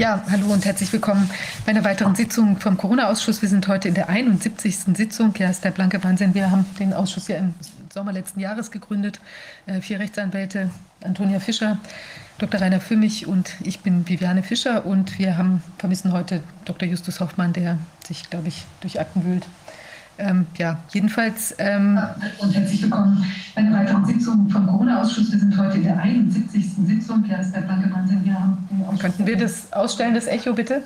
Ja, hallo und herzlich willkommen bei einer weiteren Sitzung vom Corona-Ausschuss. Wir sind heute in der 71. Sitzung. Ja, ist der blanke Wahnsinn. Wir haben den Ausschuss ja im Sommer letzten Jahres gegründet. Äh, vier Rechtsanwälte, Antonia Fischer, Dr. Rainer Fümmich und ich bin Viviane Fischer. Und wir haben, vermissen heute Dr. Justus Hoffmann, der sich, glaube ich, durch Akten wühlt. Ähm, ja, jedenfalls. Ähm, und herzlich willkommen bei einer weiteren Sitzung vom Corona-Ausschuss. Wir sind heute in der 71. Sitzung. Ja, ist der blanke Wahnsinn. Wir haben den Ausschuss Könnten wir das ausstellen, das Echo bitte?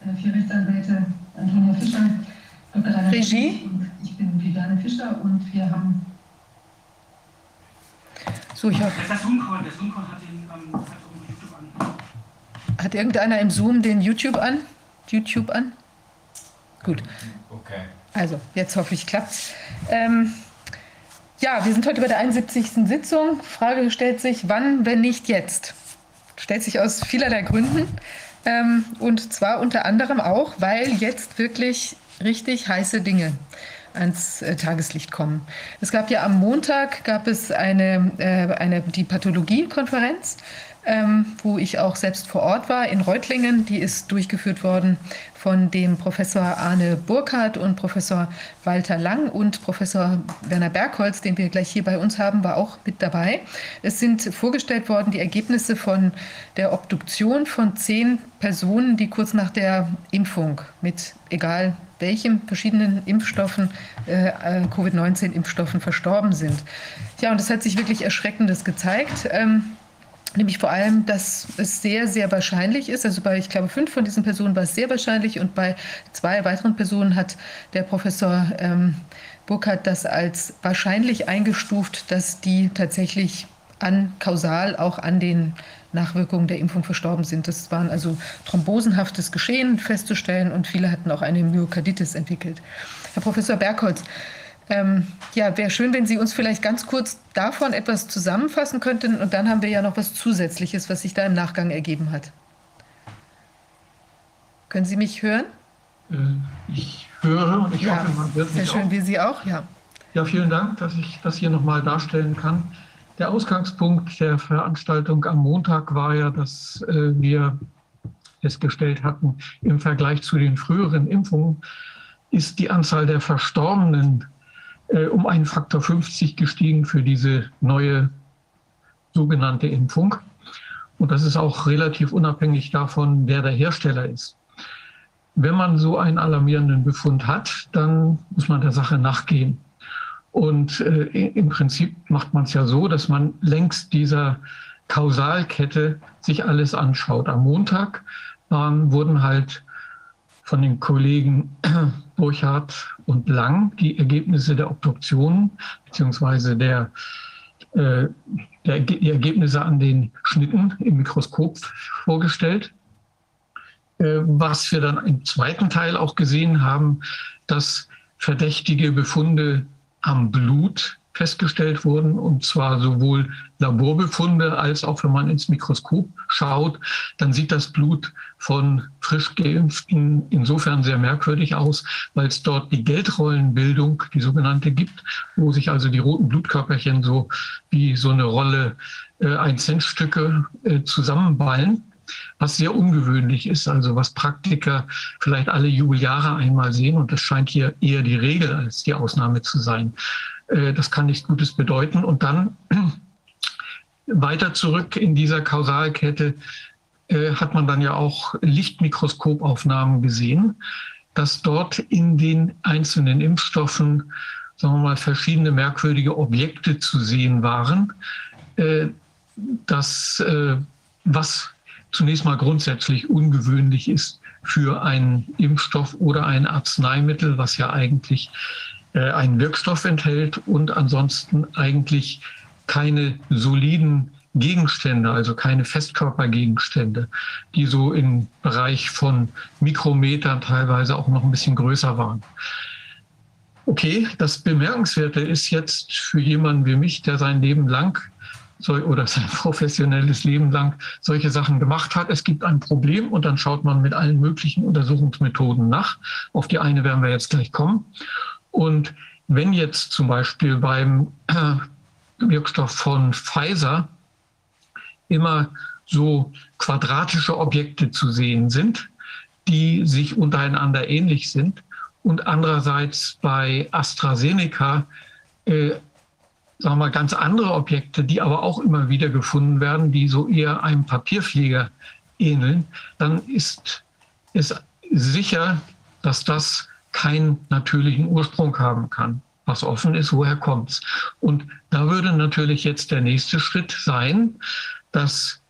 Äh, vier Rechtsanwälte, Antonia Fischer, Dr. Rainer Regie. Und ich bin Viviane Fischer und wir haben. So, ich habe. Das Zoom-Call. Der Zoom-Call hat den ähm, hat YouTube an. Hat irgendeiner im Zoom den YouTube an? YouTube an? Gut. Okay. Also, jetzt hoffe ich, klappt ähm, Ja, wir sind heute bei der 71. Sitzung. Frage stellt sich, wann, wenn nicht jetzt? Stellt sich aus vielerlei Gründen. Ähm, und zwar unter anderem auch, weil jetzt wirklich richtig heiße Dinge ans äh, Tageslicht kommen. Es gab ja am Montag gab es eine, äh, eine die Pathologiekonferenz ähm, wo ich auch selbst vor Ort war, in Reutlingen. Die ist durchgeführt worden von dem Professor Arne Burkhardt und Professor Walter Lang und Professor Werner Bergholz, den wir gleich hier bei uns haben, war auch mit dabei. Es sind vorgestellt worden die Ergebnisse von der Obduktion von zehn Personen, die kurz nach der Impfung mit egal welchen verschiedenen Impfstoffen, äh, äh Covid-19-Impfstoffen verstorben sind. Ja, und es hat sich wirklich Erschreckendes gezeigt. Ähm, Nämlich vor allem, dass es sehr, sehr wahrscheinlich ist. Also bei, ich glaube, fünf von diesen Personen war es sehr wahrscheinlich und bei zwei weiteren Personen hat der Professor ähm, Burkhardt das als wahrscheinlich eingestuft, dass die tatsächlich an kausal auch an den Nachwirkungen der Impfung verstorben sind. Das waren also thrombosenhaftes Geschehen festzustellen und viele hatten auch eine Myokarditis entwickelt. Herr Professor Bergholz, ähm, ja, wäre schön, wenn Sie uns vielleicht ganz kurz davon etwas zusammenfassen könnten. Und dann haben wir ja noch was Zusätzliches, was sich da im Nachgang ergeben hat. Können Sie mich hören? Äh, ich höre und ich ja, hoffe, man wird mich Sehr schön, auch. wie Sie auch, ja. Ja, vielen Dank, dass ich das hier nochmal darstellen kann. Der Ausgangspunkt der Veranstaltung am Montag war ja, dass äh, wir festgestellt hatten, im Vergleich zu den früheren Impfungen ist die Anzahl der Verstorbenen äh, um einen Faktor 50 gestiegen für diese neue sogenannte Impfung. Und das ist auch relativ unabhängig davon, wer der Hersteller ist. Wenn man so einen alarmierenden Befund hat, dann muss man der Sache nachgehen. Und äh, im Prinzip macht man es ja so, dass man längs dieser Kausalkette sich alles anschaut. Am Montag ähm, wurden halt von den Kollegen Burchardt und Lang die Ergebnisse der Obduktion beziehungsweise der, äh, der, die Ergebnisse an den Schnitten im Mikroskop vorgestellt. Äh, was wir dann im zweiten Teil auch gesehen haben, dass verdächtige Befunde am Blut festgestellt wurden, und zwar sowohl Laborbefunde als auch wenn man ins Mikroskop schaut, dann sieht das Blut von frisch geimpften insofern sehr merkwürdig aus, weil es dort die Geldrollenbildung, die sogenannte, gibt, wo sich also die roten Blutkörperchen so wie so eine Rolle äh, Ein-Cent-Stücke äh, zusammenballen was sehr ungewöhnlich ist, also was Praktiker vielleicht alle Jubeljahre einmal sehen. Und das scheint hier eher die Regel als die Ausnahme zu sein. Äh, das kann nichts Gutes bedeuten. Und dann weiter zurück in dieser Kausalkette äh, hat man dann ja auch Lichtmikroskopaufnahmen gesehen, dass dort in den einzelnen Impfstoffen, sagen wir mal, verschiedene merkwürdige Objekte zu sehen waren. Äh, das, was zunächst mal grundsätzlich ungewöhnlich ist für einen Impfstoff oder ein Arzneimittel, was ja eigentlich äh, einen Wirkstoff enthält und ansonsten eigentlich keine soliden Gegenstände, also keine Festkörpergegenstände, die so im Bereich von Mikrometern teilweise auch noch ein bisschen größer waren. Okay, das Bemerkenswerte ist jetzt für jemanden wie mich, der sein Leben lang oder sein professionelles Leben lang solche Sachen gemacht hat. Es gibt ein Problem und dann schaut man mit allen möglichen Untersuchungsmethoden nach. Auf die eine werden wir jetzt gleich kommen. Und wenn jetzt zum Beispiel beim Wirkstoff von Pfizer immer so quadratische Objekte zu sehen sind, die sich untereinander ähnlich sind. Und andererseits bei AstraZeneca äh, sagen wir, ganz andere Objekte, die aber auch immer wieder gefunden werden, die so eher einem Papierflieger ähneln, dann ist es sicher, dass das keinen natürlichen Ursprung haben kann. Was offen ist, woher kommt es? Und da würde natürlich jetzt der nächste Schritt sein, dass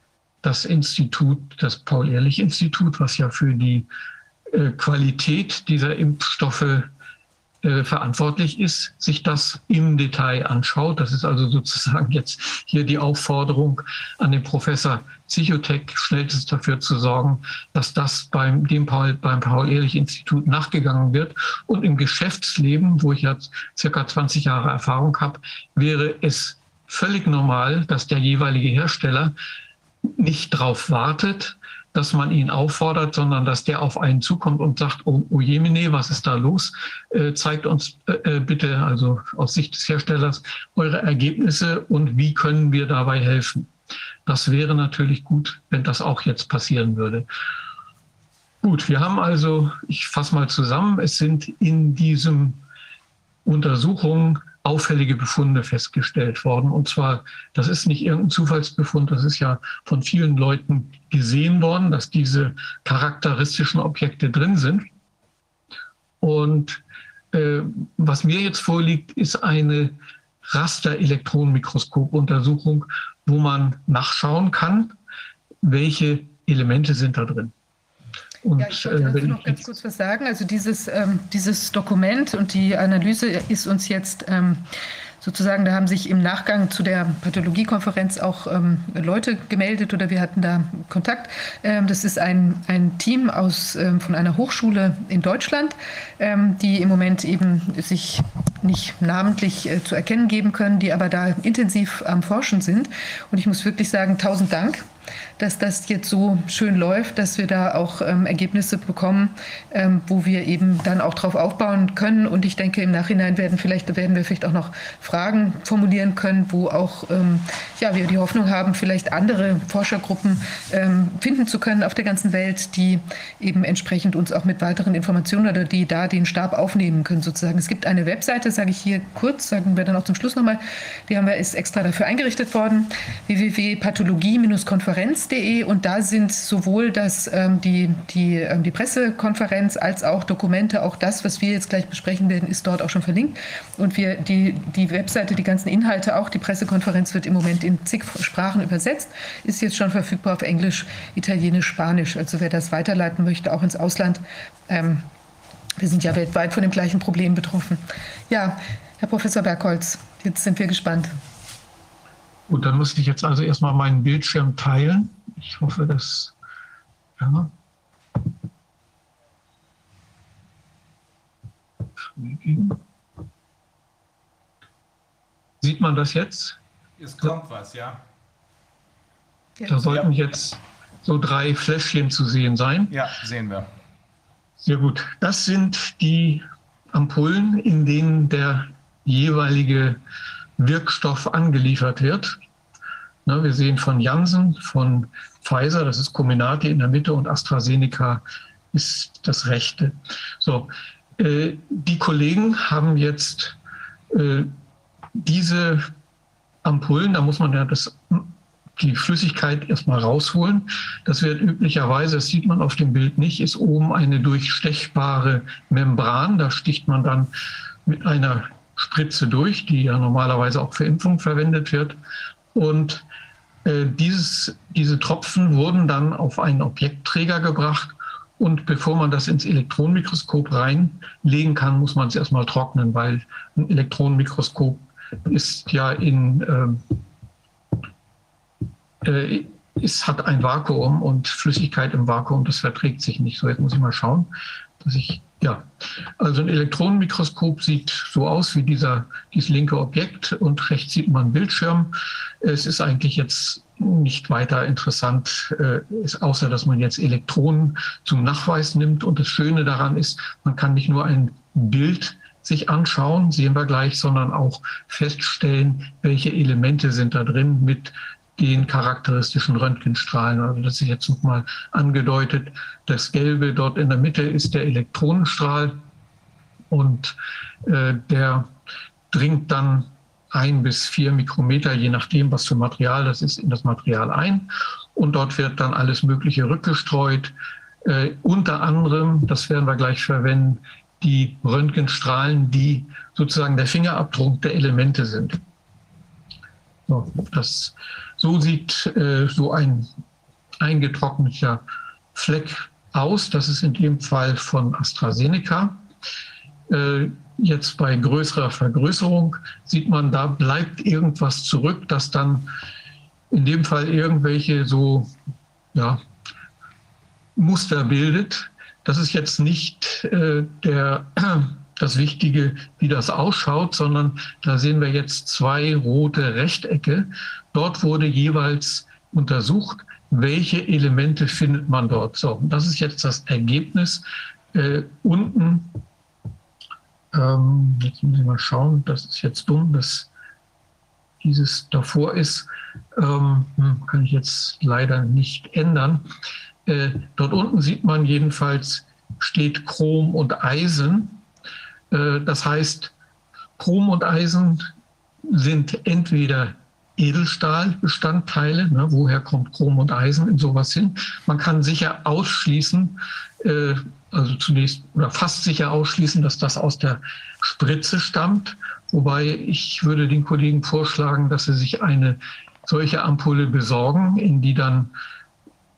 das Institut, das Paul-Ehrlich-Institut, was ja für die äh, Qualität dieser Impfstoffe äh, verantwortlich ist, sich das im Detail anschaut. Das ist also sozusagen jetzt hier die Aufforderung an den Professor Psychotech, schnellstens dafür zu sorgen, dass das beim, dem Paul, beim Paul-Ehrlich-Institut nachgegangen wird. Und im Geschäftsleben, wo ich jetzt circa 20 Jahre Erfahrung habe, wäre es völlig normal, dass der jeweilige Hersteller nicht darauf wartet, dass man ihn auffordert, sondern dass der auf einen zukommt und sagt, oh, oh Jemine, was ist da los? Äh, zeigt uns äh, äh, bitte, also aus Sicht des Herstellers, eure Ergebnisse und wie können wir dabei helfen. Das wäre natürlich gut, wenn das auch jetzt passieren würde. Gut, wir haben also, ich fasse mal zusammen, es sind in diesem Untersuchung auffällige Befunde festgestellt worden. Und zwar, das ist nicht irgendein Zufallsbefund, das ist ja von vielen Leuten gesehen worden, dass diese charakteristischen Objekte drin sind. Und äh, was mir jetzt vorliegt, ist eine Raster-Elektronenmikroskop-Untersuchung, wo man nachschauen kann, welche Elemente sind da drin. Und, ja, ich wollte äh, dazu noch ganz kurz was sagen. Also dieses, ähm, dieses Dokument und die Analyse ist uns jetzt ähm, sozusagen, da haben sich im Nachgang zu der Pathologiekonferenz auch ähm, Leute gemeldet oder wir hatten da Kontakt. Ähm, das ist ein, ein Team aus, ähm, von einer Hochschule in Deutschland, ähm, die im Moment eben sich nicht namentlich äh, zu erkennen geben können, die aber da intensiv am Forschen sind. Und ich muss wirklich sagen, tausend Dank dass das jetzt so schön läuft, dass wir da auch ähm, Ergebnisse bekommen, ähm, wo wir eben dann auch drauf aufbauen können. Und ich denke, im Nachhinein werden vielleicht werden wir vielleicht auch noch Fragen formulieren können, wo auch ähm, ja, wir die Hoffnung haben, vielleicht andere Forschergruppen ähm, finden zu können auf der ganzen Welt, die eben entsprechend uns auch mit weiteren Informationen oder die da den Stab aufnehmen können sozusagen. Es gibt eine Webseite, sage ich hier kurz, sagen wir dann auch zum Schluss nochmal, die haben wir ist extra dafür eingerichtet worden, www.pathologie-konferenz konferenz.de und da sind sowohl das, ähm, die, die, ähm, die Pressekonferenz als auch Dokumente, auch das, was wir jetzt gleich besprechen werden, ist dort auch schon verlinkt. Und wir, die, die Webseite, die ganzen Inhalte, auch die Pressekonferenz wird im Moment in zig Sprachen übersetzt, ist jetzt schon verfügbar auf Englisch, Italienisch, Spanisch. Also wer das weiterleiten möchte, auch ins Ausland. Ähm, wir sind ja weltweit von dem gleichen Problem betroffen. Ja, Herr Professor Bergholz, jetzt sind wir gespannt. Gut, dann muss ich jetzt also erstmal meinen Bildschirm teilen. Ich hoffe, dass. Ja. Sieht man das jetzt? Es kommt was, ja. Da sollten ja. jetzt so drei Fläschchen zu sehen sein. Ja, sehen wir. Sehr gut. Das sind die Ampullen, in denen der jeweilige Wirkstoff angeliefert wird. Ne, wir sehen von Janssen, von Pfizer, das ist Comirnaty in der Mitte und AstraZeneca ist das rechte. So, äh, die Kollegen haben jetzt äh, diese Ampullen, da muss man ja das, die Flüssigkeit erstmal rausholen. Das wird üblicherweise, das sieht man auf dem Bild nicht, ist oben eine durchstechbare Membran. Da sticht man dann mit einer Spritze durch, die ja normalerweise auch für Impfung verwendet wird. Und äh, dieses, diese Tropfen wurden dann auf einen Objektträger gebracht. Und bevor man das ins Elektronenmikroskop reinlegen kann, muss man es erstmal trocknen, weil ein Elektronenmikroskop ist ja in, äh, äh, es hat ein Vakuum und Flüssigkeit im Vakuum, das verträgt sich nicht. So, jetzt muss ich mal schauen, dass ich ja, also ein Elektronenmikroskop sieht so aus wie dieser, dieses linke Objekt und rechts sieht man einen Bildschirm. Es ist eigentlich jetzt nicht weiter interessant, äh, ist, außer dass man jetzt Elektronen zum Nachweis nimmt. Und das Schöne daran ist, man kann nicht nur ein Bild sich anschauen, sehen wir gleich, sondern auch feststellen, welche Elemente sind da drin mit den charakteristischen Röntgenstrahlen. Also das ist jetzt nochmal angedeutet. Das Gelbe dort in der Mitte ist der Elektronenstrahl und äh, der dringt dann ein bis vier Mikrometer, je nachdem, was für Material das ist, in das Material ein. Und dort wird dann alles Mögliche rückgestreut. Äh, unter anderem, das werden wir gleich verwenden, die Röntgenstrahlen, die sozusagen der Fingerabdruck der Elemente sind. So, das, so sieht äh, so ein eingetrockneter Fleck aus. Das ist in dem Fall von AstraZeneca. Äh, jetzt bei größerer Vergrößerung sieht man, da bleibt irgendwas zurück, das dann in dem Fall irgendwelche so ja, Muster bildet. Das ist jetzt nicht äh, der, das Wichtige, wie das ausschaut, sondern da sehen wir jetzt zwei rote Rechtecke. Dort wurde jeweils untersucht, welche Elemente findet man dort. So, das ist jetzt das Ergebnis. Äh, unten, ähm, jetzt muss ich mal schauen, das ist jetzt dumm, dass dieses davor ist, ähm, hm, kann ich jetzt leider nicht ändern. Äh, dort unten sieht man jedenfalls, steht Chrom und Eisen. Äh, das heißt, Chrom und Eisen sind entweder Edelstahlbestandteile. Ne? Woher kommt Chrom und Eisen in sowas hin? Man kann sicher ausschließen, äh, also zunächst oder fast sicher ausschließen, dass das aus der Spritze stammt. Wobei ich würde den Kollegen vorschlagen, dass sie sich eine solche Ampulle besorgen, in die dann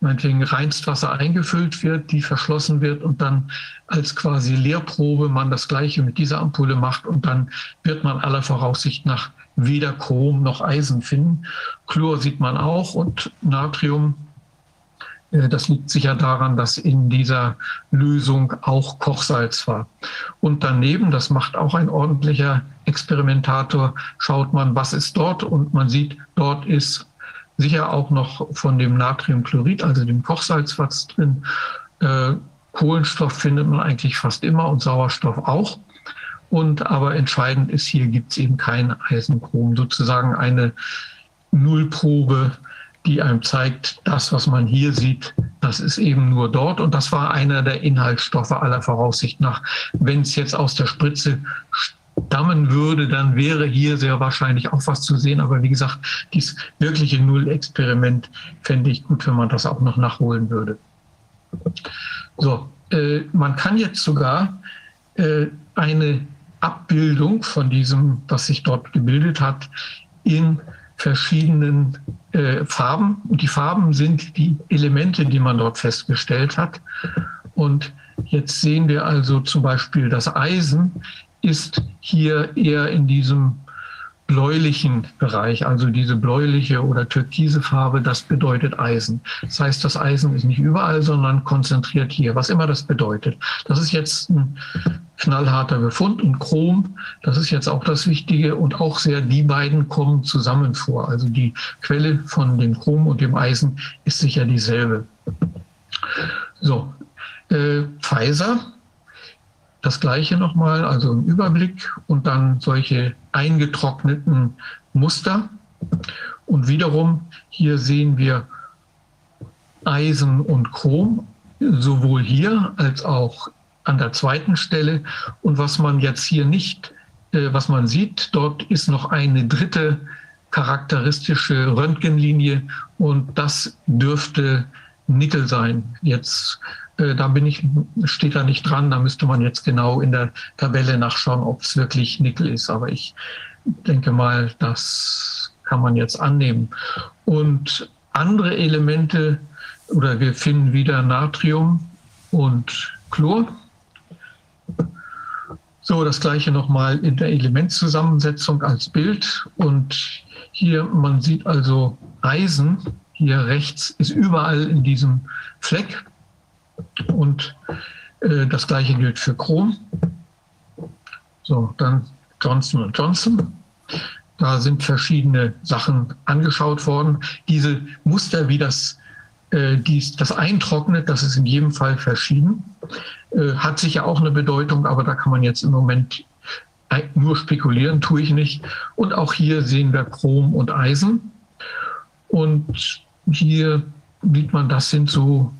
meinetwegen Reinstwasser eingefüllt wird, die verschlossen wird und dann als quasi Leerprobe man das gleiche mit dieser Ampulle macht und dann wird man aller Voraussicht nach weder Chrom noch Eisen finden. Chlor sieht man auch und Natrium. Äh, das liegt sicher daran, dass in dieser Lösung auch Kochsalz war. Und daneben, das macht auch ein ordentlicher Experimentator, schaut man, was ist dort und man sieht, dort ist sicher auch noch von dem Natriumchlorid, also dem Kochsalz, was drin. Äh, Kohlenstoff findet man eigentlich fast immer und Sauerstoff auch. Und aber entscheidend ist, hier gibt es eben kein Eisenchrom, sozusagen eine Nullprobe, die einem zeigt, das, was man hier sieht, das ist eben nur dort. Und das war einer der Inhaltsstoffe aller Voraussicht nach. Wenn es jetzt aus der Spritze stammen würde, dann wäre hier sehr wahrscheinlich auch was zu sehen. Aber wie gesagt, dieses wirkliche Null-Experiment fände ich gut, wenn man das auch noch nachholen würde. So, äh, man kann jetzt sogar äh, eine Abbildung von diesem, was sich dort gebildet hat, in verschiedenen äh, Farben. Und die Farben sind die Elemente, die man dort festgestellt hat. Und jetzt sehen wir also zum Beispiel das Eisen ist hier eher in diesem bläulichen Bereich, also diese bläuliche oder türkise Farbe, das bedeutet Eisen. Das heißt, das Eisen ist nicht überall, sondern konzentriert hier, was immer das bedeutet. Das ist jetzt ein knallharter Befund und Chrom, das ist jetzt auch das Wichtige und auch sehr, die beiden kommen zusammen vor. Also die Quelle von dem Chrom und dem Eisen ist sicher dieselbe. So, äh, Pfizer das gleiche nochmal, also ein Überblick und dann solche eingetrockneten Muster. Und wiederum, hier sehen wir Eisen und Chrom, sowohl hier als auch an der zweiten Stelle. Und was man jetzt hier nicht, äh, was man sieht, dort ist noch eine dritte charakteristische Röntgenlinie und das dürfte Nickel sein. Jetzt da bin ich, steht da nicht dran. Da müsste man jetzt genau in der Tabelle nachschauen, ob es wirklich Nickel ist. Aber ich denke mal, das kann man jetzt annehmen. Und andere Elemente, oder wir finden wieder Natrium und Chlor. So, das gleiche nochmal in der Elementzusammensetzung als Bild. Und hier, man sieht also Eisen, hier rechts ist überall in diesem Fleck und äh, das gleiche gilt für Chrom. So, dann Johnson Johnson. Da sind verschiedene Sachen angeschaut worden. Diese Muster, wie das, äh, dies, das eintrocknet, das ist in jedem Fall verschieden. Äh, hat sicher auch eine Bedeutung, aber da kann man jetzt im Moment nur spekulieren, tue ich nicht. Und auch hier sehen wir Chrom und Eisen. Und hier sieht man, das sind so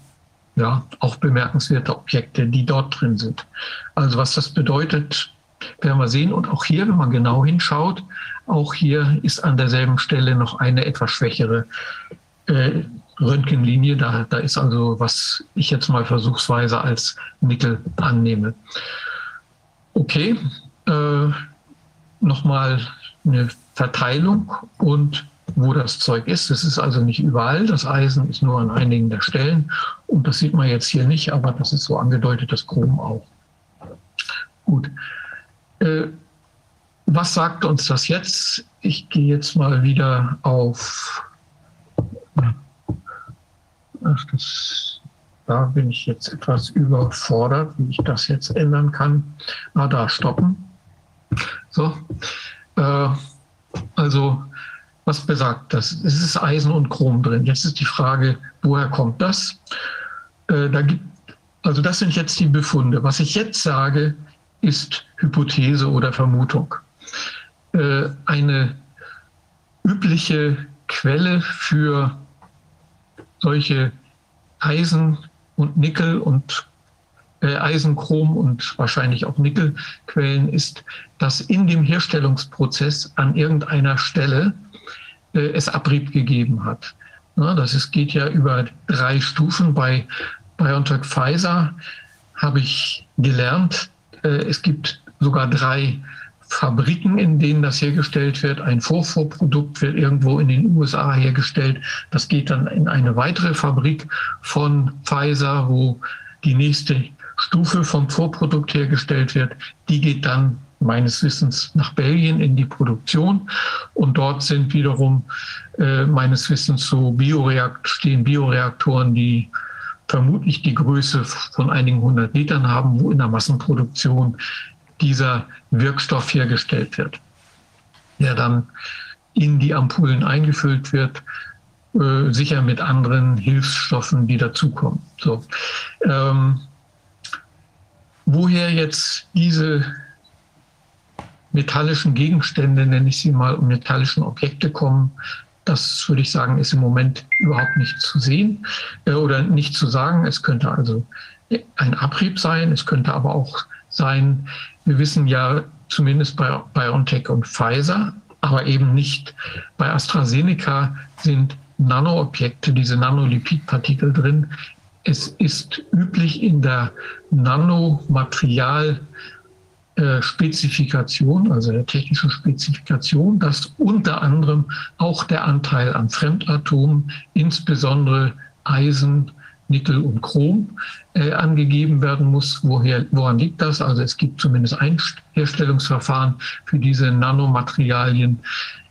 ja, auch bemerkenswerte Objekte, die dort drin sind. Also was das bedeutet, werden wir sehen. Und auch hier, wenn man genau hinschaut, auch hier ist an derselben Stelle noch eine etwas schwächere äh, Röntgenlinie. Da, da ist also, was ich jetzt mal versuchsweise als Nickel annehme. Okay, äh, nochmal eine Verteilung und wo das Zeug ist. Es ist also nicht überall. Das Eisen ist nur an einigen der Stellen. Und das sieht man jetzt hier nicht, aber das ist so angedeutet, das Chrom auch. Gut. Äh, was sagt uns das jetzt? Ich gehe jetzt mal wieder auf. Ach, das, da bin ich jetzt etwas überfordert, wie ich das jetzt ändern kann. Ah, da stoppen. So. Äh, also was besagt das? Es ist Eisen und Chrom drin. Jetzt ist die Frage, woher kommt das? Äh, da gibt, also das sind jetzt die Befunde. Was ich jetzt sage, ist Hypothese oder Vermutung. Äh, eine übliche Quelle für solche Eisen und Nickel und äh, Eisen, Chrom und wahrscheinlich auch Nickelquellen ist, dass in dem Herstellungsprozess an irgendeiner Stelle es Abrieb gegeben hat. Das ist, geht ja über drei Stufen. Bei BioNTech Pfizer habe ich gelernt, äh, es gibt sogar drei Fabriken, in denen das hergestellt wird. Ein Vorvorprodukt wird irgendwo in den USA hergestellt. Das geht dann in eine weitere Fabrik von Pfizer, wo die nächste Stufe vom Vorprodukt hergestellt wird. Die geht dann meines Wissens nach Belgien in die Produktion. Und dort sind wiederum äh, meines Wissens so Bioreakt stehen Bioreaktoren, die vermutlich die Größe von einigen hundert Litern haben, wo in der Massenproduktion dieser Wirkstoff hergestellt wird, der dann in die Ampullen eingefüllt wird, äh, sicher mit anderen Hilfsstoffen, die dazukommen. So. Ähm, woher jetzt diese metallischen Gegenstände, nenne ich sie mal, und metallischen Objekte kommen, das würde ich sagen, ist im Moment überhaupt nicht zu sehen äh, oder nicht zu sagen. Es könnte also ein Abrieb sein, es könnte aber auch sein, wir wissen ja zumindest bei BioNTech und Pfizer, aber eben nicht bei AstraZeneca sind Nanoobjekte, diese Nanolipidpartikel drin. Es ist üblich in der Nanomaterial- Spezifikation, also der technischen Spezifikation, dass unter anderem auch der Anteil an Fremdatomen, insbesondere Eisen, Nickel und Chrom, äh, angegeben werden muss. Woher, woran liegt das? Also es gibt zumindest ein Herstellungsverfahren für diese Nanomaterialien,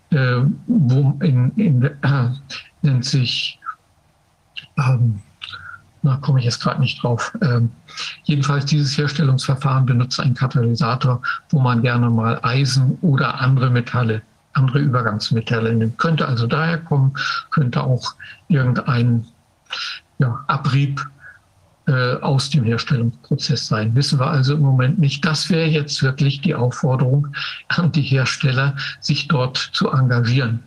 äh, wo in, in, äh, nennt sich ähm, da komme ich jetzt gerade nicht drauf. Ähm, jedenfalls dieses Herstellungsverfahren benutzt einen Katalysator, wo man gerne mal Eisen oder andere Metalle, andere Übergangsmetalle nimmt. Könnte also daher kommen, könnte auch irgendein ja, Abrieb äh, aus dem Herstellungsprozess sein. Wissen wir also im Moment nicht. Das wäre jetzt wirklich die Aufforderung an die Hersteller, sich dort zu engagieren.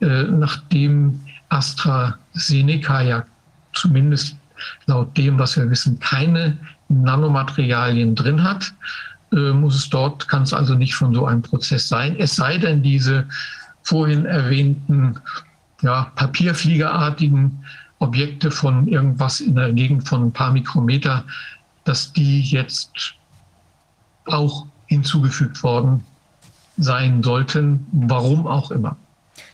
Äh, nachdem AstraZeneca ja zumindest laut dem, was wir wissen, keine Nanomaterialien drin hat, äh, muss es dort, kann es also nicht von so einem Prozess sein. Es sei denn, diese vorhin erwähnten ja, papierfliegerartigen Objekte von irgendwas in der Gegend von ein paar Mikrometer, dass die jetzt auch hinzugefügt worden sein sollten, warum auch immer.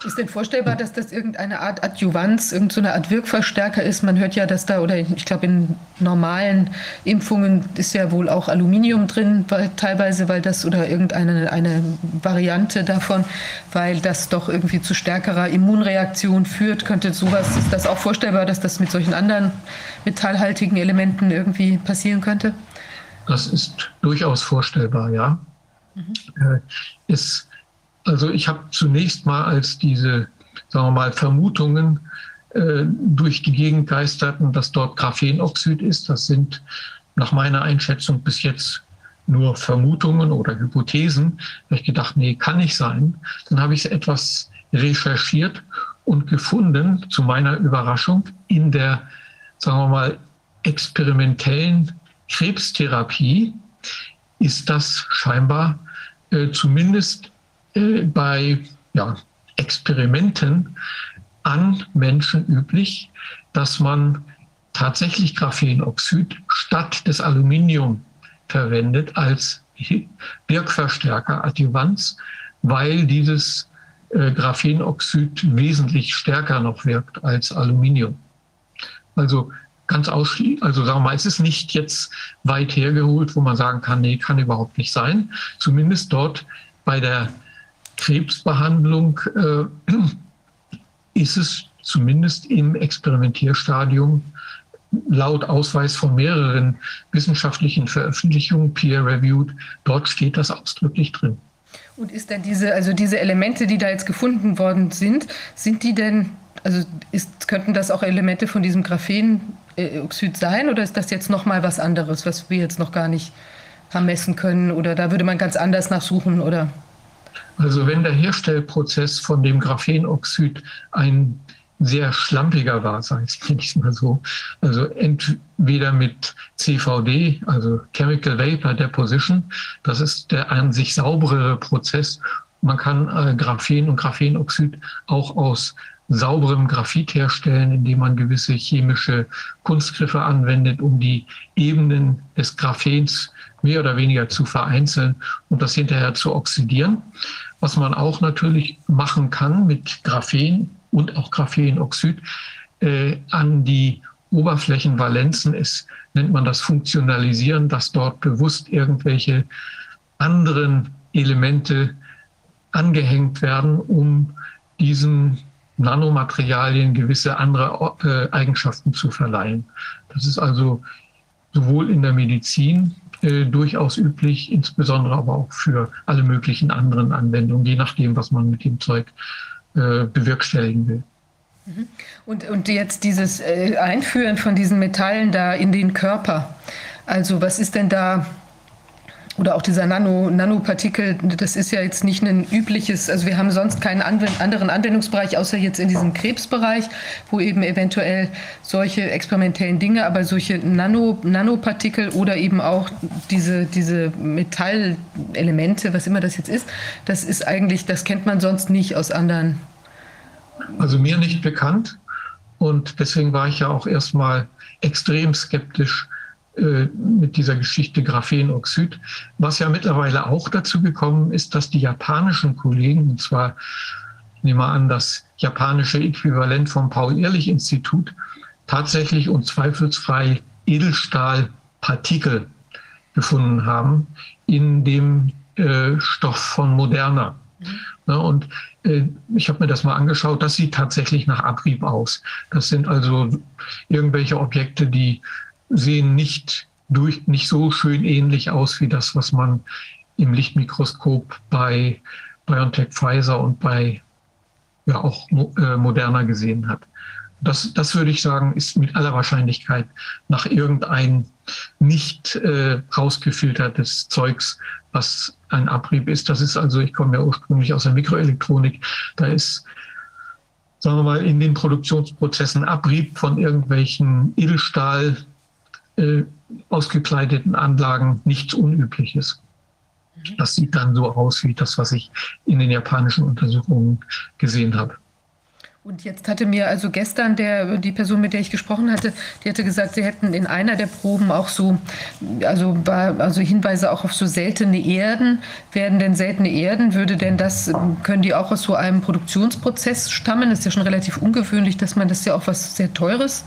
Ist denn vorstellbar, dass das irgendeine Art Adjuvanz, irgendeine Art Wirkverstärker ist? Man hört ja, dass da, oder ich glaube, in normalen Impfungen ist ja wohl auch Aluminium drin, weil, teilweise, weil das, oder irgendeine eine Variante davon, weil das doch irgendwie zu stärkerer Immunreaktion führt. Könnte sowas, ist das auch vorstellbar, dass das mit solchen anderen metallhaltigen Elementen irgendwie passieren könnte? Das ist durchaus vorstellbar, ja. Mhm. Äh, es also ich habe zunächst mal als diese, sagen wir mal, Vermutungen äh, durch die Gegend geisterten, dass dort Graphenoxid ist. Das sind nach meiner Einschätzung bis jetzt nur Vermutungen oder Hypothesen. Habe ich gedacht, nee, kann nicht sein. Dann habe ich etwas recherchiert und gefunden, zu meiner Überraschung, in der, sagen wir mal, experimentellen Krebstherapie ist das scheinbar äh, zumindest bei ja, Experimenten an Menschen üblich, dass man tatsächlich Graphenoxid statt des Aluminium verwendet als Wirkverstärker, Adjuvanz, weil dieses äh, Graphenoxid wesentlich stärker noch wirkt als Aluminium. Also ganz ausschließlich, also sagen wir mal, es ist nicht jetzt weit hergeholt, wo man sagen kann, nee, kann überhaupt nicht sein. Zumindest dort bei der Krebsbehandlung äh, ist es zumindest im Experimentierstadium laut Ausweis von mehreren wissenschaftlichen Veröffentlichungen, peer-reviewed, dort steht das ausdrücklich drin. Und ist denn diese, also diese Elemente, die da jetzt gefunden worden sind, sind die denn, also ist, könnten das auch Elemente von diesem Graphenoxid sein oder ist das jetzt nochmal was anderes, was wir jetzt noch gar nicht haben messen können oder da würde man ganz anders nachsuchen oder? Also wenn der Herstellprozess von dem Graphenoxid ein sehr schlampiger war, sage ich mal so. Also entweder mit CVD, also Chemical Vapor Deposition, das ist der an sich sauberere Prozess. Man kann äh, Graphen und Graphenoxid auch aus sauberem Graphit herstellen, indem man gewisse chemische Kunstgriffe anwendet, um die Ebenen des Graphens mehr oder weniger zu vereinzeln und das hinterher zu oxidieren. Was man auch natürlich machen kann mit Graphen und auch Graphenoxid äh, an die Oberflächenvalenzen ist, nennt man das Funktionalisieren, dass dort bewusst irgendwelche anderen Elemente angehängt werden, um diesen Nanomaterialien gewisse andere äh, Eigenschaften zu verleihen. Das ist also sowohl in der Medizin äh, durchaus üblich, insbesondere aber auch für alle möglichen anderen Anwendungen, je nachdem, was man mit dem Zeug äh, bewerkstelligen will. Mhm. Und, und jetzt dieses äh, Einführen von diesen Metallen da in den Körper. Also was ist denn da oder auch dieser Nano, Nanopartikel, das ist ja jetzt nicht ein übliches, also wir haben sonst keinen anderen Anwendungsbereich, außer jetzt in diesem Krebsbereich, wo eben eventuell solche experimentellen Dinge, aber solche Nano, Nanopartikel oder eben auch diese, diese Metallelemente, was immer das jetzt ist, das ist eigentlich, das kennt man sonst nicht aus anderen. Also mir nicht bekannt und deswegen war ich ja auch erstmal extrem skeptisch mit dieser Geschichte Graphenoxid, was ja mittlerweile auch dazu gekommen ist, dass die japanischen Kollegen, und zwar ich nehme an, das japanische Äquivalent vom Paul-Ehrlich-Institut, tatsächlich und zweifelsfrei Edelstahlpartikel gefunden haben in dem äh, Stoff von Moderna. Mhm. Ja, und äh, ich habe mir das mal angeschaut, das sieht tatsächlich nach Abrieb aus. Das sind also irgendwelche Objekte, die sehen nicht, durch, nicht so schön ähnlich aus wie das, was man im Lichtmikroskop bei BioNTech Pfizer und bei ja auch äh, Moderna gesehen hat. Das, das würde ich sagen, ist mit aller Wahrscheinlichkeit nach irgendein nicht äh, rausgefiltertes Zeugs, was ein Abrieb ist. Das ist also, ich komme ja ursprünglich aus der Mikroelektronik, da ist, sagen wir mal, in den Produktionsprozessen Abrieb von irgendwelchen Edelstahl, äh, ausgekleideten Anlagen nichts Unübliches. Mhm. Das sieht dann so aus wie das, was ich in den japanischen Untersuchungen gesehen habe. Und jetzt hatte mir also gestern der, die Person, mit der ich gesprochen hatte, die hatte gesagt, sie hätten in einer der Proben auch so, also, also Hinweise auch auf so seltene Erden. Werden denn seltene Erden, würde denn das, können die auch aus so einem Produktionsprozess stammen? Das ist ja schon relativ ungewöhnlich, dass man das ja auch was sehr Teures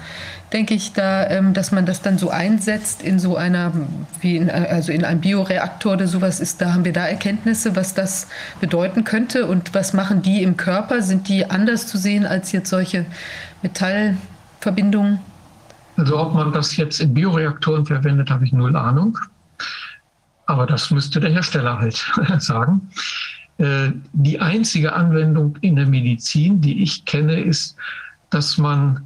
denke ich, da, ähm, dass man das dann so einsetzt in so einer, wie in, also in einem Bioreaktor oder sowas ist, da haben wir da Erkenntnisse, was das bedeuten könnte und was machen die im Körper? Sind die anders zu sehen als jetzt solche Metallverbindungen? Also ob man das jetzt in Bioreaktoren verwendet, habe ich null Ahnung. Aber das müsste der Hersteller halt sagen. Äh, die einzige Anwendung in der Medizin, die ich kenne, ist, dass man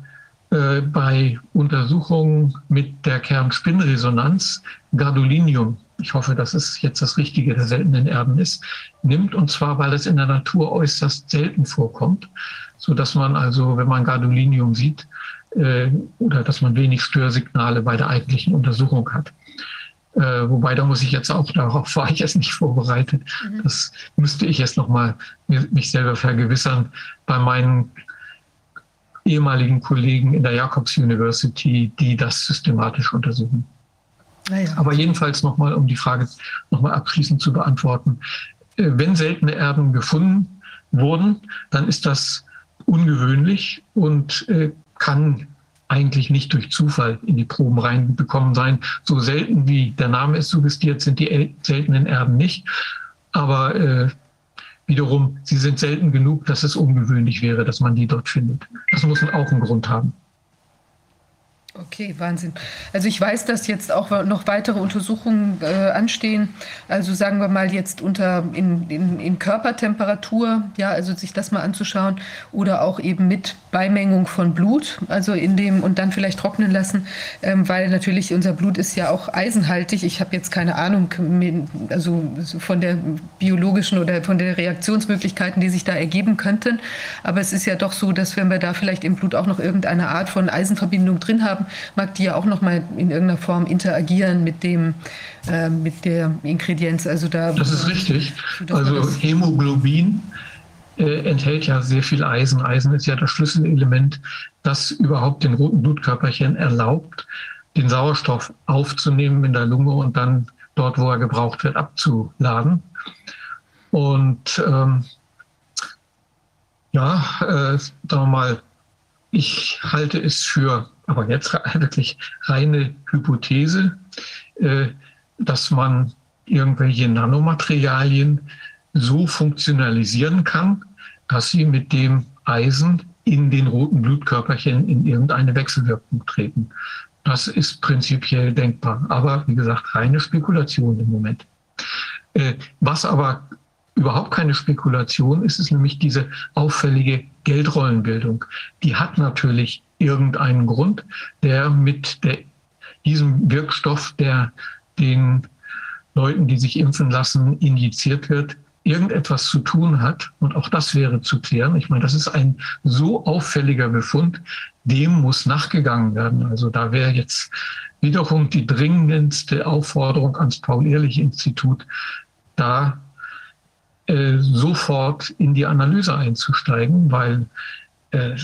äh, bei Untersuchungen mit der Kernspinnresonanz Gadolinium, ich hoffe, dass es jetzt das Richtige der seltenen Erden ist, nimmt. Und zwar, weil es in der Natur äußerst selten vorkommt, so dass man also, wenn man Gadolinium sieht, äh, oder dass man wenig Störsignale bei der eigentlichen Untersuchung hat. Äh, wobei, da muss ich jetzt auch, darauf war ich jetzt nicht vorbereitet. Mhm. Das müsste ich jetzt nochmal mich selber vergewissern bei meinen ehemaligen Kollegen in der Jacobs University, die das systematisch untersuchen. Ja. Aber jedenfalls nochmal, um die Frage nochmal abschließend zu beantworten. Äh, wenn seltene Erden gefunden wurden, dann ist das ungewöhnlich und äh, kann eigentlich nicht durch Zufall in die Proben reinbekommen sein. So selten wie der Name es suggestiert, sind die seltenen Erden nicht. Aber äh, wiederum, sie sind selten genug, dass es ungewöhnlich wäre, dass man die dort findet. Das muss auch einen Grund haben. Okay, Wahnsinn. Also ich weiß, dass jetzt auch noch weitere Untersuchungen äh, anstehen. Also sagen wir mal jetzt unter in, in, in, Körpertemperatur, ja, also sich das mal anzuschauen oder auch eben mit Beimengung von Blut, also in dem und dann vielleicht trocknen lassen, ähm, weil natürlich unser Blut ist ja auch eisenhaltig. Ich habe jetzt keine Ahnung, also von der biologischen oder von den Reaktionsmöglichkeiten, die sich da ergeben könnten. Aber es ist ja doch so, dass wenn wir da vielleicht im Blut auch noch irgendeine Art von Eisenverbindung drin haben, mag die ja auch noch mal in irgendeiner Form interagieren mit dem äh, mit der Ingredienz. Also da das ist richtig. Also Hämoglobin äh, enthält ja sehr viel Eisen. Eisen ist ja das Schlüsselelement, das überhaupt den roten Blutkörperchen erlaubt, den Sauerstoff aufzunehmen in der Lunge und dann dort, wo er gebraucht wird, abzuladen. Und ähm, ja, äh, sagen wir mal, ich halte es für aber jetzt wirklich reine Hypothese, äh, dass man irgendwelche Nanomaterialien so funktionalisieren kann, dass sie mit dem Eisen in den roten Blutkörperchen in irgendeine Wechselwirkung treten. Das ist prinzipiell denkbar, aber wie gesagt, reine Spekulation im Moment. Äh, was aber überhaupt keine Spekulation ist, ist nämlich diese auffällige Geldrollenbildung. Die hat natürlich irgendeinen Grund, der mit der, diesem Wirkstoff, der den Leuten, die sich impfen lassen, injiziert wird, irgendetwas zu tun hat. Und auch das wäre zu klären. Ich meine, das ist ein so auffälliger Befund, dem muss nachgegangen werden. Also da wäre jetzt wiederum die dringendste Aufforderung ans Paul-Ehrlich-Institut, da äh, sofort in die Analyse einzusteigen, weil äh,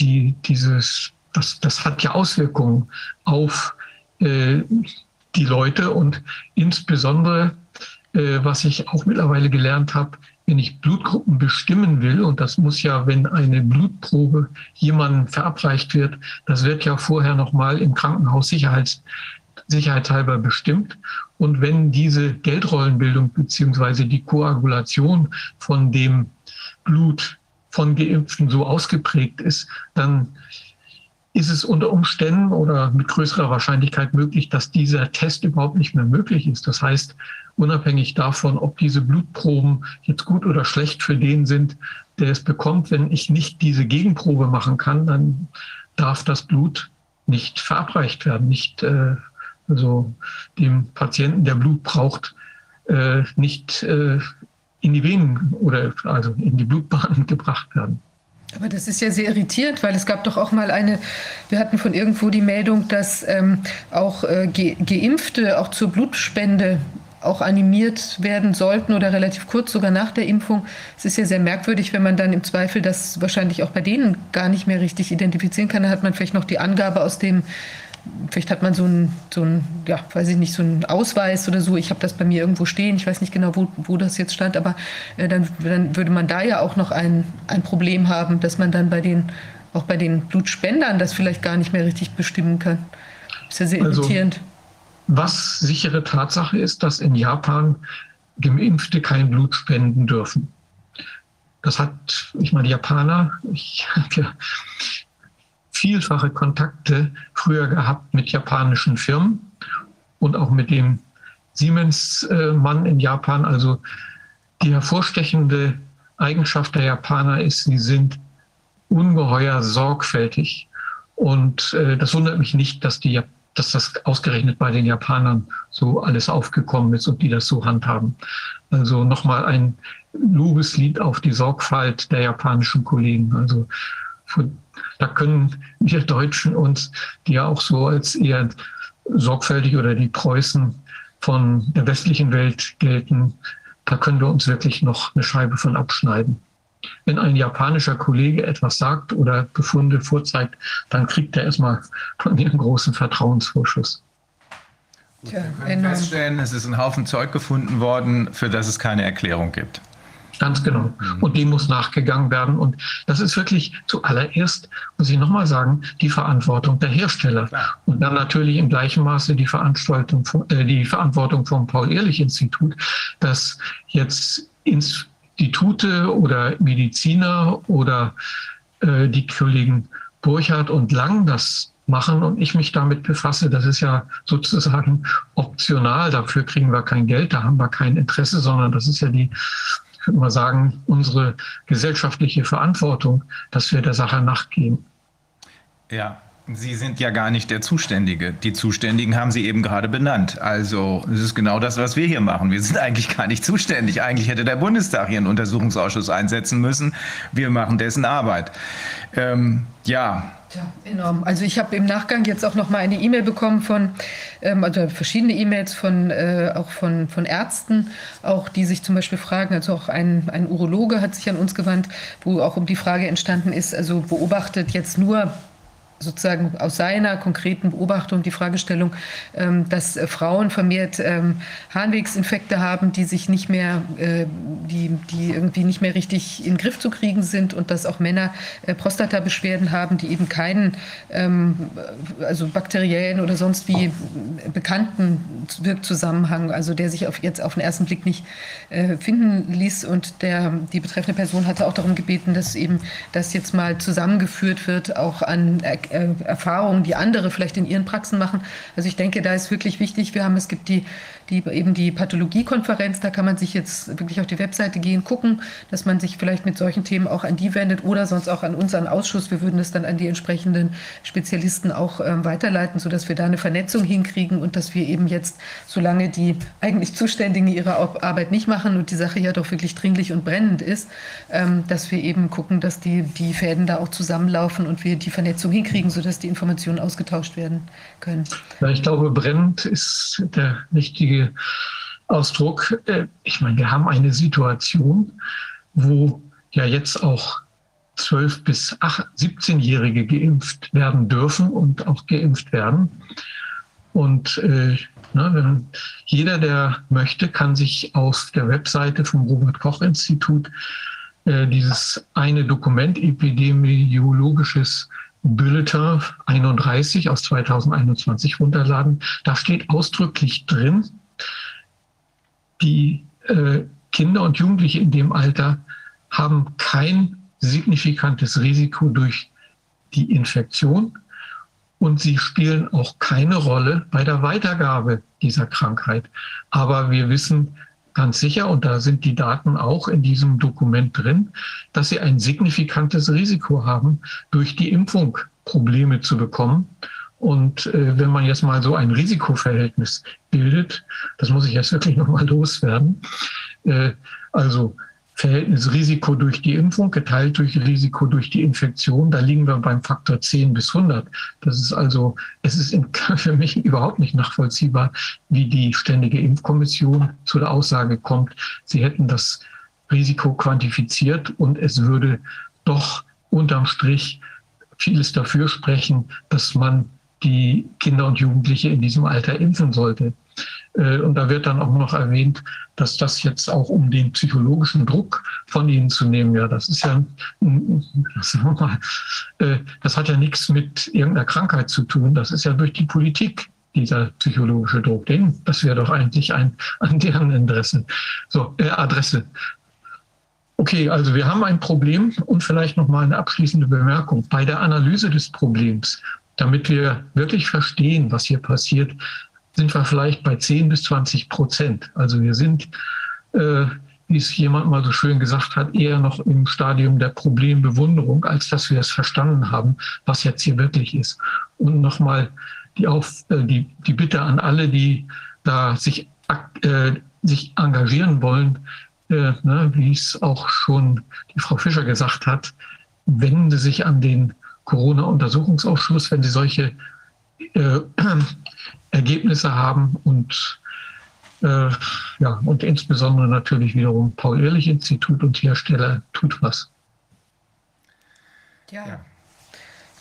die, dieses, das, das hat ja Auswirkungen auf äh, die Leute und insbesondere, äh, was ich auch mittlerweile gelernt habe, wenn ich Blutgruppen bestimmen will, und das muss ja, wenn eine Blutprobe jemandem verabreicht wird, das wird ja vorher nochmal im Krankenhaus sicherheits, sicherheitshalber bestimmt. Und wenn diese Geldrollenbildung beziehungsweise die Koagulation von dem Blut von Geimpften so ausgeprägt ist, dann ist es unter Umständen oder mit größerer Wahrscheinlichkeit möglich, dass dieser Test überhaupt nicht mehr möglich ist. Das heißt, unabhängig davon, ob diese Blutproben jetzt gut oder schlecht für den sind, der es bekommt, wenn ich nicht diese Gegenprobe machen kann, dann darf das Blut nicht verabreicht werden, nicht äh, also dem Patienten, der Blut braucht, äh, nicht äh, in die Venen oder also in die Blutbahnen gebracht werden. Aber das ist ja sehr irritierend, weil es gab doch auch mal eine, wir hatten von irgendwo die Meldung, dass ähm, auch äh, Ge Geimpfte auch zur Blutspende auch animiert werden sollten oder relativ kurz sogar nach der Impfung. Es ist ja sehr merkwürdig, wenn man dann im Zweifel das wahrscheinlich auch bei denen gar nicht mehr richtig identifizieren kann. Dann hat man vielleicht noch die Angabe aus dem vielleicht hat man so einen, so ein, ja, weiß ich nicht, so einen Ausweis oder so. Ich habe das bei mir irgendwo stehen. Ich weiß nicht genau, wo, wo das jetzt stand, aber äh, dann, dann würde man da ja auch noch ein, ein Problem haben, dass man dann bei den, auch bei den Blutspendern das vielleicht gar nicht mehr richtig bestimmen kann. Das ist ja sehr also, irritierend. Was sichere Tatsache ist, dass in Japan Geimpfte kein Blut spenden dürfen. Das hat, ich meine, die Japaner, ich habe ja vielfache Kontakte früher gehabt mit japanischen Firmen und auch mit dem Siemens-Mann in Japan. Also die hervorstechende Eigenschaft der Japaner ist, sie sind ungeheuer sorgfältig Und äh, das wundert mich nicht, dass, die, dass das ausgerechnet bei den Japanern so alles aufgekommen ist und die das so handhaben. Also nochmal ein Lobeslied auf die Sorgfalt der japanischen Kollegen. Also da können wir Deutschen uns, die ja auch so als eher sorgfältig oder die Preußen von der westlichen Welt gelten, da können wir uns wirklich noch eine Scheibe von abschneiden. Wenn ein japanischer Kollege etwas sagt oder Befunde vorzeigt, dann kriegt er erstmal von mir einen großen Vertrauensvorschuss. Tja, wir können feststellen, es ist ein Haufen Zeug gefunden worden, für das es keine Erklärung gibt. Ganz genau. Mhm. Und dem muss nachgegangen werden. Und das ist wirklich zuallererst, muss ich nochmal sagen, die Verantwortung der Hersteller. Und dann natürlich im gleichen Maße die, Veranstaltung, äh, die Verantwortung vom Paul-Ehrlich-Institut, dass jetzt Institute oder Mediziner oder äh, die Kollegen Burchardt und Lang das machen und ich mich damit befasse. Das ist ja sozusagen optional. Dafür kriegen wir kein Geld, da haben wir kein Interesse, sondern das ist ja die würde mal sagen, unsere gesellschaftliche Verantwortung, dass wir der Sache nachgehen. Ja, Sie sind ja gar nicht der Zuständige. Die Zuständigen haben Sie eben gerade benannt. Also es ist genau das, was wir hier machen. Wir sind eigentlich gar nicht zuständig. Eigentlich hätte der Bundestag hier einen Untersuchungsausschuss einsetzen müssen. Wir machen dessen Arbeit. Ähm, ja, ja, enorm. Also ich habe im Nachgang jetzt auch noch mal eine E-Mail bekommen von, ähm, also verschiedene E-Mails von äh, auch von, von Ärzten, auch die sich zum Beispiel fragen, also auch ein, ein Urologe hat sich an uns gewandt, wo auch um die Frage entstanden ist, also beobachtet jetzt nur sozusagen aus seiner konkreten Beobachtung die Fragestellung, ähm, dass äh, Frauen vermehrt ähm, Harnwegsinfekte haben, die sich nicht mehr, äh, die, die irgendwie nicht mehr richtig in den Griff zu kriegen sind und dass auch Männer äh, Prostatabeschwerden haben, die eben keinen, ähm, also bakteriellen oder sonst wie bekannten Wirkzusammenhang, also der sich auf, jetzt auf den ersten Blick nicht finden ließ. Und der, die betreffende Person hatte auch darum gebeten, dass eben das jetzt mal zusammengeführt wird, auch an Erfahrungen, die andere vielleicht in ihren Praxen machen. Also ich denke, da ist wirklich wichtig, wir haben, es gibt die, die eben die Pathologiekonferenz, da kann man sich jetzt wirklich auf die Webseite gehen, gucken, dass man sich vielleicht mit solchen Themen auch an die wendet oder sonst auch an unseren Ausschuss. Wir würden es dann an die entsprechenden Spezialisten auch ähm, weiterleiten, sodass wir da eine Vernetzung hinkriegen und dass wir eben jetzt, solange die eigentlich Zuständigen ihre Arbeit nicht machen und die Sache ja doch wirklich dringlich und brennend ist, ähm, dass wir eben gucken, dass die, die Fäden da auch zusammenlaufen und wir die Vernetzung hinkriegen kriegen, sodass die Informationen ausgetauscht werden können. Ja, ich glaube, brennend ist der richtige Ausdruck. Äh, ich meine, wir haben eine Situation, wo ja jetzt auch 12- bis 17-Jährige geimpft werden dürfen und auch geimpft werden. Und äh, ne, jeder, der möchte, kann sich auf der Webseite vom Robert Koch Institut äh, dieses eine Dokument epidemiologisches Bulletin 31 aus 2021 runterladen. Da steht ausdrücklich drin, die äh, Kinder und Jugendliche in dem Alter haben kein signifikantes Risiko durch die Infektion und sie spielen auch keine Rolle bei der Weitergabe dieser Krankheit. Aber wir wissen, ganz sicher, und da sind die Daten auch in diesem Dokument drin, dass sie ein signifikantes Risiko haben, durch die Impfung Probleme zu bekommen. Und äh, wenn man jetzt mal so ein Risikoverhältnis bildet, das muss ich jetzt wirklich nochmal loswerden, äh, also Verhältnis Risiko durch die Impfung geteilt durch Risiko durch die Infektion, da liegen wir beim Faktor 10 bis 100. Das ist also, es ist für mich überhaupt nicht nachvollziehbar, wie die Ständige Impfkommission zu der Aussage kommt, sie hätten das Risiko quantifiziert und es würde doch unterm Strich vieles dafür sprechen, dass man die Kinder und Jugendliche in diesem Alter impfen sollte. Äh, und da wird dann auch noch erwähnt, dass das jetzt auch um den psychologischen Druck von ihnen zu nehmen, ja, das ist ja, äh, das hat ja nichts mit irgendeiner Krankheit zu tun. Das ist ja durch die Politik dieser psychologische Druck. Den, das wäre doch eigentlich ein, an deren Interesse. So, äh, Adresse. Okay, also wir haben ein Problem und vielleicht noch mal eine abschließende Bemerkung. Bei der Analyse des Problems, damit wir wirklich verstehen, was hier passiert, sind wir vielleicht bei 10 bis 20 Prozent. Also wir sind, äh, wie es jemand mal so schön gesagt hat, eher noch im Stadium der Problembewunderung, als dass wir es verstanden haben, was jetzt hier wirklich ist. Und nochmal die, äh, die, die Bitte an alle, die da sich, äh, sich engagieren wollen, äh, ne, wie es auch schon die Frau Fischer gesagt hat, wenden Sie sich an den Corona-Untersuchungsausschuss, wenn Sie solche äh, Ergebnisse haben und äh, ja, und insbesondere natürlich wiederum Paul-Ehrlich-Institut und Hersteller tut was. Ja. ja.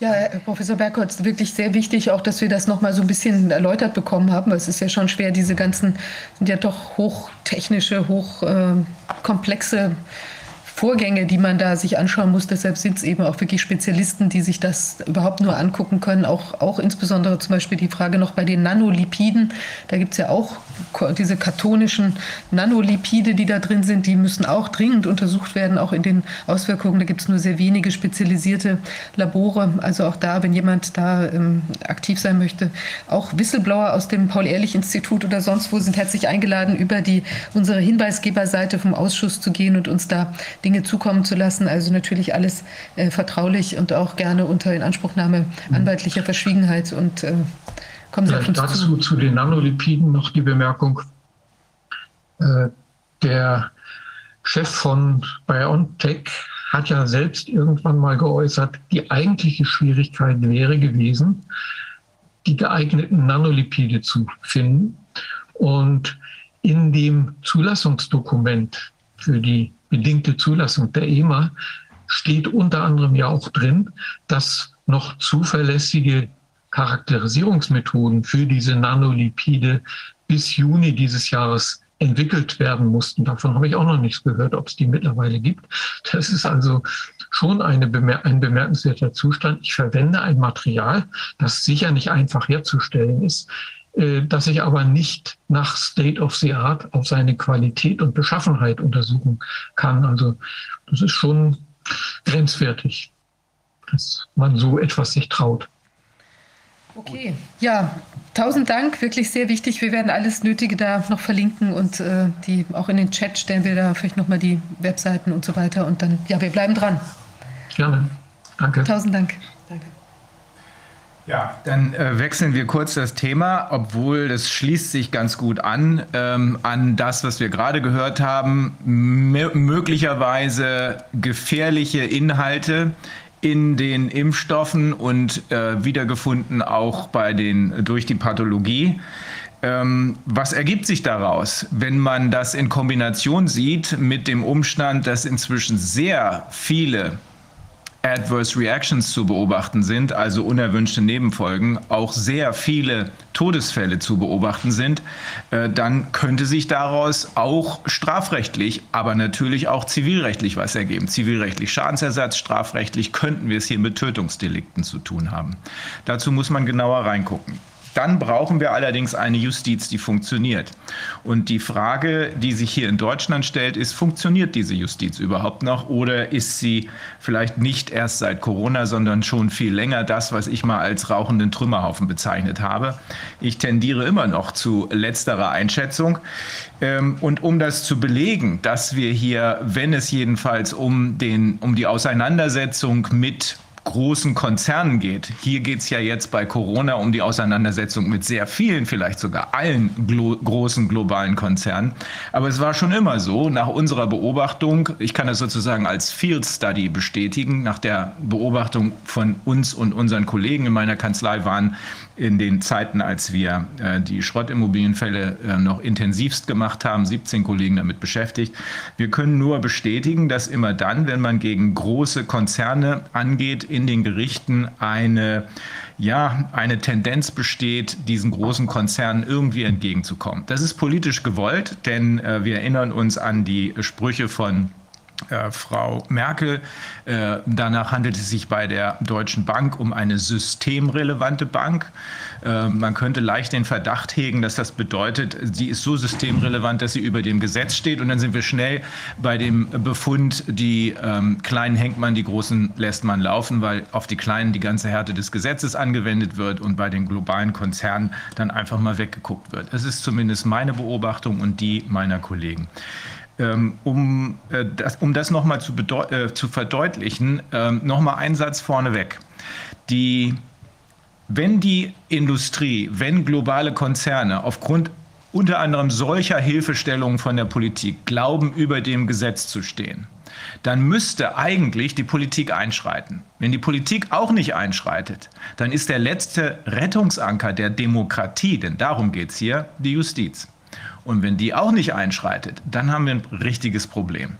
Ja, Herr Professor Bergholz, wirklich sehr wichtig, auch dass wir das nochmal so ein bisschen erläutert bekommen haben. Es ist ja schon schwer, diese ganzen, sind ja doch hochtechnische, hochkomplexe äh, Vorgänge, die man da sich anschauen muss. Deshalb sind es eben auch wirklich Spezialisten, die sich das überhaupt nur angucken können. Auch, auch insbesondere zum Beispiel die Frage noch bei den Nanolipiden. Da gibt es ja auch diese katonischen Nanolipide, die da drin sind. Die müssen auch dringend untersucht werden, auch in den Auswirkungen. Da gibt es nur sehr wenige spezialisierte Labore. Also auch da, wenn jemand da ähm, aktiv sein möchte, auch Whistleblower aus dem Paul-Ehrlich-Institut oder sonst wo sind herzlich eingeladen, über die unsere Hinweisgeberseite vom Ausschuss zu gehen und uns da Dinge Dinge zukommen zu lassen. Also natürlich alles äh, vertraulich und auch gerne unter Inanspruchnahme mhm. anwaltlicher Verschwiegenheit. Und äh, kommen Sie ja, auf uns dazu zu. zu den Nanolipiden noch die Bemerkung. Äh, der Chef von BioNTech hat ja selbst irgendwann mal geäußert, die eigentliche Schwierigkeit wäre gewesen, die geeigneten Nanolipide zu finden. Und in dem Zulassungsdokument für die bedingte Zulassung der EMA steht unter anderem ja auch drin, dass noch zuverlässige Charakterisierungsmethoden für diese Nanolipide bis Juni dieses Jahres entwickelt werden mussten. Davon habe ich auch noch nichts gehört, ob es die mittlerweile gibt. Das ist also schon bemer ein bemerkenswerter Zustand. Ich verwende ein Material, das sicher nicht einfach herzustellen ist, äh, dass ich aber nicht nach State of the Art auf seine Qualität und Beschaffenheit untersuchen kann. Also das ist schon grenzwertig, dass man so etwas sich traut. Okay, ja, tausend Dank, wirklich sehr wichtig. Wir werden alles Nötige da noch verlinken und äh, die auch in den Chat stellen wir da vielleicht nochmal die Webseiten und so weiter. Und dann, ja, wir bleiben dran. Gerne, danke. Tausend Dank. Ja, dann äh, wechseln wir kurz das Thema, obwohl das schließt sich ganz gut an, ähm, an das, was wir gerade gehört haben, möglicherweise gefährliche Inhalte in den Impfstoffen und äh, wiedergefunden auch bei den, durch die Pathologie. Ähm, was ergibt sich daraus, wenn man das in Kombination sieht mit dem Umstand, dass inzwischen sehr viele Adverse Reactions zu beobachten sind, also unerwünschte Nebenfolgen, auch sehr viele Todesfälle zu beobachten sind, äh, dann könnte sich daraus auch strafrechtlich, aber natürlich auch zivilrechtlich was ergeben. Zivilrechtlich Schadensersatz, strafrechtlich könnten wir es hier mit Tötungsdelikten zu tun haben. Dazu muss man genauer reingucken. Dann brauchen wir allerdings eine Justiz, die funktioniert. Und die Frage, die sich hier in Deutschland stellt, ist, funktioniert diese Justiz überhaupt noch oder ist sie vielleicht nicht erst seit Corona, sondern schon viel länger das, was ich mal als rauchenden Trümmerhaufen bezeichnet habe? Ich tendiere immer noch zu letzterer Einschätzung. Ähm, und um das zu belegen, dass wir hier, wenn es jedenfalls um, den, um die Auseinandersetzung mit großen Konzernen geht. Hier geht es ja jetzt bei Corona um die Auseinandersetzung mit sehr vielen, vielleicht sogar allen glo großen globalen Konzernen. Aber es war schon immer so, nach unserer Beobachtung, ich kann das sozusagen als Field Study bestätigen, nach der Beobachtung von uns und unseren Kollegen in meiner Kanzlei waren in den Zeiten, als wir äh, die Schrottimmobilienfälle äh, noch intensivst gemacht haben, 17 Kollegen damit beschäftigt. Wir können nur bestätigen, dass immer dann, wenn man gegen große Konzerne angeht, in den Gerichten eine ja, eine Tendenz besteht, diesen großen Konzernen irgendwie entgegenzukommen. Das ist politisch gewollt, denn äh, wir erinnern uns an die Sprüche von äh, Frau Merkel. Äh, danach handelt es sich bei der Deutschen Bank um eine systemrelevante Bank. Äh, man könnte leicht den Verdacht hegen, dass das bedeutet, sie ist so systemrelevant, dass sie über dem Gesetz steht. Und dann sind wir schnell bei dem Befund, die ähm, Kleinen hängt man, die Großen lässt man laufen, weil auf die Kleinen die ganze Härte des Gesetzes angewendet wird und bei den globalen Konzernen dann einfach mal weggeguckt wird. Das ist zumindest meine Beobachtung und die meiner Kollegen. Ähm, um, äh, das, um das nochmal zu, äh, zu verdeutlichen, äh, nochmal ein Satz vorneweg. Die, wenn die Industrie, wenn globale Konzerne aufgrund unter anderem solcher Hilfestellungen von der Politik glauben, über dem Gesetz zu stehen, dann müsste eigentlich die Politik einschreiten. Wenn die Politik auch nicht einschreitet, dann ist der letzte Rettungsanker der Demokratie, denn darum geht es hier, die Justiz. Und wenn die auch nicht einschreitet, dann haben wir ein richtiges Problem.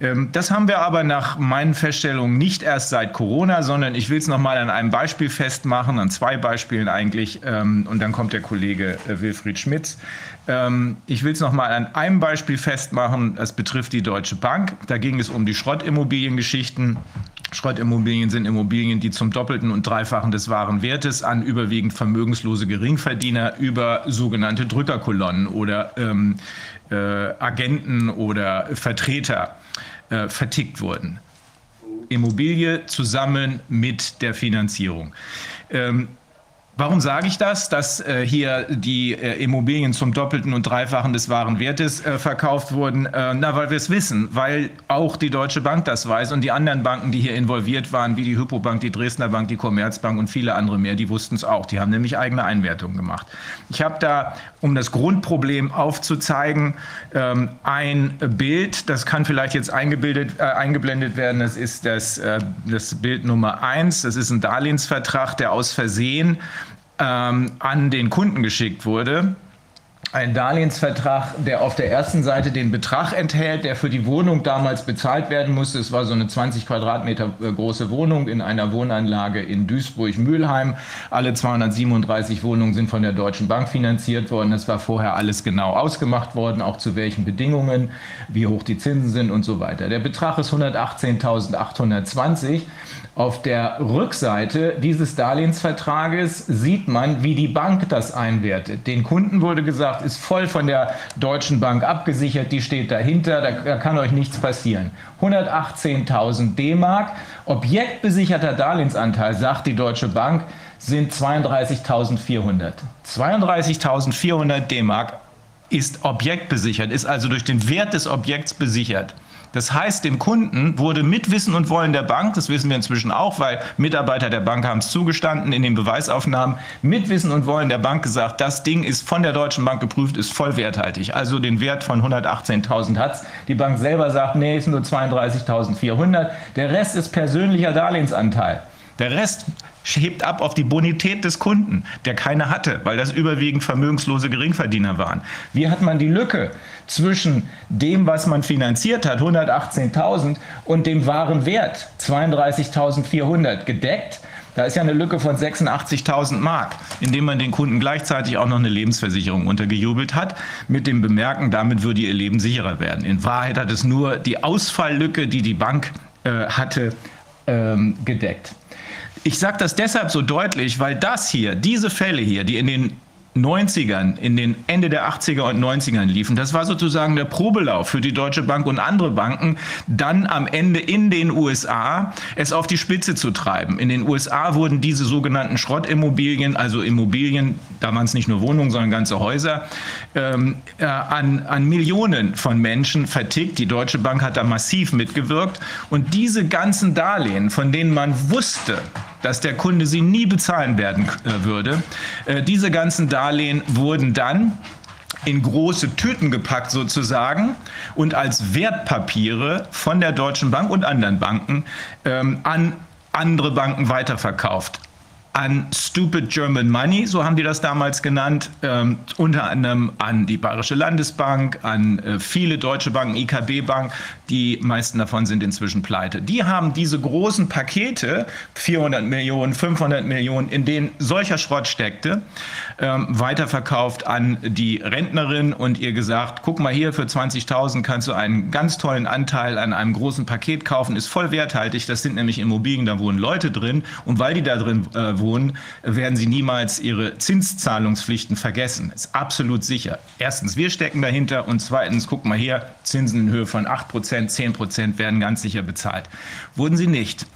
Ähm, das haben wir aber nach meinen Feststellungen nicht erst seit Corona, sondern ich will es noch mal an einem Beispiel festmachen, an zwei Beispielen eigentlich. Ähm, und dann kommt der Kollege äh, Wilfried Schmitz. Ähm, ich will es noch mal an einem Beispiel festmachen. Das betrifft die Deutsche Bank. Da ging es um die Schrottimmobiliengeschichten. Schrottimmobilien sind Immobilien, die zum Doppelten und Dreifachen des wahren Wertes an überwiegend vermögenslose Geringverdiener über sogenannte Drückerkolonnen oder ähm, äh, Agenten oder Vertreter äh, vertickt wurden. Immobilie zusammen mit der Finanzierung. Ähm, Warum sage ich das? Dass äh, hier die äh, Immobilien zum doppelten und dreifachen des wahren Wertes äh, verkauft wurden? Äh, na, weil wir es wissen, weil auch die Deutsche Bank das weiß und die anderen Banken, die hier involviert waren, wie die Hypobank, die Dresdner Bank, die Commerzbank und viele andere mehr, die wussten es auch. Die haben nämlich eigene Einwertungen gemacht. Ich habe da, um das Grundproblem aufzuzeigen, ähm, ein Bild, das kann vielleicht jetzt eingebildet, äh, eingeblendet werden. Das ist das, äh, das Bild Nummer eins. Das ist ein Darlehensvertrag, der aus Versehen ähm, an den Kunden geschickt wurde. Ein Darlehensvertrag, der auf der ersten Seite den Betrag enthält, der für die Wohnung damals bezahlt werden musste. Es war so eine 20 Quadratmeter äh, große Wohnung in einer Wohnanlage in Duisburg-Mülheim. Alle 237 Wohnungen sind von der Deutschen Bank finanziert worden. Das war vorher alles genau ausgemacht worden, auch zu welchen Bedingungen, wie hoch die Zinsen sind und so weiter. Der Betrag ist 118.820. Auf der Rückseite dieses Darlehensvertrages sieht man, wie die Bank das einwertet. Den Kunden wurde gesagt, ist voll von der Deutschen Bank abgesichert, die steht dahinter, da, kann euch nichts passieren. 118.000 D-Mark, objektbesicherter Darlehensanteil, sagt die Deutsche Bank, sind 32.400. 32.400 D-Mark ist objektbesichert, ist also durch den Wert des Objekts besichert. Das heißt, dem Kunden wurde mit Wissen und Wollen der Bank, das wissen wir inzwischen auch, weil Mitarbeiter der Bank haben es zugestanden in den Beweisaufnahmen, mit Wissen und Wollen der Bank gesagt, das Ding ist von der Deutschen Bank geprüft, ist voll werthaltig. Also den Wert von 118.000 hat es. Die Bank selber sagt, nee, ist nur 32.400. Der Rest ist persönlicher Darlehensanteil. Der Rest hebt ab auf die Bonität des Kunden, der keine hatte, weil das überwiegend vermögenslose Geringverdiener waren. Wie hat man die Lücke zwischen dem, was man finanziert hat, 118.000, und dem wahren Wert, 32.400, gedeckt? Da ist ja eine Lücke von 86.000 Mark, indem man den Kunden gleichzeitig auch noch eine Lebensversicherung untergejubelt hat, mit dem Bemerken, damit würde ihr Leben sicherer werden. In Wahrheit hat es nur die Ausfalllücke, die die Bank äh, hatte, ähm, gedeckt. Ich sage das deshalb so deutlich, weil das hier, diese Fälle hier, die in den 90ern, in den Ende der 80er und 90ern liefen. Das war sozusagen der Probelauf für die Deutsche Bank und andere Banken, dann am Ende in den USA es auf die Spitze zu treiben. In den USA wurden diese sogenannten Schrottimmobilien, also Immobilien, da waren es nicht nur Wohnungen, sondern ganze Häuser, ähm, äh, an, an Millionen von Menschen vertickt. Die Deutsche Bank hat da massiv mitgewirkt. Und diese ganzen Darlehen, von denen man wusste, dass der Kunde sie nie bezahlen werden äh, würde. Äh, diese ganzen Darlehen wurden dann in große Tüten gepackt sozusagen und als Wertpapiere von der Deutschen Bank und anderen Banken ähm, an andere Banken weiterverkauft an Stupid German Money, so haben die das damals genannt, ähm, unter anderem an die Bayerische Landesbank, an äh, viele deutsche Banken, IKB Bank, die meisten davon sind inzwischen pleite. Die haben diese großen Pakete, 400 Millionen, 500 Millionen, in denen solcher Schrott steckte, ähm, weiterverkauft an die Rentnerin und ihr gesagt, guck mal hier, für 20.000 kannst du einen ganz tollen Anteil an einem großen Paket kaufen, ist voll werthaltig, das sind nämlich Immobilien, da wohnen Leute drin. Und weil die da drin äh, wohnen, wohnen, werden sie niemals ihre Zinszahlungspflichten vergessen. Ist absolut sicher. Erstens, wir stecken dahinter und zweitens, guck mal her, Zinsen in Höhe von 8 Prozent, 10 Prozent werden ganz sicher bezahlt. Wurden sie nicht.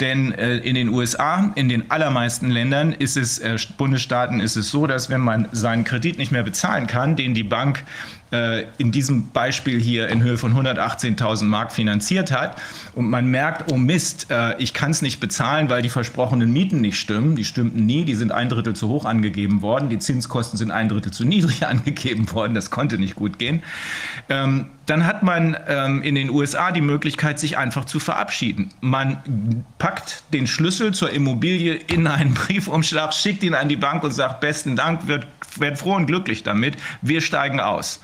Denn äh, in den USA, in den allermeisten Ländern ist es, äh, Bundesstaaten ist es so, dass wenn man seinen Kredit nicht mehr bezahlen kann, den die Bank äh, in diesem Beispiel hier in Höhe von 118.000 Mark finanziert hat und man merkt, oh Mist, äh, ich kann es nicht bezahlen, weil die versprochenen Mieten nicht stimmen. Die stimmten nie, die sind ein Drittel zu hoch angegeben worden, die Zinskosten sind ein Drittel zu niedrig angegeben worden, das konnte nicht gut gehen. Ähm, dann hat man ähm, in den USA die Möglichkeit, sich einfach zu verabschieden. Man packt den Schlüssel zur Immobilie in einen Briefumschlag, schickt ihn an die Bank und sagt, besten Dank, wird, wird froh und glücklich damit, wir steigen aus.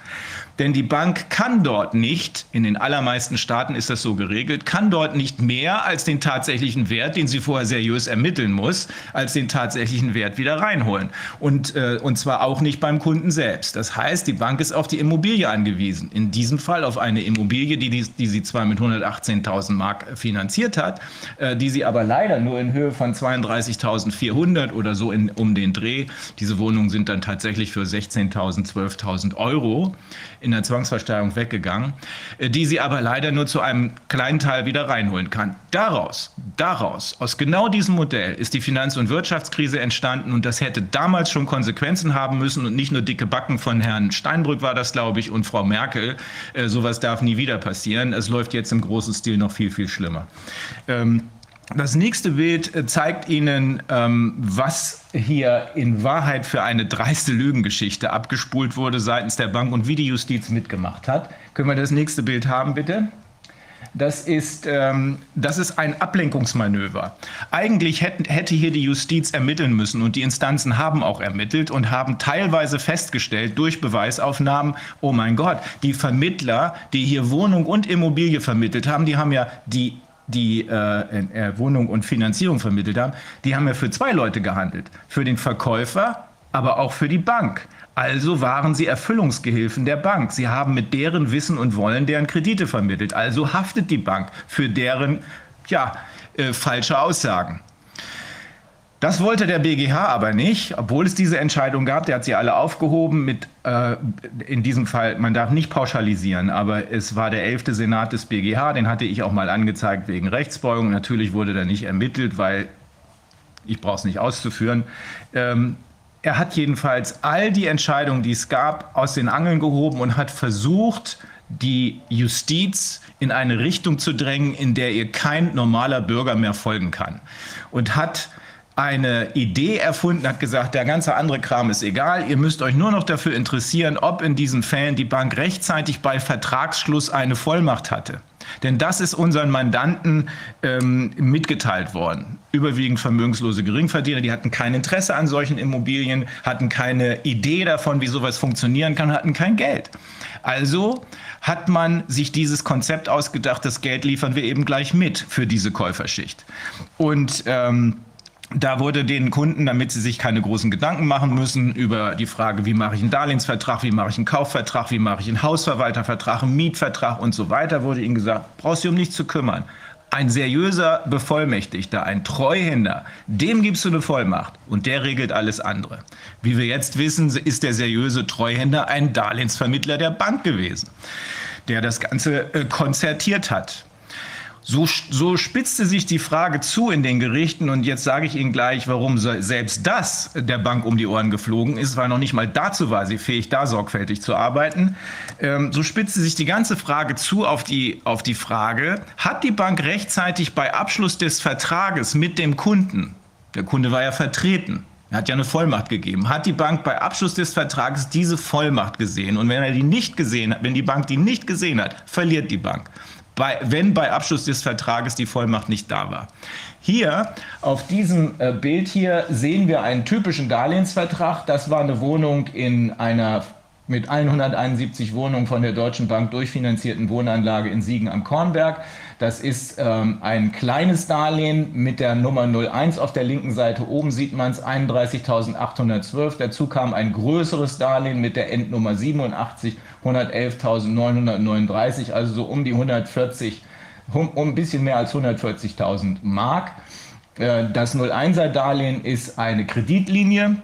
Denn die Bank kann dort nicht, in den allermeisten Staaten ist das so geregelt, kann dort nicht mehr als den tatsächlichen Wert, den sie vorher seriös ermitteln muss, als den tatsächlichen Wert wieder reinholen. Und, äh, und zwar auch nicht beim Kunden selbst. Das heißt, die Bank ist auf die Immobilie angewiesen. In diesem Fall auf eine Immobilie, die, die, die sie zwar mit 118.000 Mark finanziert hat, äh, die sie aber leider nur in Höhe von 32.400 oder so in, um den Dreh, diese Wohnungen sind dann tatsächlich für 16.000, 12.000 Euro in der Zwangsversteigerung weggegangen, äh, die sie aber leider nur zu einem kleinen Teil wieder reinholen kann. Daraus, daraus, aus genau diesem Modell ist die Finanz- und Wirtschaftskrise entstanden und das hätte damals schon Konsequenzen haben müssen und nicht nur dicke Backen von Herrn Steinbrück war das, glaube ich, und Frau Merkel. Äh, sowas darf nie wieder passieren. Es läuft jetzt im großen Stil noch viel, viel schlimmer. Ähm, das nächste Bild äh, zeigt Ihnen, ähm, was hier in Wahrheit für eine dreiste Lügengeschichte abgespult wurde seitens der Bank und wie die Justiz mitgemacht hat. Können wir das nächste Bild haben, bitte? Das ist, ähm, das ist ein Ablenkungsmanöver. Eigentlich hätte, hätte hier die Justiz ermitteln müssen und die Instanzen haben auch ermittelt und haben teilweise festgestellt durch Beweisaufnahmen, oh mein Gott, die Vermittler, die hier Wohnung und Immobilie vermittelt haben, die haben ja die die äh, äh, Wohnung und Finanzierung vermittelt haben, die haben ja für zwei Leute gehandelt. Für den Verkäufer, aber auch für die Bank. Also waren sie Erfüllungsgehilfen der Bank. Sie haben mit deren Wissen und Wollen deren Kredite vermittelt. Also haftet die Bank für deren ja, äh, falsche Aussagen. Das wollte der BGH aber nicht, obwohl es diese Entscheidung gab. Der hat sie alle aufgehoben mit, äh, in diesem Fall, man darf nicht pauschalisieren, aber es war der 11. Senat des BGH, den hatte ich auch mal angezeigt wegen Rechtsbeugung. Natürlich wurde da nicht ermittelt, weil ich brauche es nicht auszuführen. Ähm, er hat jedenfalls all die Entscheidungen, die es gab, aus den Angeln gehoben und hat versucht, die Justiz in eine Richtung zu drängen, in der ihr kein normaler Bürger mehr folgen kann. Und hat eine Idee erfunden, hat gesagt, der ganze andere Kram ist egal, ihr müsst euch nur noch dafür interessieren, ob in diesen Fällen die Bank rechtzeitig bei Vertragsschluss eine Vollmacht hatte. Denn das ist unseren Mandanten ähm, mitgeteilt worden. Überwiegend vermögenslose Geringverdiener, die hatten kein Interesse an solchen Immobilien, hatten keine Idee davon, wie sowas funktionieren kann, hatten kein Geld. Also hat man sich dieses Konzept ausgedacht, das Geld liefern wir eben gleich mit für diese Käuferschicht. Und ähm, da wurde den Kunden, damit sie sich keine großen Gedanken machen müssen über die Frage, wie mache ich einen Darlehensvertrag, wie mache ich einen Kaufvertrag, wie mache ich einen Hausverwaltervertrag, einen Mietvertrag und so weiter, wurde ihnen gesagt, brauchst du um nichts zu kümmern. Ein seriöser Bevollmächtigter, ein Treuhänder, dem gibst du eine Vollmacht und der regelt alles andere. Wie wir jetzt wissen, ist der seriöse Treuhänder ein Darlehensvermittler der Bank gewesen, der das Ganze äh, konzertiert hat. So, so spitzte sich die Frage zu in den Gerichten und jetzt sage ich Ihnen gleich, warum selbst das der Bank um die Ohren geflogen ist, weil noch nicht mal dazu war sie fähig, da sorgfältig zu arbeiten. Ähm, so spitzte sich die ganze Frage zu auf die, auf die Frage, hat die Bank rechtzeitig bei Abschluss des Vertrages mit dem Kunden, der Kunde war ja vertreten, er hat ja eine Vollmacht gegeben. Hat die Bank bei Abschluss des Vertrages diese Vollmacht gesehen? Und wenn er die nicht gesehen hat, wenn die Bank die nicht gesehen hat, verliert die Bank bei, wenn bei Abschluss des Vertrages die Vollmacht nicht da war. Hier auf diesem äh, Bild hier sehen wir einen typischen Darlehensvertrag. Das war eine Wohnung in einer mit 171 Wohnungen von der Deutschen Bank durchfinanzierten Wohnanlage in Siegen am Kornberg. Das ist ähm, ein kleines Darlehen mit der Nummer 01 auf der linken Seite. Oben sieht man es 31.812. Dazu kam ein größeres Darlehen mit der Endnummer 87 111.939, also so um die 140, um, um ein bisschen mehr als 140.000 Mark. Äh, das 01er Darlehen ist eine Kreditlinie.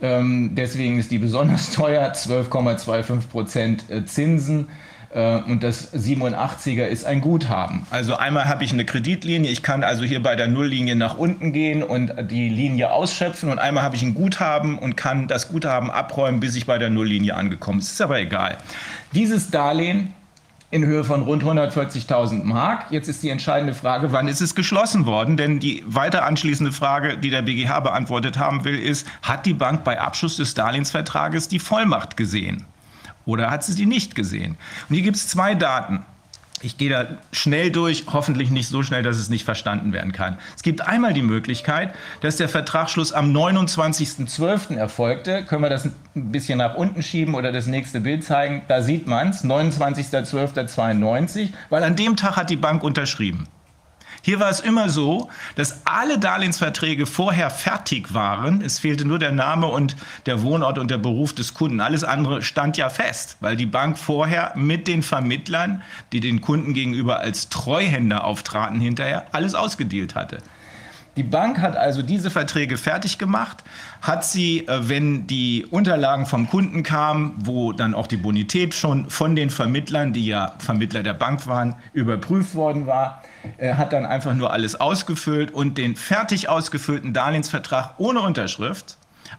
Ähm, deswegen ist die besonders teuer, 12,25 Prozent äh, Zinsen. Äh, und das 87er ist ein Guthaben. Also einmal habe ich eine Kreditlinie, ich kann also hier bei der Nulllinie nach unten gehen und die Linie ausschöpfen und einmal habe ich ein Guthaben und kann das Guthaben abräumen, bis ich bei der Nulllinie angekommen bin. Ist aber egal. Dieses Darlehen in Höhe von rund 140.000 Mark. Jetzt ist die entscheidende Frage, wann ist es geschlossen worden? Denn die weiter anschließende Frage, die der BGH beantwortet haben will, ist, hat die Bank bei Abschluss des Darlehensvertrages die Vollmacht gesehen? Oder hat sie sie nicht gesehen? Und hier gibt es zwei Daten. Ich gehe da schnell durch, hoffentlich nicht so schnell, dass es nicht verstanden werden kann. Es gibt einmal die Möglichkeit, dass der Vertragsschluss am 29.12. erfolgte. Können wir das ein bisschen nach unten schieben oder das nächste Bild zeigen? Da sieht man es, 29.12.92, weil an dem Tag hat die Bank unterschrieben. Hier war es immer so, dass alle Darlehensverträge vorher fertig waren. Es fehlte nur der Name und der Wohnort und der Beruf des Kunden. Alles andere stand ja fest, weil die Bank vorher mit den Vermittlern, die den Kunden gegenüber als Treuhänder auftraten, hinterher alles ausgedealt hatte. Die Bank hat also diese Verträge fertig gemacht, hat sie, äh, wenn die Unterlagen vom Kunden kamen, wo dann auch die Bonität schon von den Vermittlern, die ja Vermittler der Bank waren, überprüft worden war, äh, hat dann einfach nur alles ausgefüllt und den fertig ausgefüllten Darlehensvertrag ohne Unterschrift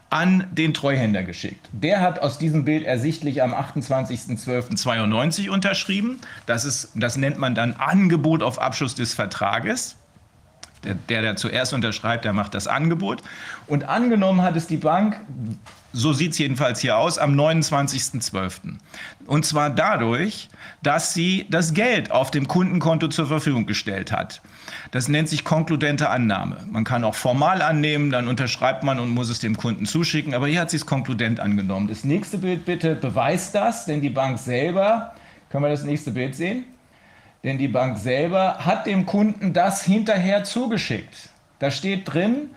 an den Treuhänder geschickt. Der hat aus diesem Bild ersichtlich am 28.12.92 unterschrieben. Das, ist, das nennt man dann Angebot auf Abschluss des Vertrages. Der, der, der zuerst unterschreibt, der macht das Angebot. Und angenommen hat es die Bank, so sieht es jedenfalls hier aus, am 29.12. Und zwar dadurch, dass sie das Geld auf dem Kundenkonto zur Verfügung gestellt hat. Das nennt sich konkludente Annahme. Man kann auch formal annehmen, dann unterschreibt man und muss es dem Kunden zuschicken. Aber hier hat sie es konkludent angenommen. Das nächste Bild bitte beweist das, denn die Bank selber, können wir das nächste Bild sehen? Denn die Bank selber hat dem Kunden das hinterher zugeschickt. Da steht drin,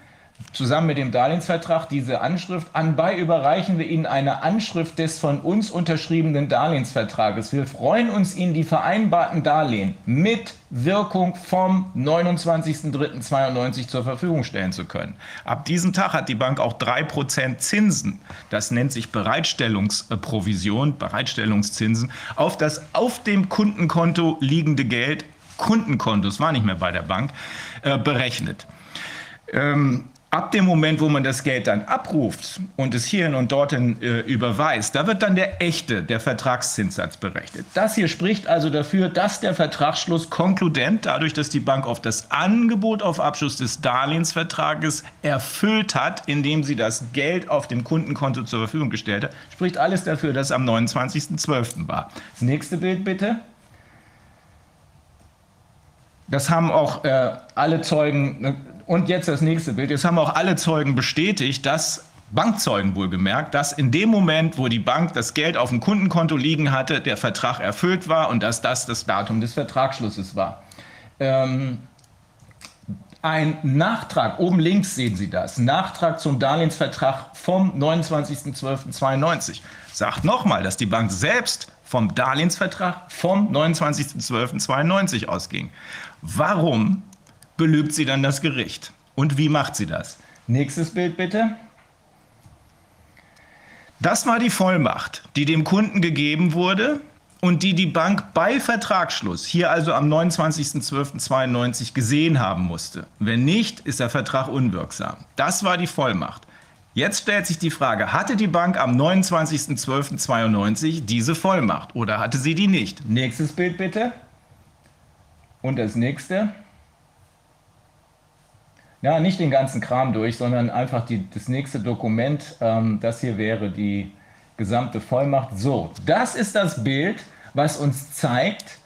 zusammen mit dem Darlehensvertrag diese Anschrift. Anbei überreichen wir Ihnen eine Anschrift des von uns unterschriebenen Darlehensvertrages. Wir freuen uns, Ihnen die vereinbarten Darlehen mit Wirkung vom 29.03.92 zur Verfügung stellen zu können. Ab diesem Tag hat die Bank auch 3% Zinsen, das nennt sich Bereitstellungsprovision, Bereitstellungszinsen, auf das auf dem Kundenkonto liegende Geld, Kundenkonto, es war nicht mehr bei der Bank, äh, berechnet. Ähm, Ab dem Moment, wo man das Geld dann abruft und es hierhin und dorthin äh, überweist, da wird dann der echte, der Vertragszinssatz berechnet. Das hier spricht also dafür, dass der Vertragsschluss konkludent, dadurch, dass die Bank auf das Angebot auf Abschluss des Darlehensvertrages erfüllt hat, indem sie das Geld auf dem Kundenkonto zur Verfügung gestellt hat, spricht alles dafür, dass es am 29.12. war. Das nächste Bild bitte. Das haben auch äh, alle Zeugen ne, und jetzt das nächste Bild. Jetzt haben auch alle Zeugen bestätigt, dass Bankzeugen wohlgemerkt, dass in dem Moment, wo die Bank das Geld auf dem Kundenkonto liegen hatte, der Vertrag erfüllt war und dass das das Datum des Vertragsschlusses war. Ähm, ein Nachtrag, oben links sehen Sie das, Nachtrag zum Darlehensvertrag vom 29.12.92 sagt nochmal, dass die Bank selbst vom Darlehensvertrag vom 29.12.92 ausging. Warum belügt sie dann das Gericht. Und wie macht sie das? Nächstes Bild bitte. Das war die Vollmacht, die dem Kunden gegeben wurde und die die Bank bei Vertragsschluss, hier also am 29.12.92 gesehen haben musste. Wenn nicht, ist der Vertrag unwirksam. Das war die Vollmacht. Jetzt stellt sich die Frage, hatte die Bank am 29.12.92 diese Vollmacht oder hatte sie die nicht? Nächstes Bild bitte. Und das nächste. Ja, nicht den ganzen Kram durch, sondern einfach die, das nächste Dokument. Ähm, das hier wäre die gesamte Vollmacht. So, das ist das Bild, was uns zeigt,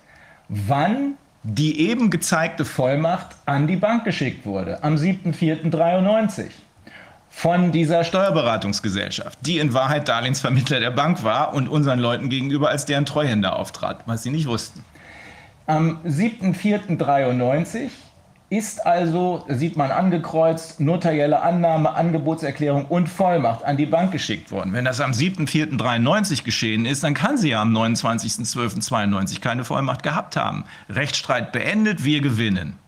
wann die eben gezeigte Vollmacht an die Bank geschickt wurde, am 7.4.93 von dieser Steuerberatungsgesellschaft, die in Wahrheit Darlehensvermittler der Bank war und unseren Leuten gegenüber als deren Treuhänder auftrat, was sie nicht wussten. Am 7.4.93 ist also, sieht man angekreuzt, notarielle Annahme, Angebotserklärung und Vollmacht an die Bank geschickt worden. Wenn das am 7.4.93 geschehen ist, dann kann sie ja am 29.12.92 keine Vollmacht gehabt haben. Rechtsstreit beendet, wir gewinnen.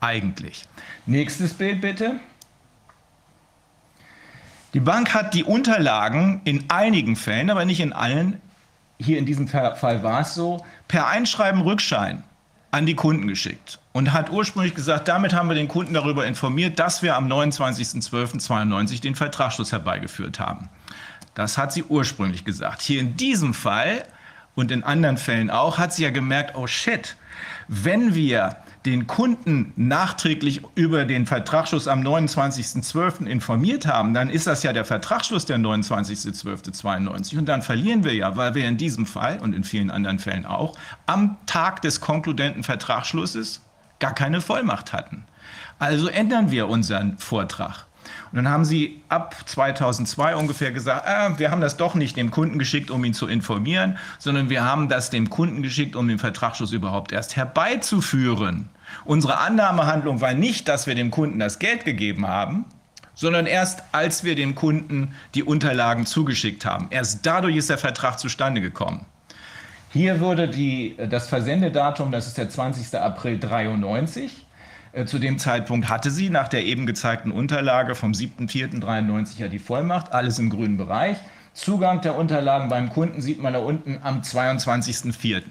Eigentlich. Nächstes Bild bitte. Die Bank hat die Unterlagen in einigen Fällen, aber nicht in allen, hier in diesem Fall war es so, per Einschreiben Rückschein an die Kunden geschickt und hat ursprünglich gesagt, damit haben wir den Kunden darüber informiert, dass wir am 29.12.92 den Vertragsschluss herbeigeführt haben. Das hat sie ursprünglich gesagt. Hier in diesem Fall und in anderen Fällen auch hat sie ja gemerkt, oh shit, wenn wir den Kunden nachträglich über den Vertragsschluss am 29.12. informiert haben, dann ist das ja der Vertragsschluss der 29.12.92 und dann verlieren wir ja, weil wir in diesem Fall und in vielen anderen Fällen auch am Tag des konkludenten Vertragsschlusses gar keine Vollmacht hatten. Also ändern wir unseren Vortrag. Und dann haben sie ab 2002 ungefähr gesagt, ah, wir haben das doch nicht dem Kunden geschickt, um ihn zu informieren, sondern wir haben das dem Kunden geschickt, um den Vertragsschluss überhaupt erst herbeizuführen. Unsere Annahmehandlung war nicht, dass wir dem Kunden das Geld gegeben haben, sondern erst als wir dem Kunden die Unterlagen zugeschickt haben. Erst dadurch ist der Vertrag zustande gekommen. Hier wurde die, das Versendedatum, das ist der 20. April 93. Äh, zu dem Zeitpunkt hatte sie nach der eben gezeigten Unterlage vom 7.4.93 ja die Vollmacht, alles im grünen Bereich. Zugang der Unterlagen beim Kunden sieht man da unten am 22.04.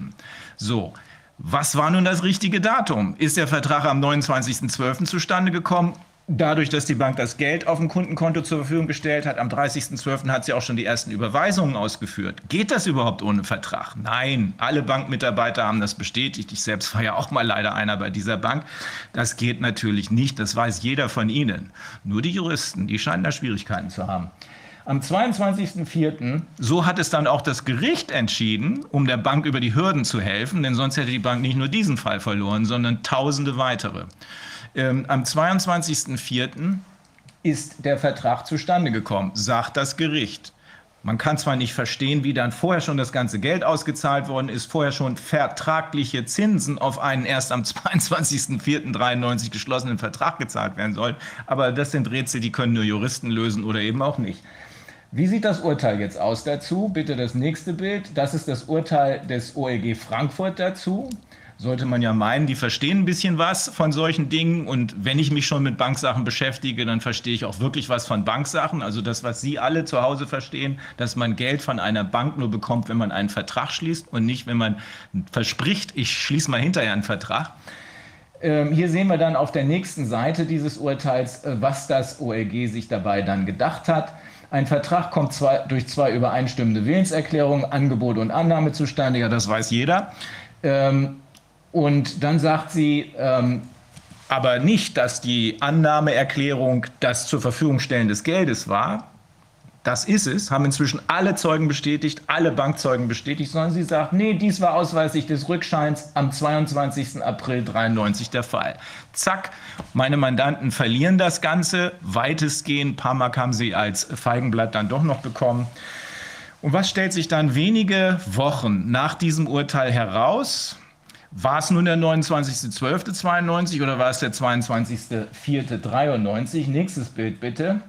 So, was war nun das richtige Datum? Ist der Vertrag am 29.12. zustande gekommen? Dadurch, dass die Bank das Geld auf dem Kundenkonto zur Verfügung gestellt hat, am 30.12. hat sie auch schon die ersten Überweisungen ausgeführt. Geht das überhaupt ohne Vertrag? Nein, alle Bankmitarbeiter haben das bestätigt. Ich selbst war ja auch mal leider einer bei dieser Bank. Das geht natürlich nicht, das weiß jeder von Ihnen. Nur die Juristen, die scheinen da Schwierigkeiten zu haben. Am 22.04., so hat es dann auch das Gericht entschieden, um der Bank über die Hürden zu helfen, denn sonst hätte die Bank nicht nur diesen Fall verloren, sondern tausende weitere. Ähm, am 22.04. ist der Vertrag zustande gekommen, sagt das Gericht. Man kann zwar nicht verstehen, wie dann vorher schon das ganze Geld ausgezahlt worden ist, vorher schon vertragliche Zinsen auf einen erst am 22.04.93 geschlossenen Vertrag gezahlt werden sollen, aber das sind Rätsel, die können nur Juristen lösen oder eben auch nicht. Wie sieht das Urteil jetzt aus dazu? Bitte das nächste Bild. Das ist das Urteil des OEG Frankfurt dazu. Sollte man ja meinen, die verstehen ein bisschen was von solchen Dingen. Und wenn ich mich schon mit Banksachen beschäftige, dann verstehe ich auch wirklich was von Banksachen. Also das, was Sie alle zu Hause verstehen, dass man Geld von einer Bank nur bekommt, wenn man einen Vertrag schließt und nicht, wenn man verspricht, ich schließe mal hinterher einen Vertrag. Ähm, hier sehen wir dann auf der nächsten Seite dieses Urteils, äh, was das OLG sich dabei dann gedacht hat. Ein Vertrag kommt zwei, durch zwei übereinstimmende Willenserklärungen, Angebot und Annahme zustande. Ja, das weiß jeder. Ähm, und dann sagt sie, ähm, aber nicht, dass die Annahmeerklärung das zur Verfügung stellen des Geldes war, das ist es, haben inzwischen alle Zeugen bestätigt, alle Bankzeugen bestätigt, sondern sie sagt, nee, dies war ausweislich des Rückscheins am 22. April 93 der Fall. Zack, meine Mandanten verlieren das Ganze, weitestgehend, ein paar Mark haben sie als Feigenblatt dann doch noch bekommen. Und was stellt sich dann wenige Wochen nach diesem Urteil heraus? War es nun der 29.12.92 oder war es der 22.04.93? Nächstes Bild bitte.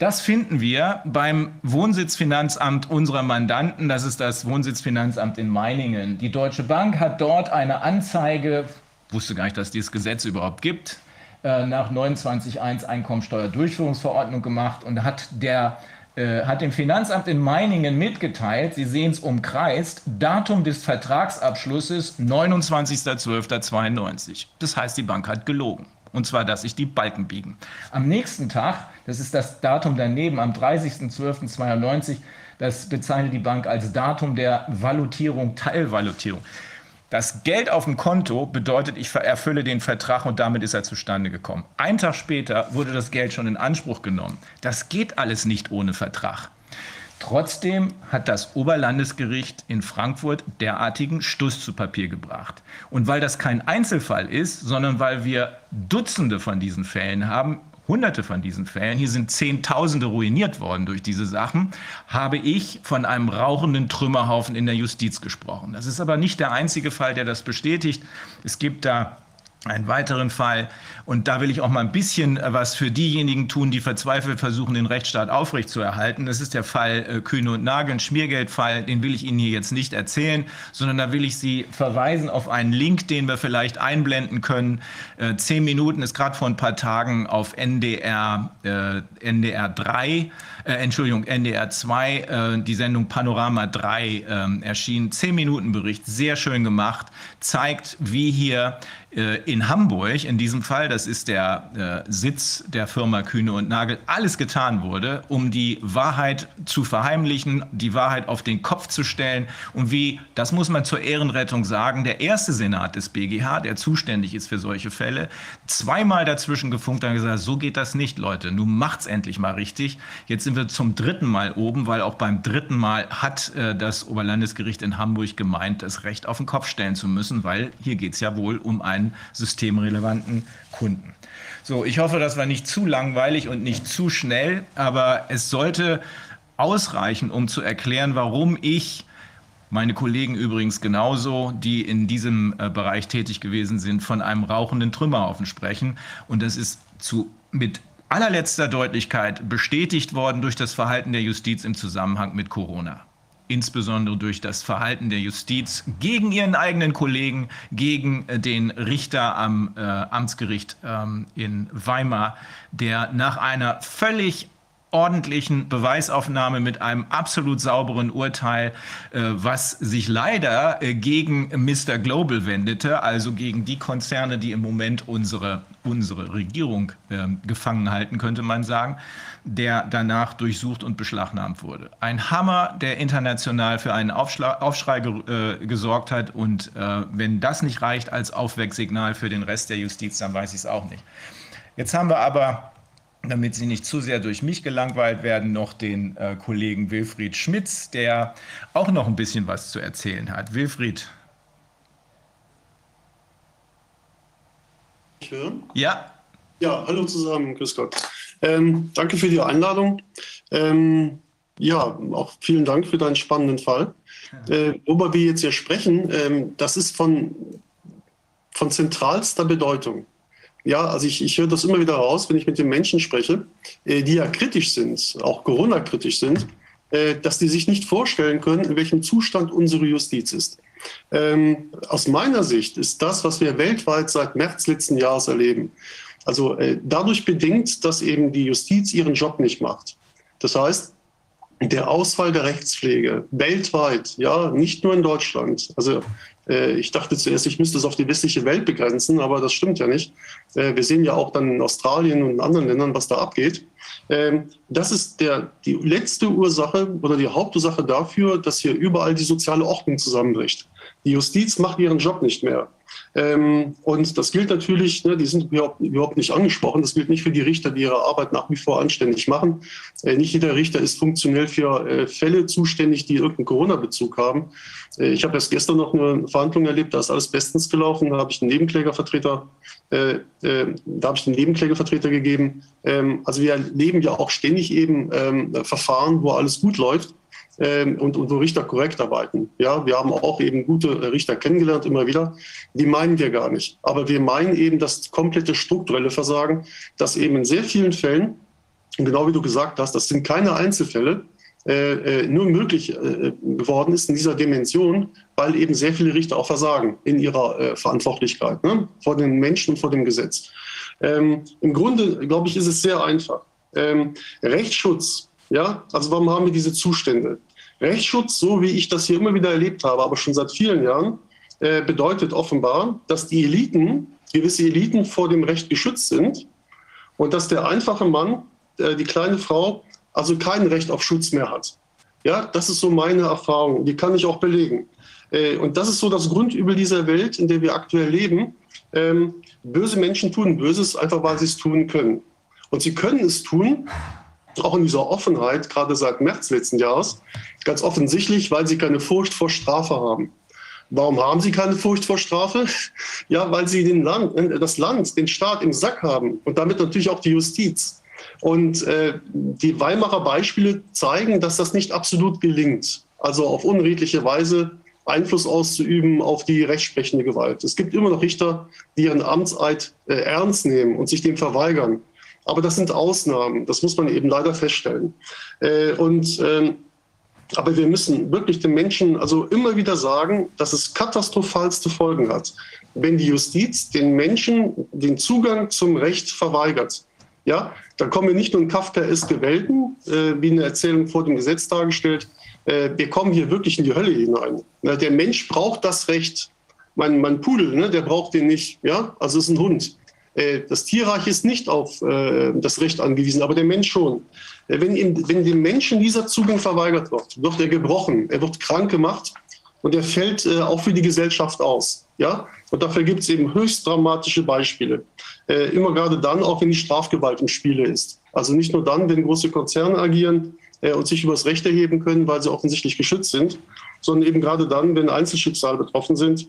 Das finden wir beim Wohnsitzfinanzamt unserer Mandanten. Das ist das Wohnsitzfinanzamt in Meiningen. Die Deutsche Bank hat dort eine Anzeige, wusste gar nicht, dass dieses Gesetz überhaupt gibt, äh, nach 29.1 Einkommensteuerdurchführungsverordnung gemacht und hat der äh, hat dem Finanzamt in Meiningen mitgeteilt, Sie sehen es umkreist, Datum des Vertragsabschlusses 29.12.92. Das heißt, die Bank hat gelogen. Und zwar, dass sich die Balken biegen. Am nächsten Tag, das ist das Datum daneben, am 30.12.92, das bezeichnet die Bank als Datum der Valutierung, Teilvalutierung. Das Geld auf dem Konto bedeutet, ich erfülle den Vertrag und damit ist er zustande gekommen. Ein Tag später wurde das Geld schon in Anspruch genommen. Das geht alles nicht ohne Vertrag. Trotzdem hat das Oberlandesgericht in Frankfurt derartigen Stuss zu Papier gebracht. Und weil das kein Einzelfall ist, sondern weil wir Dutzende von diesen Fällen haben, hunderte von diesen Fällen, hier sind Zehntausende ruiniert worden durch diese Sachen, habe ich von einem rauchenden Trümmerhaufen in der Justiz gesprochen. Das ist aber nicht der einzige Fall, der das bestätigt. Es gibt da einen weiteren Fall. Und da will ich auch mal ein bisschen äh, was für diejenigen tun, die verzweifelt versuchen, den Rechtsstaat aufrechtzuerhalten. Das ist der Fall äh, Kühne und Nagel, ein Schmiergeldfall. Den will ich Ihnen hier jetzt nicht erzählen, sondern da will ich Sie verweisen auf einen Link, den wir vielleicht einblenden können. Äh, zehn Minuten ist gerade vor ein paar Tagen auf NDR, äh, NDR 3, äh, Entschuldigung, NDR 2, äh, die Sendung Panorama 3 ähm, erschienen. Zehn Minuten Bericht, sehr schön gemacht, zeigt, wie hier äh, in Hamburg, in diesem Fall, das ist der äh, Sitz der Firma Kühne und Nagel, alles getan wurde, um die Wahrheit zu verheimlichen, die Wahrheit auf den Kopf zu stellen und wie, das muss man zur Ehrenrettung sagen, der erste Senat des BGH, der zuständig ist für solche Fälle, zweimal dazwischen gefunkt und gesagt, so geht das nicht, Leute, nun macht's endlich mal richtig. Jetzt sind wir zum dritten Mal oben, weil auch beim dritten Mal hat äh, das Oberlandesgericht in Hamburg gemeint, das Recht auf den Kopf stellen zu müssen, weil hier geht es ja wohl um ein einen systemrelevanten Kunden. So, ich hoffe, das war nicht zu langweilig und nicht zu schnell, aber es sollte ausreichen, um zu erklären, warum ich meine Kollegen übrigens genauso, die in diesem äh, Bereich tätig gewesen sind, von einem rauchenden Trümmerhaufen sprechen. Und das ist zu, mit allerletzter Deutlichkeit bestätigt worden durch das Verhalten der Justiz im Zusammenhang mit Corona. Insbesondere durch das Verhalten der Justiz gegen ihren eigenen Kollegen, gegen äh, den Richter am äh, Amtsgericht ähm, in Weimar, der nach einer völlig ordentlichen Beweisaufnahme mit einem absolut sauberen Urteil, äh, was sich leider äh, gegen Mr. Global wendete, also gegen die Konzerne, die im Moment unsere, unsere Regierung äh, gefangen halten, könnte man sagen, der danach durchsucht und beschlagnahmt wurde. Ein Hammer, der international für einen Aufschla Aufschrei äh, gesorgt hat und äh, wenn das nicht reicht als Aufwecksignal für den Rest der Justiz, dann weiß ich es auch nicht. Jetzt haben wir aber damit Sie nicht zu sehr durch mich gelangweilt werden, noch den äh, Kollegen Wilfried Schmitz, der auch noch ein bisschen was zu erzählen hat. Wilfried. Hören? Ja. Ja, hallo zusammen, grüß Gott. Ähm, danke für die Einladung. Ähm, ja, auch vielen Dank für deinen spannenden Fall. Äh, worüber wir jetzt hier sprechen, ähm, das ist von, von zentralster Bedeutung. Ja, also ich, ich höre das immer wieder raus, wenn ich mit den Menschen spreche, äh, die ja kritisch sind, auch Corona-kritisch sind, äh, dass die sich nicht vorstellen können, in welchem Zustand unsere Justiz ist. Ähm, aus meiner Sicht ist das, was wir weltweit seit März letzten Jahres erleben, also äh, dadurch bedingt, dass eben die Justiz ihren Job nicht macht. Das heißt, der Ausfall der Rechtspflege weltweit, ja, nicht nur in Deutschland. Also ich dachte zuerst, ich müsste es auf die westliche Welt begrenzen, aber das stimmt ja nicht. Äh, wir sehen ja auch dann in Australien und in anderen Ländern, was da abgeht. Ähm, das ist der, die letzte Ursache oder die Hauptursache dafür, dass hier überall die soziale Ordnung zusammenbricht. Die Justiz macht ihren Job nicht mehr. Ähm, und das gilt natürlich, ne, die sind überhaupt, überhaupt nicht angesprochen, das gilt nicht für die Richter, die ihre Arbeit nach wie vor anständig machen. Äh, nicht jeder Richter ist funktionell für äh, Fälle zuständig, die irgendeinen Corona-Bezug haben. Äh, ich habe erst gestern noch eine Verhandlung erlebt, da ist alles bestens gelaufen, da habe ich einen Nebenklägervertreter, äh, äh, da habe ich den Nebenklägervertreter gegeben. Ähm, also wir erleben ja auch ständig eben ähm, Verfahren, wo alles gut läuft und, und wo Richter korrekt arbeiten. Ja, wir haben auch eben gute Richter kennengelernt, immer wieder. Die meinen wir gar nicht. Aber wir meinen eben das komplette strukturelle Versagen, das eben in sehr vielen Fällen, genau wie du gesagt hast, das sind keine Einzelfälle, äh, äh, nur möglich äh, geworden ist in dieser Dimension, weil eben sehr viele Richter auch versagen in ihrer äh, Verantwortlichkeit ne? vor den Menschen und vor dem Gesetz. Ähm, Im Grunde, glaube ich, ist es sehr einfach. Ähm, Rechtsschutz, ja, also warum haben wir diese Zustände? Rechtsschutz, so wie ich das hier immer wieder erlebt habe, aber schon seit vielen Jahren, äh, bedeutet offenbar, dass die Eliten, gewisse Eliten vor dem Recht geschützt sind und dass der einfache Mann, äh, die kleine Frau, also kein Recht auf Schutz mehr hat. Ja, das ist so meine Erfahrung, die kann ich auch belegen. Äh, und das ist so das Grundübel dieser Welt, in der wir aktuell leben. Ähm, böse Menschen tun Böses, einfach weil sie es tun können. Und sie können es tun, auch in dieser Offenheit, gerade seit März letzten Jahres, ganz offensichtlich, weil sie keine Furcht vor Strafe haben. Warum haben sie keine Furcht vor Strafe? Ja, weil sie Land, äh, das Land, den Staat im Sack haben und damit natürlich auch die Justiz. Und äh, die Weimarer Beispiele zeigen, dass das nicht absolut gelingt. Also auf unredliche Weise Einfluss auszuüben auf die rechtsprechende Gewalt. Es gibt immer noch Richter, die ihren Amtseid äh, ernst nehmen und sich dem verweigern. Aber das sind Ausnahmen, das muss man eben leider feststellen. Äh, und, äh, aber wir müssen wirklich den Menschen also immer wieder sagen, dass es katastrophalste Folgen hat, wenn die Justiz den Menschen den Zugang zum Recht verweigert. Ja, da kommen wir nicht nur in Kafkaeske Welten, äh, wie eine Erzählung vor dem Gesetz dargestellt, äh, wir kommen hier wirklich in die Hölle hinein. Na, der Mensch braucht das Recht. Mein, mein Pudel, ne, der braucht den nicht. Ja, also ist ein Hund. Äh, das Tierreich ist nicht auf äh, das Recht angewiesen, aber der Mensch schon. Äh, wenn, ihm, wenn dem Menschen dieser Zugang verweigert wird, wird er gebrochen, er wird krank gemacht und er fällt auch für die Gesellschaft aus. Ja? Und dafür gibt es eben höchst dramatische Beispiele. Immer gerade dann, auch wenn die Strafgewalt im Spiele ist. Also nicht nur dann, wenn große Konzerne agieren, und sich übers Recht erheben können, weil sie offensichtlich geschützt sind, sondern eben gerade dann, wenn Einzelschicksale betroffen sind.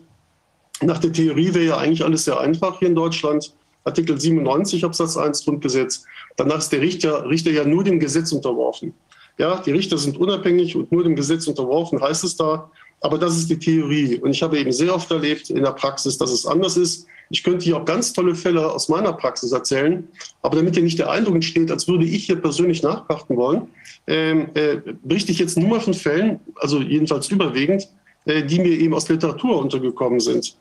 Nach der Theorie wäre ja eigentlich alles sehr einfach hier in Deutschland. Artikel 97 Absatz 1 Grundgesetz. Danach ist der Richter, Richter ja nur dem Gesetz unterworfen. Ja, die Richter sind unabhängig und nur dem Gesetz unterworfen, heißt es da. Aber das ist die Theorie. Und ich habe eben sehr oft erlebt in der Praxis, dass es anders ist. Ich könnte hier auch ganz tolle Fälle aus meiner Praxis erzählen. Aber damit hier nicht der Eindruck entsteht, als würde ich hier persönlich nachpachten wollen, ähm, äh, berichte ich jetzt nur mal von Fällen, also jedenfalls überwiegend, äh, die mir eben aus Literatur untergekommen sind.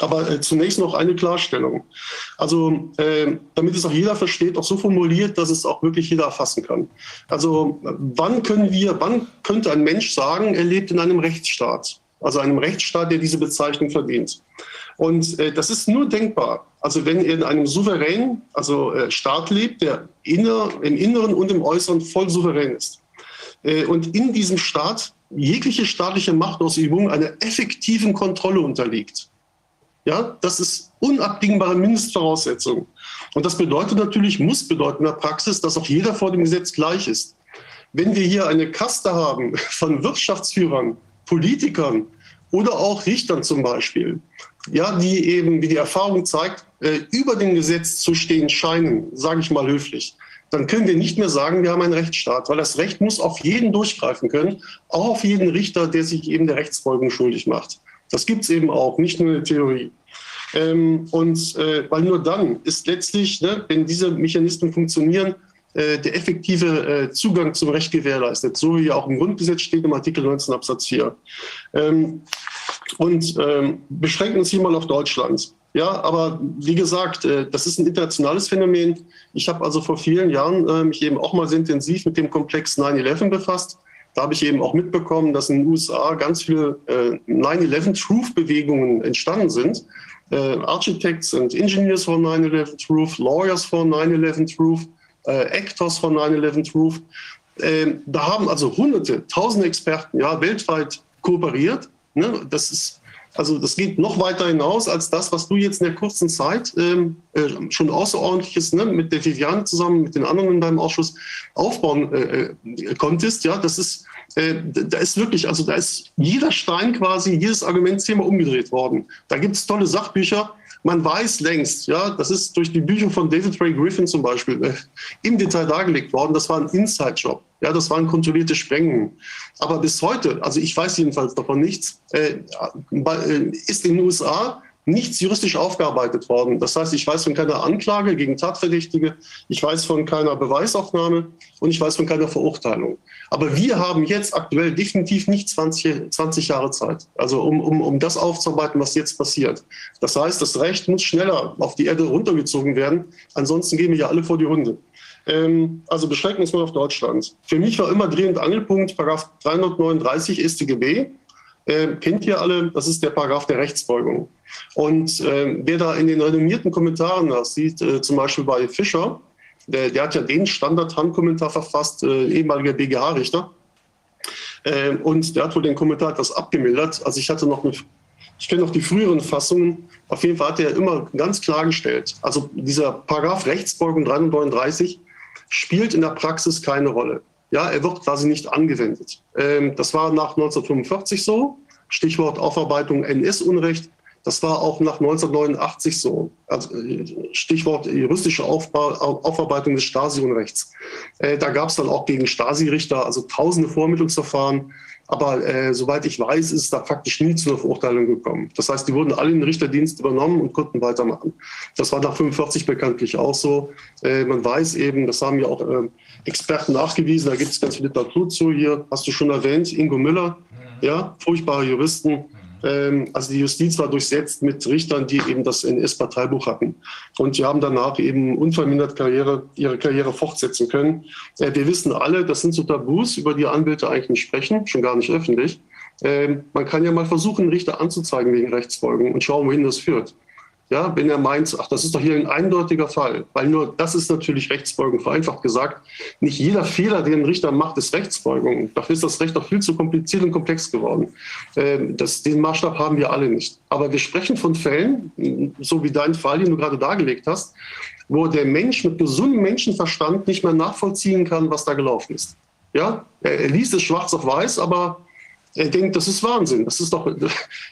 Aber äh, zunächst noch eine Klarstellung. Also, äh, damit es auch jeder versteht, auch so formuliert, dass es auch wirklich jeder erfassen kann. Also, wann können wir, wann könnte ein Mensch sagen, er lebt in einem Rechtsstaat? Also einem Rechtsstaat, der diese Bezeichnung verdient. Und äh, das ist nur denkbar. Also wenn er in einem souveränen also, äh, Staat lebt, der inner, im Inneren und im Äußeren voll souverän ist. Äh, und in diesem Staat jegliche staatliche Machtausübung einer effektiven Kontrolle unterliegt. Ja, das ist unabdingbare Mindestvoraussetzung. Und das bedeutet natürlich, muss bedeuten in der Praxis, dass auch jeder vor dem Gesetz gleich ist. Wenn wir hier eine Kaste haben von Wirtschaftsführern, Politikern oder auch Richtern zum Beispiel, ja, die eben, wie die Erfahrung zeigt, äh, über dem Gesetz zu stehen scheinen, sage ich mal höflich, dann können wir nicht mehr sagen, wir haben einen Rechtsstaat, weil das Recht muss auf jeden durchgreifen können, auch auf jeden Richter, der sich eben der Rechtsfolgung schuldig macht. Das gibt es eben auch, nicht nur in der Theorie. Ähm, und äh, weil nur dann ist letztlich, ne, wenn diese Mechanismen funktionieren, äh, der effektive äh, Zugang zum Recht gewährleistet, so wie auch im Grundgesetz steht im Artikel 19 Absatz 4. Ähm, und ähm, beschränken uns hier mal auf Deutschland. Ja, aber wie gesagt, äh, das ist ein internationales Phänomen. Ich habe also vor vielen Jahren äh, mich eben auch mal sehr intensiv mit dem Komplex 9-11 befasst. Da habe ich eben auch mitbekommen, dass in den USA ganz viele äh, 9-11-Truth-Bewegungen entstanden sind. Äh, Architects and Engineers for 9-11 Truth, Lawyers for 9-11 Truth, äh, Actors for 9-11 Truth. Ähm, da haben also hunderte, tausende Experten ja, weltweit kooperiert Ne? Das ist also das geht noch weiter hinaus als das, was du jetzt in der kurzen Zeit ähm, äh, schon außerordentliches ne, mit der Viviane zusammen, mit den anderen in deinem Ausschuss aufbauen äh, äh, konntest. Ja, das ist, äh, da ist wirklich, also da ist jeder Stein quasi, jedes Argumentsthema umgedreht worden. Da gibt es tolle Sachbücher, man weiß längst, ja, das ist durch die Bücher von David Ray Griffin zum Beispiel äh, im Detail dargelegt worden, das war ein Inside-Job. Ja, das waren kontrollierte Sprengungen. Aber bis heute, also ich weiß jedenfalls davon nichts, äh, äh ist in den USA nichts juristisch aufgearbeitet worden. Das heißt, ich weiß von keiner Anklage gegen Tatverdächtige, ich weiß von keiner Beweisaufnahme und ich weiß von keiner Verurteilung. Aber wir haben jetzt aktuell definitiv nicht 20, 20 Jahre Zeit, also um, um, um das aufzuarbeiten, was jetzt passiert. Das heißt, das Recht muss schneller auf die Erde runtergezogen werden, ansonsten gehen wir ja alle vor die Runde. Ähm, also beschränken uns mal auf Deutschland. Für mich war immer drehend Angelpunkt Paragraph 339 StGB. Äh, kennt ihr alle, das ist der Paragraph der Rechtsbeugung. Und äh, wer da in den renommierten Kommentaren sieht, äh, zum Beispiel bei Fischer, der, der hat ja den Standard-Handkommentar verfasst, äh, ehemaliger BGH-Richter. Äh, und der hat wohl den Kommentar etwas abgemildert. Also ich hatte noch eine, ich kenne noch die früheren Fassungen. Auf jeden Fall hat er immer ganz klargestellt, also dieser Paragraph Rechtsbeugung 339 spielt in der Praxis keine Rolle. Ja, er wird quasi nicht angewendet. Ähm, das war nach 1945 so. Stichwort Aufarbeitung NS-Unrecht. Das war auch nach 1989 so. Also Stichwort juristische Aufarbeitung des Stasi-Unrechts. Äh, da gab es dann auch gegen Stasi-Richter also tausende Vormittlungsverfahren. Aber äh, soweit ich weiß, ist da faktisch nie zu einer Verurteilung gekommen. Das heißt, die wurden alle in den Richterdienst übernommen und konnten weitermachen. Das war nach 45 bekanntlich auch so. Äh, man weiß eben, das haben ja auch äh, Experten nachgewiesen, da gibt es ganz viel Literatur zu. Hier hast du schon erwähnt, Ingo Müller, mhm. ja, furchtbare Juristen. Ähm, also die Justiz war durchsetzt mit Richtern, die eben das NS-Parteibuch hatten. Und die haben danach eben unvermindert Karriere, ihre Karriere fortsetzen können. Äh, wir wissen alle, das sind so Tabus, über die Anwälte eigentlich nicht sprechen, schon gar nicht öffentlich. Ähm, man kann ja mal versuchen, Richter anzuzeigen wegen Rechtsfolgen und schauen, wohin das führt. Ja, wenn er meint, ach, das ist doch hier ein eindeutiger Fall, weil nur das ist natürlich Rechtsfolgung. Vereinfacht gesagt, nicht jeder Fehler, den ein Richter macht, ist Rechtsfolgung. Dafür ist das Recht auch viel zu kompliziert und komplex geworden. Ähm, das, den Maßstab haben wir alle nicht. Aber wir sprechen von Fällen, so wie dein Fall, den du gerade dargelegt hast, wo der Mensch mit gesundem Menschenverstand nicht mehr nachvollziehen kann, was da gelaufen ist. Ja, er liest es schwarz auf weiß, aber er denkt, das ist Wahnsinn. Das ist doch,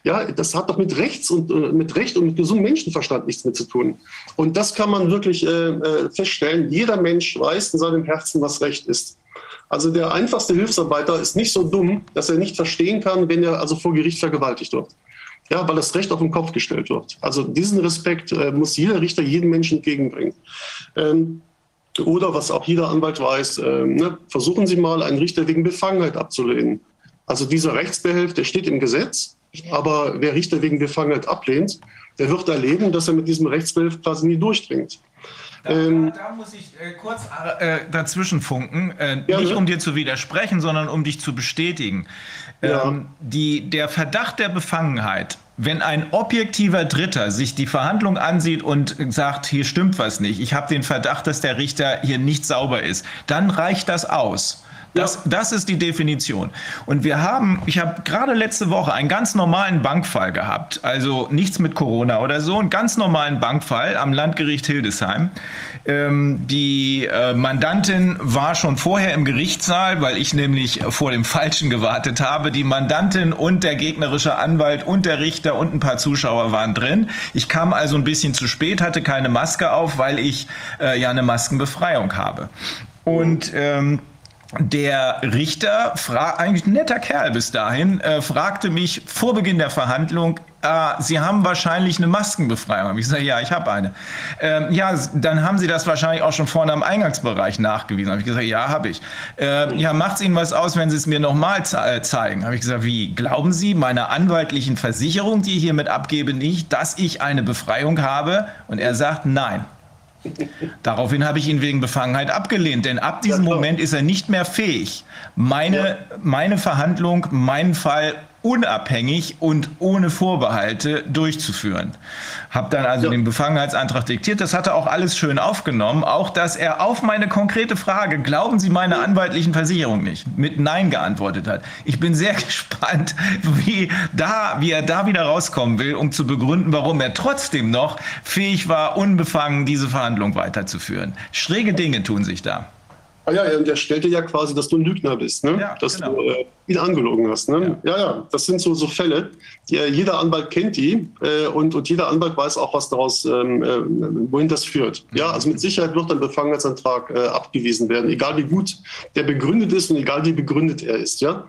ja, das hat doch mit Rechts und äh, mit Recht und mit gesundem Menschenverstand nichts mehr zu tun. Und das kann man wirklich äh, äh, feststellen. Jeder Mensch weiß in seinem Herzen, was Recht ist. Also der einfachste Hilfsarbeiter ist nicht so dumm, dass er nicht verstehen kann, wenn er also vor Gericht vergewaltigt wird. Ja, weil das Recht auf den Kopf gestellt wird. Also diesen Respekt äh, muss jeder Richter jedem Menschen entgegenbringen. Ähm, oder was auch jeder Anwalt weiß, äh, ne, versuchen Sie mal, einen Richter wegen Befangenheit abzulehnen. Also dieser Rechtsbehelf, der steht im Gesetz, aber wer Richter wegen Befangenheit ablehnt, der wird erleben, dass er mit diesem Rechtsbehelf quasi nie durchdringt. Da, ähm, da, muss ich äh, kurz äh, dazwischen funken, äh, ja, nicht um dir zu widersprechen, sondern um dich zu bestätigen. Ja. Ähm, die, der Verdacht der Befangenheit, wenn ein objektiver Dritter sich die Verhandlung ansieht und sagt, hier stimmt was nicht, ich habe den Verdacht, dass der Richter hier nicht sauber ist, dann reicht das aus. Das, das ist die Definition. Und wir haben, ich habe gerade letzte Woche einen ganz normalen Bankfall gehabt, also nichts mit Corona oder so, einen ganz normalen Bankfall am Landgericht Hildesheim. Ähm, die äh, Mandantin war schon vorher im Gerichtssaal, weil ich nämlich vor dem Falschen gewartet habe. Die Mandantin und der gegnerische Anwalt und der Richter und ein paar Zuschauer waren drin. Ich kam also ein bisschen zu spät, hatte keine Maske auf, weil ich äh, ja eine Maskenbefreiung habe. Und ähm, der Richter, eigentlich ein netter Kerl bis dahin, äh, fragte mich vor Beginn der Verhandlung, äh, Sie haben wahrscheinlich eine Maskenbefreiung. Ich sage, ja, ich habe eine. Ähm, ja, dann haben Sie das wahrscheinlich auch schon vorne am Eingangsbereich nachgewiesen. Habe ich gesagt, ja, habe ich. Äh, ja, macht es Ihnen was aus, wenn Sie es mir nochmal äh, zeigen? Habe ich gesagt, wie? Glauben Sie meiner anwaltlichen Versicherung, die ich hiermit abgebe, nicht, dass ich eine Befreiung habe? Und er sagt, nein. Daraufhin habe ich ihn wegen Befangenheit abgelehnt, denn ab diesem Moment ist er nicht mehr fähig, meine, meine Verhandlung, meinen Fall unabhängig und ohne Vorbehalte durchzuführen. Hab dann also ja. den Befangenheitsantrag diktiert. Das hat er auch alles schön aufgenommen. Auch, dass er auf meine konkrete Frage, glauben Sie meine anwaltlichen Versicherung nicht, mit Nein geantwortet hat. Ich bin sehr gespannt, wie, da, wie er da wieder rauskommen will, um zu begründen, warum er trotzdem noch fähig war, unbefangen diese Verhandlung weiterzuführen. Schräge Dinge tun sich da. Ah ja, und er stellte ja quasi, dass du ein Lügner bist, ne? Ja, dass genau. du äh, ihn angelogen hast. Ne? Ja. ja, ja, das sind so, so Fälle. Die, äh, jeder Anwalt kennt die äh, und, und jeder Anwalt weiß auch, was daraus, ähm, äh, wohin das führt. Ja, also mit Sicherheit wird ein Befangenheitsantrag äh, abgewiesen werden, egal wie gut der begründet ist und egal wie begründet er ist. Ja,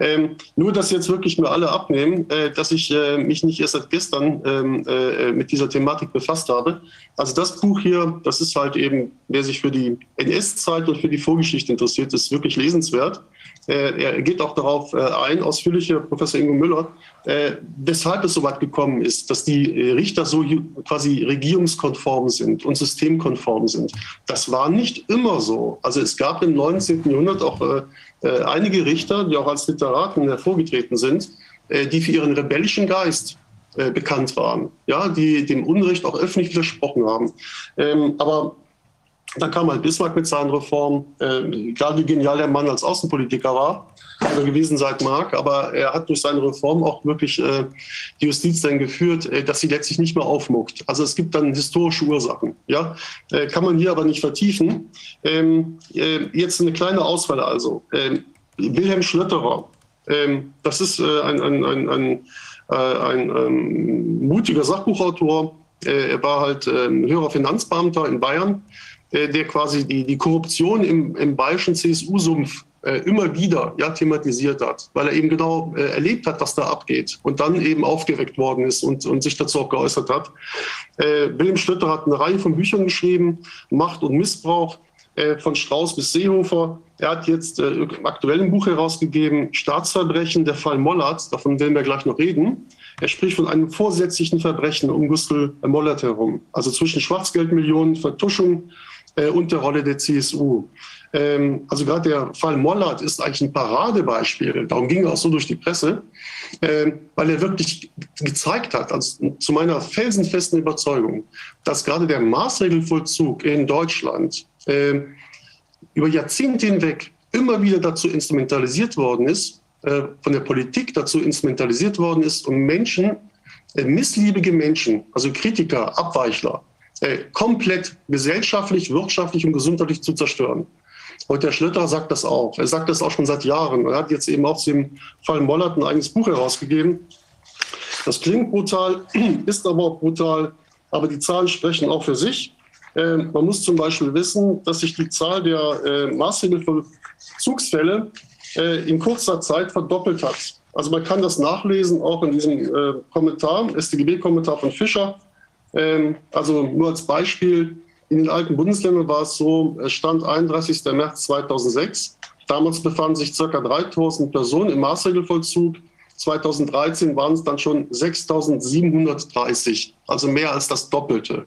ähm, nur dass jetzt wirklich mir alle abnehmen, äh, dass ich äh, mich nicht erst seit gestern ähm, äh, mit dieser Thematik befasst habe. Also das Buch hier, das ist halt eben, wer sich für die NS-Zeit und für die Vorgeschichte interessiert, ist wirklich lesenswert. Äh, er geht auch darauf äh, ein, ausführlicher Professor Ingo Müller, äh, weshalb es so weit gekommen ist, dass die Richter so quasi regierungskonform sind und systemkonform sind. Das war nicht immer so. Also es gab im 19. Jahrhundert auch einige Richter, die auch als Literaten hervorgetreten sind, die für ihren rebellischen Geist bekannt waren, ja, die dem Unrecht auch öffentlich widersprochen haben. Ähm, aber dann kam halt Bismarck mit seinen Reformen. Äh, egal wie genial der Mann als Außenpolitiker war oder gewesen sein mag, aber er hat durch seine Reform auch wirklich äh, die Justiz dann geführt, äh, dass sie letztlich nicht mehr aufmuckt. Also es gibt dann historische Ursachen. Ja, äh, kann man hier aber nicht vertiefen. Ähm, äh, jetzt eine kleine Auswahl also. Ähm, Wilhelm Schlötterer, ähm, das ist äh, ein, ein, ein, ein äh, ein ähm, mutiger Sachbuchautor. Äh, er war halt ähm, höherer Finanzbeamter in Bayern, äh, der quasi die, die Korruption im, im bayerischen CSU-Sumpf äh, immer wieder ja, thematisiert hat, weil er eben genau äh, erlebt hat, was da abgeht und dann eben aufgeweckt worden ist und, und sich dazu auch geäußert hat. Äh, Wilhelm Schlüter hat eine Reihe von Büchern geschrieben, Macht und Missbrauch, äh, von Strauß bis Seehofer. Er hat jetzt äh, aktuell ein Buch herausgegeben, Staatsverbrechen, der Fall Mollert, davon werden wir gleich noch reden. Er spricht von einem vorsätzlichen Verbrechen um Gustl Mollert herum, also zwischen Schwarzgeldmillionen, Vertuschung äh, und der Rolle der CSU. Ähm, also gerade der Fall Mollert ist eigentlich ein Paradebeispiel, darum ging er auch so durch die Presse, äh, weil er wirklich gezeigt hat, also zu meiner felsenfesten Überzeugung, dass gerade der Maßregelvollzug in Deutschland äh, über Jahrzehnte hinweg immer wieder dazu instrumentalisiert worden ist, äh, von der Politik dazu instrumentalisiert worden ist, um Menschen, äh, missliebige Menschen, also Kritiker, Abweichler, äh, komplett gesellschaftlich, wirtschaftlich und gesundheitlich zu zerstören. Und der Schlitter sagt das auch. Er sagt das auch schon seit Jahren. Er hat jetzt eben auch zu dem Fall Mollert ein eigenes Buch herausgegeben. Das klingt brutal, ist aber auch brutal. Aber die Zahlen sprechen auch für sich. Äh, man muss zum Beispiel wissen, dass sich die Zahl der äh, Maßregelvollzugsfälle äh, in kurzer Zeit verdoppelt hat. Also man kann das nachlesen, auch in diesem äh, Kommentar, StGB-Kommentar von Fischer. Ähm, also nur als Beispiel, in den alten Bundesländern war es so, es stand 31. März 2006. Damals befanden sich ca. 3000 Personen im Maßregelvollzug. 2013 waren es dann schon 6730, also mehr als das Doppelte.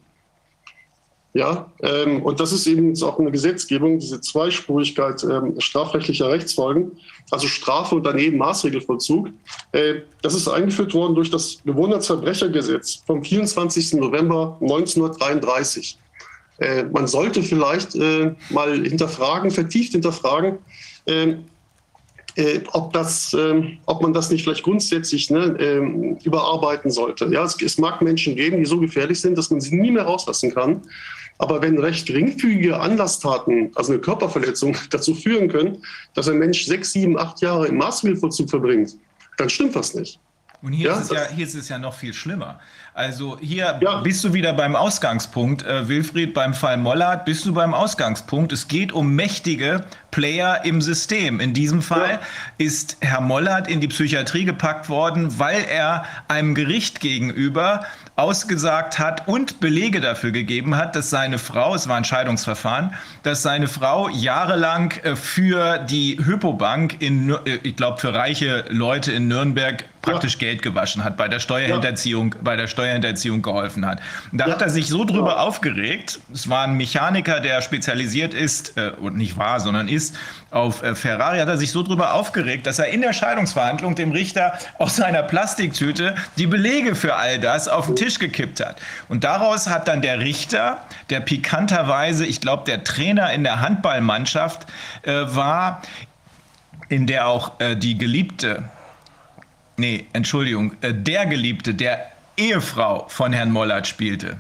Ja, ähm, und das ist eben auch eine Gesetzgebung, diese Zweispurigkeit ähm, strafrechtlicher Rechtsfolgen, also Strafe und daneben Maßregelvollzug. Äh, das ist eingeführt worden durch das Gewohnheitsverbrechergesetz vom 24. November 1933. Äh, man sollte vielleicht äh, mal hinterfragen, vertieft hinterfragen, ähm, äh, ob, das, ähm, ob man das nicht vielleicht grundsätzlich ne, ähm, überarbeiten sollte. Ja, es, es, mag Menschen geben, die so gefährlich sind, dass man sie nie mehr rauslassen kann. Aber wenn recht geringfügige Anlasstaten, also eine Körperverletzung, dazu führen können, dass ein Mensch sechs, sieben, acht Jahre im Maßregelvollzug verbringt, dann stimmt das nicht. Und hier, ja, ist es ja, hier ist es ja noch viel schlimmer. Also hier ja. bist du wieder beim Ausgangspunkt, äh, Wilfried, beim Fall Mollard bist du beim Ausgangspunkt. Es geht um mächtige Player im System. In diesem Fall ja. ist Herr Mollard in die Psychiatrie gepackt worden, weil er einem Gericht gegenüber ausgesagt hat und Belege dafür gegeben hat, dass seine Frau, es war ein Scheidungsverfahren, dass seine Frau jahrelang äh, für die Hypobank in, äh, ich glaube, für reiche Leute in Nürnberg praktisch ja. Geld gewaschen hat, bei der Steuerhinterziehung, ja. bei der Steuerhinterziehung geholfen hat. da ja. hat er sich so drüber aufgeregt. Es war ein Mechaniker, der spezialisiert ist, äh, und nicht war, sondern ist, auf äh, Ferrari, hat er sich so drüber aufgeregt, dass er in der Scheidungsverhandlung dem Richter aus seiner Plastiktüte die Belege für all das auf den Tisch gekippt hat. Und daraus hat dann der Richter, der pikanterweise, ich glaube, der Trainer in der Handballmannschaft äh, war, in der auch äh, die Geliebte, nee, Entschuldigung, äh, der Geliebte, der Ehefrau von Herrn Mollert spielte.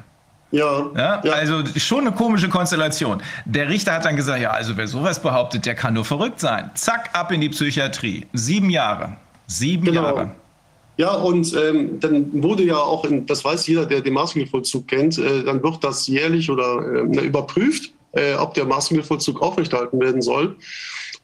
Ja, ja, ja, Also schon eine komische Konstellation. Der Richter hat dann gesagt, ja, also wer sowas behauptet, der kann nur verrückt sein. Zack, ab in die Psychiatrie. Sieben Jahre. Sieben genau. Jahre. Ja, und ähm, dann wurde ja auch, in, das weiß jeder, der den Maßregelvollzug kennt, äh, dann wird das jährlich oder äh, überprüft, äh, ob der Maßregelvollzug aufrechterhalten werden soll.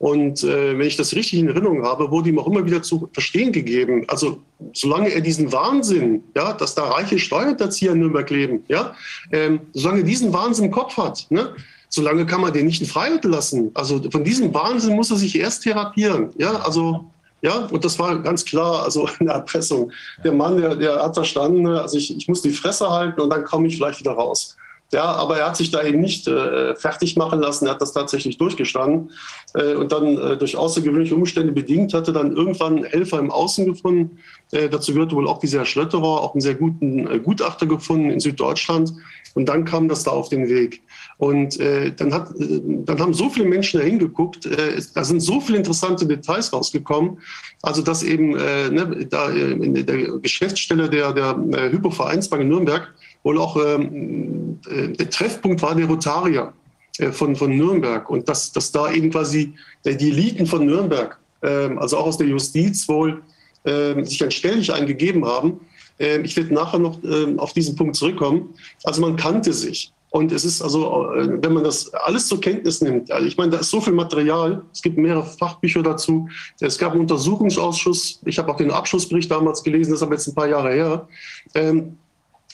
Und äh, wenn ich das richtig in Erinnerung habe, wurde ihm auch immer wieder zu verstehen gegeben, also solange er diesen Wahnsinn, ja, dass da reiche Steuerhinterzieher in Nürnberg leben, ja, ähm, solange er diesen Wahnsinn im Kopf hat, ne, solange kann man den nicht in Freiheit lassen. Also von diesem Wahnsinn muss er sich erst therapieren. Ja, also ja, und das war ganz klar, also in der Erpressung. Der Mann, der, der hat verstanden, also ich, ich muss die Fresse halten und dann komme ich vielleicht wieder raus. Ja, aber er hat sich da eben nicht äh, fertig machen lassen, er hat das tatsächlich durchgestanden äh, und dann äh, durch außergewöhnliche Umstände bedingt hatte dann irgendwann einen Helfer im Außen gefunden. Äh, dazu gehörte wohl auch dieser Schlötterer, auch einen sehr guten äh, Gutachter gefunden in Süddeutschland und dann kam das da auf den Weg. Und äh, dann, hat, dann haben so viele Menschen da hingeguckt, da sind so viele interessante Details rausgekommen, also dass eben ne, da in der Geschäftsstelle der, der Hypovereinsbank in Nürnberg wohl auch ähm, äh, der Treffpunkt war der Rotarier äh, von, von Nürnberg und dass, dass da eben quasi äh, die Eliten von Nürnberg, äh, also auch aus der Justiz wohl, äh, sich ein Stelldichein gegeben haben. Äh, ich werde nachher noch äh, auf diesen Punkt zurückkommen. Also man kannte sich. Und es ist also, äh, wenn man das alles zur Kenntnis nimmt, also ich meine, da ist so viel Material, es gibt mehrere Fachbücher dazu, es gab einen Untersuchungsausschuss, ich habe auch den Abschlussbericht damals gelesen, das ist aber jetzt ein paar Jahre her. Ähm,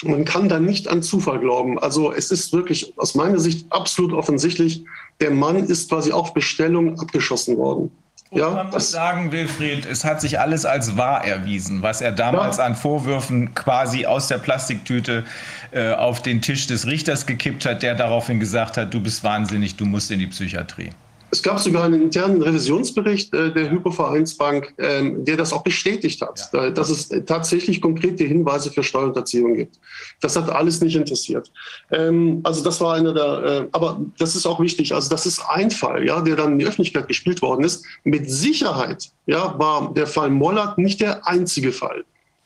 man kann da nicht an Zufall glauben. Also es ist wirklich aus meiner Sicht absolut offensichtlich, der Mann ist quasi auf Bestellung abgeschossen worden. Und ja, man muss sagen, Wilfried, es hat sich alles als wahr erwiesen, was er damals ja. an Vorwürfen quasi aus der Plastiktüte äh, auf den Tisch des Richters gekippt hat, der daraufhin gesagt hat, du bist wahnsinnig, du musst in die Psychiatrie. Es gab sogar einen internen Revisionsbericht äh, der Hypovereinsbank, äh, der das auch bestätigt hat, ja. äh, dass es tatsächlich konkrete Hinweise für Steuerhinterziehung gibt. Das hat alles nicht interessiert. Ähm, also das war einer der, äh, aber das ist auch wichtig. Also das ist ein Fall, ja, der dann in die Öffentlichkeit gespielt worden ist. Mit Sicherheit, ja, war der Fall Mollert nicht der einzige Fall.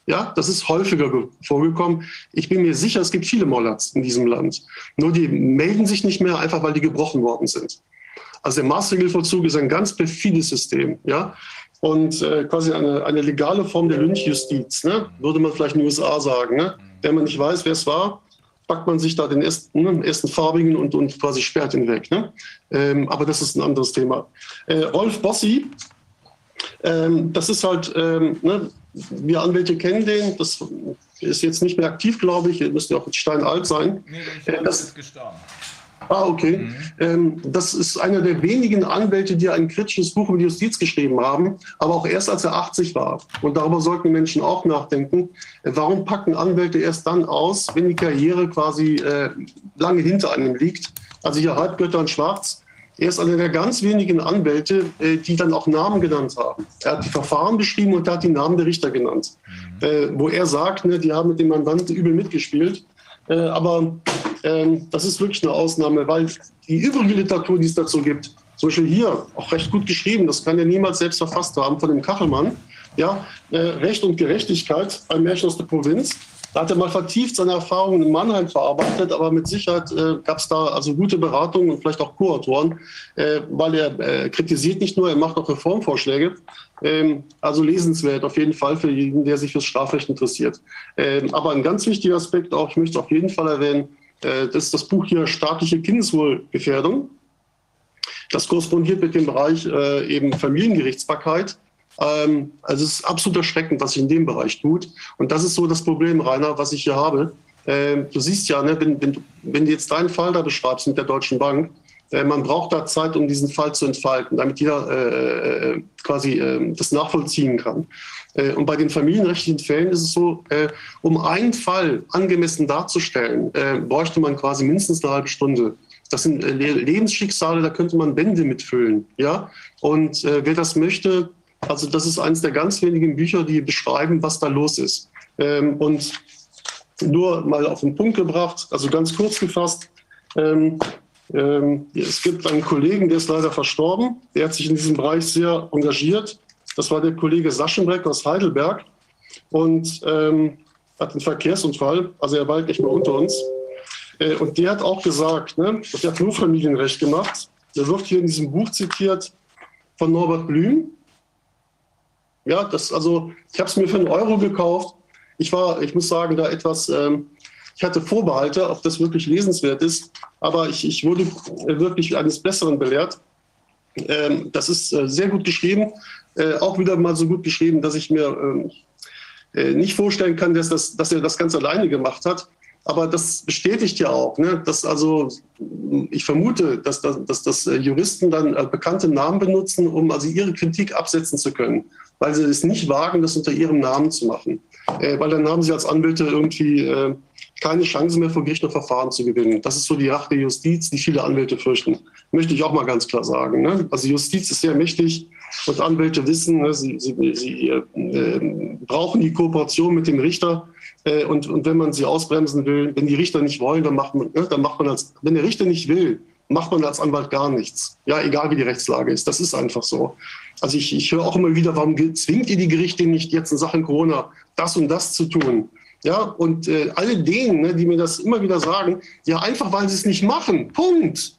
Ja, das ist häufiger vorgekommen. Ich bin mir sicher, es gibt viele Mollerts in diesem Land. Nur die melden sich nicht mehr, einfach weil die gebrochen worden sind. Also der Maßregelvollzug ist ein ganz perfides System, ja. Und äh, quasi eine, eine legale Form der Lynchjustiz, ne? würde man vielleicht in den USA sagen. Ne? Wenn man nicht weiß, wer es war, packt man sich da den ersten, ne, ersten farbigen und, und quasi sperrt ihn weg. Ne? Ähm, aber das ist ein anderes Thema. Äh, Rolf Bossi, ähm, das ist halt, ähm, ne, wir Anwälte kennen den, das ist jetzt nicht mehr aktiv, glaube ich, müsste ja auch steinalt sein. Nee, der äh, das, ist gestorben. Ah, okay. Mhm. Ähm, das ist einer der wenigen Anwälte, die ein kritisches Buch über die Justiz geschrieben haben, aber auch erst als er 80 war. Und darüber sollten Menschen auch nachdenken. Warum packen Anwälte erst dann aus, wenn die Karriere quasi äh, lange hinter einem liegt? Also hier Halbgötter und Schwarz. Er ist einer der ganz wenigen Anwälte, äh, die dann auch Namen genannt haben. Er hat die Verfahren beschrieben und er hat die Namen der Richter genannt. Mhm. Äh, wo er sagt, ne, die haben mit dem Mandanten übel mitgespielt. Äh, aber ähm, das ist wirklich eine Ausnahme, weil die übrige Literatur, die es dazu gibt, zum Beispiel hier, auch recht gut geschrieben, das kann er niemals selbst verfasst haben, von dem Kachelmann, ja, äh, Recht und Gerechtigkeit, ein Märchen aus der Provinz. Da hat er mal vertieft seine Erfahrungen in Mannheim verarbeitet, aber mit Sicherheit äh, gab es da also gute Beratungen und vielleicht auch Co-Autoren, äh, weil er äh, kritisiert nicht nur, er macht auch Reformvorschläge. Ähm, also lesenswert auf jeden Fall für jeden, der sich fürs Strafrecht interessiert. Ähm, aber ein ganz wichtiger Aspekt auch, ich möchte auf jeden Fall erwähnen, äh, das ist das Buch hier Staatliche Kindeswohlgefährdung. Das korrespondiert mit dem Bereich äh, eben Familiengerichtsbarkeit. Ähm, also es ist absolut erschreckend, was sich in dem Bereich tut. Und das ist so das Problem, Rainer, was ich hier habe. Ähm, du siehst ja, ne, wenn, wenn, wenn du jetzt deinen Fall da beschreibst mit der Deutschen Bank, äh, man braucht da Zeit, um diesen Fall zu entfalten, damit jeder äh, äh quasi äh, das nachvollziehen kann. Äh, und bei den familienrechtlichen Fällen ist es so, äh, um einen Fall angemessen darzustellen, bräuchte man quasi mindestens eine halbe Stunde. Das sind Lebensschicksale, da könnte man Bände mitfüllen. Ja? Und wer das möchte, also das ist eines der ganz wenigen Bücher, die beschreiben, was da los ist. Ähm, und nur mal auf den Punkt gebracht, also ganz kurz gefasst, ähm, ähm, es gibt einen Kollegen, der ist leider verstorben. Der hat sich in diesem Bereich sehr engagiert. Das war der Kollege Saschenbreck aus Heidelberg und ähm, hat einen Verkehrsunfall. Also er war halt nicht mehr unter uns. Äh, und der hat auch gesagt, ne, der hat nur Familienrecht gemacht. Der wird hier in diesem Buch zitiert von Norbert Blüm. Ja, das also, ich habe es mir für einen Euro gekauft. Ich war, ich muss sagen, da etwas ähm, ich hatte Vorbehalte, ob das wirklich lesenswert ist, aber ich, ich wurde wirklich eines Besseren belehrt. Ähm, das ist äh, sehr gut geschrieben, äh, auch wieder mal so gut geschrieben, dass ich mir ähm, äh, nicht vorstellen kann, dass, das, dass er das ganz alleine gemacht hat. Aber das bestätigt ja auch, ne, dass also ich vermute, dass, dass, dass, dass Juristen dann bekannte Namen benutzen, um also ihre Kritik absetzen zu können, weil sie es nicht wagen, das unter ihrem Namen zu machen. Äh, weil dann haben sie als Anwälte irgendwie äh, keine Chance mehr vor Gericht noch Verfahren zu gewinnen. Das ist so die Rache der Justiz, die viele Anwälte fürchten. Möchte ich auch mal ganz klar sagen. Ne? Also Justiz ist sehr mächtig und Anwälte wissen, ne, sie, sie, sie äh, brauchen die Kooperation mit dem Richter. Äh, und, und wenn man sie ausbremsen will, wenn die Richter nicht wollen, dann macht man, ne, dann macht man als, wenn der Richter nicht will, macht man als Anwalt gar nichts. Ja, egal wie die Rechtslage ist. Das ist einfach so. Also ich, ich höre auch immer wieder, warum zwingt ihr die Gerichte nicht jetzt in Sachen Corona das und das zu tun? Ja, und äh, alle denen, ne, die mir das immer wieder sagen, ja, einfach weil sie es nicht machen. Punkt.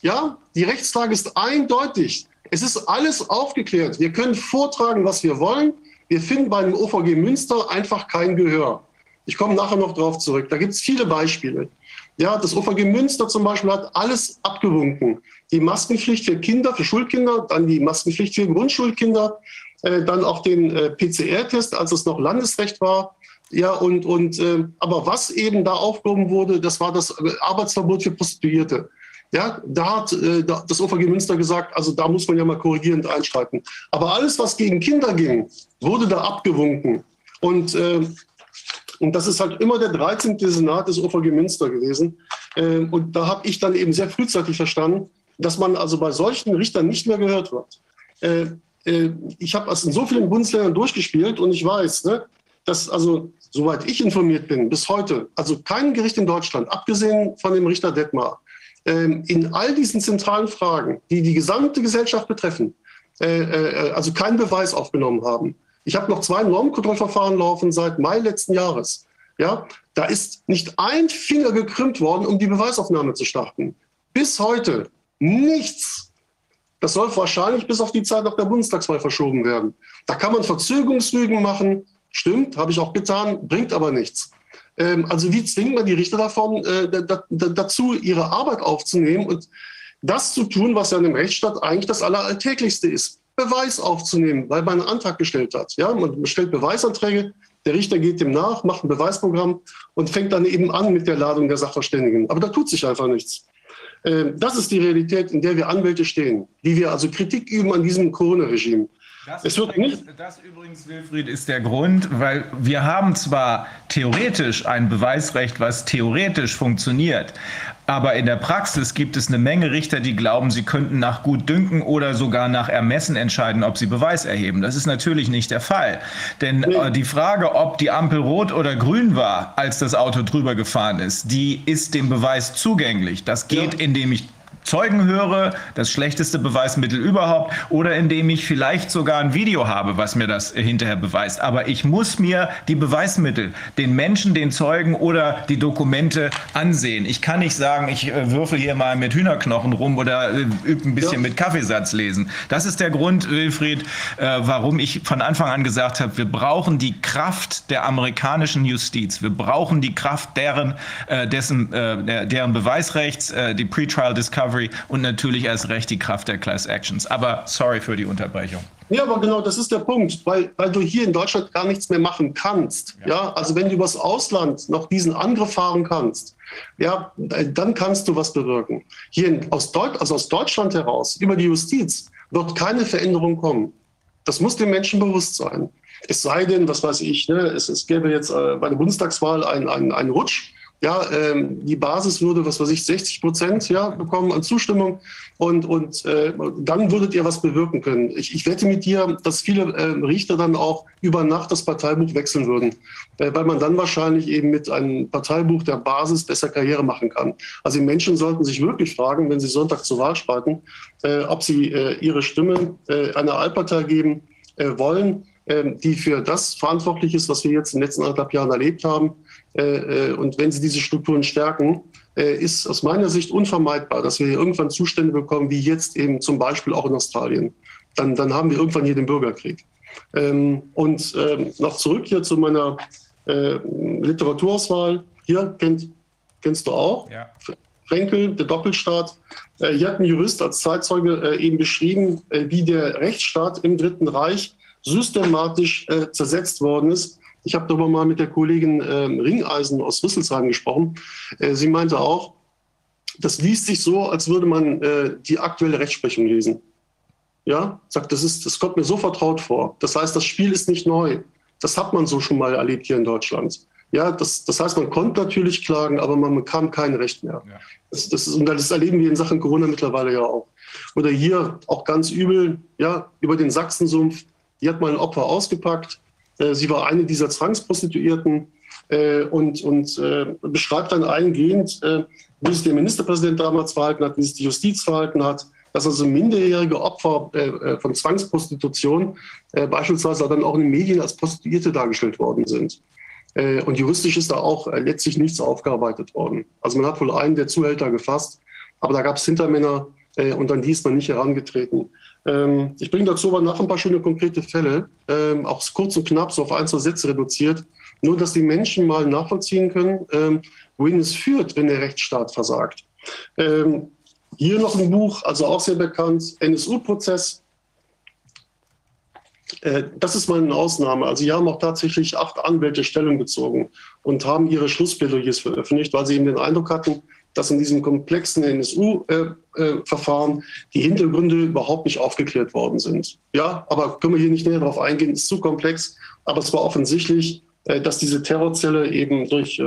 Ja, die Rechtslage ist eindeutig. Es ist alles aufgeklärt. Wir können vortragen, was wir wollen. Wir finden bei dem OVG Münster einfach kein Gehör. Ich komme nachher noch darauf zurück. Da gibt es viele Beispiele. Ja, das OVG Münster zum Beispiel hat alles abgewunken. Die Maskenpflicht für Kinder, für Schulkinder, dann die Maskenpflicht für Grundschulkinder, äh, dann auch den äh, PCR-Test, als es noch Landesrecht war. Ja, und, und äh, aber was eben da aufgehoben wurde, das war das Arbeitsverbot für Prostituierte. Ja, da hat äh, das OVG Münster gesagt, also da muss man ja mal korrigierend einschreiten. Aber alles, was gegen Kinder ging, wurde da abgewunken. Und äh, und das ist halt immer der 13. Senat des OVG Münster gewesen. Ähm, und da habe ich dann eben sehr frühzeitig verstanden, dass man also bei solchen Richtern nicht mehr gehört wird. Äh, äh, ich habe es in so vielen Bundesländern durchgespielt und ich weiß, ne, dass also, soweit ich informiert bin, bis heute, also kein Gericht in Deutschland, abgesehen von dem Richter Detmar, in all diesen zentralen Fragen, die die gesamte Gesellschaft betreffen, äh, also keinen Beweis aufgenommen haben. Ich habe noch zwei Normkontrollverfahren laufen seit Mai letzten Jahres. Ja, da ist nicht ein Finger gekrümmt worden, um die Beweisaufnahme zu starten. Bis heute nichts. Das soll wahrscheinlich bis auf die Zeit nach der Bundestagswahl verschoben werden. Da kann man Verzögerungsrügen machen. Stimmt, habe ich auch getan, bringt aber nichts. Ähm, also wie zwingt man die Richter davon, äh, dazu, ihre Arbeit aufzunehmen und das zu tun, was ja in einem Rechtsstaat eigentlich das Alleralltäglichste ist. Beweis aufzunehmen, weil man einen Antrag gestellt hat. Ja, man stellt Beweisanträge, der Richter geht dem nach, macht ein Beweisprogramm und fängt dann eben an mit der Ladung der Sachverständigen. Aber da tut sich einfach nichts. Ähm, das ist die Realität, in der wir Anwälte stehen, die wir also Kritik üben an diesem Corona-Regime. Das, es wird übrigens, nicht das übrigens, Wilfried, ist der Grund, weil wir haben zwar theoretisch ein Beweisrecht, was theoretisch funktioniert, aber in der Praxis gibt es eine Menge Richter, die glauben, sie könnten nach Gutdünken oder sogar nach Ermessen entscheiden, ob sie Beweis erheben. Das ist natürlich nicht der Fall. Denn äh, die Frage, ob die Ampel rot oder grün war, als das Auto drüber gefahren ist, die ist dem Beweis zugänglich. Das geht, ja. indem ich Zeugen höre, das schlechteste Beweismittel überhaupt, oder indem ich vielleicht sogar ein Video habe, was mir das hinterher beweist. Aber ich muss mir die Beweismittel, den Menschen, den Zeugen oder die Dokumente ansehen. Ich kann nicht sagen, ich äh, würfel hier mal mit Hühnerknochen rum oder äh, übe ein bisschen ja. mit Kaffeesatz lesen. Das ist der Grund, Wilfried, äh, warum ich von Anfang an gesagt habe, wir brauchen die Kraft der amerikanischen Justiz. Wir brauchen die Kraft deren, dessen, deren Beweisrechts, die Pretrial Discovery Discovery und natürlich erst recht die Kraft der Class Actions. Aber sorry für die Unterbrechung. Ja, aber genau, das ist der Punkt, weil, weil du hier in Deutschland gar nichts mehr machen kannst. Ja. ja, also wenn du übers Ausland noch diesen Angriff fahren kannst, ja, dann kannst du was bewirken. Hier in, aus, Deut also aus Deutschland heraus, über die Justiz, wird keine Veränderung kommen. Das muss den Menschen bewusst sein. Es sei denn, was weiß ich, ne, es, es gäbe jetzt äh, bei der Bundestagswahl einen, einen Rutsch ja, ähm, die Basis würde, was weiß ich, 60 Prozent ja, bekommen an Zustimmung und, und äh, dann würdet ihr was bewirken können. Ich, ich wette mit dir, dass viele äh, Richter dann auch über Nacht das Parteibuch wechseln würden, äh, weil man dann wahrscheinlich eben mit einem Parteibuch der Basis besser Karriere machen kann. Also die Menschen sollten sich wirklich fragen, wenn sie Sonntag zur Wahl schreiten, äh, ob sie äh, ihre Stimme äh, einer Allpartei geben äh, wollen, äh, die für das verantwortlich ist, was wir jetzt in den letzten anderthalb Jahren erlebt haben und wenn sie diese Strukturen stärken, äh, ist aus meiner Sicht unvermeidbar, dass wir hier irgendwann Zustände bekommen, wie jetzt eben zum Beispiel auch in Australien. Dann, dann haben wir irgendwann hier den Bürgerkrieg. Ähm, und ähm, noch zurück hier zu meiner Literaturauswahl. Hier kennt, kennst du auch. Ja. Frenkel, der Doppelstaat. Hier hat ein Jurist als Zeitzeuge eben beschrieben, wie der Rechtsstaat im Dritten Reich systematisch zersetzt worden ist ich habe darüber mal mit der Kollegin äh, Ringeisen aus Rüsselsheim gesprochen. Äh, sie meinte auch, das liest sich so, als würde man äh, die aktuelle Rechtsprechung lesen. Ja, sagt, das, ist, das kommt mir so vertraut vor. Das heißt, das Spiel ist nicht neu. Das hat man so schon mal erlebt hier in Deutschland. Ja, das, das heißt, man konnte natürlich klagen, aber man bekam kein Recht mehr. Ja. Das, das, ist, und das erleben wir in Sachen Corona mittlerweile ja auch. Oder hier auch ganz übel, ja, über den Sachsensumpf. Hier hat mal ein Opfer ausgepackt, sie war eine dieser Zwangsprostituierten äh, und, und äh, beschreibt dann eingehend, wie sich der Ministerpräsident damals verhalten hat, wie sich die Justiz verhalten hat, dass also minderjährige Opfer von Zwangsprostitution beispielsweise dann auch in den Medien als Prostituierte dargestellt worden sind. Und juristisch ist da auch letztlich nichts aufgearbeitet worden. Also man hat wohl einen der Zuhälter gefasst, aber da gab es Hintermänner und an die ist man nicht herangetreten. Ähm, ich bringe dazu aber nach ein paar schöne konkrete Fälle, ähm, auch kurz und knapp, so auf ein, zwei Sätze reduziert. Nur, dass die Menschen mal nachvollziehen können, ähm, wohin es führt, wenn der Rechtsstaat versagt. Ähm, hier noch ein Buch, also auch sehr bekannt, NSU-Prozess. Äh, das ist mal eine Ausnahme. Also hier haben auch tatsächlich acht Anwälte Stellung bezogen und haben ihre Schlussplädoyers veröffentlicht, weil sie eben den Eindruck hatten, dass in diesem komplexen NSU-Verfahren äh, äh, die Hintergründe überhaupt nicht aufgeklärt worden sind. Ja, aber können wir hier nicht näher darauf eingehen, ist zu komplex. Aber es war offensichtlich, dass diese Terrorzelle eben durch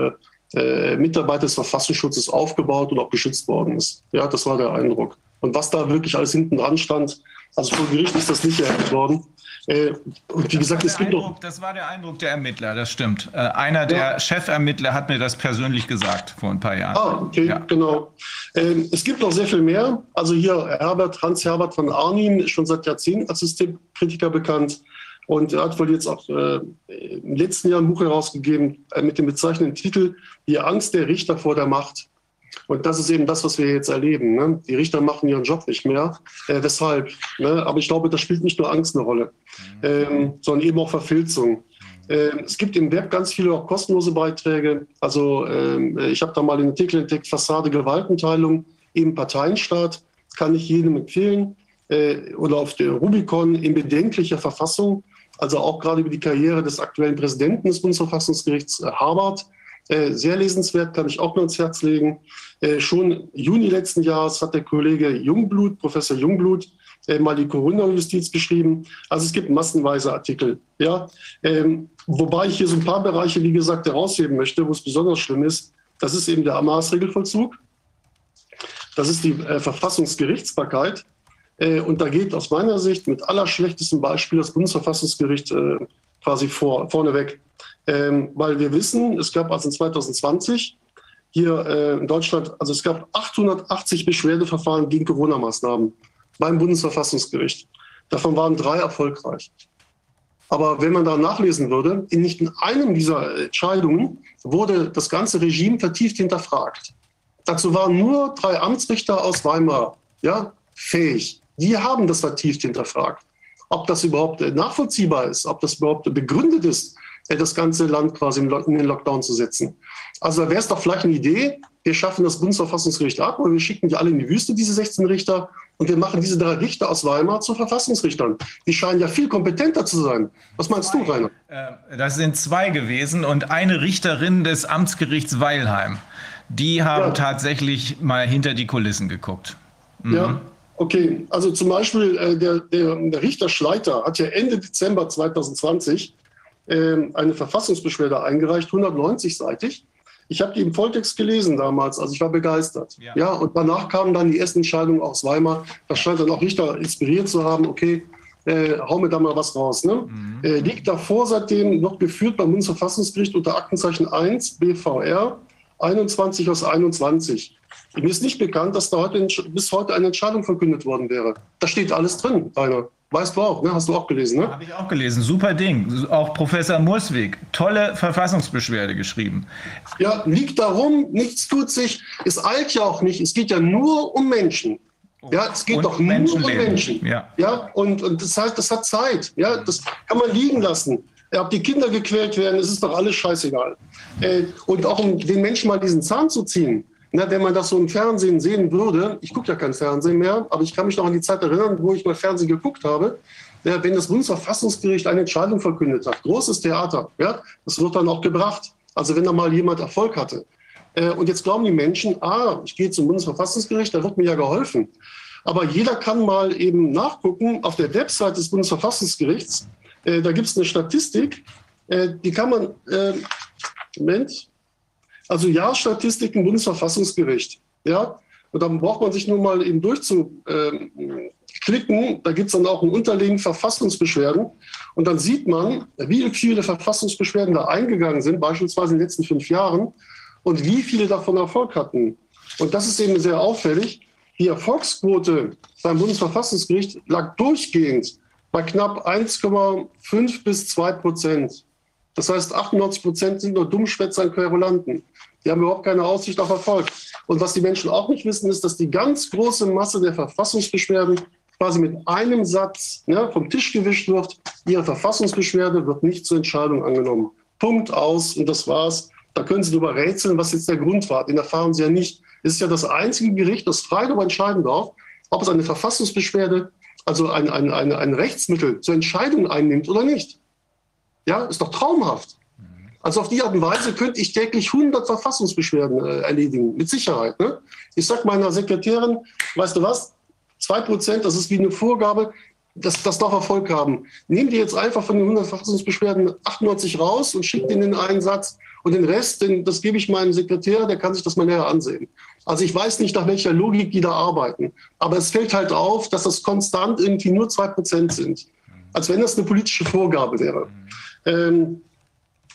Mitarbeiter des Verfassungsschutzes aufgebaut und auch geschützt worden ist. Ja, das war der Eindruck. Und was da wirklich alles hinten dran stand, also vor Gericht ist das nicht erhöht worden. Äh, und wie gesagt, es gibt Eindruck, Das war der Eindruck der Ermittler, das stimmt. Äh, einer der ja. Chefermittler hat mir das persönlich gesagt vor ein paar Jahren. Ah, okay, ja. genau. Ähm, es gibt noch sehr viel mehr. Also hier Herbert, Hans-Herbert von Arnim, schon seit Jahrzehnten als Systemkritiker bekannt. Und er hat wohl jetzt auch äh, im letzten Jahr ein Buch herausgegeben äh, mit dem bezeichnenden Titel Die Angst der Richter vor der Macht. Und das ist eben das, was wir jetzt erleben. Ne? Die Richter machen ihren Job nicht mehr. Äh, weshalb? Ne? Aber ich glaube, da spielt nicht nur Angst eine Rolle, ähm, sondern eben auch Verfilzung. Ähm, es gibt im Web ganz viele auch kostenlose Beiträge. Also ähm, ich habe da mal den Artikel entdeckt, Fassade Gewaltenteilung im Parteienstaat. Kann ich jedem empfehlen. Äh, oder auf der Rubicon in bedenklicher Verfassung. Also auch gerade über die Karriere des aktuellen Präsidenten des Bundesverfassungsgerichts, äh, Harbart. Äh, sehr lesenswert, kann ich auch nur ans Herz legen. Äh, schon Juni letzten Jahres hat der Kollege Jungblut, Professor Jungblut, äh, mal die Corona-Justiz beschrieben. Also es gibt massenweise Artikel. Ja? Ähm, wobei ich hier so ein paar Bereiche, wie gesagt, herausheben möchte, wo es besonders schlimm ist. Das ist eben der Amaßregelvollzug. Das ist die äh, Verfassungsgerichtsbarkeit. Äh, und da geht aus meiner Sicht mit allerschlechtestem Beispiel das Bundesverfassungsgericht äh, quasi vor, vorneweg. Ähm, weil wir wissen, es gab also 2020 hier äh, in Deutschland, also es gab 880 Beschwerdeverfahren gegen Corona-Maßnahmen beim Bundesverfassungsgericht. Davon waren drei erfolgreich. Aber wenn man da nachlesen würde, in nicht in einem dieser Entscheidungen wurde das ganze Regime vertieft hinterfragt. Dazu waren nur drei Amtsrichter aus Weimar ja, fähig. Die haben das vertieft hinterfragt. Ob das überhaupt nachvollziehbar ist, ob das überhaupt begründet ist, das ganze Land quasi in den Lockdown zu setzen. Also da wäre es doch vielleicht eine Idee, wir schaffen das Bundesverfassungsgericht ab und wir schicken die alle in die Wüste, diese 16 Richter, und wir machen diese drei Richter aus Weimar zu Verfassungsrichtern. Die scheinen ja viel kompetenter zu sein. Was meinst du, Rainer? Äh, das sind zwei gewesen und eine Richterin des Amtsgerichts Weilheim. Die haben ja. tatsächlich mal hinter die Kulissen geguckt. Mhm. Ja, okay. Also zum Beispiel äh, der, der, der Richter Schleiter hat ja Ende Dezember 2020 ähm, eine Verfassungsbeschwerde eingereicht, 190-seitig. Ich habe die im Volltext gelesen damals, also ich war begeistert. Ja. ja, und danach kamen dann die ersten Entscheidungen aus Weimar. Das scheint dann auch Richter inspiriert zu haben, okay, äh, hau mir da mal was raus. Ne? Mhm. Äh, liegt davor seitdem noch geführt beim Bundesverfassungsgericht unter Aktenzeichen 1 BVR 21 aus 21. Mir ist nicht bekannt, dass da heute, bis heute eine Entscheidung verkündet worden wäre. Da steht alles drin, Rainer. Weißt du auch, ne? Hast du auch gelesen, ne? Habe ich auch gelesen. Super Ding. Auch Professor Murswig. Tolle Verfassungsbeschwerde geschrieben. Ja, liegt darum, nichts tut sich. Es eilt ja auch nicht. Es geht ja nur um Menschen. Ja, es geht und doch nur um Menschen. Ja. ja und, und das heißt, das hat Zeit. Ja, das kann man liegen lassen. Ob die Kinder gequält werden, es ist doch alles scheißegal. Äh, und auch um den Menschen mal diesen Zahn zu ziehen. Na, wenn man das so im Fernsehen sehen würde, ich gucke ja kein Fernsehen mehr, aber ich kann mich noch an die Zeit erinnern, wo ich mal Fernsehen geguckt habe, ja, wenn das Bundesverfassungsgericht eine Entscheidung verkündet hat, großes Theater, ja, das wird dann auch gebracht. Also wenn da mal jemand Erfolg hatte. Äh, und jetzt glauben die Menschen, ah, ich gehe zum Bundesverfassungsgericht, da wird mir ja geholfen. Aber jeder kann mal eben nachgucken auf der Website des Bundesverfassungsgerichts. Äh, da gibt es eine Statistik, äh, die kann man, äh, Moment, also Jahresstatistiken Bundesverfassungsgericht. Ja, und dann braucht man sich nur mal eben durchzuklicken. Da gibt es dann auch einen Unterlegen Verfassungsbeschwerden. Und dann sieht man, wie viele Verfassungsbeschwerden da eingegangen sind, beispielsweise in den letzten fünf Jahren, und wie viele davon Erfolg hatten. Und das ist eben sehr auffällig. Die Erfolgsquote beim Bundesverfassungsgericht lag durchgehend bei knapp 1,5 bis 2 Prozent. Das heißt, 98 Prozent sind nur Dummschwätzer und Querulanten. Die haben überhaupt keine Aussicht auf Erfolg. Und was die Menschen auch nicht wissen, ist, dass die ganz große Masse der Verfassungsbeschwerden quasi mit einem Satz ne, vom Tisch gewischt wird, Ihre Verfassungsbeschwerde wird nicht zur Entscheidung angenommen. Punkt aus und das war's. Da können Sie darüber rätseln, was jetzt der Grund war. Den erfahren Sie ja nicht. Es ist ja das einzige Gericht, das frei darüber entscheiden darf, ob es eine Verfassungsbeschwerde, also ein, ein, ein, ein Rechtsmittel zur Entscheidung einnimmt oder nicht. Ja, ist doch traumhaft. Also auf die Art und Weise könnte ich täglich 100 Verfassungsbeschwerden äh, erledigen, mit Sicherheit. Ne? Ich sage meiner Sekretärin, weißt du was, 2 Prozent, das ist wie eine Vorgabe, das, das darf Erfolg haben. Nehmen die jetzt einfach von den 100 Verfassungsbeschwerden 98 raus und schickt den einen Satz und den Rest, den, das gebe ich meinem Sekretär, der kann sich das mal näher ansehen. Also ich weiß nicht, nach welcher Logik die da arbeiten, aber es fällt halt auf, dass das konstant irgendwie nur 2 Prozent sind, als wenn das eine politische Vorgabe wäre. Ähm,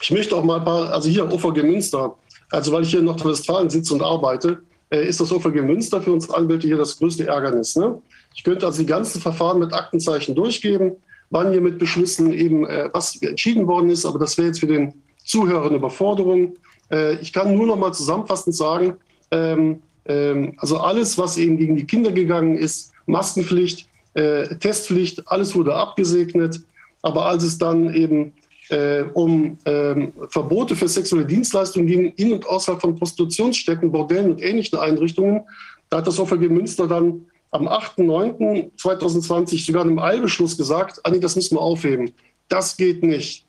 ich möchte auch mal ein paar, also hier OVG Münster, also weil ich hier in Nordrhein-Westfalen sitze und arbeite, äh, ist das OVG Münster für uns Anwälte hier das größte Ärgernis. Ne? Ich könnte also die ganzen Verfahren mit Aktenzeichen durchgeben, wann hier mit Beschlüssen eben äh, was entschieden worden ist, aber das wäre jetzt für den Zuhörer eine Überforderung. Äh, ich kann nur noch mal zusammenfassend sagen, ähm, ähm, also alles, was eben gegen die Kinder gegangen ist, Maskenpflicht, äh, Testpflicht, alles wurde abgesegnet. Aber als es dann eben äh, um ähm, Verbote für sexuelle Dienstleistungen ging, in und außerhalb von Prostitutionsstätten, Bordellen und ähnlichen Einrichtungen. Da hat das OVG Münster dann am 8.9.2020 sogar einem Eilbeschluss gesagt, Anni, das müssen wir aufheben. Das geht nicht.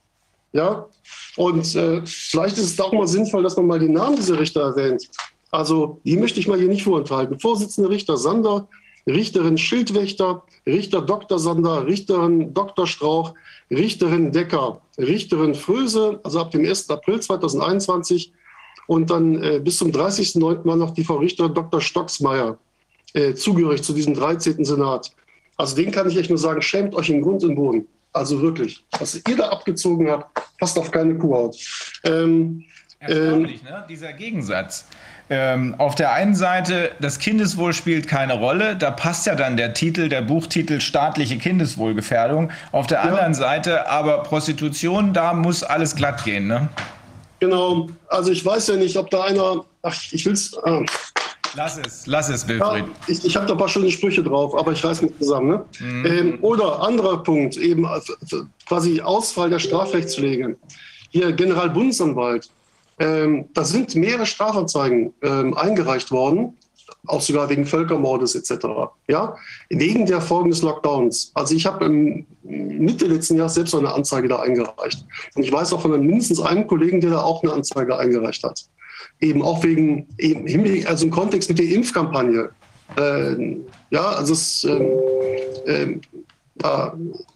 Ja? Und äh, vielleicht ist es auch mal sinnvoll, dass man mal den Namen dieser Richter erwähnt. Also die möchte ich mal hier nicht vorenthalten. Vorsitzende Richter Sander, Richterin Schildwächter, Richter Dr. Sander, Richterin Dr. Strauch, Richterin Decker, Richterin Fröse, also ab dem 1. April 2021 und dann äh, bis zum 30.09. war noch die Frau Richterin Dr. Stocksmeier äh, zugehörig zu diesem 13. Senat. Also den kann ich echt nur sagen, schämt euch in Grund und Boden. Also wirklich, was ihr da abgezogen habt, passt auf keine Kuhhaut. Ähm, Erstaunlich, ähm, ne? dieser Gegensatz. Ähm, auf der einen Seite, das Kindeswohl spielt keine Rolle. Da passt ja dann der Titel, der Buchtitel staatliche Kindeswohlgefährdung. Auf der ja. anderen Seite aber Prostitution, da muss alles glatt gehen. Ne? Genau. Also ich weiß ja nicht, ob da einer. Ach, ich will's. Äh, lass es, lass es, Wilfried. Ja, ich ich habe da ein paar schöne Sprüche drauf, aber ich weiß nicht zusammen. Ne? Mhm. Ähm, oder anderer Punkt, eben äh, quasi Ausfall der Strafrechtspflege. Hier Generalbundesanwalt ähm, da sind mehrere Strafanzeigen ähm, eingereicht worden, auch sogar wegen Völkermordes etc. Ja, wegen der Folgen des Lockdowns. Also ich habe Mitte letzten Jahres selbst eine Anzeige da eingereicht. Und ich weiß auch von mindestens einem Kollegen, der da auch eine Anzeige eingereicht hat. Eben auch wegen, eben, also im Kontext mit der Impfkampagne. Äh, ja, also es, äh,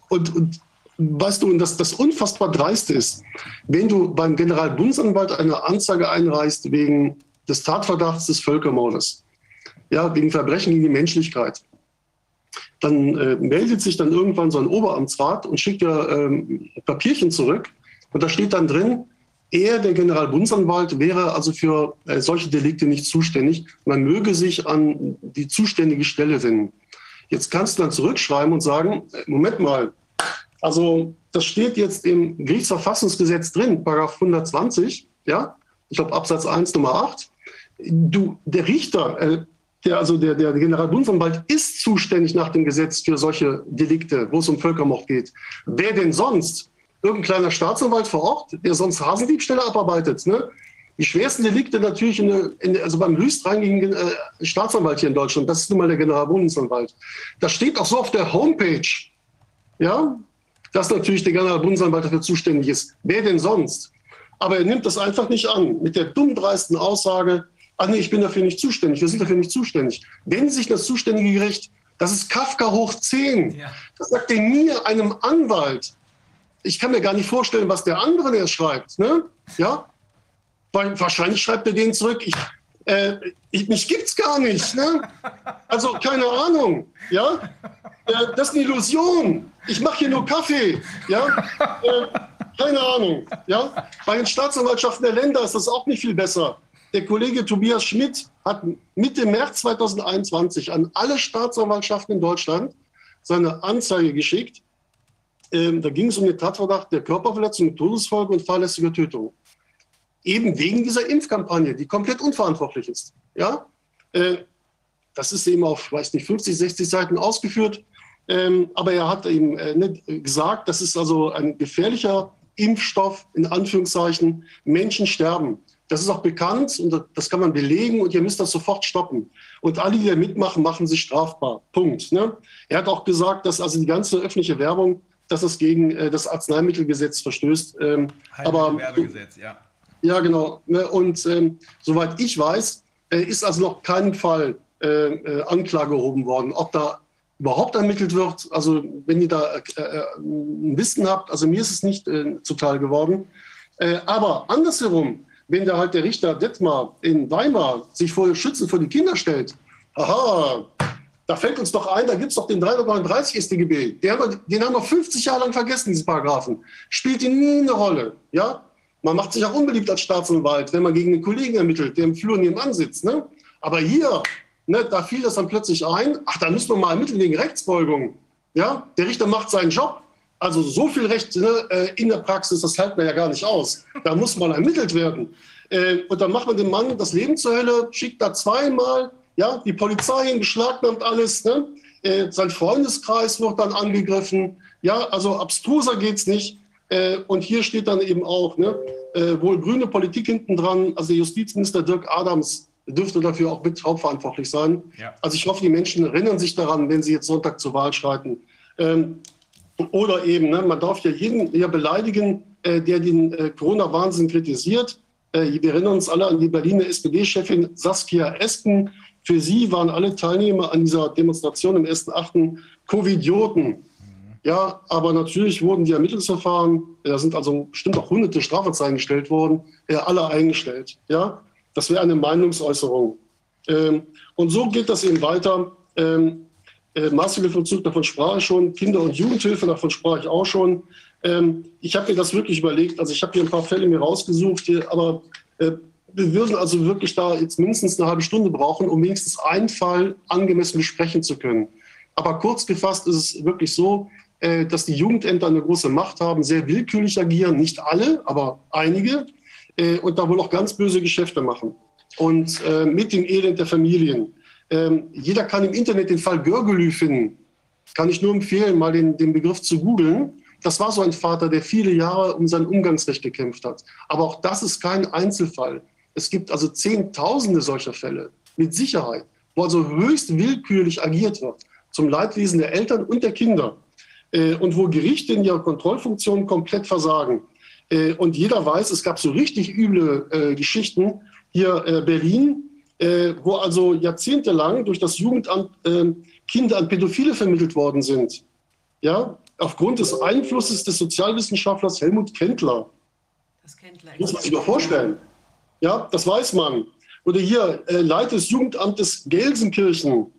und, und weißt du, dass das unfassbar dreist ist, wenn du beim Generalbundesanwalt eine Anzeige einreichst wegen des Tatverdachts des Völkermordes, ja, wegen Verbrechen gegen die Menschlichkeit, dann äh, meldet sich dann irgendwann so ein Oberamtsrat und schickt dir ähm, Papierchen zurück und da steht dann drin, er, der Generalbundesanwalt, wäre also für äh, solche Delikte nicht zuständig. Man möge sich an die zuständige Stelle wenden. Jetzt kannst du dann zurückschreiben und sagen, äh, Moment mal, also das steht jetzt im Gerichtsverfassungsgesetz drin, Paragraph 120, ja, ich glaube Absatz 1 Nummer 8. Du, der Richter, äh, der, also der, der Generalbundesanwalt ist zuständig nach dem Gesetz für solche Delikte, wo es um Völkermord geht. Wer denn sonst? Irgendein kleiner Staatsanwalt vor Ort, der sonst Hasendiebstähle abarbeitet. Ne? Die schwersten Delikte natürlich in, in, also beim höchstrangigen äh, Staatsanwalt hier in Deutschland, das ist nun mal der Generalbundesanwalt. Das steht auch so auf der Homepage. Ja, dass natürlich der Generalbundesanwalt dafür zuständig ist. Wer denn sonst? Aber er nimmt das einfach nicht an mit der dummdreisten Aussage, ah nee, ich bin dafür nicht zuständig, wir sind dafür nicht zuständig. Wenn sich das zuständige Gericht, das ist Kafka hoch 10, ja. das sagt er mir, einem Anwalt. Ich kann mir gar nicht vorstellen, was der andere der schreibt. Ne? Ja? Weil wahrscheinlich schreibt er den zurück, ich, äh, ich, mich gibt's gar nicht. Ne? Also keine Ahnung. Ja? Äh, das ist eine Illusion. Ich mache hier nur Kaffee. Ja? Äh, keine Ahnung. Ja? Bei den Staatsanwaltschaften der Länder ist das auch nicht viel besser. Der Kollege Tobias Schmidt hat Mitte März 2021 an alle Staatsanwaltschaften in Deutschland seine Anzeige geschickt. Ähm, da ging es um den Tatverdacht der Körperverletzung, Todesfolge und fahrlässige Tötung. Eben wegen dieser Impfkampagne, die komplett unverantwortlich ist. Ja? Äh, das ist eben auf, weiß nicht, 50, 60 Seiten ausgeführt. Ähm, aber er hat eben äh, nicht gesagt, das ist also ein gefährlicher Impfstoff, in Anführungszeichen. Menschen sterben. Das ist auch bekannt und das kann man belegen und ihr müsst das sofort stoppen. Und alle, die da mitmachen, machen sich strafbar. Punkt. Ne? Er hat auch gesagt, dass also die ganze öffentliche Werbung, dass es gegen äh, das Arzneimittelgesetz verstößt. Ähm, aber Werbegesetz, ja. Ja, genau. Ne? Und ähm, soweit ich weiß, äh, ist also noch kein Fall äh, äh, Anklage erhoben worden. Ob da überhaupt ermittelt wird, also wenn ihr da äh, äh, ein Wissen habt, also mir ist es nicht zuteil geworden. aber andersherum, wenn da halt der Richter Detmar in Weimar sich vor Schützen vor die Kinder stellt, aha, da fällt uns doch ein, da gibt es doch den 339 StGB. Den haben, wir, den haben wir 50 Jahre lang vergessen, diese Paragraphen. Spielt die nie eine Rolle. Ja? Man macht sich auch unbeliebt als Staatsanwalt, wenn man gegen einen Kollegen ermittelt, der im Flur nebenan sitzt. Ne? Aber hier, ne, da fiel das dann plötzlich ein, ach, da müssen wir mal ermitteln wegen Rechtsbeugung. Ja? Der Richter macht seinen Job. Also so viel Recht ne, äh, in der Praxis, das hält man ja gar nicht aus. Da muss mal ermittelt werden. Äh, und dann macht man dem Mann das Leben zur Hölle, schickt da zweimal, ja, die Polizei hin, beschlagnahmt alles. Ne? Äh, sein Freundeskreis wird dann angegriffen. Ja, also abstruser geht es nicht. und hier steht dann eben auch, ne, wohl grüne Politik hinten dran. Also der Justizminister Dirk Adams dürfte dafür auch mit hauptverantwortlich sein. Ja. Also ich hoffe, die Menschen erinnern sich daran, wenn sie jetzt Sonntag zur Wahl schreiten. Ähm, oder eben, ne, man darf ja jeden ja beleidigen, äh, der den äh, Corona-Wahnsinn kritisiert. Äh, wir erinnern uns alle an die Berliner SPD-Chefin Saskia Esken. Für sie waren alle Teilnehmer an dieser Demonstration im 1.8. Covidioten. Ja, aber natürlich wurden die Ermittlungsverfahren, da sind also bestimmt auch hunderte Strafanzeigen gestellt worden, alle eingestellt. Ja, das wäre eine Meinungsäußerung. Ähm, und so geht das eben weiter. Ähm, äh, Maßregelvollzug, davon sprach ich schon, Kinder- und Jugendhilfe, davon sprach ich auch schon. Ähm, ich habe mir das wirklich überlegt, also ich habe hier ein paar Fälle mir rausgesucht, hier, aber äh, wir würden also wirklich da jetzt mindestens eine halbe Stunde brauchen, um wenigstens einen Fall angemessen besprechen zu können. Aber kurz gefasst ist es wirklich so, äh, dass die Jugendämter eine große Macht haben, sehr willkürlich agieren, nicht alle, aber einige, äh, und da wohl auch ganz böse Geschäfte machen. Und äh, mit dem Elend der Familien. Ähm, jeder kann im Internet den Fall Görgelü finden. Kann ich nur empfehlen, mal den, den Begriff zu googeln. Das war so ein Vater, der viele Jahre um sein Umgangsrecht gekämpft hat. Aber auch das ist kein Einzelfall. Es gibt also Zehntausende solcher Fälle, mit Sicherheit, wo also höchst willkürlich agiert wird, zum Leidwesen der Eltern und der Kinder. Äh, und wo Gerichte in ihrer Kontrollfunktion komplett versagen. Äh, und jeder weiß, es gab so richtig üble äh, Geschichten. Hier Berlin, wo also jahrzehntelang durch das Jugendamt äh, Kinder an Pädophile vermittelt worden sind. Ja, aufgrund des Einflusses des Sozialwissenschaftlers Helmut Kendler. Das Kendler muss man sich mal vorstellen. Ja, das weiß man. Oder hier, Leiter des Jugendamtes Gelsenkirchen,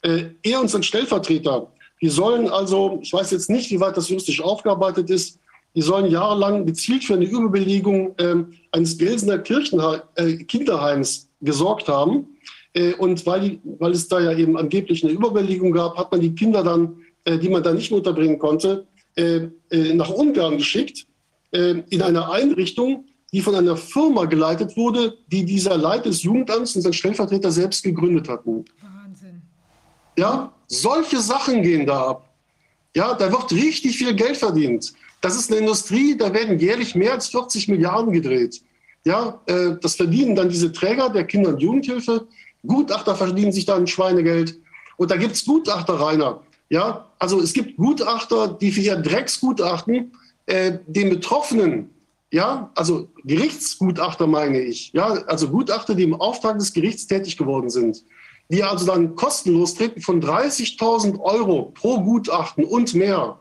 er und sein Stellvertreter, die sollen also, ich weiß jetzt nicht, wie weit das juristisch aufgearbeitet ist, die sollen jahrelang gezielt für eine Überbelegung äh, eines Gelsener Kirchenhe äh, Kinderheims gesorgt haben. Äh, und weil, die, weil es da ja eben angeblich eine Überbelegung gab, hat man die Kinder dann, äh, die man da nicht unterbringen konnte, äh, nach Ungarn geschickt, in eine Einrichtung, die von einer Firma geleitet wurde, die dieser Leiter des Jugendamts und sein Stellvertreter selbst gegründet hatten. Wahnsinn. Ja, solche Sachen gehen da ab. Ja, da wird richtig viel Geld verdient. Das ist eine Industrie, da werden jährlich mehr als 40 Milliarden gedreht. Ja, äh, das verdienen dann diese Träger der Kinder- und Jugendhilfe. Gutachter verdienen sich dann Schweinegeld. Und da gibt es Gutachter, Rainer. Ja, also es gibt Gutachter, die für ihr Drecksgutachten äh, den Betroffenen, ja, also Gerichtsgutachter meine ich, ja, also Gutachter, die im Auftrag des Gerichts tätig geworden sind, die also dann kostenlos treten von 30.000 Euro pro Gutachten und mehr.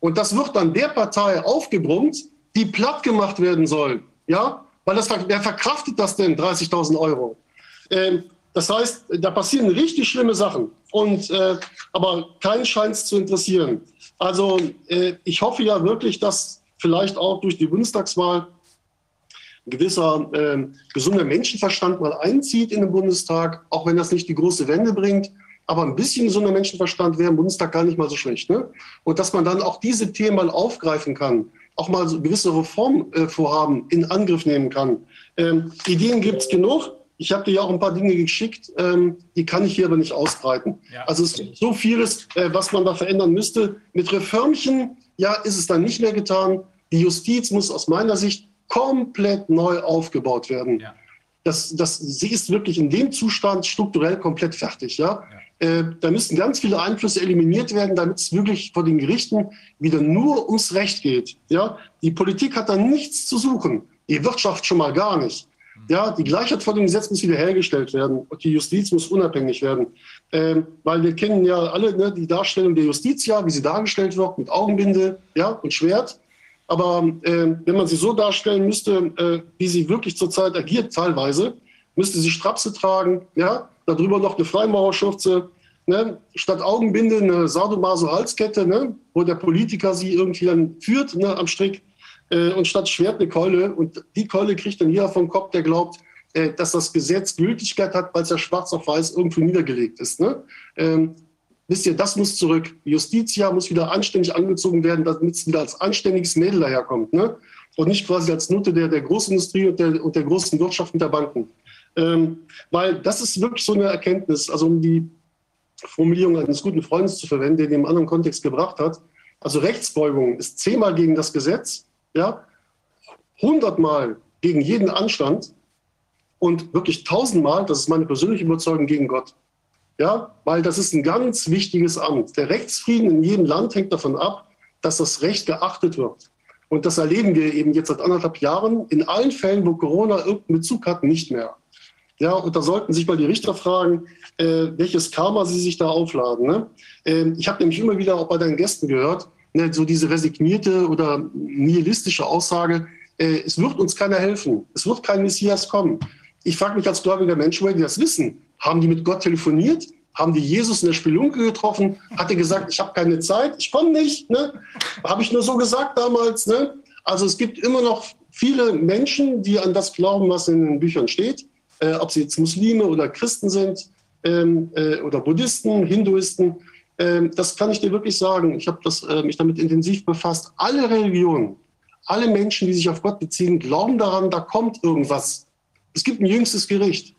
Und das wird dann der Partei aufgebrummt, die platt gemacht werden soll. Ja, weil das, wer verkraftet das denn, 30.000 Euro? Ähm, das heißt, da passieren richtig schlimme Sachen. Und, äh, aber keinen scheint es zu interessieren. Also äh, ich hoffe ja wirklich, dass vielleicht auch durch die Bundestagswahl ein gewisser äh, gesunder Menschenverstand mal einzieht in den Bundestag, auch wenn das nicht die große Wende bringt. Aber ein bisschen gesunder Menschenverstand wäre im Bundestag gar nicht mal so schlecht. Ne? Und dass man dann auch diese Themen mal aufgreifen kann auch mal so gewisse Reformvorhaben in Angriff nehmen kann. Ähm, Ideen gibt es genug. Ich habe dir ja auch ein paar Dinge geschickt, ähm, die kann ich hier aber nicht ausbreiten. Ja. Also es gibt so vieles, äh, was man da verändern müsste. Mit Reformchen, ja, ist es dann nicht mehr getan. Die Justiz muss aus meiner Sicht komplett neu aufgebaut werden. Ja. Das, das, sie ist wirklich in dem Zustand strukturell komplett fertig. Ja? ja. Äh, da müssten ganz viele Einflüsse eliminiert werden, damit es wirklich vor den Gerichten wieder nur ums Recht geht. Ja? Die Politik hat da nichts zu suchen, die Wirtschaft schon mal gar nicht. Ja, die Gleichheit vor dem Gesetz muss wiederhergestellt werden und die Justiz muss unabhängig werden. Ähm, weil wir kennen ja alle ne, die Darstellung der Justiz, ja, wie sie dargestellt wird, mit Augenbinde ja, und Schwert. Aber äh, wenn man sie so darstellen müsste, äh, wie sie wirklich zurzeit agiert, teilweise, müsste sie Strapse tragen, ja, darüber noch eine Freimaurerschürze, ne, statt Augenbinde eine Sadomaso-Halskette, ne, wo der Politiker sie irgendwie dann führt ne, am Strick äh, und statt Schwert eine Keule. Und die Keule kriegt dann jeder vom Kopf, der glaubt, äh, dass das Gesetz Gültigkeit hat, weil es ja schwarz auf weiß irgendwo niedergelegt ist. Ne? Ähm, wisst ihr, das muss zurück. Justitia muss wieder anständig angezogen werden, damit es wieder als anständiges Mädel daherkommt. Ne? Und nicht quasi als Nutte der, der Großindustrie und der, und der großen Wirtschaft und der Banken. Ähm, weil das ist wirklich so eine Erkenntnis, also um die Formulierung eines guten Freundes zu verwenden, den er im anderen Kontext gebracht hat. Also Rechtsbeugung ist zehnmal gegen das Gesetz ja, hundertmal gegen jeden Anstand und wirklich tausendmal, das ist meine persönliche Überzeugung, gegen Gott. Ja, weil das ist ein ganz wichtiges Amt. Der Rechtsfrieden in jedem Land hängt davon ab, dass das Recht geachtet wird. Und das erleben wir eben jetzt seit anderthalb Jahren in allen Fällen, wo Corona irgendeinen Bezug hat, nicht mehr. Ja, und da sollten sich mal die Richter fragen, äh, welches Karma sie sich da aufladen. Ne? Äh, ich habe nämlich immer wieder auch bei deinen Gästen gehört, ne, so diese resignierte oder nihilistische Aussage, äh, es wird uns keiner helfen, es wird kein Messias kommen. Ich frage mich als gläubiger Mensch, woher die das wissen. Haben die mit Gott telefoniert? Haben die Jesus in der Spelunke getroffen? Hat er gesagt, ich habe keine Zeit, ich komme nicht? Ne? Habe ich nur so gesagt damals. Ne? Also es gibt immer noch viele Menschen, die an das glauben, was in den Büchern steht, äh, ob sie jetzt Muslime oder Christen sind ähm, äh, oder Buddhisten, Hinduisten. Ähm, das kann ich dir wirklich sagen. Ich habe äh, mich damit intensiv befasst. Alle Religionen, alle Menschen, die sich auf Gott beziehen, glauben daran, da kommt irgendwas. Es gibt ein jüngstes Gericht.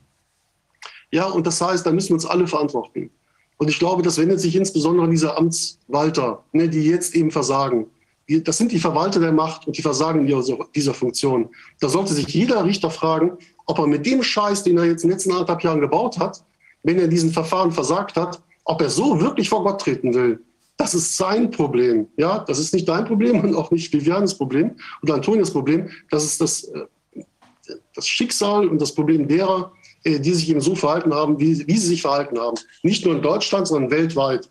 Ja, und das heißt, da müssen wir uns alle verantworten. Und ich glaube, das wendet sich insbesondere an diese Amtswalter, ne, die jetzt eben versagen. Das sind die Verwalter der Macht und die versagen in dieser Funktion. Da sollte sich jeder Richter fragen, ob er mit dem Scheiß, den er jetzt in den letzten anderthalb Jahren gebaut hat, wenn er diesen Verfahren versagt hat, ob er so wirklich vor Gott treten will, das ist sein Problem. Ja, das ist nicht dein Problem und auch nicht Vivianes Problem oder Antonias Problem. Das ist das, äh, das Schicksal und das Problem derer, die sich eben so verhalten haben, wie, wie sie sich verhalten haben. Nicht nur in Deutschland, sondern weltweit.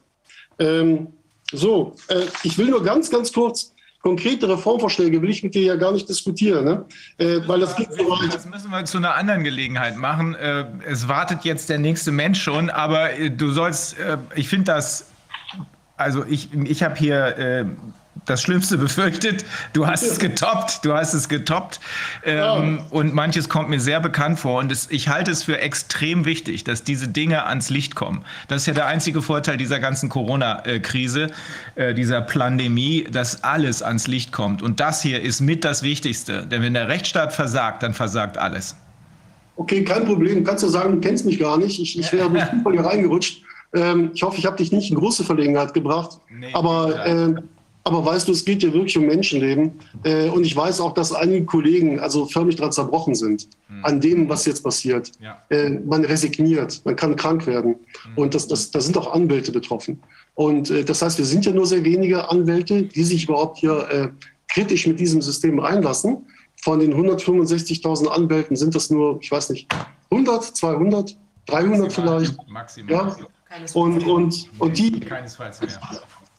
Ähm, so, äh, ich will nur ganz, ganz kurz konkrete Reformvorschläge will ich mit dir ja gar nicht diskutieren, ne? Äh, weil das geht so weit. Das müssen wir zu einer anderen Gelegenheit machen. Äh, es wartet jetzt der nächste Mensch schon, aber äh, du sollst, äh, ich finde das, also ich, ich habe hier äh, das Schlimmste befürchtet. Du hast es getoppt, du hast es getoppt. Ähm, ja. Und manches kommt mir sehr bekannt vor. Und es, ich halte es für extrem wichtig, dass diese Dinge ans Licht kommen. Das ist ja der einzige Vorteil dieser ganzen Corona-Krise, äh, dieser Pandemie, dass alles ans Licht kommt. Und das hier ist mit das Wichtigste. Denn wenn der Rechtsstaat versagt, dann versagt alles. Okay, kein Problem. Kannst du sagen, du kennst mich gar nicht. Ich, ich wäre durch Zufall hier reingerutscht. Ähm, ich hoffe, ich habe dich nicht in große Verlegenheit gebracht. Nee, aber äh, aber weißt du, es geht hier wirklich um Menschenleben. Äh, und ich weiß auch, dass einige Kollegen also förmlich daran zerbrochen sind, mhm. an dem, was jetzt passiert. Ja. Äh, man resigniert, man kann krank werden. Mhm. Und das, das, da sind auch Anwälte betroffen. Und äh, das heißt, wir sind ja nur sehr wenige Anwälte, die sich überhaupt hier äh, kritisch mit diesem System reinlassen. Von den 165.000 Anwälten sind das nur, ich weiß nicht, 100, 200, 300 Maximal, vielleicht. Maximal. Ja? Und, und, und die. Keinesfalls mehr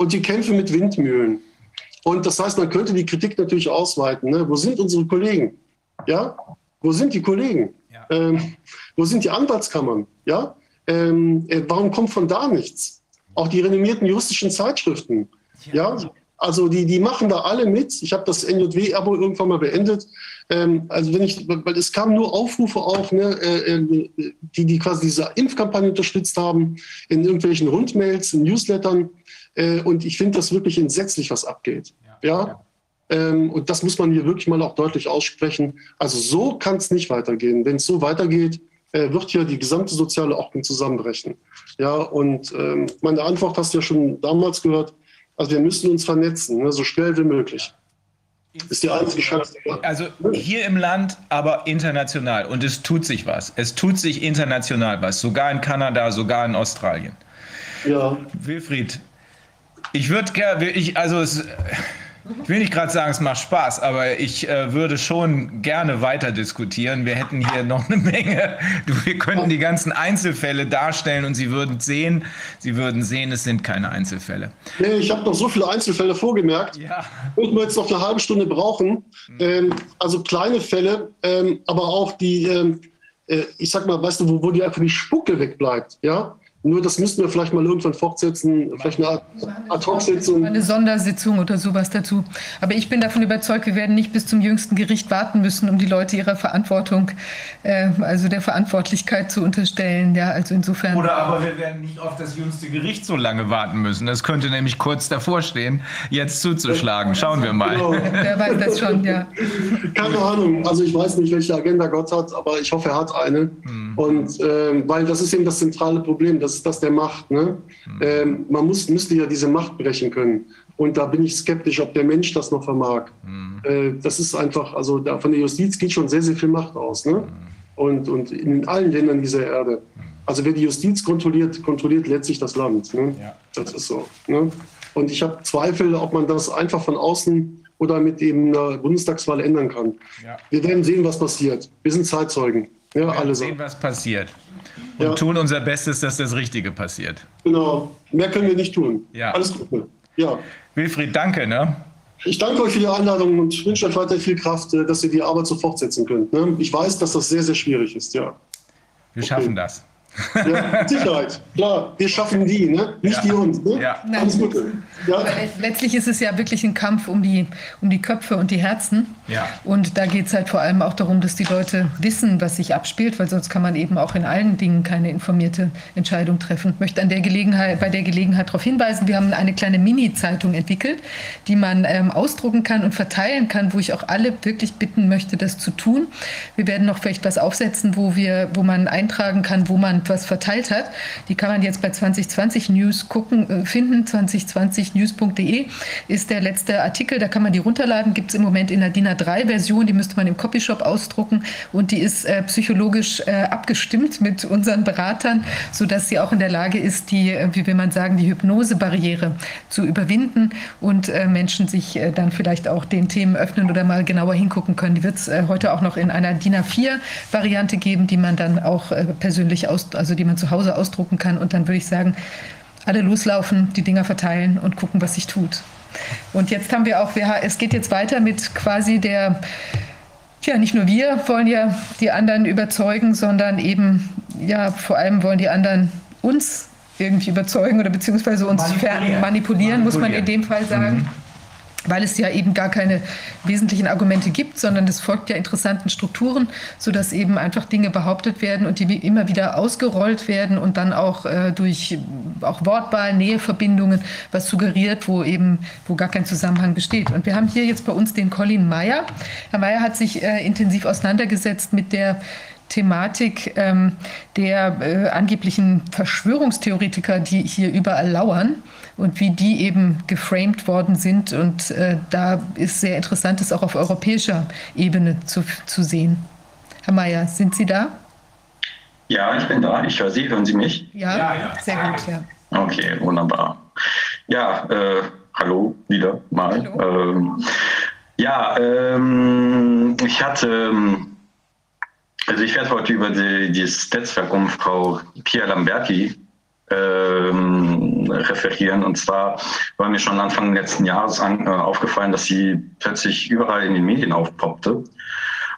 und die Kämpfe mit Windmühlen. Und das heißt, man könnte die Kritik natürlich ausweiten. Ne? Wo sind unsere Kollegen? Ja, wo sind die Kollegen? Ja. Ähm, wo sind die Anwaltskammern? Ja, ähm, äh, warum kommt von da nichts? Auch die renommierten juristischen Zeitschriften. Ja, ja? also die, die machen da alle mit. Ich habe das NJW-Abo irgendwann mal beendet. Ähm, also wenn ich, weil es kamen nur Aufrufe auf, ne, äh, äh, die, die quasi diese Impfkampagne unterstützt haben, in irgendwelchen Rundmails, in Newslettern. Äh, und ich finde das wirklich entsetzlich, was abgeht. Ja. ja? Ähm, und das muss man hier wirklich mal auch deutlich aussprechen. Also so kann es nicht weitergehen. Wenn es so weitergeht, äh, wird hier die gesamte soziale Ordnung zusammenbrechen. Ja, und ähm, meine Antwort hast du ja schon damals gehört. Also wir müssen uns vernetzen, ne, so schnell wie möglich. Ist die einzige Chance. Also hier im Land, aber international. Und es tut sich was. Es tut sich international was. Sogar in Kanada, sogar in Australien. Ja. Wilfried, ich würde gerne, ich, also es, ich will nicht gerade sagen, es macht Spaß, aber ich äh, würde schon gerne weiter diskutieren. Wir hätten hier noch eine Menge. Wir könnten die ganzen Einzelfälle darstellen und Sie würden sehen, Sie würden sehen, es sind keine Einzelfälle. Nee, ich habe noch so viele Einzelfälle vorgemerkt. Ja. Und wir jetzt noch eine halbe Stunde brauchen. Mhm. Ähm, also kleine Fälle, ähm, aber auch die, ähm, äh, ich sag mal, weißt du, wo, wo die einfach die Spucke wegbleibt. Ja, nur das müssten wir vielleicht mal irgendwann fortsetzen, vielleicht eine Ad-Hoc-Sitzung. Eine Sondersitzung oder sowas dazu. Aber ich bin davon überzeugt, wir werden nicht bis zum jüngsten Gericht warten müssen, um die Leute ihrer Verantwortung, äh, also der Verantwortlichkeit zu unterstellen. Ja, also insofern. Oder aber wir werden nicht auf das jüngste Gericht so lange warten müssen. Das könnte nämlich kurz davor stehen, jetzt zuzuschlagen. Schauen wir mal. Genau. Wer weiß das schon, ja. Keine Ahnung. Also ich weiß nicht, welche Agenda Gott hat, aber ich hoffe, er hat eine. Hm. Und äh, weil das ist eben das zentrale Problem. Das ist das der Macht. Ne? Mhm. Ähm, man muss, müsste ja diese Macht brechen können. Und da bin ich skeptisch, ob der Mensch das noch vermag. Mhm. Äh, das ist einfach, also da, von der Justiz geht schon sehr, sehr viel Macht aus. Ne? Mhm. Und, und in allen Ländern dieser Erde. Mhm. Also wer die Justiz kontrolliert, kontrolliert letztlich das Land. Ne? Ja. Das ist so. Ne? Und ich habe Zweifel, ob man das einfach von außen oder mit dem einer Bundestagswahl ändern kann. Ja. Wir werden sehen, was passiert. Wir sind Zeitzeugen. Ja, Wir werden sehen, was passiert und ja. tun unser Bestes, dass das Richtige passiert. Genau, mehr können wir nicht tun. Ja. Alles Gute. Ja. Wilfried, danke. Ne? Ich danke euch für die Einladung und wünsche euch weiter viel Kraft, äh, dass ihr die Arbeit so fortsetzen könnt. Ne? Ich weiß, dass das sehr, sehr schwierig ist. Ja. Wir okay. schaffen das. Ja, mit Sicherheit. Klar, wir schaffen die, ne? nicht ja. die uns. Ne? Ja. Alles Gute. Ja. Letztlich ist es ja wirklich ein Kampf um die, um die Köpfe und die Herzen. Ja. Und da geht es halt vor allem auch darum, dass die Leute wissen, was sich abspielt, weil sonst kann man eben auch in allen Dingen keine informierte Entscheidung treffen. Ich möchte an der Gelegenheit, bei der Gelegenheit darauf hinweisen, wir haben eine kleine Mini-Zeitung entwickelt, die man ähm, ausdrucken kann und verteilen kann, wo ich auch alle wirklich bitten möchte, das zu tun. Wir werden noch vielleicht was aufsetzen, wo, wir, wo man eintragen kann, wo man was verteilt hat. Die kann man jetzt bei 2020 News gucken, äh, finden, 2020 news.de ist der letzte Artikel, da kann man die runterladen, gibt es im Moment in der DIN A3-Version, die müsste man im Copyshop ausdrucken. Und die ist äh, psychologisch äh, abgestimmt mit unseren Beratern, sodass sie auch in der Lage ist, die, äh, wie will man sagen, die Hypnosebarriere zu überwinden und äh, Menschen sich äh, dann vielleicht auch den Themen öffnen oder mal genauer hingucken können. Die wird es äh, heute auch noch in einer DIN A4-Variante geben, die man dann auch persönlich aus, also die man zu Hause ausdrucken kann. Und dann würde ich sagen, alle loslaufen, die Dinger verteilen und gucken, was sich tut. Und jetzt haben wir auch, es geht jetzt weiter mit quasi der, ja, nicht nur wir wollen ja die anderen überzeugen, sondern eben, ja, vor allem wollen die anderen uns irgendwie überzeugen oder beziehungsweise uns manipulieren, manipulieren, manipulieren. muss man in dem Fall sagen. Mhm weil es ja eben gar keine wesentlichen Argumente gibt, sondern es folgt ja interessanten Strukturen, sodass eben einfach Dinge behauptet werden und die immer wieder ausgerollt werden und dann auch äh, durch auch Wortwahl, Näheverbindungen was suggeriert, wo eben wo gar kein Zusammenhang besteht. Und wir haben hier jetzt bei uns den Colin Meyer. Herr Meyer hat sich äh, intensiv auseinandergesetzt mit der Thematik ähm, der äh, angeblichen Verschwörungstheoretiker, die hier überall lauern und wie die eben geframed worden sind. Und äh, da ist sehr interessant, das auch auf europäischer Ebene zu, zu sehen. Herr Mayer, sind Sie da? Ja, ich bin da. Ich höre Sie. Hören Sie mich? Ja, ja, ja. sehr gut. Ja. Okay, wunderbar. Ja, äh, hallo wieder mal. Hallo. Ähm, ja, ähm, ich hatte, ähm, also ich werde heute über die, dieses Netzwerk um Frau Pia Lamberti ähm, referieren. Und zwar war mir schon Anfang letzten Jahres an, äh, aufgefallen, dass sie plötzlich überall in den Medien aufpoppte.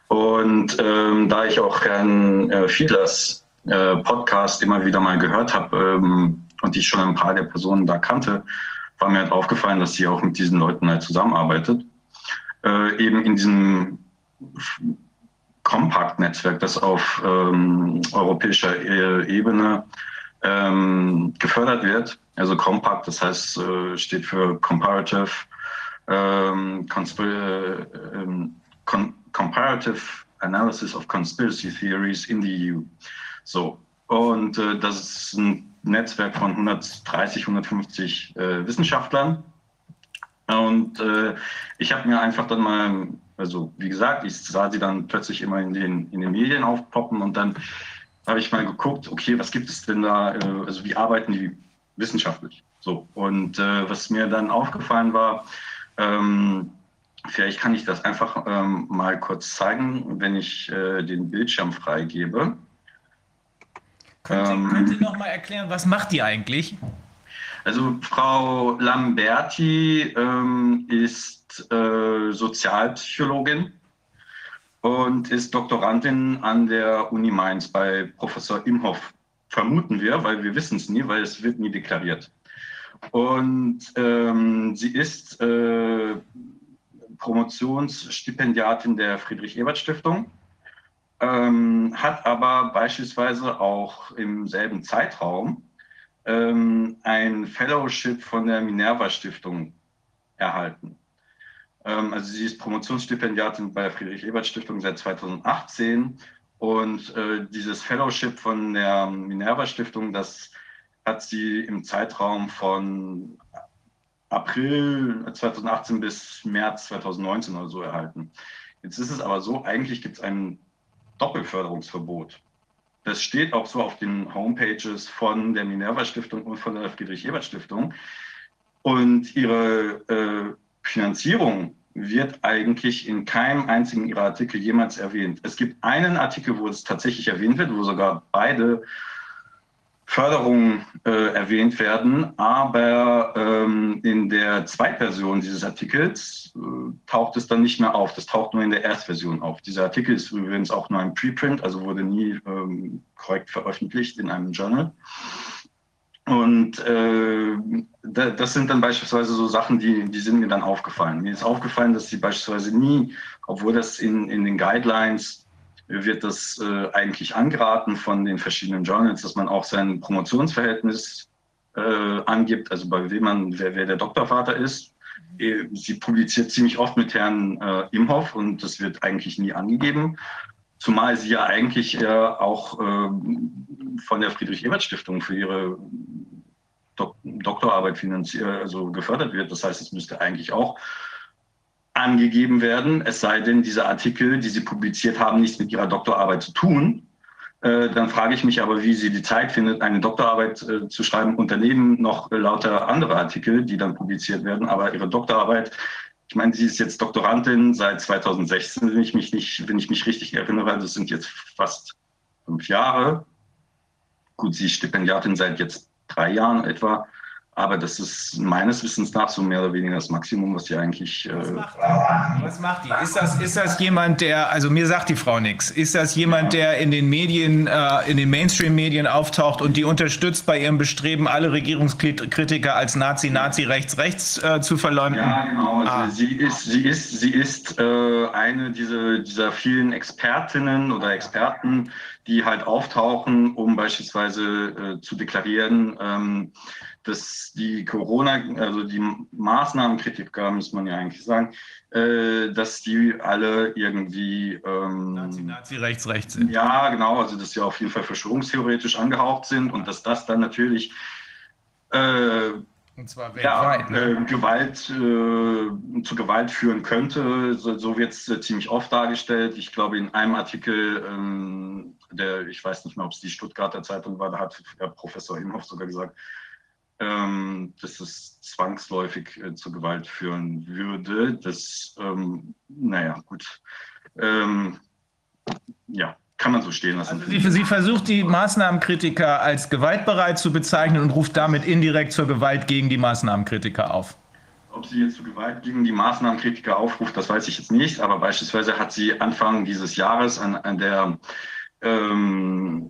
Und ähm, da ich auch Herrn äh, Fiedlers äh, Podcast immer wieder mal gehört habe ähm, und ich schon ein paar der Personen da kannte, war mir halt aufgefallen, dass sie auch mit diesen Leuten halt zusammenarbeitet. Äh, eben in diesem Compact-Netzwerk, das auf ähm, europäischer e Ebene ähm, gefördert wird. Also Compact, das heißt, äh, steht für Comparative, ähm, äh, ähm, Com Comparative Analysis of Conspiracy Theories in the EU. So, und äh, das ist ein Netzwerk von 130, 150 äh, Wissenschaftlern. Und äh, ich habe mir einfach dann mal, also wie gesagt, ich sah sie dann plötzlich immer in den, in den Medien aufpoppen und dann habe ich mal geguckt, okay, was gibt es denn da, äh, also wie arbeiten die wissenschaftlich? So, und äh, was mir dann aufgefallen war, ähm, vielleicht kann ich das einfach ähm, mal kurz zeigen, wenn ich äh, den Bildschirm freigebe. Könnt ihr, ähm, könnt ihr noch mal erklären, was macht die eigentlich? Also Frau Lamberti ähm, ist äh, Sozialpsychologin und ist Doktorandin an der Uni Mainz bei Professor Imhoff. Vermuten wir, weil wir wissen es nie, weil es wird nie deklariert. Und ähm, sie ist äh, Promotionsstipendiatin der Friedrich-Ebert-Stiftung ähm, hat aber beispielsweise auch im selben Zeitraum ähm, ein Fellowship von der Minerva Stiftung erhalten. Ähm, also sie ist Promotionsstipendiatin bei der Friedrich-Ebert-Stiftung seit 2018 und äh, dieses Fellowship von der Minerva Stiftung, das hat sie im Zeitraum von April 2018 bis März 2019 oder so erhalten. Jetzt ist es aber so, eigentlich gibt es einen Doppelförderungsverbot. Das steht auch so auf den Homepages von der Minerva Stiftung und von der Friedrich-Ebert Stiftung. Und ihre äh, Finanzierung wird eigentlich in keinem einzigen ihrer Artikel jemals erwähnt. Es gibt einen Artikel, wo es tatsächlich erwähnt wird, wo sogar beide Förderungen äh, erwähnt werden, aber ähm, in der Zweitversion dieses Artikels äh, taucht es dann nicht mehr auf. Das taucht nur in der Erstversion auf. Dieser Artikel ist übrigens auch nur ein Preprint, also wurde nie ähm, korrekt veröffentlicht in einem Journal. Und äh, das sind dann beispielsweise so Sachen, die, die sind mir dann aufgefallen. Mir ist aufgefallen, dass sie beispielsweise nie, obwohl das in, in den Guidelines wird das äh, eigentlich angeraten von den verschiedenen Journals, dass man auch sein Promotionsverhältnis äh, angibt, also bei wem man, wer, wer der Doktorvater ist. Äh, sie publiziert ziemlich oft mit Herrn äh, Imhoff und das wird eigentlich nie angegeben. Zumal sie ja eigentlich äh, auch äh, von der Friedrich-Ebert-Stiftung für ihre Dok Doktorarbeit finanziert, also gefördert wird. Das heißt, es müsste eigentlich auch angegeben werden, es sei denn, diese Artikel, die Sie publiziert haben, nichts mit Ihrer Doktorarbeit zu tun. Äh, dann frage ich mich aber, wie sie die Zeit findet, eine Doktorarbeit äh, zu schreiben und daneben noch lauter andere Artikel, die dann publiziert werden. Aber ihre Doktorarbeit, ich meine, sie ist jetzt Doktorandin seit 2016, wenn ich mich nicht, wenn ich mich richtig erinnere. Das sind jetzt fast fünf Jahre. Gut, sie ist Stipendiatin seit jetzt drei Jahren etwa. Aber das ist meines Wissens nach so mehr oder weniger das Maximum, was die eigentlich. Äh was, macht die? was macht die? Ist das, ist das jemand, der, also mir sagt die Frau nichts, ist das jemand, der in den Medien, äh, in den Mainstream-Medien auftaucht und die unterstützt bei ihrem Bestreben, alle Regierungskritiker als Nazi, Nazi, rechts, rechts äh, zu verleumden? Ja, genau. Also ah. sie ist, sie ist, sie ist äh, eine dieser, dieser vielen Expertinnen oder Experten, die halt auftauchen, um beispielsweise äh, zu deklarieren, ähm, dass die Corona, also die Maßnahmenkritiker, muss man ja eigentlich sagen, äh, dass die alle irgendwie ähm, Nazi, Nazi, rechts, rechts sind. Ja, genau, also dass sie auf jeden Fall verschwörungstheoretisch angehaucht sind und dass das dann natürlich äh, und zwar weltweit, ja, ne? äh, Gewalt äh, zu Gewalt führen könnte. So, so wird es äh, ziemlich oft dargestellt. Ich glaube, in einem Artikel, ähm, der, ich weiß nicht mehr, ob es die Stuttgarter Zeitung war, da hat Professor Imhoff sogar gesagt, ähm, dass es zwangsläufig äh, zu Gewalt führen würde. Das, ähm, naja, gut. Ähm, ja, kann man so stehen lassen. Also sie, sie, versucht die Maßnahmenkritiker als gewaltbereit zu bezeichnen und ruft damit indirekt zur Gewalt gegen die Maßnahmenkritiker auf. Ob sie jetzt zur Gewalt gegen die Maßnahmenkritiker aufruft, das weiß ich jetzt nicht. Aber beispielsweise hat sie Anfang dieses Jahres an, an der ähm,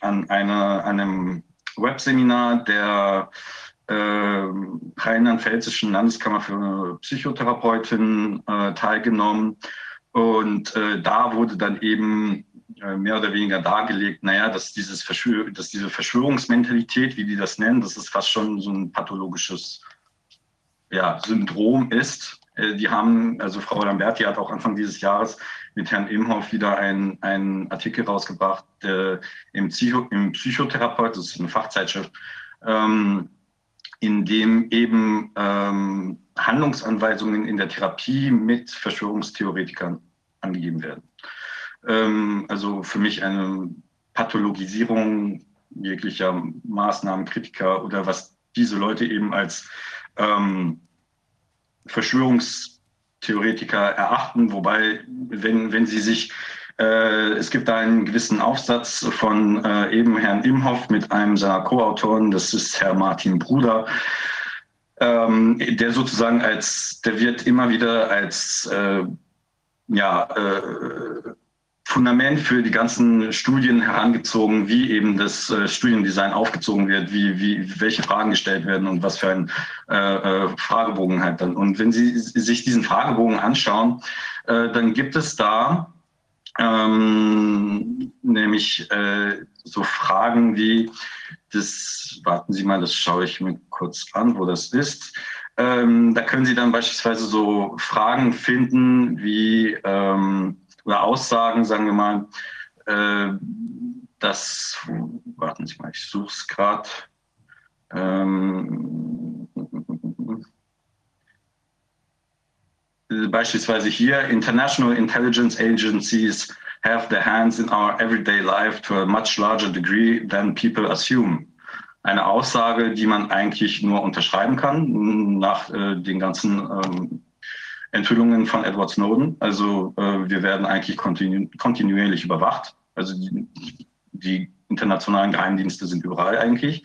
an einer, einem Webseminar der äh, Rheinland-Pfälzischen Landeskammer für Psychotherapeutinnen äh, teilgenommen. Und äh, da wurde dann eben äh, mehr oder weniger dargelegt, naja, dass, dieses Verschwör dass diese Verschwörungsmentalität, wie die das nennen, dass es fast schon so ein pathologisches ja, Syndrom ist, die haben, also Frau Lamberti hat auch Anfang dieses Jahres mit Herrn Imhoff wieder einen Artikel rausgebracht äh, im, Psycho, im Psychotherapeut, das ist eine Fachzeitschrift, ähm, in dem eben ähm, Handlungsanweisungen in der Therapie mit Verschwörungstheoretikern angegeben werden. Ähm, also für mich eine Pathologisierung jeglicher Maßnahmenkritiker oder was diese Leute eben als ähm, Verschwörungstheoretiker erachten, wobei, wenn, wenn sie sich äh, es gibt da einen gewissen Aufsatz von äh, eben Herrn Imhoff mit einem seiner Co-Autoren, das ist Herr Martin Bruder, ähm, der sozusagen als, der wird immer wieder als äh, ja, äh, Fundament für die ganzen Studien herangezogen, wie eben das äh, Studiendesign aufgezogen wird, wie, wie, welche Fragen gestellt werden und was für ein äh, äh, Fragebogen halt dann. Und wenn Sie sich diesen Fragebogen anschauen, äh, dann gibt es da ähm, nämlich äh, so Fragen wie, das, warten Sie mal, das schaue ich mir kurz an, wo das ist. Ähm, da können Sie dann beispielsweise so Fragen finden wie, ähm, oder Aussagen, sagen wir mal, äh, dass, warten Sie mal, ich suche es gerade. Ähm, beispielsweise hier, International Intelligence Agencies have their hands in our everyday life to a much larger degree than people assume. Eine Aussage, die man eigentlich nur unterschreiben kann nach äh, den ganzen ähm, Enthüllungen von Edward Snowden. Also äh, wir werden eigentlich kontinu kontinuierlich überwacht. Also die, die, internationalen Geheimdienste sind überall eigentlich.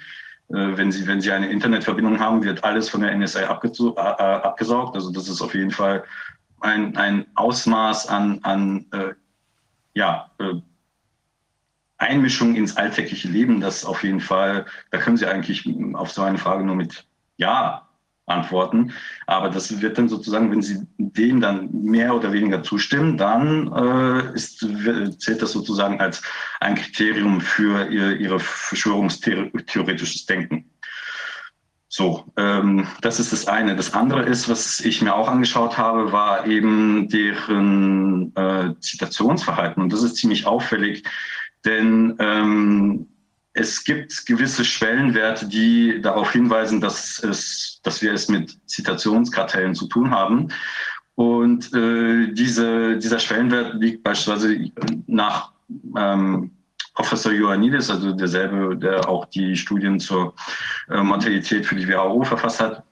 Äh, wenn, Sie, wenn Sie eine Internetverbindung haben, wird alles von der NSA abgesaugt. Also das ist auf jeden Fall ein, ein Ausmaß an, an äh, ja, äh, Einmischung ins alltägliche Leben, das auf jeden Fall, da können Sie eigentlich auf so eine Frage nur mit Ja antworten. Aber das wird dann sozusagen, wenn Sie dem dann mehr oder weniger zustimmen, dann äh, ist, zählt das sozusagen als ein Kriterium für ihr, Ihre verschwörungstheoretisches Denken. So, ähm, das ist das eine. Das andere ist, was ich mir auch angeschaut habe, war eben deren äh, Zitationsverhalten. Und das ist ziemlich auffällig, denn ähm, es gibt gewisse Schwellenwerte, die darauf hinweisen, dass, es, dass wir es mit Zitationskartellen zu tun haben. Und äh, diese, dieser Schwellenwert liegt beispielsweise nach ähm, Professor Ioannidis, also derselbe, der auch die Studien zur äh, Mortalität für die WHO verfasst hat,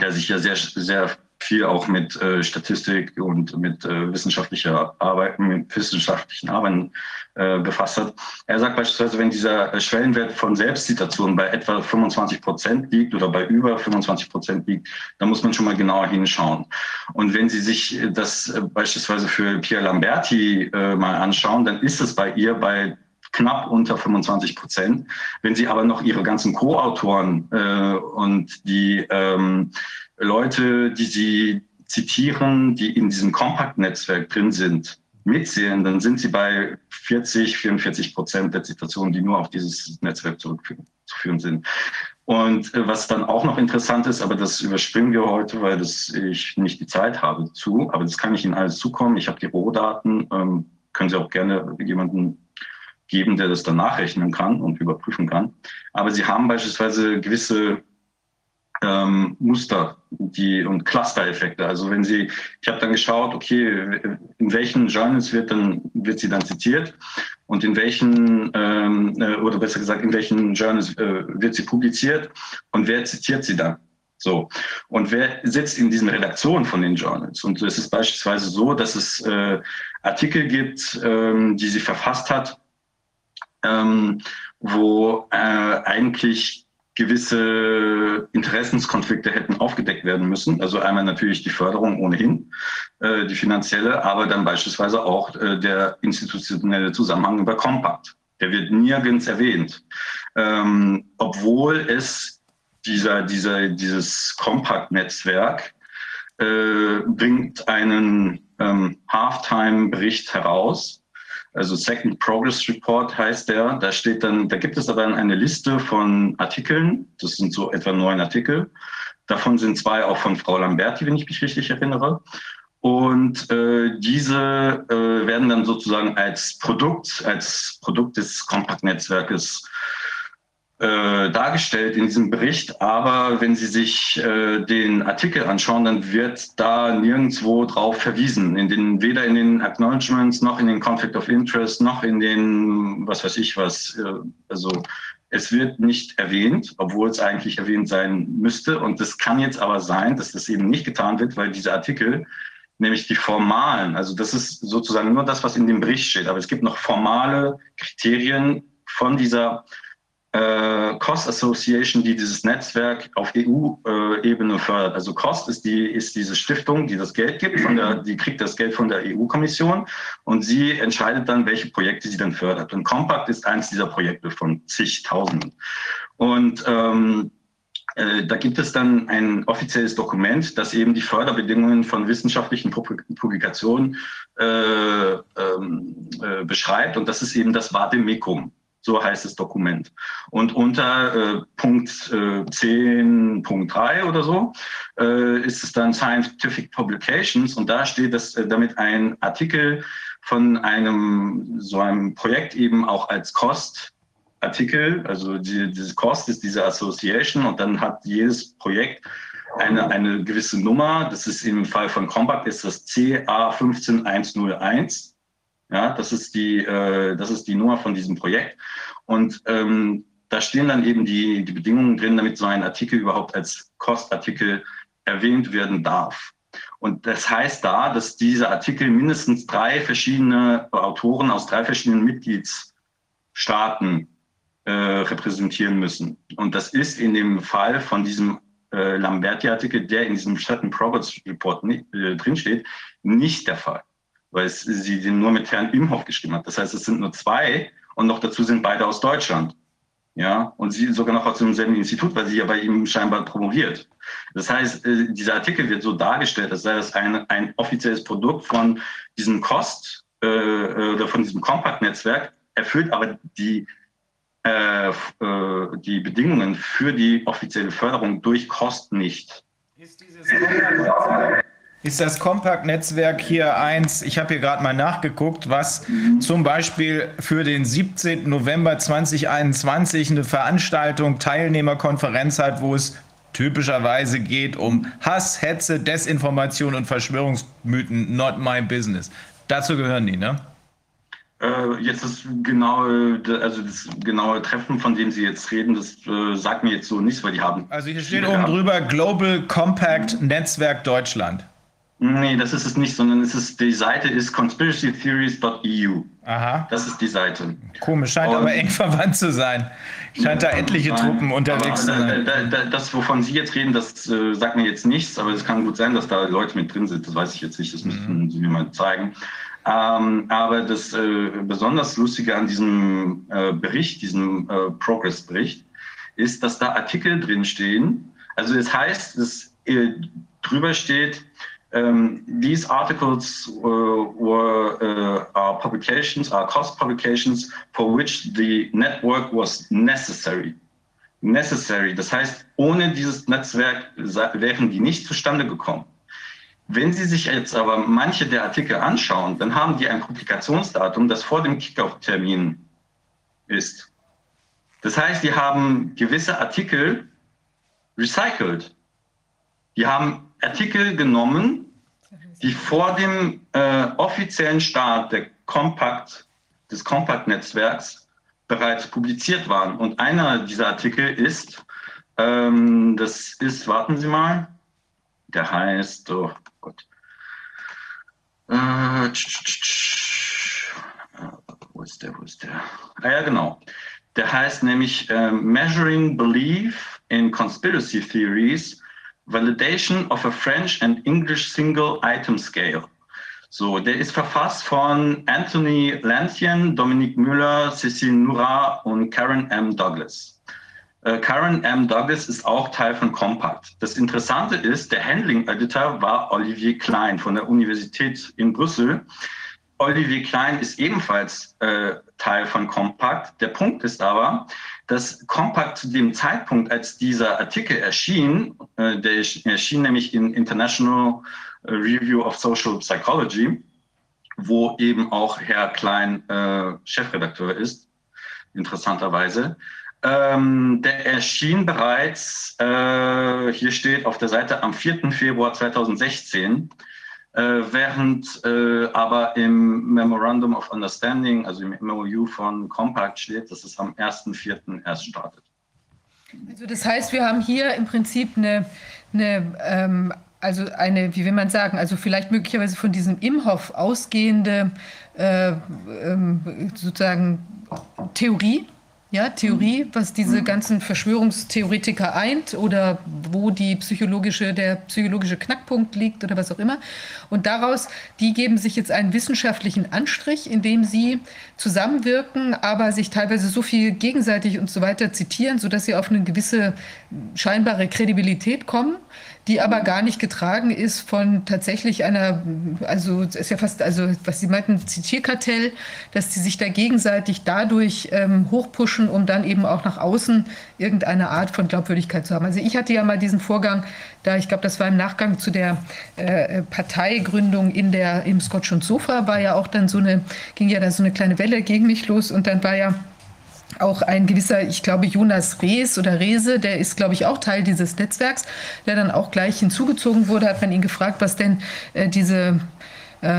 der sich ja sehr, sehr viel auch mit äh, Statistik und mit äh, wissenschaftlicher Arbeit, mit wissenschaftlichen Arbeiten äh, befasst hat. Er sagt beispielsweise, wenn dieser Schwellenwert von Selbstzitation bei etwa 25 Prozent liegt oder bei über 25 Prozent liegt, dann muss man schon mal genauer hinschauen. Und wenn Sie sich das äh, beispielsweise für Pierre Lamberti äh, mal anschauen, dann ist es bei ihr bei knapp unter 25 Prozent. Wenn Sie aber noch Ihre ganzen Co-Autoren äh, und die ähm, Leute, die Sie zitieren, die in diesem Compact-Netzwerk drin sind, mitzählen, dann sind Sie bei 40, 44 Prozent der Zitationen, die nur auf dieses Netzwerk zurückzuführen sind. Und äh, was dann auch noch interessant ist, aber das überspringen wir heute, weil das ich nicht die Zeit habe zu, aber das kann ich Ihnen alles zukommen. Ich habe die Rohdaten, ähm, können Sie auch gerne jemanden geben, der das dann nachrechnen kann und überprüfen kann. Aber sie haben beispielsweise gewisse ähm, Muster die, und Cluster-Effekte. Also wenn Sie, ich habe dann geschaut, okay, in welchen Journals wird dann wird sie dann zitiert und in welchen ähm, äh, oder besser gesagt in welchen Journals äh, wird sie publiziert und wer zitiert sie dann? So. Und wer sitzt in diesen Redaktionen von den Journals? Und es ist beispielsweise so, dass es äh, Artikel gibt, ähm, die sie verfasst hat, ähm, wo äh, eigentlich gewisse Interessenskonflikte hätten aufgedeckt werden müssen. Also einmal natürlich die Förderung ohnehin, äh, die finanzielle, aber dann beispielsweise auch äh, der institutionelle Zusammenhang über Compact. Der wird nirgends erwähnt, ähm, obwohl es dieser, dieser, dieses Compact-Netzwerk äh, bringt einen ähm, Halftime-Bericht heraus, also Second Progress Report heißt der. Da steht dann, da gibt es aber eine Liste von Artikeln. Das sind so etwa neun Artikel. Davon sind zwei auch von Frau Lamberti, wenn ich mich richtig erinnere. Und äh, diese äh, werden dann sozusagen als Produkt, als Produkt des Compact-Netzwerkes äh, dargestellt in diesem Bericht. Aber wenn Sie sich äh, den Artikel anschauen, dann wird da nirgendwo drauf verwiesen. In den, weder in den Acknowledgements noch in den Conflict of Interest noch in den, was weiß ich was. Äh, also es wird nicht erwähnt, obwohl es eigentlich erwähnt sein müsste. Und es kann jetzt aber sein, dass das eben nicht getan wird, weil diese Artikel, nämlich die formalen, also das ist sozusagen nur das, was in dem Bericht steht, aber es gibt noch formale Kriterien von dieser äh, Cost Association, die dieses Netzwerk auf EU-Ebene fördert. Also Cost ist die ist diese Stiftung, die das Geld gibt, von der, die kriegt das Geld von der EU-Kommission und sie entscheidet dann, welche Projekte sie dann fördert. Und Compact ist eins dieser Projekte von zigtausenden. Und ähm, äh, da gibt es dann ein offizielles Dokument, das eben die Förderbedingungen von wissenschaftlichen Publikationen äh, ähm, äh, beschreibt. Und das ist eben das Vademecum. So heißt das Dokument. Und unter äh, Punkt äh, 10.3 oder so äh, ist es dann Scientific Publications und da steht, dass äh, damit ein Artikel von einem so einem Projekt eben auch als Kostartikel, also die, diese Kost ist diese Association und dann hat jedes Projekt eine, eine gewisse Nummer. Das ist im Fall von Compact ist das CA15101. Ja, das ist die, äh, das ist die Nummer von diesem Projekt. Und ähm, da stehen dann eben die, die Bedingungen drin, damit so ein Artikel überhaupt als Kostartikel erwähnt werden darf. Und das heißt da, dass diese Artikel mindestens drei verschiedene Autoren aus drei verschiedenen Mitgliedsstaaten äh, repräsentieren müssen. Und das ist in dem Fall von diesem äh, Lamberti-Artikel, der in diesem Stratton Progress Report äh, drinsteht, nicht der Fall weil sie nur mit Herrn Imhoff geschrieben hat. Das heißt, es sind nur zwei und noch dazu sind beide aus Deutschland. Ja, und sie sogar noch aus demselben Institut, weil sie ja bei ihm scheinbar promoviert. Das heißt, äh, dieser Artikel wird so dargestellt, als sei das ein, ein offizielles Produkt von diesem Cost äh, äh, oder von diesem Compact-Netzwerk, erfüllt aber die, äh, äh, die Bedingungen für die offizielle Förderung durch Cost nicht. Ist dieses ist das Compact-Netzwerk hier eins, ich habe hier gerade mal nachgeguckt, was zum Beispiel für den 17. November 2021 eine Veranstaltung, Teilnehmerkonferenz hat, wo es typischerweise geht um Hass, Hetze, Desinformation und Verschwörungsmythen, not my business. Dazu gehören die, ne? Äh, jetzt das genaue, also das genaue Treffen, von dem Sie jetzt reden, das äh, sagt mir jetzt so nichts, weil die haben. Also hier steht oben drüber Global Compact Netzwerk Deutschland. Nee, das ist es nicht, sondern es ist, die Seite ist conspiracytheories.eu. Aha. Das ist die Seite. Komisch, scheint Und, aber eng verwandt zu sein. Scheint da etliche nein, Truppen unterwegs zu sein. Da, da, das, wovon Sie jetzt reden, das äh, sagt mir jetzt nichts, aber es kann gut sein, dass da Leute mit drin sind. Das weiß ich jetzt nicht, das müssten mhm. Sie mir mal zeigen. Ähm, aber das äh, besonders Lustige an diesem äh, Bericht, diesem äh, Progress-Bericht, ist, dass da Artikel drinstehen. Also es heißt, dass äh, drüber steht, Um, these articles uh, were uh, are publications, are cost publications for which the network was necessary. Necessary, das heißt, ohne dieses Netzwerk wären die nicht zustande gekommen. Wenn Sie sich jetzt aber manche der Artikel anschauen, dann haben die ein Publikationsdatum, das vor dem Kickoff-Termin ist. Das heißt, die haben gewisse Artikel recycelt. Die haben Artikel genommen, die vor dem äh, offiziellen Start der Compact, des Compact-Netzwerks bereits publiziert waren. Und einer dieser Artikel ist, ähm, das ist, warten Sie mal, der heißt, oh Gott, äh, tsch, tsch, tsch, wo ist der, wo ist der? Ah ja, genau. Der heißt nämlich äh, Measuring Belief in Conspiracy Theories Validation of a French and English Single Item Scale. So, der ist verfasst von Anthony Lanthian, Dominique Müller, Cécile Nura und Karen M. Douglas. Äh, Karen M. Douglas ist auch Teil von Compact. Das Interessante ist, der Handling Editor war Olivier Klein von der Universität in Brüssel. Olivier Klein ist ebenfalls äh, Teil von Compact. Der Punkt ist aber, dass Compact zu dem Zeitpunkt, als dieser Artikel erschien, äh, der erschien nämlich in International Review of Social Psychology, wo eben auch Herr Klein äh, Chefredakteur ist, interessanterweise. Ähm, der erschien bereits, äh, hier steht auf der Seite am 4. Februar 2016 äh, während äh, aber im Memorandum of Understanding, also im MOU von Compact steht, dass es am 1.4. erst startet. Also das heißt, wir haben hier im Prinzip eine, eine ähm, also eine, wie will man sagen, also vielleicht möglicherweise von diesem Imhoff ausgehende äh, ähm, sozusagen Theorie, ja, Theorie, was diese ganzen Verschwörungstheoretiker eint oder wo die psychologische, der psychologische Knackpunkt liegt oder was auch immer. Und daraus, die geben sich jetzt einen wissenschaftlichen Anstrich, indem sie zusammenwirken, aber sich teilweise so viel gegenseitig und so weiter zitieren, sodass sie auf eine gewisse scheinbare Kredibilität kommen die aber gar nicht getragen ist von tatsächlich einer, also ist ja fast, also was Sie meinten, Zitierkartell, dass sie sich da gegenseitig dadurch ähm, hochpushen, um dann eben auch nach außen irgendeine Art von Glaubwürdigkeit zu haben. Also ich hatte ja mal diesen Vorgang, da ich glaube, das war im Nachgang zu der äh, Parteigründung in der im Scotch und Sofa, war ja auch dann so eine, ging ja da so eine kleine Welle gegen mich los und dann war ja auch ein gewisser, ich glaube, Jonas Rees oder Rese, der ist, glaube ich, auch Teil dieses Netzwerks, der dann auch gleich hinzugezogen wurde, hat man ihn gefragt, was denn äh, diese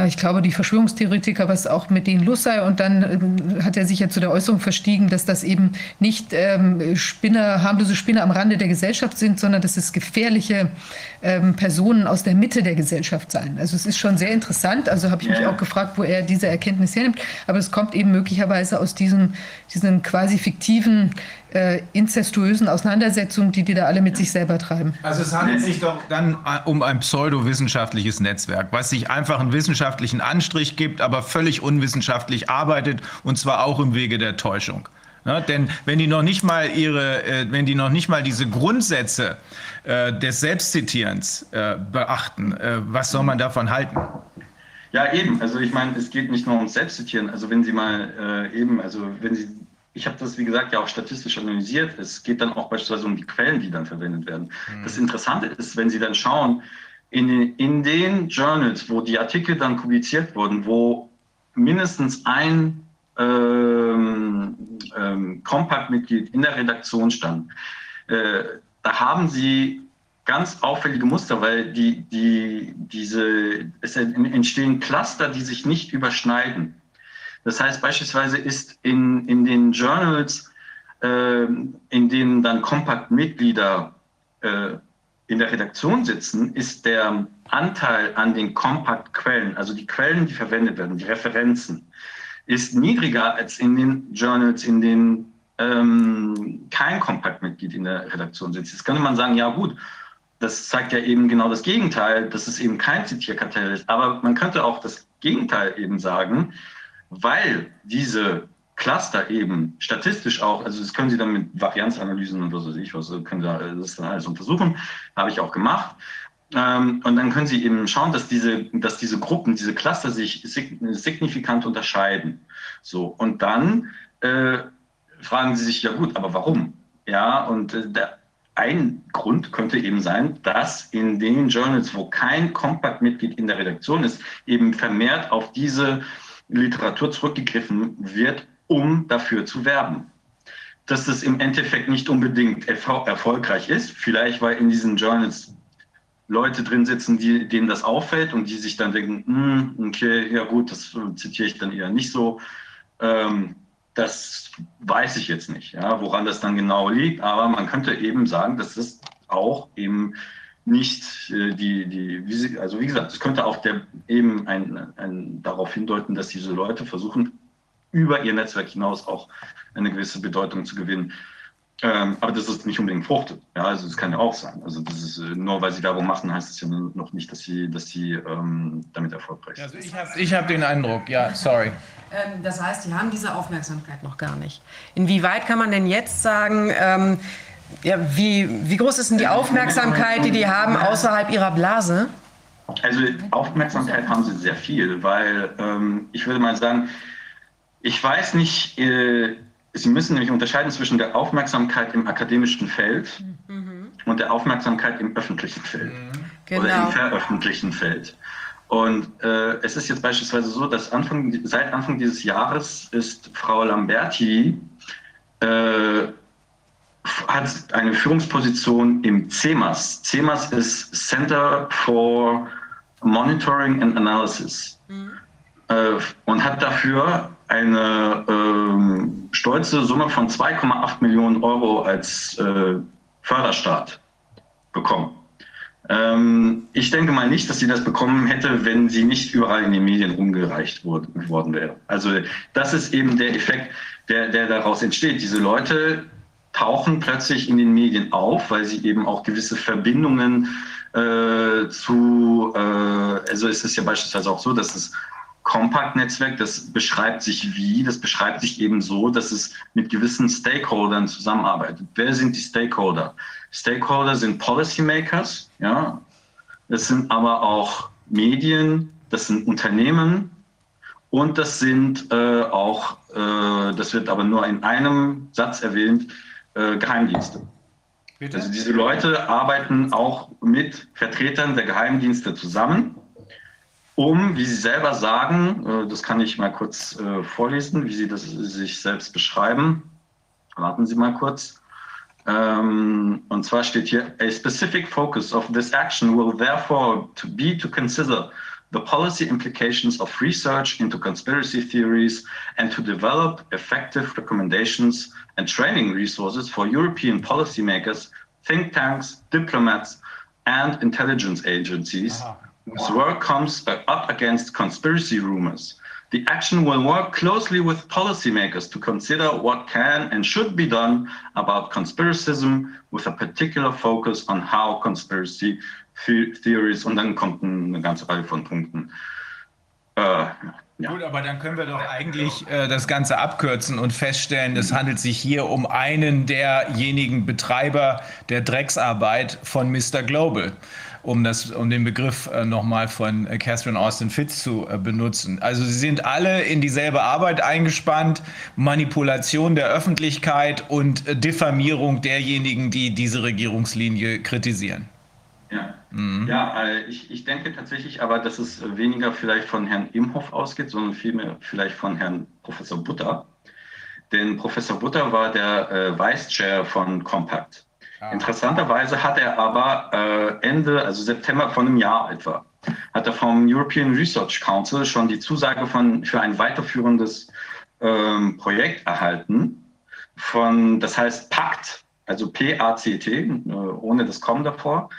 ich glaube, die Verschwörungstheoretiker, was auch mit denen los sei. Und dann äh, hat er sich ja zu der Äußerung verstiegen, dass das eben nicht ähm, Spinner, harmlose Spinner am Rande der Gesellschaft sind, sondern dass es gefährliche ähm, Personen aus der Mitte der Gesellschaft seien. Also es ist schon sehr interessant. Also habe ich mich auch gefragt, wo er diese Erkenntnis hernimmt. Aber es kommt eben möglicherweise aus diesem, diesem quasi fiktiven äh, inzestuösen Auseinandersetzungen, die die da alle mit sich selber treiben. Also es handelt sich doch dann äh, um ein pseudowissenschaftliches Netzwerk, was sich einfach einen wissenschaftlichen Anstrich gibt, aber völlig unwissenschaftlich arbeitet und zwar auch im Wege der Täuschung. Ja, denn wenn die noch nicht mal ihre, äh, wenn die noch nicht mal diese Grundsätze äh, des Selbstzitierens äh, beachten, äh, was soll man davon halten? Ja, eben. Also ich meine, es geht nicht nur ums Selbstzitieren. Also wenn Sie mal eben, also wenn Sie ich habe das, wie gesagt, ja auch statistisch analysiert. Es geht dann auch beispielsweise um die Quellen, die dann verwendet werden. Mhm. Das Interessante ist, wenn Sie dann schauen, in den, in den Journals, wo die Artikel dann publiziert wurden, wo mindestens ein ähm, ähm, Compact-Mitglied in der Redaktion stand, äh, da haben Sie ganz auffällige Muster, weil die, die, diese, es entstehen Cluster, die sich nicht überschneiden. Das heißt beispielsweise ist in, in den Journals, äh, in denen dann Compact-Mitglieder äh, in der Redaktion sitzen, ist der Anteil an den Compact-Quellen, also die Quellen, die verwendet werden, die Referenzen, ist niedriger als in den Journals, in denen ähm, kein Compact-Mitglied in der Redaktion sitzt. Jetzt könnte man sagen, ja gut, das zeigt ja eben genau das Gegenteil, dass es eben kein Zitierkartell ist. Aber man könnte auch das Gegenteil eben sagen, weil diese Cluster eben statistisch auch, also das können Sie dann mit Varianzanalysen und was weiß ich was, können Sie das dann alles untersuchen, habe ich auch gemacht. Ähm, und dann können Sie eben schauen, dass diese, dass diese Gruppen, diese Cluster sich signifikant unterscheiden. So, und dann äh, fragen Sie sich, ja gut, aber warum? Ja, und äh, der, ein Grund könnte eben sein, dass in den Journals, wo kein Compact-Mitglied in der Redaktion ist, eben vermehrt auf diese Literatur zurückgegriffen wird, um dafür zu werben. Dass das im Endeffekt nicht unbedingt erfolgreich ist, vielleicht weil in diesen Journals Leute drin sitzen, die, denen das auffällt und die sich dann denken, hm, okay, ja gut, das zitiere ich dann eher nicht so. Ähm, das weiß ich jetzt nicht, ja, woran das dann genau liegt, aber man könnte eben sagen, dass das auch eben nicht äh, die, die also wie gesagt, es könnte auch der, eben ein, ein, darauf hindeuten, dass diese Leute versuchen, über ihr Netzwerk hinaus auch eine gewisse Bedeutung zu gewinnen. Ähm, aber das ist nicht unbedingt fruchtet. Ja, also das kann ja auch sein. Also das ist äh, nur weil sie Werbung machen, heißt es ja noch nicht, dass sie, dass sie ähm, damit erfolgreich sind. Also ich habe ich hab den Eindruck, ja, sorry. Ähm, das heißt, die haben diese Aufmerksamkeit noch gar nicht. Inwieweit kann man denn jetzt sagen, ähm, ja, wie, wie groß ist denn die Aufmerksamkeit, die die haben außerhalb ihrer Blase? Also Aufmerksamkeit haben sie sehr viel, weil ähm, ich würde mal sagen, ich weiß nicht, äh, Sie müssen nämlich unterscheiden zwischen der Aufmerksamkeit im akademischen Feld mhm. und der Aufmerksamkeit im öffentlichen Feld genau. oder im genau. veröffentlichten Feld. Und äh, es ist jetzt beispielsweise so, dass Anfang, seit Anfang dieses Jahres ist Frau Lamberti äh, hat eine Führungsposition im CEMAS. CEMAS ist Center for Monitoring and Analysis mhm. äh, und hat dafür eine ähm, stolze Summe von 2,8 Millionen Euro als äh, Förderstaat bekommen. Ähm, ich denke mal nicht, dass sie das bekommen hätte, wenn sie nicht überall in den Medien umgereicht worden, worden wäre. Also das ist eben der Effekt, der, der daraus entsteht. Diese Leute tauchen plötzlich in den Medien auf, weil sie eben auch gewisse Verbindungen äh, zu, äh, also es ist ja beispielsweise auch so, dass es Compact-Netzwerk, das beschreibt sich wie? Das beschreibt sich eben so, dass es mit gewissen Stakeholdern zusammenarbeitet. Wer sind die Stakeholder? Stakeholder sind Policymakers, ja. Das sind aber auch Medien, das sind Unternehmen und das sind äh, auch, äh, das wird aber nur in einem Satz erwähnt, äh, Geheimdienste. Bitte? Also diese Leute arbeiten auch mit Vertretern der Geheimdienste zusammen um, wie Sie selber sagen, äh, das kann ich mal kurz äh, vorlesen, wie Sie das sich selbst beschreiben. Warten Sie mal kurz. Ähm, und zwar steht hier, a specific focus of this action will therefore to be to consider the policy implications of research into conspiracy theories and to develop effective recommendations and training resources for European policymakers, think tanks, diplomats, and intelligence agencies. Aha whose work comes up against conspiracy rumors. The action will work closely with policymakers to consider what can and should be done about conspiracism with a particular focus on how conspiracy theories und dann kommt eine ganze Reihe von Punkten. Äh, ja. Gut, aber dann können wir doch eigentlich äh, das Ganze abkürzen und feststellen, es handelt sich hier um einen derjenigen Betreiber der Drecksarbeit von Mr. Global um, das, um den Begriff äh, nochmal von äh, Catherine Austin Fitz zu äh, benutzen. Also sie sind alle in dieselbe Arbeit eingespannt, Manipulation der Öffentlichkeit und äh, Diffamierung derjenigen, die diese Regierungslinie kritisieren. Ja, mhm. ja äh, ich, ich denke tatsächlich aber, dass es weniger vielleicht von Herrn Imhoff ausgeht, sondern vielmehr vielleicht von Herrn Professor Butter. Denn Professor Butter war der äh, Vice Chair von Compact. Ah. Interessanterweise hat er aber äh, Ende, also September von einem Jahr etwa, hat er vom European Research Council schon die Zusage von, für ein weiterführendes ähm, Projekt erhalten. Von, das heißt PACT, also P-A-C-T, äh, ohne das Com davor.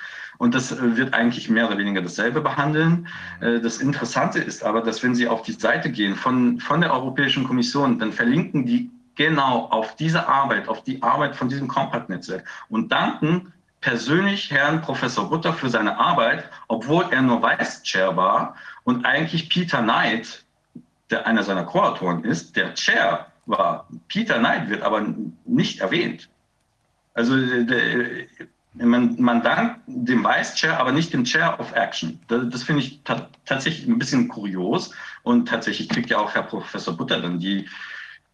Und das äh, wird eigentlich mehr oder weniger dasselbe behandeln. Äh, das Interessante ist aber, dass wenn Sie auf die Seite gehen von, von der Europäischen Kommission, dann verlinken die genau auf diese Arbeit, auf die Arbeit von diesem Compact-Netzwerk und danken persönlich Herrn Professor Butter für seine Arbeit, obwohl er nur Vice Chair war und eigentlich Peter Knight, der einer seiner Co-Autoren ist, der Chair war. Peter Knight wird aber nicht erwähnt. Also der, man, man dankt dem Vice Chair, aber nicht dem Chair of Action. Das, das finde ich tatsächlich ein bisschen kurios und tatsächlich kriegt ja auch Herr Professor Butter dann die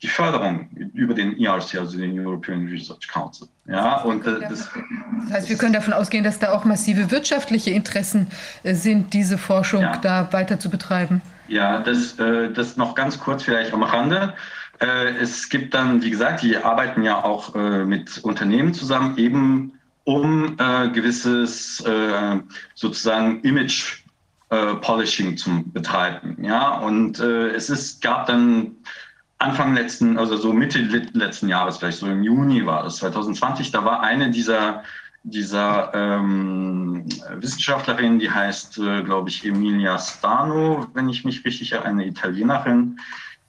die Förderung über den ERC, also den European Research Council. Ja, und äh, das, das, heißt, wir können davon ausgehen, dass da auch massive wirtschaftliche Interessen äh, sind, diese Forschung ja. da weiter zu betreiben. Ja, das, äh, das noch ganz kurz vielleicht am Rande. Äh, es gibt dann, wie gesagt, die arbeiten ja auch äh, mit Unternehmen zusammen, eben um äh, gewisses sozusagen Image Polishing zu betreiben. Ja, und es ist, gab dann Anfang letzten, also so Mitte letzten Jahres, vielleicht so im Juni war es, 2020, da war eine dieser, dieser ähm, Wissenschaftlerinnen, die heißt, äh, glaube ich, Emilia Stano, wenn ich mich richtig erinnere, eine Italienerin,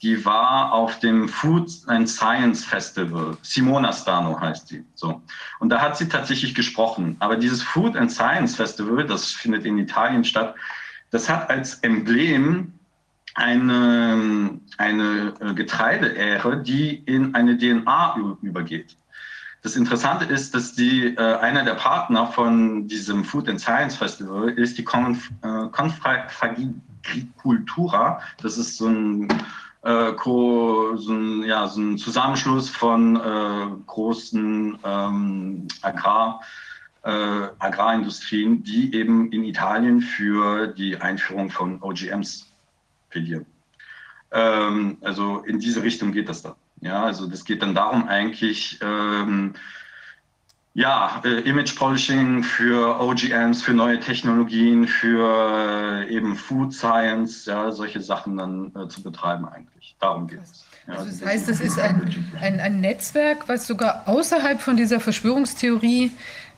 die war auf dem Food and Science Festival. Simona Stano heißt sie. So. Und da hat sie tatsächlich gesprochen. Aber dieses Food and Science Festival, das findet in Italien statt, das hat als Emblem eine, eine Getreideähre, die in eine DNA übergeht. das Interessante ist, dass die, äh, einer der Partner von diesem Food and Science Festival ist die Conf, äh, Confragicultura. Das ist so ein, äh, so ein, ja, so ein Zusammenschluss von äh, großen ähm, Agrar- äh, Agrarindustrien, die eben in Italien für die Einführung von OGMs plädieren. Ähm, also in diese Richtung geht das dann. Ja, also das geht dann darum eigentlich, ähm, ja, äh, Image Polishing für OGMs, für neue Technologien, für äh, eben Food Science, ja, solche Sachen dann äh, zu betreiben eigentlich. Darum geht es. Ja, also das heißt, es ist ein, ein, ein Netzwerk, was sogar außerhalb von dieser Verschwörungstheorie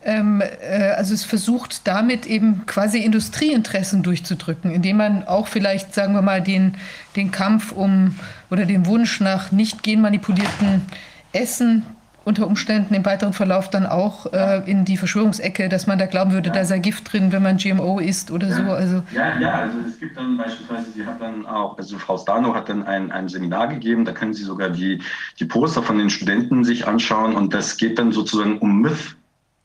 ähm, äh, also es versucht damit eben quasi Industrieinteressen durchzudrücken, indem man auch vielleicht, sagen wir mal, den, den Kampf um oder den Wunsch nach nicht genmanipulierten Essen unter Umständen im weiteren Verlauf dann auch äh, in die Verschwörungsecke, dass man da glauben würde, ja. da sei Gift drin, wenn man GMO isst oder ja. so. Also ja, ja, also es gibt dann beispielsweise, sie hat dann auch, also Frau Stano hat dann ein, ein Seminar gegeben, da können Sie sogar die, die Poster von den Studenten sich anschauen und das geht dann sozusagen um Myth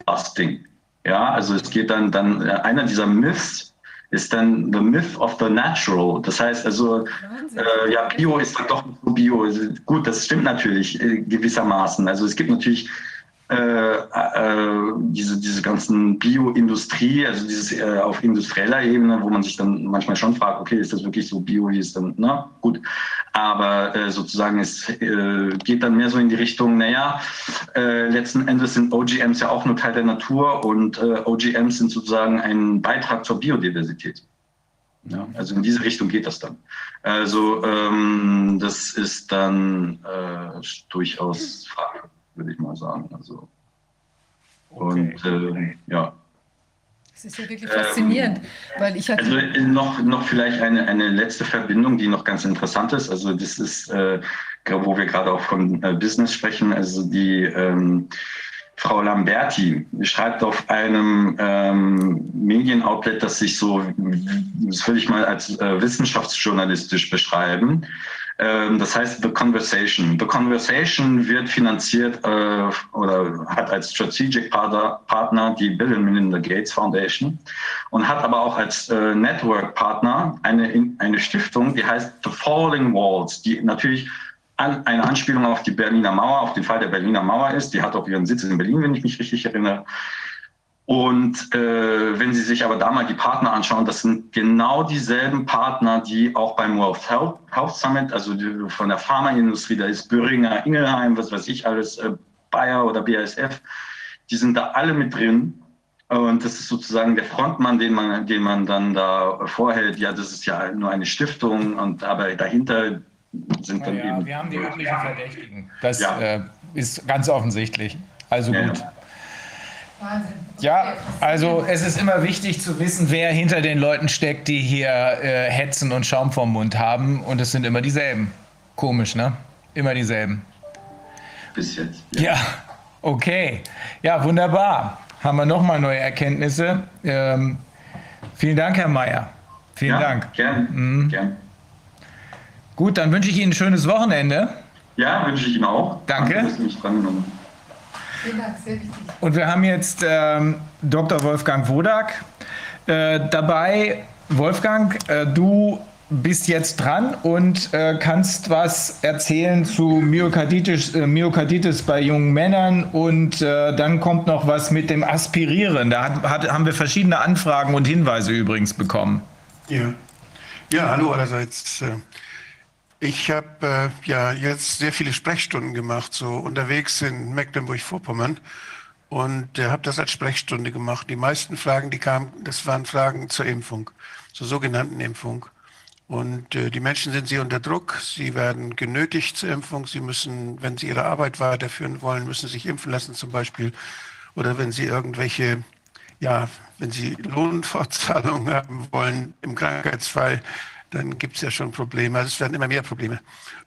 Busting. Ja, also es geht dann, dann äh, einer dieser Myths ist dann the myth of the natural. Das heißt also, äh, ja, Bio ist dann doch Bio. Gut, das stimmt natürlich äh, gewissermaßen. Also es gibt natürlich äh, äh, diese, diese ganzen Bioindustrie, also dieses äh, auf industrieller Ebene, wo man sich dann manchmal schon fragt, okay, ist das wirklich so Bio, wie ist dann, na gut. Aber äh, sozusagen es äh, geht dann mehr so in die Richtung, naja, letzten Endes sind OGMs ja auch nur Teil der Natur und OGMs sind sozusagen ein Beitrag zur Biodiversität. Ja, also in diese Richtung geht das dann. Also ähm, das ist dann durchaus fragwürdig würde ich mal sagen. Also, okay. Und äh, ja. Das ist ja wirklich faszinierend, ähm, weil ich Also noch, noch vielleicht eine, eine letzte Verbindung, die noch ganz interessant ist. Also das ist, äh, wo wir gerade auch von äh, Business sprechen. Also die ähm, Frau Lamberti schreibt auf einem ähm, Medienoutlet, das sich so, das würde ich mal als äh, wissenschaftsjournalistisch beschreiben. Ähm, das heißt The Conversation. The Conversation wird finanziert äh, oder hat als Strategic Partner, die Bill and Melinda Gates Foundation und hat aber auch als äh, Network Partner eine, eine Stiftung, die heißt The Falling Walls, die natürlich an, eine Anspielung auf die Berliner Mauer, auf den Fall der Berliner Mauer ist. Die hat auch ihren Sitz in Berlin, wenn ich mich richtig erinnere. Und äh, wenn Sie sich aber da mal die Partner anschauen, das sind genau dieselben Partner, die auch beim World Health, Health Summit, also die, von der Pharmaindustrie, da ist Böhringer, Ingelheim, was weiß ich alles, äh, Bayer oder BASF, die sind da alle mit drin. Und das ist sozusagen der Frontmann, den man, den man dann da vorhält. Ja, das ist ja nur eine Stiftung und aber dahinter sind dann ja, eben. Wir haben die üblichen Verdächtigen. Das ja. äh, ist ganz offensichtlich. Also gut. Ja. Ja, also es ist immer wichtig zu wissen, wer hinter den Leuten steckt, die hier äh, hetzen und Schaum vorm Mund haben. Und es sind immer dieselben. Komisch, ne? Immer dieselben. Bis jetzt. Ja, ja okay. Ja, wunderbar. Haben wir nochmal neue Erkenntnisse. Ähm, vielen Dank, Herr Mayer. Vielen ja, Dank. Gern, mhm. gern. Gut, dann wünsche ich Ihnen ein schönes Wochenende. Ja, wünsche ich Ihnen auch. Danke. Danke dass Sie mich drangenommen Vielen Dank, sehr wichtig. Und wir haben jetzt ähm, Dr. Wolfgang Wodak äh, dabei. Wolfgang, äh, du bist jetzt dran und äh, kannst was erzählen zu Myokarditis, äh, Myokarditis bei jungen Männern und äh, dann kommt noch was mit dem Aspirieren. Da hat, hat, haben wir verschiedene Anfragen und Hinweise übrigens bekommen. Ja, ja hallo allerseits. Ich habe äh, ja jetzt sehr viele Sprechstunden gemacht, so unterwegs in Mecklenburg-Vorpommern und äh, habe das als Sprechstunde gemacht. Die meisten Fragen, die kamen, das waren Fragen zur Impfung, zur sogenannten Impfung. Und äh, die Menschen sind sehr unter Druck. Sie werden genötigt zur Impfung. Sie müssen, wenn sie ihre Arbeit weiterführen wollen, müssen sich impfen lassen zum Beispiel. Oder wenn sie irgendwelche, ja, wenn sie Lohnfortzahlungen haben wollen im Krankheitsfall, dann gibt es ja schon Probleme. Also es werden immer mehr Probleme.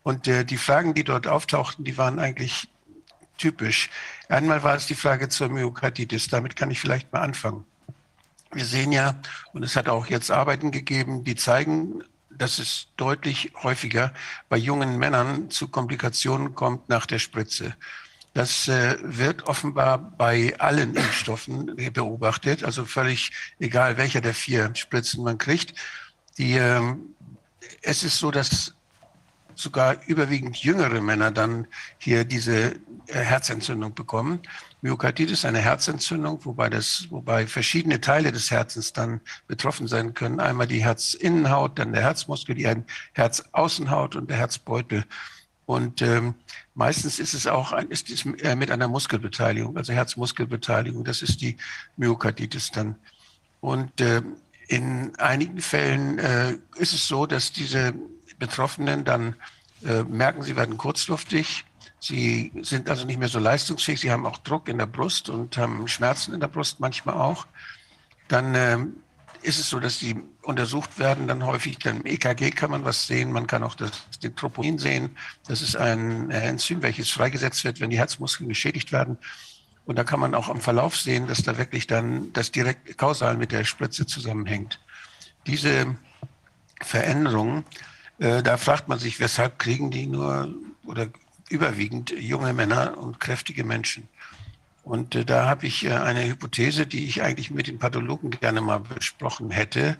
Und äh, die Fragen, die dort auftauchten, die waren eigentlich typisch. Einmal war es die Frage zur Myokarditis. Damit kann ich vielleicht mal anfangen. Wir sehen ja, und es hat auch jetzt Arbeiten gegeben, die zeigen, dass es deutlich häufiger bei jungen Männern zu Komplikationen kommt nach der Spritze. Das äh, wird offenbar bei allen Impfstoffen beobachtet, also völlig egal, welcher der vier Spritzen man kriegt. Die, äh, es ist so, dass sogar überwiegend jüngere Männer dann hier diese äh, Herzentzündung bekommen. Myokarditis ist eine Herzentzündung, wobei, das, wobei verschiedene Teile des Herzens dann betroffen sein können. Einmal die Herzinnenhaut, dann der Herzmuskel, die Herzaußenhaut und der Herzbeutel. Und ähm, meistens ist es auch ein, ist es äh, mit einer Muskelbeteiligung, also Herzmuskelbeteiligung. Das ist die Myokarditis dann. Und äh, in einigen Fällen äh, ist es so, dass diese Betroffenen dann äh, merken, sie werden kurzluftig, Sie sind also nicht mehr so leistungsfähig. Sie haben auch Druck in der Brust und haben Schmerzen in der Brust manchmal auch. Dann äh, ist es so, dass sie untersucht werden. Dann häufig dann im EKG kann man was sehen. Man kann auch das, den Troponin sehen. Das ist ein Enzym, welches freigesetzt wird, wenn die Herzmuskeln geschädigt werden. Und da kann man auch am Verlauf sehen, dass da wirklich dann das direkt kausal mit der Spritze zusammenhängt. Diese Veränderungen, äh, da fragt man sich, weshalb kriegen die nur oder überwiegend junge Männer und kräftige Menschen. Und äh, da habe ich äh, eine Hypothese, die ich eigentlich mit den Pathologen gerne mal besprochen hätte.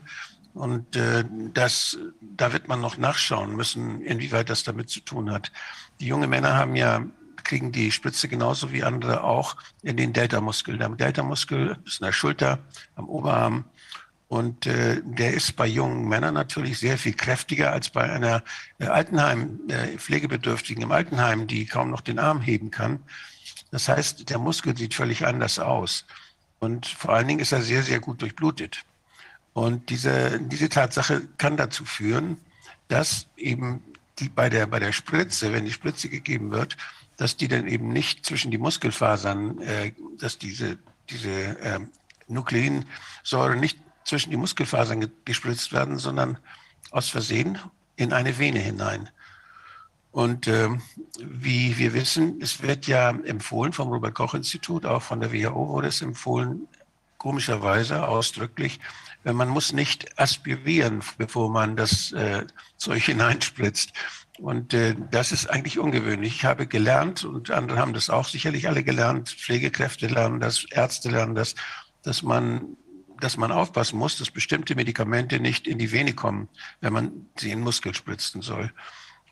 Und äh, das, da wird man noch nachschauen müssen, inwieweit das damit zu tun hat. Die jungen Männer haben ja kriegen die Spritze genauso wie andere auch in den Deltamuskel. Der Deltamuskel ist in der Schulter, am Oberarm und äh, der ist bei jungen Männern natürlich sehr viel kräftiger als bei einer äh, Altenheim, äh, Pflegebedürftigen im Altenheim, die kaum noch den Arm heben kann. Das heißt, der Muskel sieht völlig anders aus. Und vor allen Dingen ist er sehr, sehr gut durchblutet. Und diese, diese Tatsache kann dazu führen, dass eben die bei der, bei der Spritze, wenn die Spritze gegeben wird, dass die dann eben nicht zwischen die Muskelfasern, äh, dass diese, diese äh, Nukleinsäure nicht zwischen die Muskelfasern gespritzt werden, sondern aus Versehen in eine Vene hinein. Und äh, wie wir wissen, es wird ja empfohlen vom Robert Koch Institut, auch von der WHO wurde es empfohlen, komischerweise ausdrücklich, man muss nicht aspirieren, bevor man das äh, Zeug hineinspritzt. Und äh, das ist eigentlich ungewöhnlich. Ich habe gelernt, und andere haben das auch sicherlich alle gelernt, Pflegekräfte lernen das, Ärzte lernen das, dass man dass man aufpassen muss, dass bestimmte Medikamente nicht in die Vene kommen, wenn man sie in Muskel spritzen soll.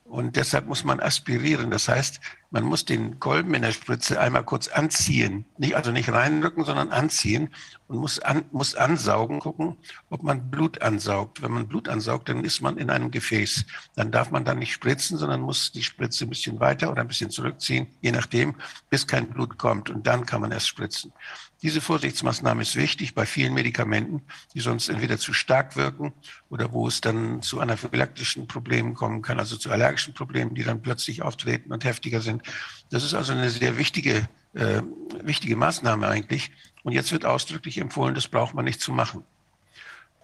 Und deshalb muss man aspirieren. Das heißt, man muss den Kolben in der Spritze einmal kurz anziehen. Nicht, also nicht reinrücken, sondern anziehen und muss, an, muss ansaugen, gucken, ob man Blut ansaugt. Wenn man Blut ansaugt, dann ist man in einem Gefäß. Dann darf man dann nicht spritzen, sondern muss die Spritze ein bisschen weiter oder ein bisschen zurückziehen, je nachdem, bis kein Blut kommt. Und dann kann man erst spritzen. Diese Vorsichtsmaßnahme ist wichtig bei vielen Medikamenten, die sonst entweder zu stark wirken oder wo es dann zu anaphylaktischen Problemen kommen kann, also zu allergischen Problemen, die dann plötzlich auftreten und heftiger sind. Das ist also eine sehr wichtige, äh, wichtige Maßnahme eigentlich. Und jetzt wird ausdrücklich empfohlen, das braucht man nicht zu machen.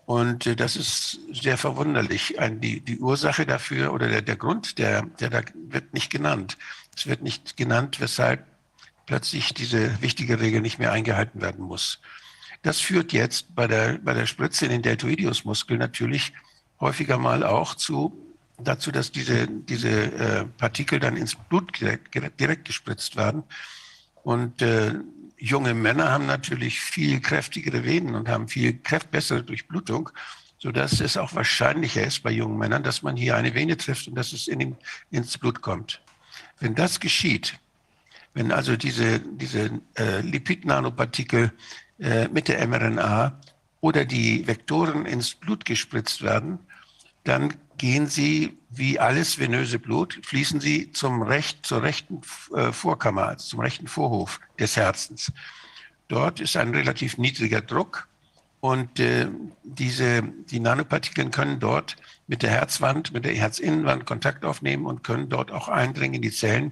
Und äh, das ist sehr verwunderlich. Ein, die, die Ursache dafür oder der, der Grund, der, der da wird nicht genannt. Es wird nicht genannt, weshalb plötzlich diese wichtige Regel nicht mehr eingehalten werden muss. Das führt jetzt bei der, bei der Spritze in den Deltoideusmuskel natürlich häufiger mal auch zu, dazu, dass diese, diese äh, Partikel dann ins Blut direkt, direkt gespritzt werden. Und äh, junge Männer haben natürlich viel kräftigere Venen und haben viel kräft bessere Durchblutung, sodass es auch wahrscheinlicher ist bei jungen Männern, dass man hier eine Vene trifft und dass es in ins Blut kommt. Wenn das geschieht, wenn also diese, diese äh, Lipid-Nanopartikel äh, mit der mRNA oder die Vektoren ins Blut gespritzt werden, dann gehen sie wie alles venöse Blut, fließen sie zum Recht, zur rechten äh, Vorkammer, also zum rechten Vorhof des Herzens. Dort ist ein relativ niedriger Druck und äh, diese, die Nanopartikel können dort mit der Herzwand, mit der Herzinnenwand Kontakt aufnehmen und können dort auch eindringen in die Zellen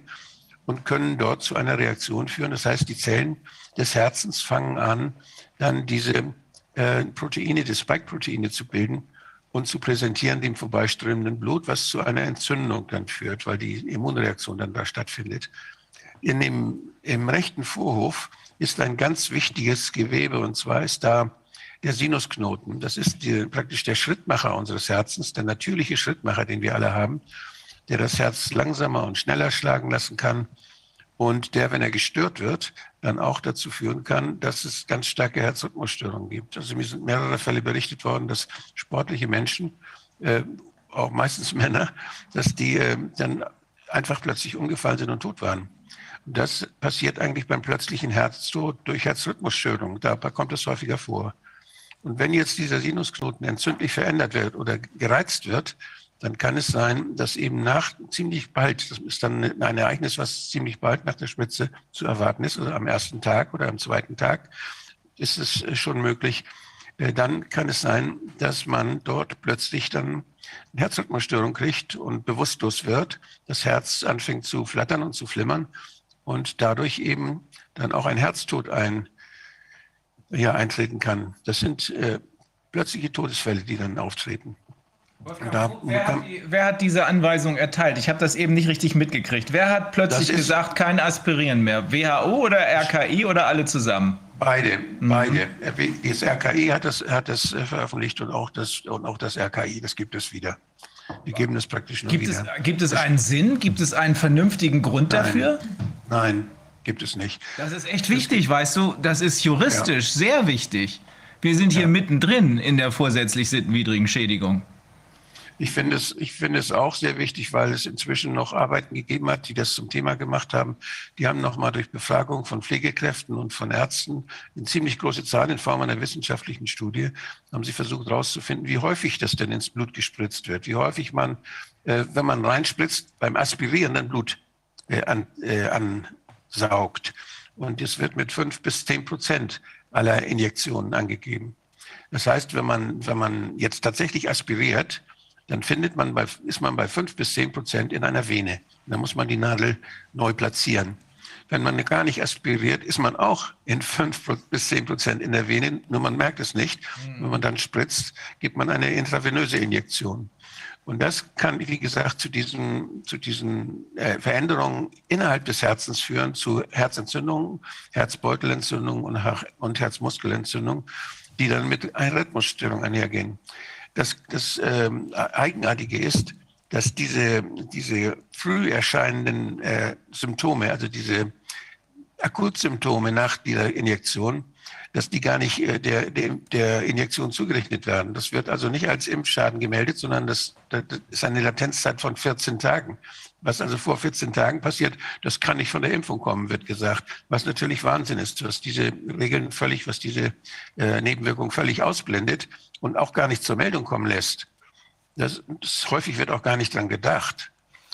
und können dort zu einer Reaktion führen. Das heißt, die Zellen des Herzens fangen an, dann diese äh, Proteine, die Spike-Proteine zu bilden und zu präsentieren dem vorbeiströmenden Blut, was zu einer Entzündung dann führt, weil die Immunreaktion dann da stattfindet. In dem, Im rechten Vorhof ist ein ganz wichtiges Gewebe und zwar ist da der Sinusknoten. Das ist die, praktisch der Schrittmacher unseres Herzens, der natürliche Schrittmacher, den wir alle haben der das Herz langsamer und schneller schlagen lassen kann. Und der, wenn er gestört wird, dann auch dazu führen kann, dass es ganz starke Herzrhythmusstörungen gibt. Also mir sind mehrere Fälle berichtet worden, dass sportliche Menschen, äh, auch meistens Männer, dass die äh, dann einfach plötzlich umgefallen sind und tot waren. Und das passiert eigentlich beim plötzlichen Herztod durch Herzrhythmusstörungen. Da kommt es häufiger vor. Und wenn jetzt dieser Sinusknoten entzündlich verändert wird oder gereizt wird, dann kann es sein, dass eben nach ziemlich bald, das ist dann ein Ereignis, was ziemlich bald nach der Spitze zu erwarten ist, also am ersten Tag oder am zweiten Tag, ist es schon möglich, äh, dann kann es sein, dass man dort plötzlich dann eine Herzrhythmusstörung kriegt und bewusstlos wird, das Herz anfängt zu flattern und zu flimmern und dadurch eben dann auch ein Herztod ein, ja, eintreten kann. Das sind äh, plötzliche Todesfälle, die dann auftreten. Da, wer, hat die, wer, hat diese Anweisung erteilt? Ich habe das eben nicht richtig mitgekriegt. Wer hat plötzlich gesagt, kein Aspirieren mehr? WHO oder RKI oder alle zusammen? Beide, mhm. beide. Das RKI hat das, hat das äh, veröffentlicht und auch das, und auch das RKI, das gibt es wieder. Die geben das praktisch nur gibt wieder. Es, gibt es einen Sinn? Gibt es einen vernünftigen Grund Nein. dafür? Nein, gibt es nicht. Das ist echt wichtig, weißt du? Das ist juristisch ja. sehr wichtig. Wir sind hier ja. mittendrin in der vorsätzlich sittenwidrigen Schädigung. Ich finde es, ich finde es auch sehr wichtig, weil es inzwischen noch Arbeiten gegeben hat, die das zum Thema gemacht haben. Die haben nochmal durch Befragung von Pflegekräften und von Ärzten in ziemlich große Zahlen in Form einer wissenschaftlichen Studie haben sie versucht herauszufinden, wie häufig das denn ins Blut gespritzt wird, wie häufig man, äh, wenn man reinspritzt, beim Aspirieren dann Blut äh, an, äh, ansaugt. Und es wird mit fünf bis zehn Prozent aller Injektionen angegeben. Das heißt, wenn man, wenn man jetzt tatsächlich aspiriert, dann findet man bei, ist man bei fünf bis zehn Prozent in einer Vene. Dann muss man die Nadel neu platzieren. Wenn man gar nicht aspiriert, ist man auch in fünf bis zehn Prozent in der Vene, nur man merkt es nicht. Mhm. Wenn man dann spritzt, gibt man eine intravenöse Injektion. Und das kann, wie gesagt, zu diesen, zu diesen äh, Veränderungen innerhalb des Herzens führen, zu Herzentzündungen, Herzbeutelentzündungen und, und Herzmuskelentzündungen, die dann mit einer Rhythmusstörung einhergehen. Das, das ähm, Eigenartige ist, dass diese, diese früh erscheinenden äh, Symptome, also diese Akutsymptome nach dieser Injektion, dass die gar nicht äh, der, der, der Injektion zugerechnet werden. Das wird also nicht als Impfschaden gemeldet, sondern das, das ist eine Latenzzeit von 14 Tagen. Was also vor 14 Tagen passiert, das kann nicht von der Impfung kommen, wird gesagt. Was natürlich Wahnsinn ist, was diese Regeln völlig, was diese äh, Nebenwirkung völlig ausblendet und auch gar nicht zur Meldung kommen lässt. Das, das häufig wird auch gar nicht dran gedacht.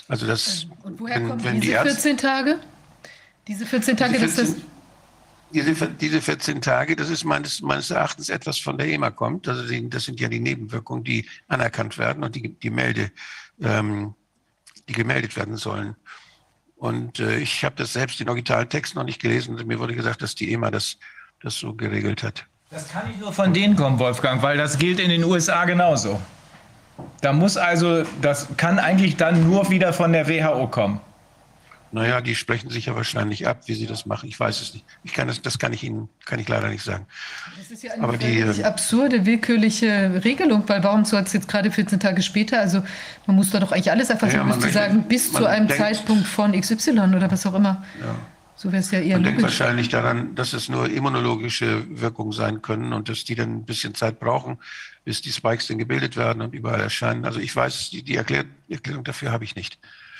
Also das, und woher wenn, kommen wenn diese die 14 Tage? Diese 14 Tage, diese 14, diese, diese 14 Tage, das ist meines, meines Erachtens etwas von der EMA kommt. Also die, das sind ja die Nebenwirkungen, die anerkannt werden und die, die Melde, ähm, die gemeldet werden sollen. Und äh, ich habe das selbst den Originaltext noch nicht gelesen. Mir wurde gesagt, dass die EMA das, das so geregelt hat. Das kann nicht nur von denen kommen, Wolfgang, weil das gilt in den USA genauso. Da muss also, das kann eigentlich dann nur wieder von der WHO kommen. Naja, die sprechen sich ja wahrscheinlich ab, wie sie das machen. Ich weiß es nicht. Ich kann das, das kann ich Ihnen, kann ich leider nicht sagen. Das ist ja eine Aber die, äh, absurde, willkürliche Regelung, weil warum soll es jetzt gerade 14 Tage später? Also man muss da doch eigentlich alles erfassen. Ja, müsste sagen, bis zu einem denkt, Zeitpunkt von XY oder was auch immer. Ja. So wäre es ja eher Man denkt wahrscheinlich daran, dass es nur immunologische Wirkungen sein können und dass die dann ein bisschen Zeit brauchen, bis die Spikes dann gebildet werden und überall erscheinen. Also ich weiß, die, die Erklär Erklärung dafür habe ich nicht.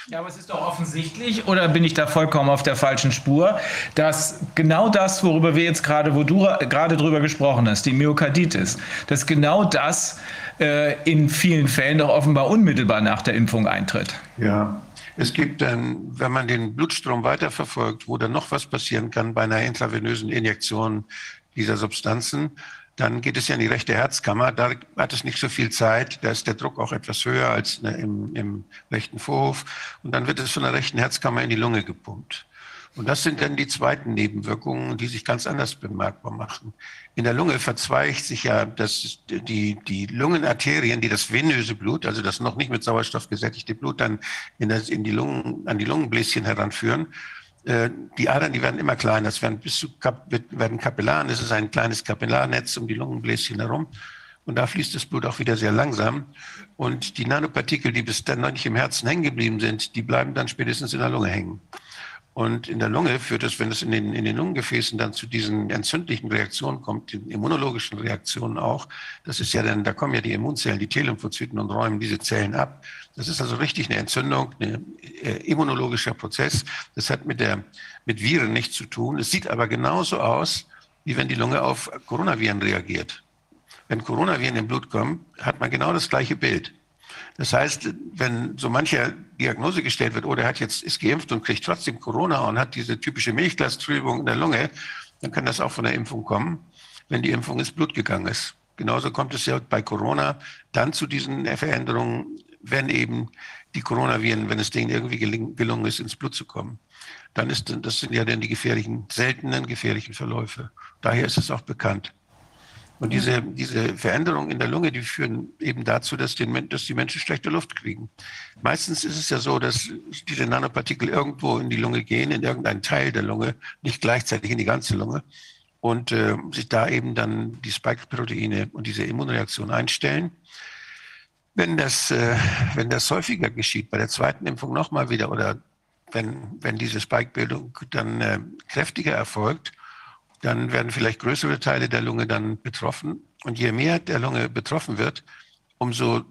Ja, aber es ist doch offensichtlich, oder bin ich da vollkommen auf der falschen Spur, dass genau das, worüber wir jetzt gerade, wo du gerade drüber gesprochen hast, die Myokarditis, dass genau das äh, in vielen Fällen doch offenbar unmittelbar nach der Impfung eintritt. Ja, es gibt dann, wenn man den Blutstrom weiterverfolgt, wo dann noch was passieren kann bei einer intravenösen Injektion dieser Substanzen, dann geht es ja in die rechte Herzkammer. Da hat es nicht so viel Zeit. Da ist der Druck auch etwas höher als ne, im, im rechten Vorhof. Und dann wird es von der rechten Herzkammer in die Lunge gepumpt. Und das sind dann die zweiten Nebenwirkungen, die sich ganz anders bemerkbar machen. In der Lunge verzweigt sich ja das, die, die Lungenarterien, die das venöse Blut, also das noch nicht mit Sauerstoff gesättigte Blut, dann in, das, in die Lungen, an die Lungenbläschen heranführen. Äh, die Adern, die werden immer kleiner. Es werden bis zu werden Kapillaren. Es ist ein kleines Kapillarnetz um die Lungenbläschen herum. Und da fließt das Blut auch wieder sehr langsam. Und die Nanopartikel, die bis dann noch nicht im Herzen hängen geblieben sind, die bleiben dann spätestens in der Lunge hängen. Und in der Lunge führt es, wenn es in den, in den Lungengefäßen dann zu diesen entzündlichen Reaktionen kommt, den immunologischen Reaktionen auch, das ist ja dann, da kommen ja die Immunzellen, die T-Lymphozyten und räumen diese Zellen ab. Das ist also richtig eine Entzündung, ein äh, immunologischer Prozess. Das hat mit der, mit Viren nichts zu tun. Es sieht aber genauso aus, wie wenn die Lunge auf Coronaviren reagiert. Wenn Coronaviren im Blut kommen, hat man genau das gleiche Bild. Das heißt, wenn so mancher Diagnose gestellt wird, oder oh, er hat jetzt, ist geimpft und kriegt trotzdem Corona und hat diese typische Milchglastrübung in der Lunge, dann kann das auch von der Impfung kommen, wenn die Impfung ins Blut gegangen ist. Genauso kommt es ja bei Corona dann zu diesen Veränderungen, wenn eben die Coronaviren, wenn es denen irgendwie gelungen ist, ins Blut zu kommen. Dann ist, das sind ja dann die gefährlichen, seltenen gefährlichen Verläufe. Daher ist es auch bekannt. Und diese, diese Veränderungen in der Lunge, die führen eben dazu, dass, den, dass die Menschen schlechte Luft kriegen. Meistens ist es ja so, dass diese Nanopartikel irgendwo in die Lunge gehen, in irgendeinen Teil der Lunge, nicht gleichzeitig in die ganze Lunge. Und äh, sich da eben dann die Spike-Proteine und diese Immunreaktion einstellen. Wenn das, äh, wenn das häufiger geschieht, bei der zweiten Impfung nochmal wieder oder wenn, wenn diese Spike-Bildung dann äh, kräftiger erfolgt, dann werden vielleicht größere Teile der Lunge dann betroffen. Und je mehr der Lunge betroffen wird, umso,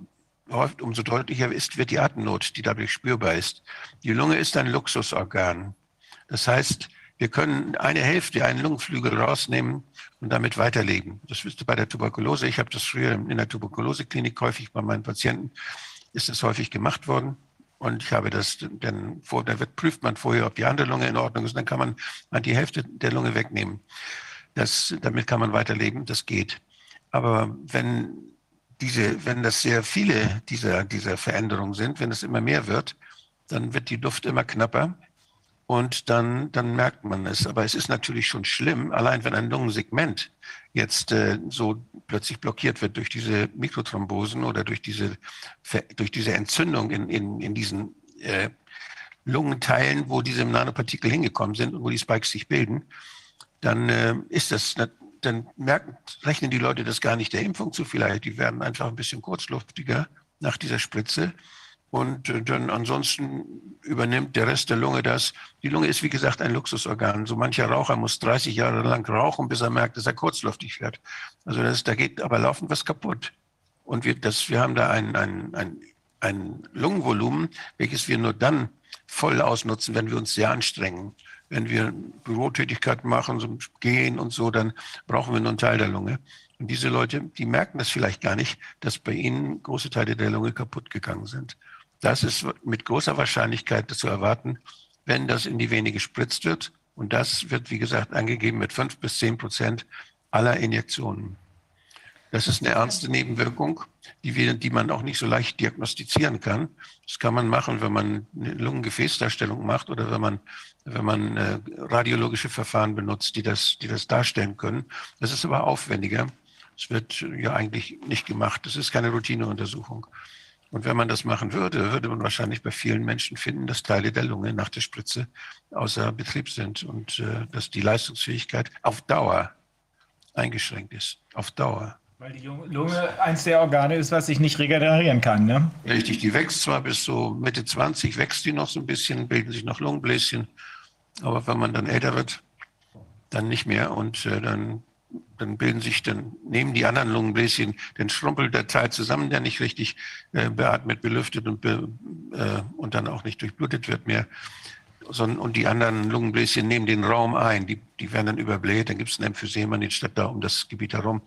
umso deutlicher ist, wird die Atemnot, die dadurch spürbar ist. Die Lunge ist ein Luxusorgan. Das heißt, wir können eine Hälfte, einen Lungenflügel rausnehmen und damit weiterleben. Das wisst ihr bei der Tuberkulose. Ich habe das früher in der Tuberkuloseklinik häufig bei meinen Patienten, ist das häufig gemacht worden. Und ich habe das dann vor, da wird, prüft man vorher, ob die andere Lunge in Ordnung ist. Dann kann man, man die Hälfte der Lunge wegnehmen. Das, damit kann man weiterleben, das geht. Aber wenn diese, wenn das sehr viele dieser, dieser Veränderungen sind, wenn es immer mehr wird, dann wird die Luft immer knapper und dann, dann merkt man es. Aber es ist natürlich schon schlimm, allein wenn ein Lungensegment jetzt äh, so plötzlich blockiert wird durch diese Mikrothrombosen oder durch diese, durch diese Entzündung in, in, in diesen äh, Lungenteilen, wo diese Nanopartikel hingekommen sind und wo die Spikes sich bilden, dann äh, ist das, dann merken, rechnen die Leute das gar nicht der Impfung zu vielleicht. Die werden einfach ein bisschen kurzluftiger nach dieser Spritze. Und äh, dann ansonsten übernimmt der Rest der Lunge das. Die Lunge ist, wie gesagt, ein Luxusorgan. So mancher Raucher muss 30 Jahre lang rauchen, bis er merkt, dass er kurzluftig wird. Also das, da geht aber laufend was kaputt. Und wir, das, wir haben da ein, ein, ein, ein Lungenvolumen, welches wir nur dann voll ausnutzen, wenn wir uns sehr anstrengen. Wenn wir Bürotätigkeit machen, so gehen und so, dann brauchen wir nur einen Teil der Lunge. Und diese Leute, die merken das vielleicht gar nicht, dass bei ihnen große Teile der Lunge kaputt gegangen sind. Das ist mit großer Wahrscheinlichkeit zu erwarten, wenn das in die Vene gespritzt wird. Und das wird, wie gesagt, angegeben mit fünf bis zehn Prozent aller Injektionen. Das ist eine ernste Nebenwirkung, die, wir, die man auch nicht so leicht diagnostizieren kann. Das kann man machen, wenn man eine Lungengefäßdarstellung macht oder wenn man, wenn man äh, radiologische Verfahren benutzt, die das, die das darstellen können. Das ist aber aufwendiger. Es wird ja eigentlich nicht gemacht. Das ist keine Routineuntersuchung. Und wenn man das machen würde, würde man wahrscheinlich bei vielen Menschen finden, dass Teile der Lunge nach der Spritze außer Betrieb sind und äh, dass die Leistungsfähigkeit auf Dauer eingeschränkt ist. Auf Dauer. Weil die Lunge eins der Organe ist, was sich nicht regenerieren kann, ne? Richtig, die wächst zwar bis so Mitte 20, wächst die noch so ein bisschen, bilden sich noch Lungenbläschen, aber wenn man dann älter wird, dann nicht mehr und äh, dann dann bilden sich, dann nehmen die anderen Lungenbläschen den Schrumpel der Teil zusammen, der nicht richtig äh, beatmet, belüftet und, be, äh, und dann auch nicht durchblutet wird mehr. Sondern, und die anderen Lungenbläschen nehmen den Raum ein, die, die werden dann überbläht, dann gibt es ein Emphysem an den Stadt da um das Gebiet herum.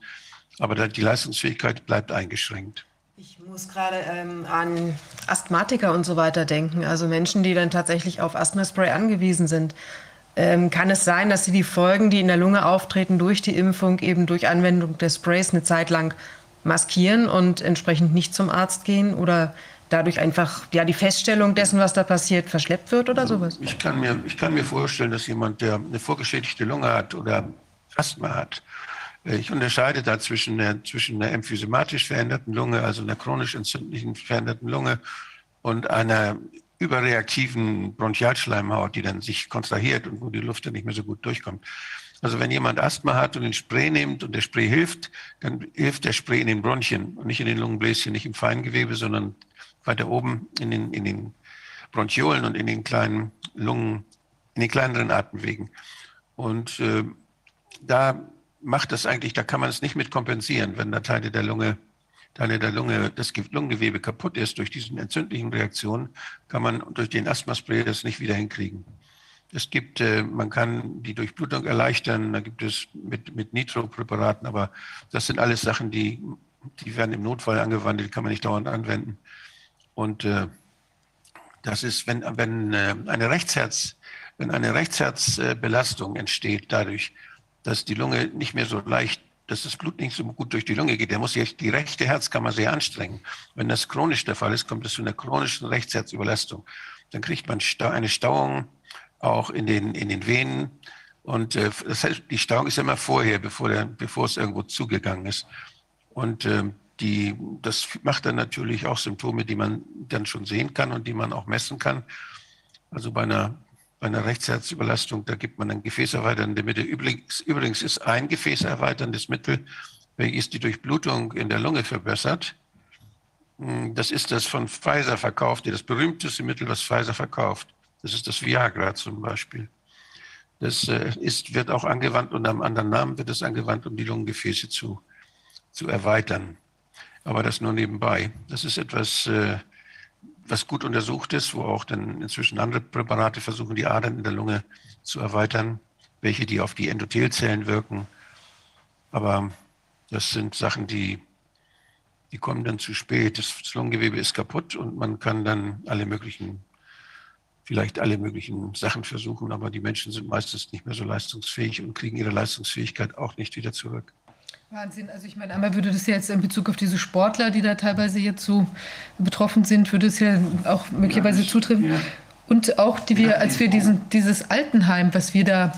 Aber die Leistungsfähigkeit bleibt eingeschränkt. Ich muss gerade ähm, an Asthmatiker und so weiter denken, also Menschen, die dann tatsächlich auf Asthmaspray angewiesen sind ähm, kann es sein, dass sie die Folgen, die in der Lunge auftreten durch die Impfung, eben durch Anwendung des Sprays eine Zeit lang maskieren und entsprechend nicht zum Arzt gehen oder dadurch einfach ja, die Feststellung dessen, was da passiert, verschleppt wird oder sowas? Ich kann mir, ich kann mir vorstellen, dass jemand, der eine vorgeschädigte Lunge hat oder Asthma hat, äh, ich unterscheide da zwischen der, zwischen einer emphysematisch veränderten Lunge, also einer chronisch entzündlichen veränderten Lunge und einer überreaktiven Bronchialschleimhaut, die dann sich kontrahiert und wo die Luft dann nicht mehr so gut durchkommt. Also wenn jemand Asthma hat und den Spray nimmt und der Spray hilft, dann hilft der Spray in den Bronchien und nicht in den Lungenbläschen, nicht im Feingewebe, sondern weiter oben in den, in den Bronchiolen und in den kleinen Lungen, in den kleineren Atemwegen. Und äh, da macht das eigentlich, da kann man es nicht mit kompensieren, wenn da Teile der Lunge, Teile der Lunge, das Lungengewebe kaputt ist durch diese entzündlichen Reaktionen, kann man durch den Asthmaspray das nicht wieder hinkriegen. Es gibt, äh, man kann die Durchblutung erleichtern, da gibt es mit, mit Nitropräparaten, aber das sind alles Sachen, die, die werden im Notfall angewandt, die kann man nicht dauernd anwenden. Und äh, das ist, wenn, wenn äh, eine Rechtsherz, wenn eine Rechtsherzbelastung entsteht dadurch, dass die Lunge nicht mehr so leicht, dass das Blut nicht so gut durch die Lunge geht, der muss sich die rechte Herzkammer sehr anstrengen. Wenn das chronisch der Fall ist, kommt es zu einer chronischen Rechtsherzüberlastung. Dann kriegt man eine Stauung auch in den, in den Venen. Und äh, das heißt, die Stauung ist immer vorher, bevor, der, bevor es irgendwo zugegangen ist. Und äh, die, das macht dann natürlich auch Symptome, die man dann schon sehen kann und die man auch messen kann. Also bei einer, bei einer Rechtsherzüberlastung, da gibt man ein gefäßerweiternde Mittel. Übrigens, übrigens ist ein gefäßerweiterndes Mittel, welches die Durchblutung in der Lunge verbessert. Hm, das ist das von Pfizer verkaufte, das berühmteste Mittel, was Pfizer verkauft. Das ist das Viagra zum Beispiel. Das äh, ist, wird auch angewandt unter einem anderen Namen wird es angewandt, um die Lungengefäße zu, zu erweitern. Aber das nur nebenbei. Das ist etwas, äh, was gut untersucht ist, wo auch dann inzwischen andere Präparate versuchen, die Adern in der Lunge zu erweitern, welche die auf die Endothelzellen wirken. Aber das sind Sachen, die, die kommen dann zu spät. Das Lungengewebe ist kaputt und man kann dann alle möglichen vielleicht alle möglichen Sachen versuchen, aber die Menschen sind meistens nicht mehr so leistungsfähig und kriegen ihre Leistungsfähigkeit auch nicht wieder zurück. Wahnsinn. Also ich meine, einmal würde das ja jetzt in Bezug auf diese Sportler, die da teilweise jetzt so betroffen sind, würde es ja auch möglicherweise zutreffen. Ja. Und auch, die wir, als wir diesen, dieses Altenheim, was wir da,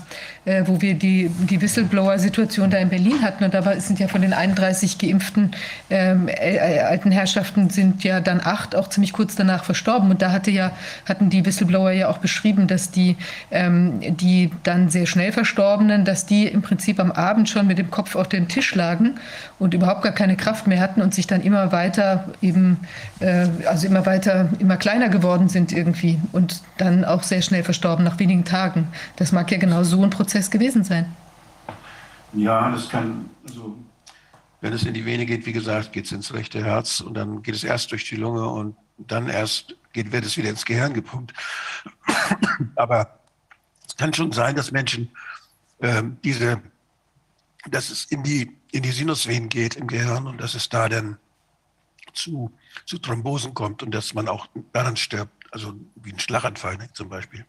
äh, wo wir die, die Whistleblower-Situation da in Berlin hatten, und da war, sind ja von den 31 geimpften ähm, äh, alten Herrschaften sind ja dann acht auch ziemlich kurz danach verstorben. Und da hatte ja, hatten die Whistleblower ja auch beschrieben, dass die, ähm, die dann sehr schnell Verstorbenen, dass die im Prinzip am Abend schon mit dem Kopf auf dem Tisch lagen und überhaupt gar keine Kraft mehr hatten und sich dann immer weiter eben, äh, also immer weiter, immer kleiner geworden sind irgendwie. Und dann auch sehr schnell verstorben, nach wenigen Tagen. Das mag ja genau so ein Prozess gewesen sein. Ja, das kann, also wenn es in die Vene geht, wie gesagt, geht es ins rechte Herz und dann geht es erst durch die Lunge und dann erst geht, wird es wieder ins Gehirn gepumpt. Aber es kann schon sein, dass Menschen äh, diese, dass es in die, in die Sinusvenen geht im Gehirn und dass es da dann zu, zu Thrombosen kommt und dass man auch daran stirbt. Also wie ein Schlaganfall ne, zum Beispiel.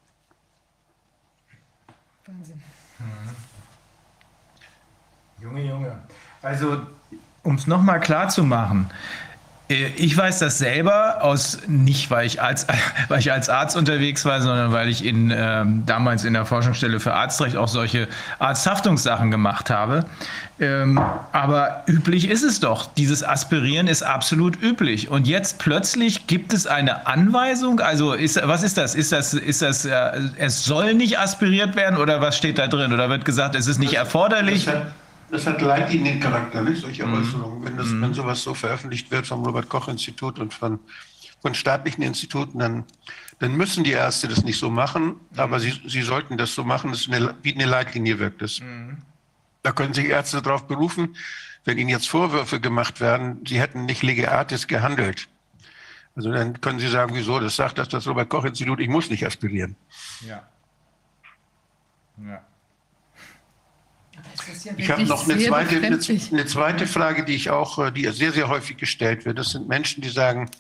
Wahnsinn. Mhm. Junge, Junge. Also, um es nochmal klar zu machen, äh, ich weiß das selber aus nicht, weil ich als, weil ich als Arzt unterwegs war, sondern weil ich in, ähm, damals in der Forschungsstelle für Arztrecht auch solche Arzthaftungssachen gemacht habe. Ähm, aber üblich ist es doch. Dieses Aspirieren ist absolut üblich. Und jetzt plötzlich gibt es eine Anweisung. Also ist, was ist das? Ist das, ist das, äh, es soll nicht aspiriert werden oder was steht da drin? Oder wird gesagt, es ist nicht erforderlich? Das hat, das hat Leitliniencharakter, nicht solche mhm. Äußerungen. Wenn, das, mhm. wenn sowas so veröffentlicht wird vom Robert-Koch-Institut und von, von staatlichen Instituten, dann, dann müssen die Ärzte das nicht so machen, mhm. aber sie, sie sollten das so machen. Das eine, wie eine Leitlinie wirkt es. Mhm. Da können sich Ärzte darauf berufen, wenn ihnen jetzt Vorwürfe gemacht werden, sie hätten nicht lege artis gehandelt. Also dann können Sie sagen, wieso? Das sagt das das Robert-Koch-Institut, ich muss nicht aspirieren. Ja. Ja. Ja ich habe noch eine zweite, eine, eine zweite, Frage, die ich auch, äh, die sehr, sehr häufig gestellt wird. Das sind Menschen, die sagen,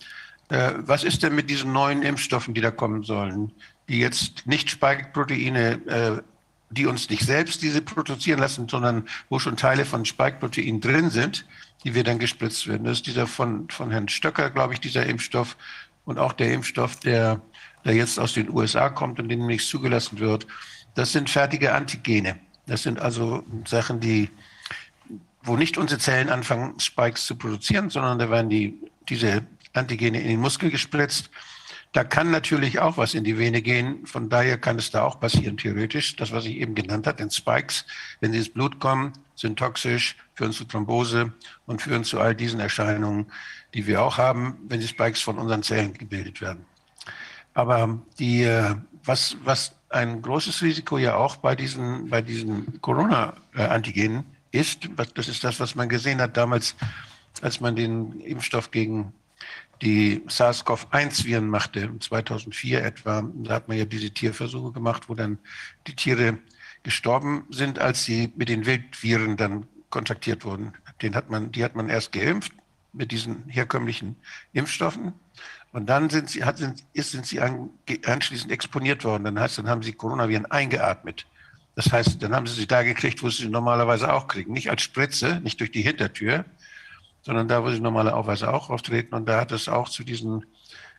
äh, was ist denn mit diesen neuen Impfstoffen, die da kommen sollen, die jetzt nicht Spike-Proteine, äh, die uns nicht selbst diese produzieren lassen, sondern wo schon Teile von Spike-Proteinen drin sind, die wir dann gespritzt werden. Das ist dieser von, von Herrn Stöcker, glaube ich, dieser Impfstoff und auch der Impfstoff, der, der jetzt aus den USA kommt und demnächst zugelassen wird. Das sind fertige Antigene. Das sind also Sachen, die, wo nicht unsere Zellen anfangen, Spikes zu produzieren, sondern da werden die, diese Antigene in den Muskel gespritzt. Da kann natürlich auch was in die Vene gehen. Von daher kann es da auch passieren, theoretisch. Das, was ich eben genannt habe, denn Spikes, wenn sie ins Blut kommen, sind toxisch, führen zu Thrombose und führen zu all diesen Erscheinungen, die wir auch haben, wenn die Spikes von unseren Zellen gebildet werden. Aber die, äh, was, was ein großes Risiko ja auch bei diesen, bei diesen Corona-Antigenen ist. Das ist das, was man gesehen hat damals, als man den Impfstoff gegen die SARS-CoV-1-Viren machte, 2004 etwa. Da hat man ja diese Tierversuche gemacht, wo dann die Tiere gestorben sind, als sie mit den Wildviren dann kontaktiert wurden. Den hat man, die hat man erst geimpft mit diesen herkömmlichen Impfstoffen. Und dann sind sie, hat, sind, sind sie an, anschließend exponiert worden. Dann heißt, dann haben sie Coronaviren eingeatmet. Das heißt, dann haben sie sie da gekriegt, wo sie sie normalerweise auch kriegen. Nicht als Spritze, nicht durch die Hintertür, sondern da, wo sie normalerweise auch auftreten. Und da hat es auch zu diesen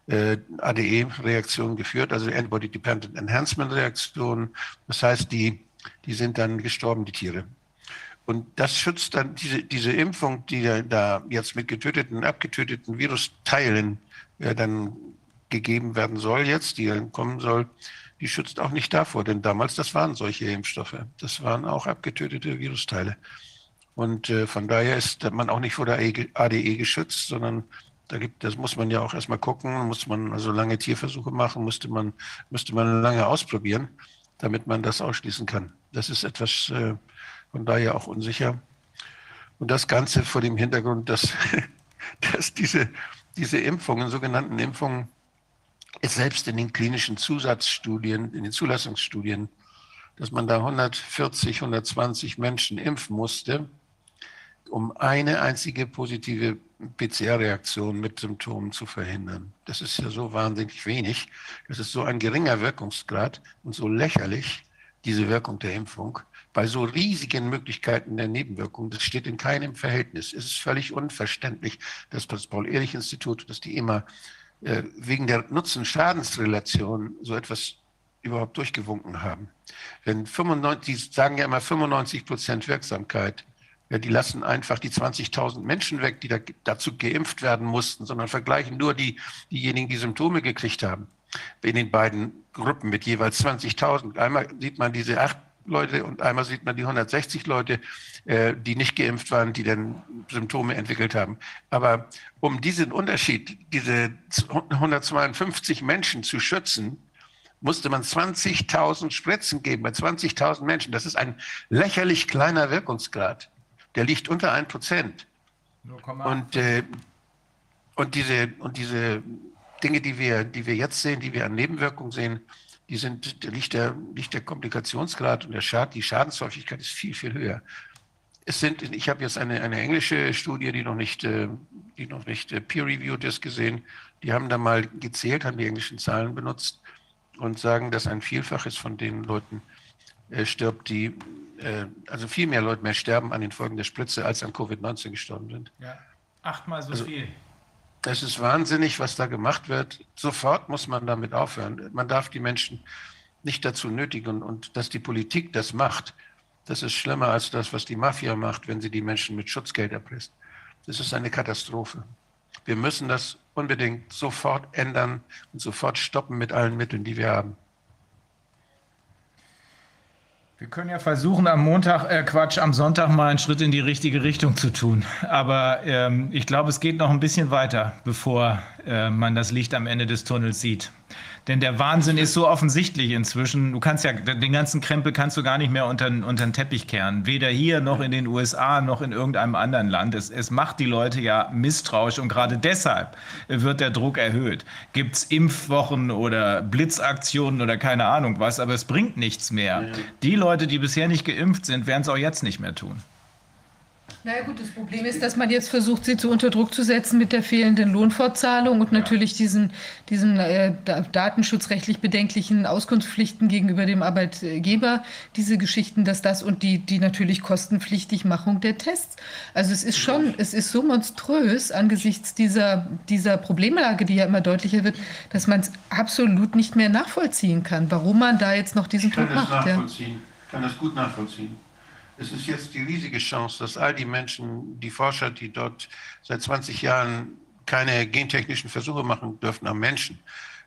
äh, ADE-Reaktionen geführt, also Antibody-Dependent Enhancement-Reaktionen. Das heißt, die, die sind dann gestorben, die Tiere. Und das schützt dann diese, diese Impfung, die da jetzt mit getöteten, abgetöteten Virusteilen äh, dann gegeben werden soll jetzt, die dann kommen soll, die schützt auch nicht davor. Denn damals, das waren solche Impfstoffe. Das waren auch abgetötete Virusteile. Und äh, von daher ist man auch nicht vor der ADE e geschützt, sondern da gibt, das muss man ja auch erstmal gucken, muss man also lange Tierversuche machen, musste man, müsste man lange ausprobieren, damit man das ausschließen kann. Das ist etwas äh, von daher auch unsicher. Und das Ganze vor dem Hintergrund, dass, dass diese, diese Impfungen, sogenannten Impfungen, selbst in den klinischen Zusatzstudien, in den Zulassungsstudien, dass man da 140, 120 Menschen impfen musste, um eine einzige positive PCR-Reaktion mit Symptomen zu verhindern. Das ist ja so wahnsinnig wenig. Das ist so ein geringer Wirkungsgrad und so lächerlich, diese Wirkung der Impfung, bei so riesigen Möglichkeiten der Nebenwirkungen. Das steht in keinem Verhältnis. Es ist völlig unverständlich, dass das Paul-Ehrlich-Institut, dass die immer äh, wegen der Nutzen-Schadensrelation so etwas überhaupt durchgewunken haben. Wenn 95, die sagen ja immer 95 Prozent Wirksamkeit, ja, die lassen einfach die 20.000 Menschen weg, die da, dazu geimpft werden mussten, sondern vergleichen nur die, diejenigen, die Symptome gekriegt haben. In den beiden Gruppen mit jeweils 20.000. Einmal sieht man diese acht Leute und einmal sieht man die 160 Leute, äh, die nicht geimpft waren, die dann Symptome entwickelt haben. Aber um diesen Unterschied, diese 152 Menschen zu schützen, musste man 20.000 Spritzen geben bei 20.000 Menschen. Das ist ein lächerlich kleiner Wirkungsgrad. Der liegt unter 1 Prozent. Und, äh, und, diese, und diese Dinge, die wir, die wir jetzt sehen, die wir an Nebenwirkungen sehen, die sind, liegt der, liegt der Komplikationsgrad und der Schad, die Schadenshäufigkeit ist viel, viel höher. Es sind, ich habe jetzt eine, eine englische Studie, die noch nicht, äh, die noch nicht äh, peer-reviewed ist, gesehen. Die haben da mal gezählt, haben die englischen Zahlen benutzt und sagen, dass ein Vielfaches von den Leuten äh, stirbt, die, also viel mehr Leute mehr sterben an den Folgen der Spritze, als an Covid-19 gestorben sind. Ja, achtmal so also, viel. Es ist wahnsinnig, was da gemacht wird. Sofort muss man damit aufhören. Man darf die Menschen nicht dazu nötigen und dass die Politik das macht, das ist schlimmer als das, was die Mafia macht, wenn sie die Menschen mit Schutzgeld erpresst. Das ist eine Katastrophe. Wir müssen das unbedingt sofort ändern und sofort stoppen mit allen Mitteln, die wir haben. Wir können ja versuchen, am Montag, äh Quatsch, am Sonntag mal einen Schritt in die richtige Richtung zu tun. Aber ähm, ich glaube, es geht noch ein bisschen weiter, bevor äh, man das Licht am Ende des Tunnels sieht. Denn der Wahnsinn ist so offensichtlich inzwischen. Du kannst ja, den ganzen Krempel kannst du gar nicht mehr unter, unter den Teppich kehren. Weder hier noch in den USA noch in irgendeinem anderen Land. Es, es macht die Leute ja misstrauisch und gerade deshalb wird der Druck erhöht. Gibt es Impfwochen oder Blitzaktionen oder keine Ahnung was, aber es bringt nichts mehr. Die Leute, die bisher nicht geimpft sind, werden es auch jetzt nicht mehr tun. Na ja, gut, das Problem ist, dass man jetzt versucht, sie zu unter Druck zu setzen mit der fehlenden Lohnfortzahlung und natürlich diesen, diesen äh, datenschutzrechtlich bedenklichen Auskunftspflichten gegenüber dem Arbeitgeber, diese Geschichten, dass das und die, die natürlich kostenpflichtig Machung der Tests. Also es ist schon, es ist so monströs angesichts dieser, dieser Problemlage, die ja immer deutlicher wird, dass man es absolut nicht mehr nachvollziehen kann, warum man da jetzt noch diesen Druck macht. Ich kann das nachvollziehen. Ja. kann das gut nachvollziehen. Es ist jetzt die riesige Chance, dass all die Menschen, die Forscher, die dort seit 20 Jahren keine gentechnischen Versuche machen dürfen am Menschen,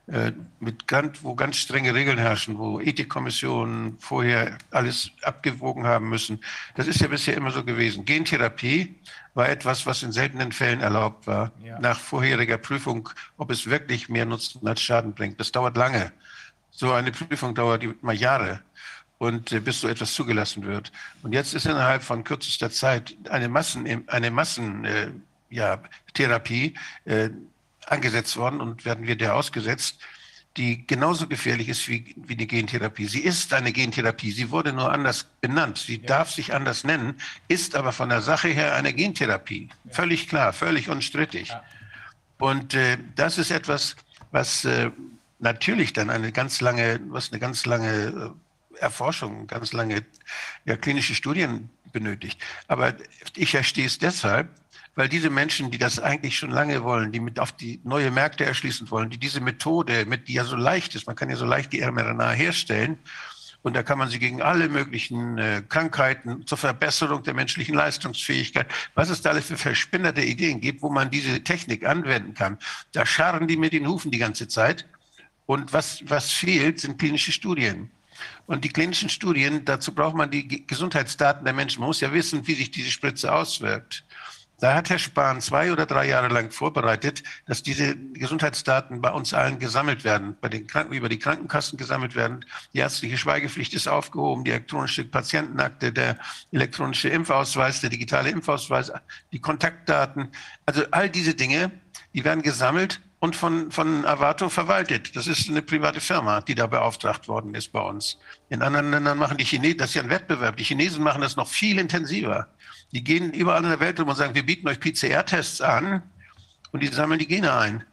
äh, mit ganz, wo ganz strenge Regeln herrschen, wo Ethikkommissionen vorher alles abgewogen haben müssen. Das ist ja bisher immer so gewesen. Gentherapie war etwas, was in seltenen Fällen erlaubt war, ja. nach vorheriger Prüfung, ob es wirklich mehr Nutzen als Schaden bringt. Das dauert lange So eine Prüfung dauert mal Jahre und äh, bis so etwas zugelassen wird. Und jetzt ist innerhalb von kürzester Zeit eine Massen, eine Massen, äh, ja, Therapie äh, angesetzt worden und werden wir der ausgesetzt, die genauso gefährlich ist wie, wie die Gentherapie. Sie ist eine Gentherapie, sie wurde nur anders benannt, sie ja. darf sich anders nennen, ist aber von der Sache her eine Gentherapie. Ja. Völlig klar, völlig unstrittig. Ja. Und äh, das ist etwas, was äh, natürlich dann eine ganz lange, was eine ganz lange äh, Erforschung, ganz lange ja, klinische Studien benötigt. Aber ich verstehe es deshalb, weil diese Menschen, die das eigentlich schon lange wollen, die mit auf die neue Märkte erschließen wollen, die diese Methode, mit, die ja so leicht ist, man kann ja so leicht die mRNA herstellen, und da kann man sie gegen alle möglichen äh, Krankheiten zur Verbesserung der menschlichen Leistungsfähigkeit, was es da alles für verspinnerte Ideen gibt, wo man diese Technik anwenden kann. Da scharren die mit den Hufen die ganze Zeit. Und was, was fehlt, sind klinische Studien. Und die klinischen Studien, dazu braucht man die Gesundheitsdaten der Menschen. Man muss ja wissen, wie sich diese Spritze auswirkt. Da hat Herr Spahn zwei oder drei Jahre lang vorbereitet, dass diese Gesundheitsdaten bei uns allen gesammelt werden, bei den Kranken, über die Krankenkassen gesammelt werden. Die ärztliche Schweigepflicht ist aufgehoben, die elektronische Patientenakte, der elektronische Impfausweis, der digitale Impfausweis, die Kontaktdaten. Also all diese Dinge, die werden gesammelt und von, von Avato verwaltet. Das ist eine private Firma, die da beauftragt worden ist bei uns. In anderen Ländern machen die Chinesen, das ist ja ein Wettbewerb, die Chinesen machen das noch viel intensiver. Die gehen überall in der Welt rum und sagen, wir bieten euch PCR-Tests an und die sammeln die Gene ein.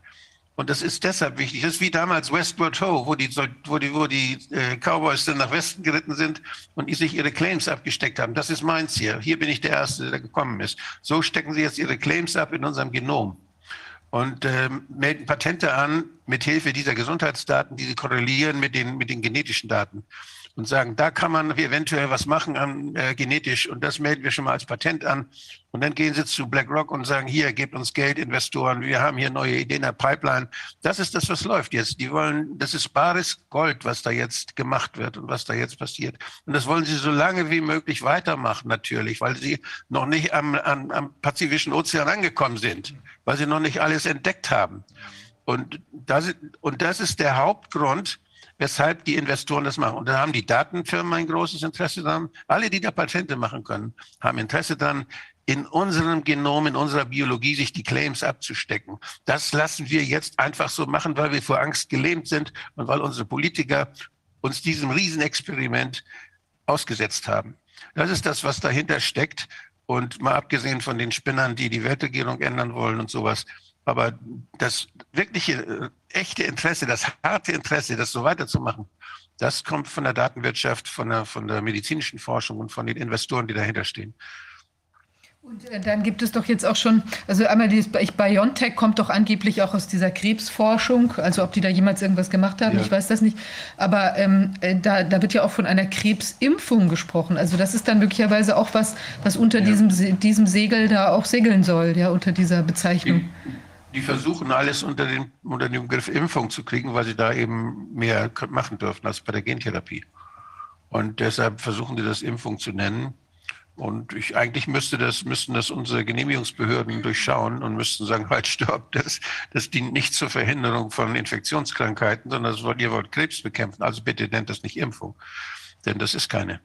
Und das ist deshalb wichtig. Das ist wie damals Westward Ho, wo die, wo die, wo die äh, Cowboys dann nach Westen geritten sind und die sich ihre Claims abgesteckt haben. Das ist meins hier. Hier bin ich der Erste, der gekommen ist. So stecken sie jetzt ihre Claims ab in unserem Genom und ähm, melden Patente an mit Hilfe dieser Gesundheitsdaten, die sie korrelieren mit den, mit den genetischen Daten und sagen, da kann man eventuell was machen an, äh, genetisch und das melden wir schon mal als Patent an. Und dann gehen sie zu BlackRock und sagen, hier, gebt uns Geld, Investoren, wir haben hier neue Ideen in der Pipeline. Das ist das, was läuft jetzt. Die wollen, das ist bares Gold, was da jetzt gemacht wird und was da jetzt passiert. Und das wollen sie so lange wie möglich weitermachen, natürlich, weil sie noch nicht am, am, am Pazifischen Ozean angekommen sind, weil sie noch nicht alles entdeckt haben. Und das, und das ist der Hauptgrund, weshalb die Investoren das machen. Und da haben die Datenfirmen ein großes Interesse daran. Alle, die da Patente machen können, haben Interesse daran, in unserem Genom, in unserer Biologie sich die Claims abzustecken. Das lassen wir jetzt einfach so machen, weil wir vor Angst gelähmt sind und weil unsere Politiker uns diesem Riesenexperiment ausgesetzt haben. Das ist das, was dahinter steckt. Und mal abgesehen von den Spinnern, die die Weltregierung ändern wollen und sowas, aber das wirkliche, äh, echte Interesse, das harte Interesse, das so weiterzumachen, das kommt von der Datenwirtschaft, von der, von der medizinischen Forschung und von den Investoren, die dahinter stehen. Und äh, dann gibt es doch jetzt auch schon, also einmal dieses BioNTech kommt doch angeblich auch aus dieser Krebsforschung, also ob die da jemals irgendwas gemacht haben, ja. ich weiß das nicht. Aber ähm, äh, da, da wird ja auch von einer Krebsimpfung gesprochen. Also das ist dann möglicherweise auch was, was unter ja. diesem, diesem Segel da auch segeln soll, ja, unter dieser Bezeichnung. Die, die versuchen alles unter, den, unter dem Begriff Impfung zu kriegen, weil sie da eben mehr machen dürfen als bei der Gentherapie. Und deshalb versuchen die das Impfung zu nennen. Und ich, eigentlich müsste das, müssten das unsere Genehmigungsbehörden durchschauen und müssten sagen, halt, stopp, das, das dient nicht zur Verhinderung von Infektionskrankheiten, sondern das wollt, ihr wollt Krebs bekämpfen. Also bitte nennt das nicht Impfung. Denn das ist keine.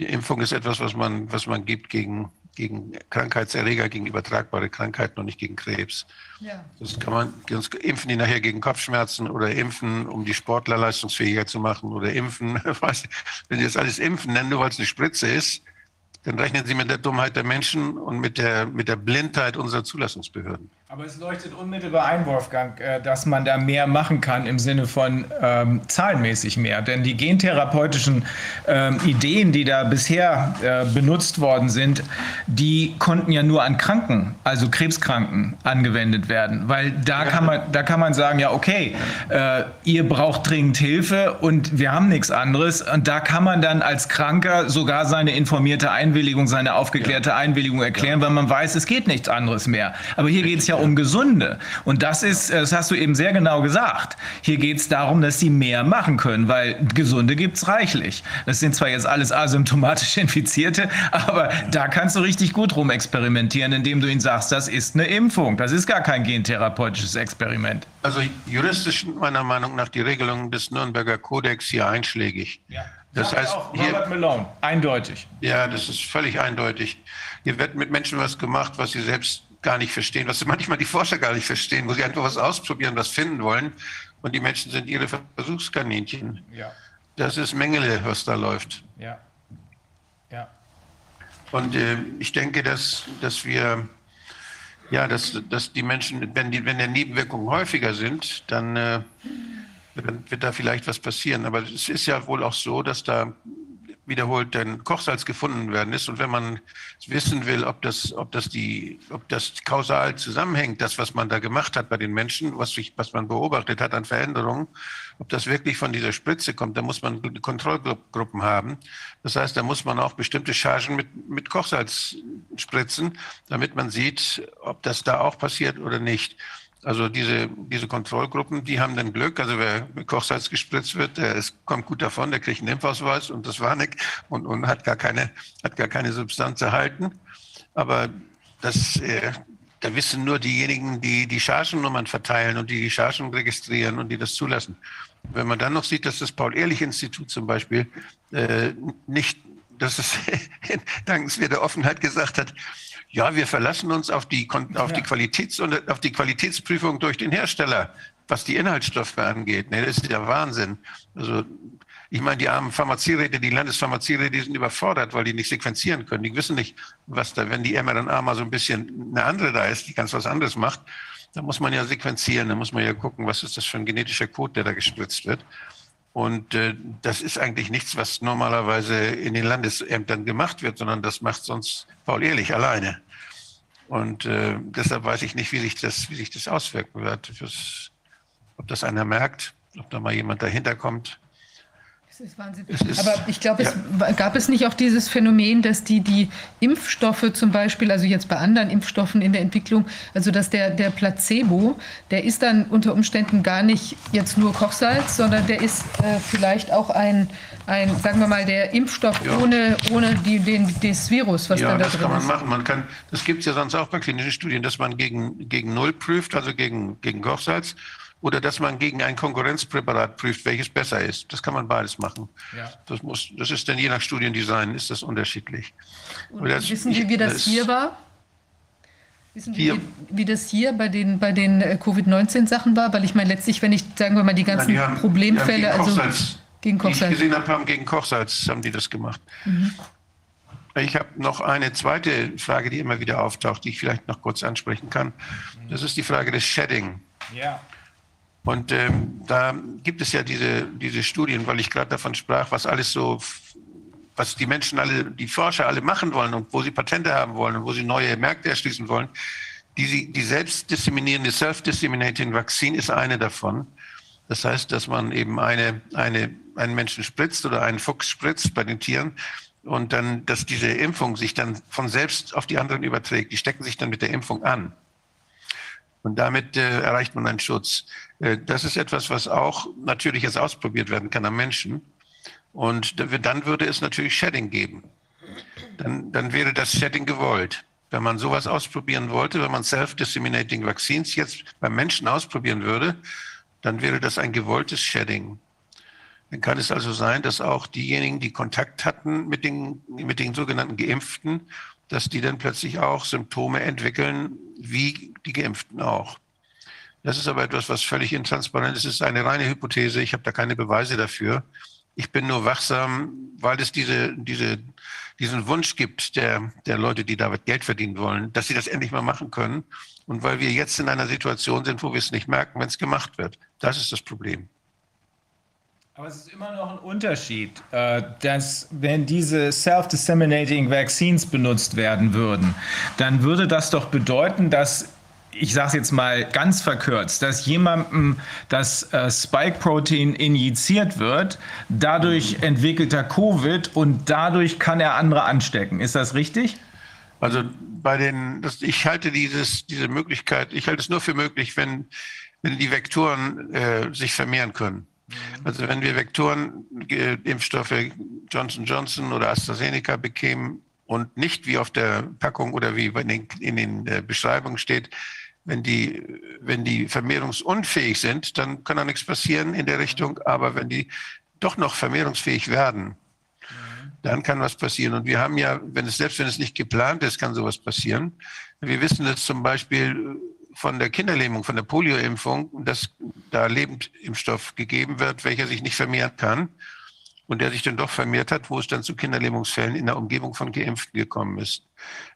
Die Impfung ist etwas, was man, was man gibt gegen gegen Krankheitserreger, gegen übertragbare Krankheiten und nicht gegen Krebs. Ja. Das kann man sonst impfen die nachher gegen Kopfschmerzen oder impfen, um die Sportler leistungsfähiger zu machen oder impfen. Wenn Sie das alles impfen nennen, nur weil es eine Spritze ist, dann rechnen Sie mit der Dummheit der Menschen und mit der, mit der Blindheit unserer Zulassungsbehörden. Aber es leuchtet unmittelbar ein, Wolfgang, äh, dass man da mehr machen kann im Sinne von ähm, zahlenmäßig mehr. Denn die gentherapeutischen ähm, Ideen, die da bisher äh, benutzt worden sind, die konnten ja nur an Kranken, also Krebskranken, angewendet werden. Weil da, ja. kann, man, da kann man sagen, ja, okay, äh, ihr braucht dringend Hilfe und wir haben nichts anderes. Und da kann man dann als Kranker sogar seine informierte Einwilligung, seine aufgeklärte ja. Einwilligung erklären, ja. weil man weiß, es geht nichts anderes mehr. Aber hier geht es ja ja um Gesunde. Und das ist, das hast du eben sehr genau gesagt. Hier geht es darum, dass sie mehr machen können, weil Gesunde gibt es reichlich. Das sind zwar jetzt alles asymptomatisch Infizierte, aber da kannst du richtig gut rumexperimentieren, indem du ihnen sagst, das ist eine Impfung. Das ist gar kein gentherapeutisches Experiment. Also juristisch meiner Meinung nach die Regelungen des Nürnberger Kodex hier einschlägig. Ja. Das heißt, auch Robert Malone, eindeutig. Ja, das ist völlig eindeutig. Hier wird mit Menschen was gemacht, was sie selbst gar nicht verstehen, was manchmal die Forscher gar nicht verstehen, wo sie einfach was ausprobieren, was finden wollen. Und die Menschen sind ihre Versuchskaninchen. Ja. Das ist Mengele, was da läuft. Ja. Ja. Und äh, ich denke, dass, dass wir, ja, dass, dass die Menschen, wenn, die, wenn die Nebenwirkungen häufiger sind, dann äh, dann wird da vielleicht was passieren. Aber es ist ja wohl auch so, dass da wiederholt ein Kochsalz gefunden werden ist. Und wenn man wissen will, ob das, ob das die, ob das kausal zusammenhängt, das, was man da gemacht hat bei den Menschen, was, sich, was man beobachtet hat an Veränderungen, ob das wirklich von dieser Spritze kommt, da muss man Kontrollgruppen haben. Das heißt, da muss man auch bestimmte Chargen mit, mit Kochsalz spritzen, damit man sieht, ob das da auch passiert oder nicht. Also diese, diese Kontrollgruppen, die haben dann Glück. Also wer mit Kochsalz gespritzt wird, der ist, kommt gut davon, der kriegt einen Impfausweis und das war nicht und, und hat, gar keine, hat gar keine Substanz erhalten. Aber das, äh, da wissen nur diejenigen, die die Chargennummern verteilen und die die Chargen registrieren und die das zulassen. Wenn man dann noch sieht, dass das Paul-Ehrlich-Institut zum Beispiel äh, nicht, dass es dankenswerter Offenheit gesagt hat, ja, wir verlassen uns auf die, auf die, Qualitäts auf die Qualitätsprüfung durch den Hersteller, was die Inhaltsstoffe angeht. Nee, das ist ja Wahnsinn. Also, ich meine, die armen Pharmazieräte, die Landespharmazieräte, die sind überfordert, weil die nicht sequenzieren können. Die wissen nicht, was da, wenn die mRNA mal so ein bisschen eine andere da ist, die ganz was anderes macht, dann muss man ja sequenzieren, dann muss man ja gucken, was ist das für ein genetischer Code, der da gespritzt wird. Und äh, das ist eigentlich nichts, was normalerweise in den Landesämtern gemacht wird, sondern das macht sonst Paul Ehrlich alleine. Und äh, deshalb weiß ich nicht, wie sich das, wie sich das auswirken wird. Ob das einer merkt, ob da mal jemand dahinter kommt. Das ist Wahnsinn. Aber ich glaube, ja. es gab es nicht auch dieses Phänomen, dass die, die Impfstoffe zum Beispiel, also jetzt bei anderen Impfstoffen in der Entwicklung, also dass der, der Placebo, der ist dann unter Umständen gar nicht jetzt nur Kochsalz, sondern der ist äh, vielleicht auch ein, ein, sagen wir mal, der Impfstoff ja. ohne, ohne die, den, das Virus, was ja, dann da drin ist. Ja, das kann man machen. Man kann, das gibt es ja sonst auch bei klinischen Studien, dass man gegen, gegen Null prüft, also gegen, gegen Kochsalz oder dass man gegen ein Konkurrenzpräparat prüft, welches besser ist. Das kann man beides machen. Ja. Das, muss, das ist dann je nach Studiendesign ist das unterschiedlich. Das, wissen Sie, wie das, das hier war? Wissen Sie, wie, wie, das hier bei den, bei den äh, Covid-19-Sachen war? Weil ich meine, letztlich, wenn ich, sagen wir mal, die ganzen ja, die haben, Problemfälle, die also gegen Kochsalz. Die ich gesehen habe, haben gegen Kochsalz haben die das gemacht. Mhm. Ich habe noch eine zweite Frage, die immer wieder auftaucht, die ich vielleicht noch kurz ansprechen kann. Das ist die Frage des Shedding. Ja. Und ähm, da gibt es ja diese, diese Studien, weil ich gerade davon sprach, was alles so, was die Menschen alle, die Forscher alle machen wollen und wo sie Patente haben wollen und wo sie neue Märkte erschließen wollen. Die, die selbst disseminierende Self-Disseminating Vaccine ist eine davon. Das heißt, dass man eben eine, eine, einen Menschen spritzt oder einen Fuchs spritzt bei den Tieren und dann, dass diese Impfung sich dann von selbst auf die anderen überträgt. Die stecken sich dann mit der Impfung an. Und damit äh, erreicht man einen Schutz. Äh, das ist etwas, was auch natürlich jetzt ausprobiert werden kann am Menschen. Und dann würde es natürlich Shedding geben. Dann, dann wäre das Shedding gewollt. Wenn man sowas ausprobieren wollte, wenn man Self-Disseminating Vaccines jetzt beim Menschen ausprobieren würde, dann wäre das ein gewolltes Shedding. Dann kann es also sein, dass auch diejenigen, die Kontakt hatten mit den, mit den sogenannten Geimpften, dass die dann plötzlich auch Symptome entwickeln, wie die Geimpften auch. Das ist aber etwas, was völlig intransparent ist. Es ist eine reine Hypothese. Ich habe da keine Beweise dafür. Ich bin nur wachsam, weil es diese, diese, diesen Wunsch gibt der, der Leute, die damit Geld verdienen wollen, dass sie das endlich mal machen können. Und weil wir jetzt in einer Situation sind, wo wir es nicht merken, wenn es gemacht wird. Das ist das Problem. Aber es ist immer noch ein Unterschied, äh, dass wenn diese self-disseminating Vaccines benutzt werden würden, dann würde das doch bedeuten, dass ich sage es jetzt mal ganz verkürzt, dass jemandem das äh, Spike-Protein injiziert wird, dadurch entwickelt er Covid und dadurch kann er andere anstecken. Ist das richtig? Also bei den, das, ich halte dieses, diese Möglichkeit, ich halte es nur für möglich, wenn, wenn die Vektoren äh, sich vermehren können. Mhm. Also wenn wir Vektoren, äh, Impfstoffe Johnson Johnson oder AstraZeneca bekämen und nicht wie auf der Packung oder wie in den, in den äh, Beschreibungen steht, wenn die, wenn die vermehrungsunfähig sind, dann kann da nichts passieren in der Richtung. Aber wenn die doch noch vermehrungsfähig werden, dann kann was passieren. Und wir haben ja, wenn es selbst wenn es nicht geplant ist, kann sowas passieren. Wir wissen das zum Beispiel von der Kinderlähmung, von der Polioimpfung, dass da Lebendimpfstoff gegeben wird, welcher sich nicht vermehren kann und der sich dann doch vermehrt hat, wo es dann zu Kinderlähmungsfällen in der Umgebung von Geimpften gekommen ist.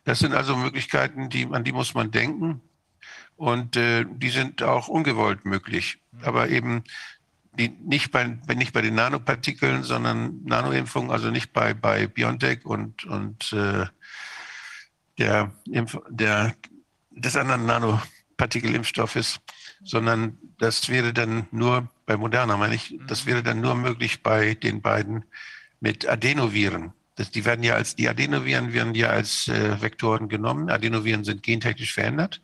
Das sind also Möglichkeiten, die, an die muss man denken und äh, die sind auch ungewollt möglich. Aber eben die nicht bei, nicht bei den Nanopartikeln, sondern Nanoimpfungen, also nicht bei, bei BioNTech und, und äh, der, der, des anderen Nanopartikelimpfstoffes, sondern das wäre dann nur bei Moderna, meine ich, das wäre dann nur möglich bei den beiden mit Adenoviren. Das, die werden ja als, die Adenoviren werden ja als äh, Vektoren genommen. Adenoviren sind gentechnisch verändert.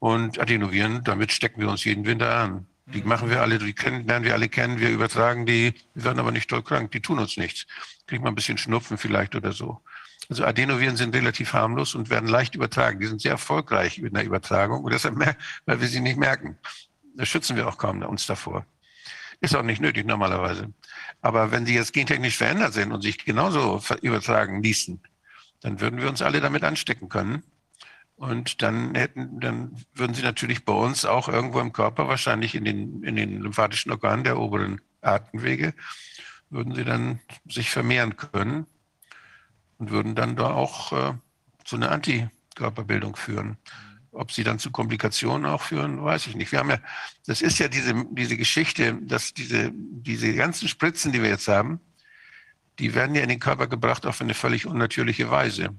Mhm. Und Adenoviren, damit stecken wir uns jeden Winter an. Die machen wir alle, die kennen, lernen wir alle kennen, wir übertragen die, wir werden aber nicht doll krank, die tun uns nichts. Kriegt man ein bisschen Schnupfen vielleicht oder so. Also Adenoviren sind relativ harmlos und werden leicht übertragen. Die sind sehr erfolgreich in der Übertragung und deshalb, weil wir sie nicht merken. Da schützen wir auch kaum uns davor. Ist auch nicht nötig normalerweise. Aber wenn sie jetzt gentechnisch verändert sind und sich genauso übertragen ließen, dann würden wir uns alle damit anstecken können. Und dann hätten, dann würden sie natürlich bei uns auch irgendwo im Körper, wahrscheinlich in den, in den lymphatischen Organen der oberen Atemwege, würden sie dann sich vermehren können und würden dann da auch äh, zu einer Antikörperbildung führen. Ob sie dann zu Komplikationen auch führen, weiß ich nicht. Wir haben ja, das ist ja diese, diese Geschichte, dass diese, diese ganzen Spritzen, die wir jetzt haben, die werden ja in den Körper gebracht auf eine völlig unnatürliche Weise.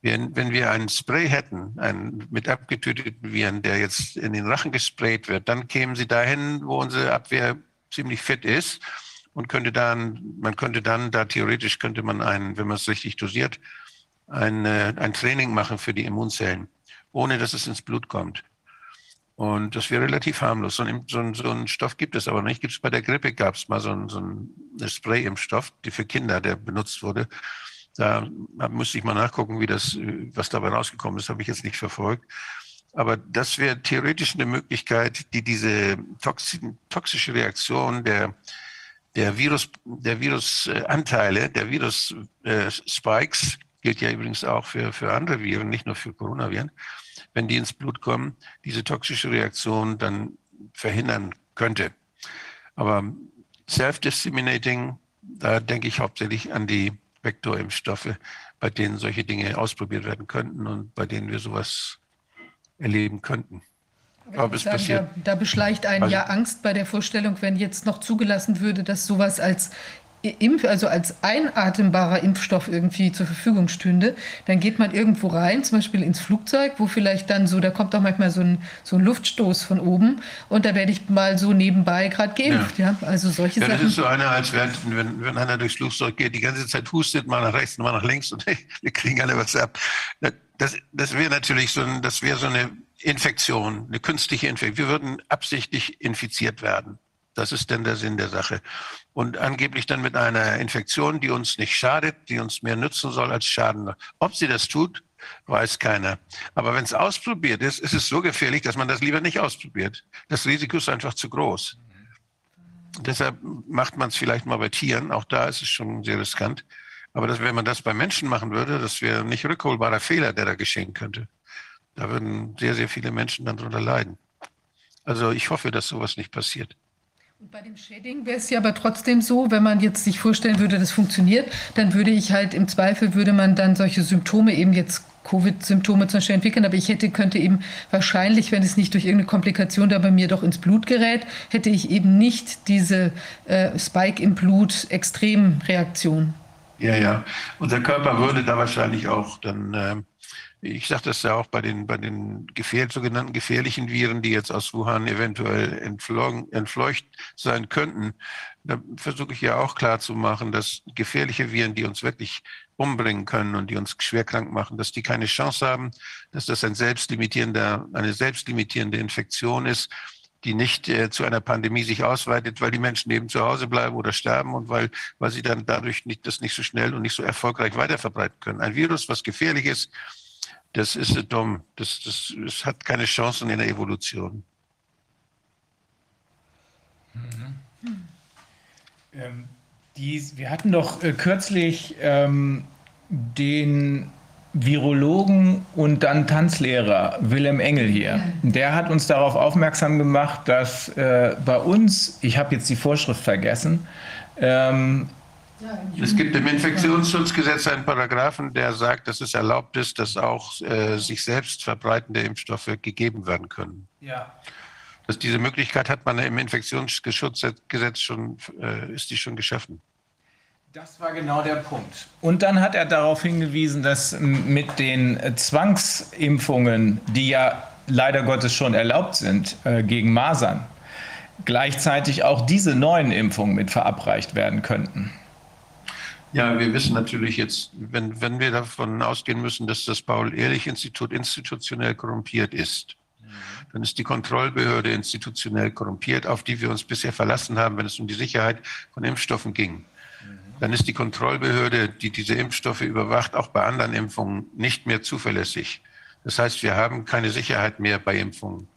Wenn, wenn wir einen Spray hätten, einen mit abgetöteten Viren, der jetzt in den Rachen gesprayt wird, dann kämen sie dahin, wo unsere Abwehr ziemlich fit ist und könnte dann, man könnte dann, da theoretisch könnte man ein, wenn man es richtig dosiert, ein, ein Training machen für die Immunzellen, ohne dass es ins Blut kommt. Und das wäre relativ harmlos. So ein, so, ein, so ein, Stoff gibt es aber nicht. Gibt es bei der Grippe gab es mal so ein, so ein Spray-Impfstoff, die für Kinder, der benutzt wurde. Da müsste ich mal nachgucken, wie das, was dabei rausgekommen ist, habe ich jetzt nicht verfolgt. Aber das wäre theoretisch eine Möglichkeit, die diese toxische Reaktion der, der Virus, der Virusanteile, der Virus-Spikes, äh, gilt ja übrigens auch für, für andere Viren, nicht nur für Coronaviren, wenn die ins Blut kommen, diese toxische Reaktion dann verhindern könnte. Aber self-disseminating, da denke ich hauptsächlich an die Vektorimpfstoffe, bei denen solche Dinge ausprobiert werden könnten und bei denen wir sowas erleben könnten. Aber sagen. Da, da beschleicht einen also, ja Angst bei der Vorstellung, wenn jetzt noch zugelassen würde, dass sowas als Impf, also als einatmbarer Impfstoff irgendwie zur Verfügung stünde, dann geht man irgendwo rein, zum Beispiel ins Flugzeug, wo vielleicht dann so, da kommt auch manchmal so ein, so ein Luftstoß von oben und da werde ich mal so nebenbei gerade geimpft. Ja. ja. also solche ja, Sachen. Das ist so einer, als wenn, wenn, wenn einer durchs Flugzeug geht, die ganze Zeit hustet, mal nach rechts, mal nach links und wir kriegen alle was ab. Das, das wäre natürlich so, ein, das wäre so eine Infektion, eine künstliche Infektion. Wir würden absichtlich infiziert werden. Das ist denn der Sinn der Sache. Und angeblich dann mit einer Infektion, die uns nicht schadet, die uns mehr nützen soll als schaden. Ob sie das tut, weiß keiner. Aber wenn es ausprobiert ist, ist es so gefährlich, dass man das lieber nicht ausprobiert. Das Risiko ist einfach zu groß. Deshalb macht man es vielleicht mal bei Tieren. Auch da ist es schon sehr riskant. Aber das, wenn man das bei Menschen machen würde, das wäre ein nicht rückholbarer Fehler, der da geschehen könnte. Da würden sehr, sehr viele Menschen dann darunter leiden. Also ich hoffe, dass sowas nicht passiert. Bei dem Shading wäre es ja aber trotzdem so, wenn man jetzt sich vorstellen würde, das funktioniert, dann würde ich halt im Zweifel, würde man dann solche Symptome eben jetzt Covid-Symptome zum Beispiel entwickeln, aber ich hätte, könnte eben wahrscheinlich, wenn es nicht durch irgendeine Komplikation da bei mir doch ins Blut gerät, hätte ich eben nicht diese äh, Spike im Blut Extremreaktion. Ja, ja. Unser Körper würde da wahrscheinlich auch dann äh, Ich sage das ja auch bei den, bei den gefähr sogenannten gefährlichen Viren, die jetzt aus Wuhan eventuell entfleucht sein könnten. Da versuche ich ja auch klarzumachen, dass gefährliche Viren, die uns wirklich umbringen können und die uns schwer krank machen, dass die keine Chance haben, dass das ein selbstlimitierender, eine selbstlimitierende Infektion ist die nicht äh, zu einer Pandemie sich ausweitet, weil die Menschen eben zu Hause bleiben oder sterben und weil, weil sie dann dadurch nicht, das nicht so schnell und nicht so erfolgreich weiterverbreiten können. Ein Virus, was gefährlich ist, das ist dumm. Das, das, das hat keine Chancen in der Evolution. Mhm. Ähm, die, wir hatten doch äh, kürzlich ähm, den Virologen und dann Tanzlehrer Willem Engel hier. Der hat uns darauf aufmerksam gemacht, dass äh, bei uns, ich habe jetzt die Vorschrift vergessen, ähm, es gibt im Infektionsschutzgesetz einen Paragraphen, der sagt, dass es erlaubt ist, dass auch äh, sich selbst verbreitende Impfstoffe gegeben werden können. Ja. Dass diese Möglichkeit hat man im Infektionsschutzgesetz schon, äh, ist die schon geschaffen. Das war genau der Punkt. Und dann hat er darauf hingewiesen, dass mit den Zwangsimpfungen, die ja leider Gottes schon erlaubt sind äh, gegen Masern, gleichzeitig auch diese neuen Impfungen mit verabreicht werden könnten. Ja, wir wissen natürlich jetzt, wenn, wenn wir davon ausgehen müssen, dass das Paul-Ehrlich-Institut institutionell korrumpiert ist, dann ist die Kontrollbehörde institutionell korrumpiert, auf die wir uns bisher verlassen haben, wenn es um die Sicherheit von Impfstoffen ging dann ist die Kontrollbehörde, die diese Impfstoffe überwacht, auch bei anderen Impfungen nicht mehr zuverlässig. Das heißt, wir haben keine Sicherheit mehr bei Impfungen.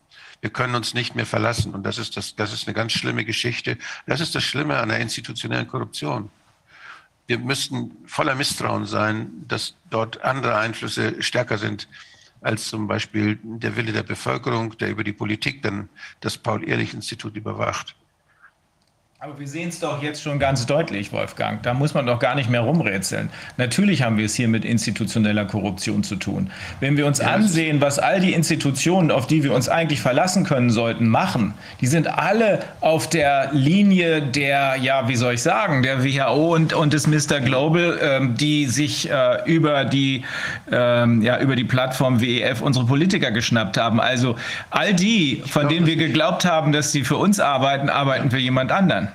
Wir können uns nicht mehr verlassen. Und das ist, das, das ist eine ganz schlimme Geschichte. Das ist das Schlimme an der institutionellen Korruption. Wir müssten voller Misstrauen sein, dass dort andere Einflüsse stärker sind als zum Beispiel der Wille der Bevölkerung, der über die Politik dann das Paul-Ehrlich-Institut überwacht. Aber wir sehen es doch jetzt schon ganz deutlich, Wolfgang. Da muss man doch gar nicht mehr rumrätseln. Natürlich haben wir es hier mit institutioneller Korruption zu tun. Wenn wir uns ja, ansehen, was all die Institutionen, auf die wir uns eigentlich verlassen können sollten, machen, die sind alle auf der Linie der, ja, wie soll ich sagen, der WHO und, und des Mr. Global, ähm, die sich äh, über, die, ähm, ja, über die Plattform WEF unsere Politiker geschnappt haben. Also all die, von denen wir geglaubt haben, dass sie für uns arbeiten, arbeiten für jemand anderen.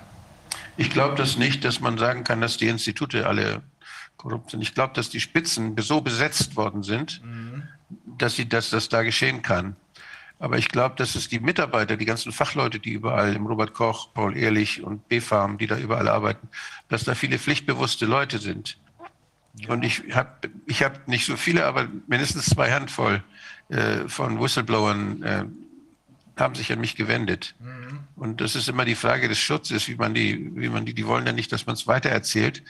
Ich glaube das nicht, dass man sagen kann, dass die Institute alle korrupt sind. Ich glaube, dass die Spitzen so besetzt worden sind, mhm. dass, sie, dass das da geschehen kann. Aber ich glaube, dass es die Mitarbeiter, die ganzen Fachleute, die überall im Robert Koch, Paul Ehrlich und B-Farm, die da überall arbeiten, dass da viele pflichtbewusste Leute sind. Ja. Und ich habe ich hab nicht so viele, aber mindestens zwei Handvoll äh, von Whistleblowern äh, haben sich an mich gewendet. Mhm. Und das ist immer die Frage des Schutzes, wie man die, wie man die, die wollen ja nicht, dass man es weitererzählt.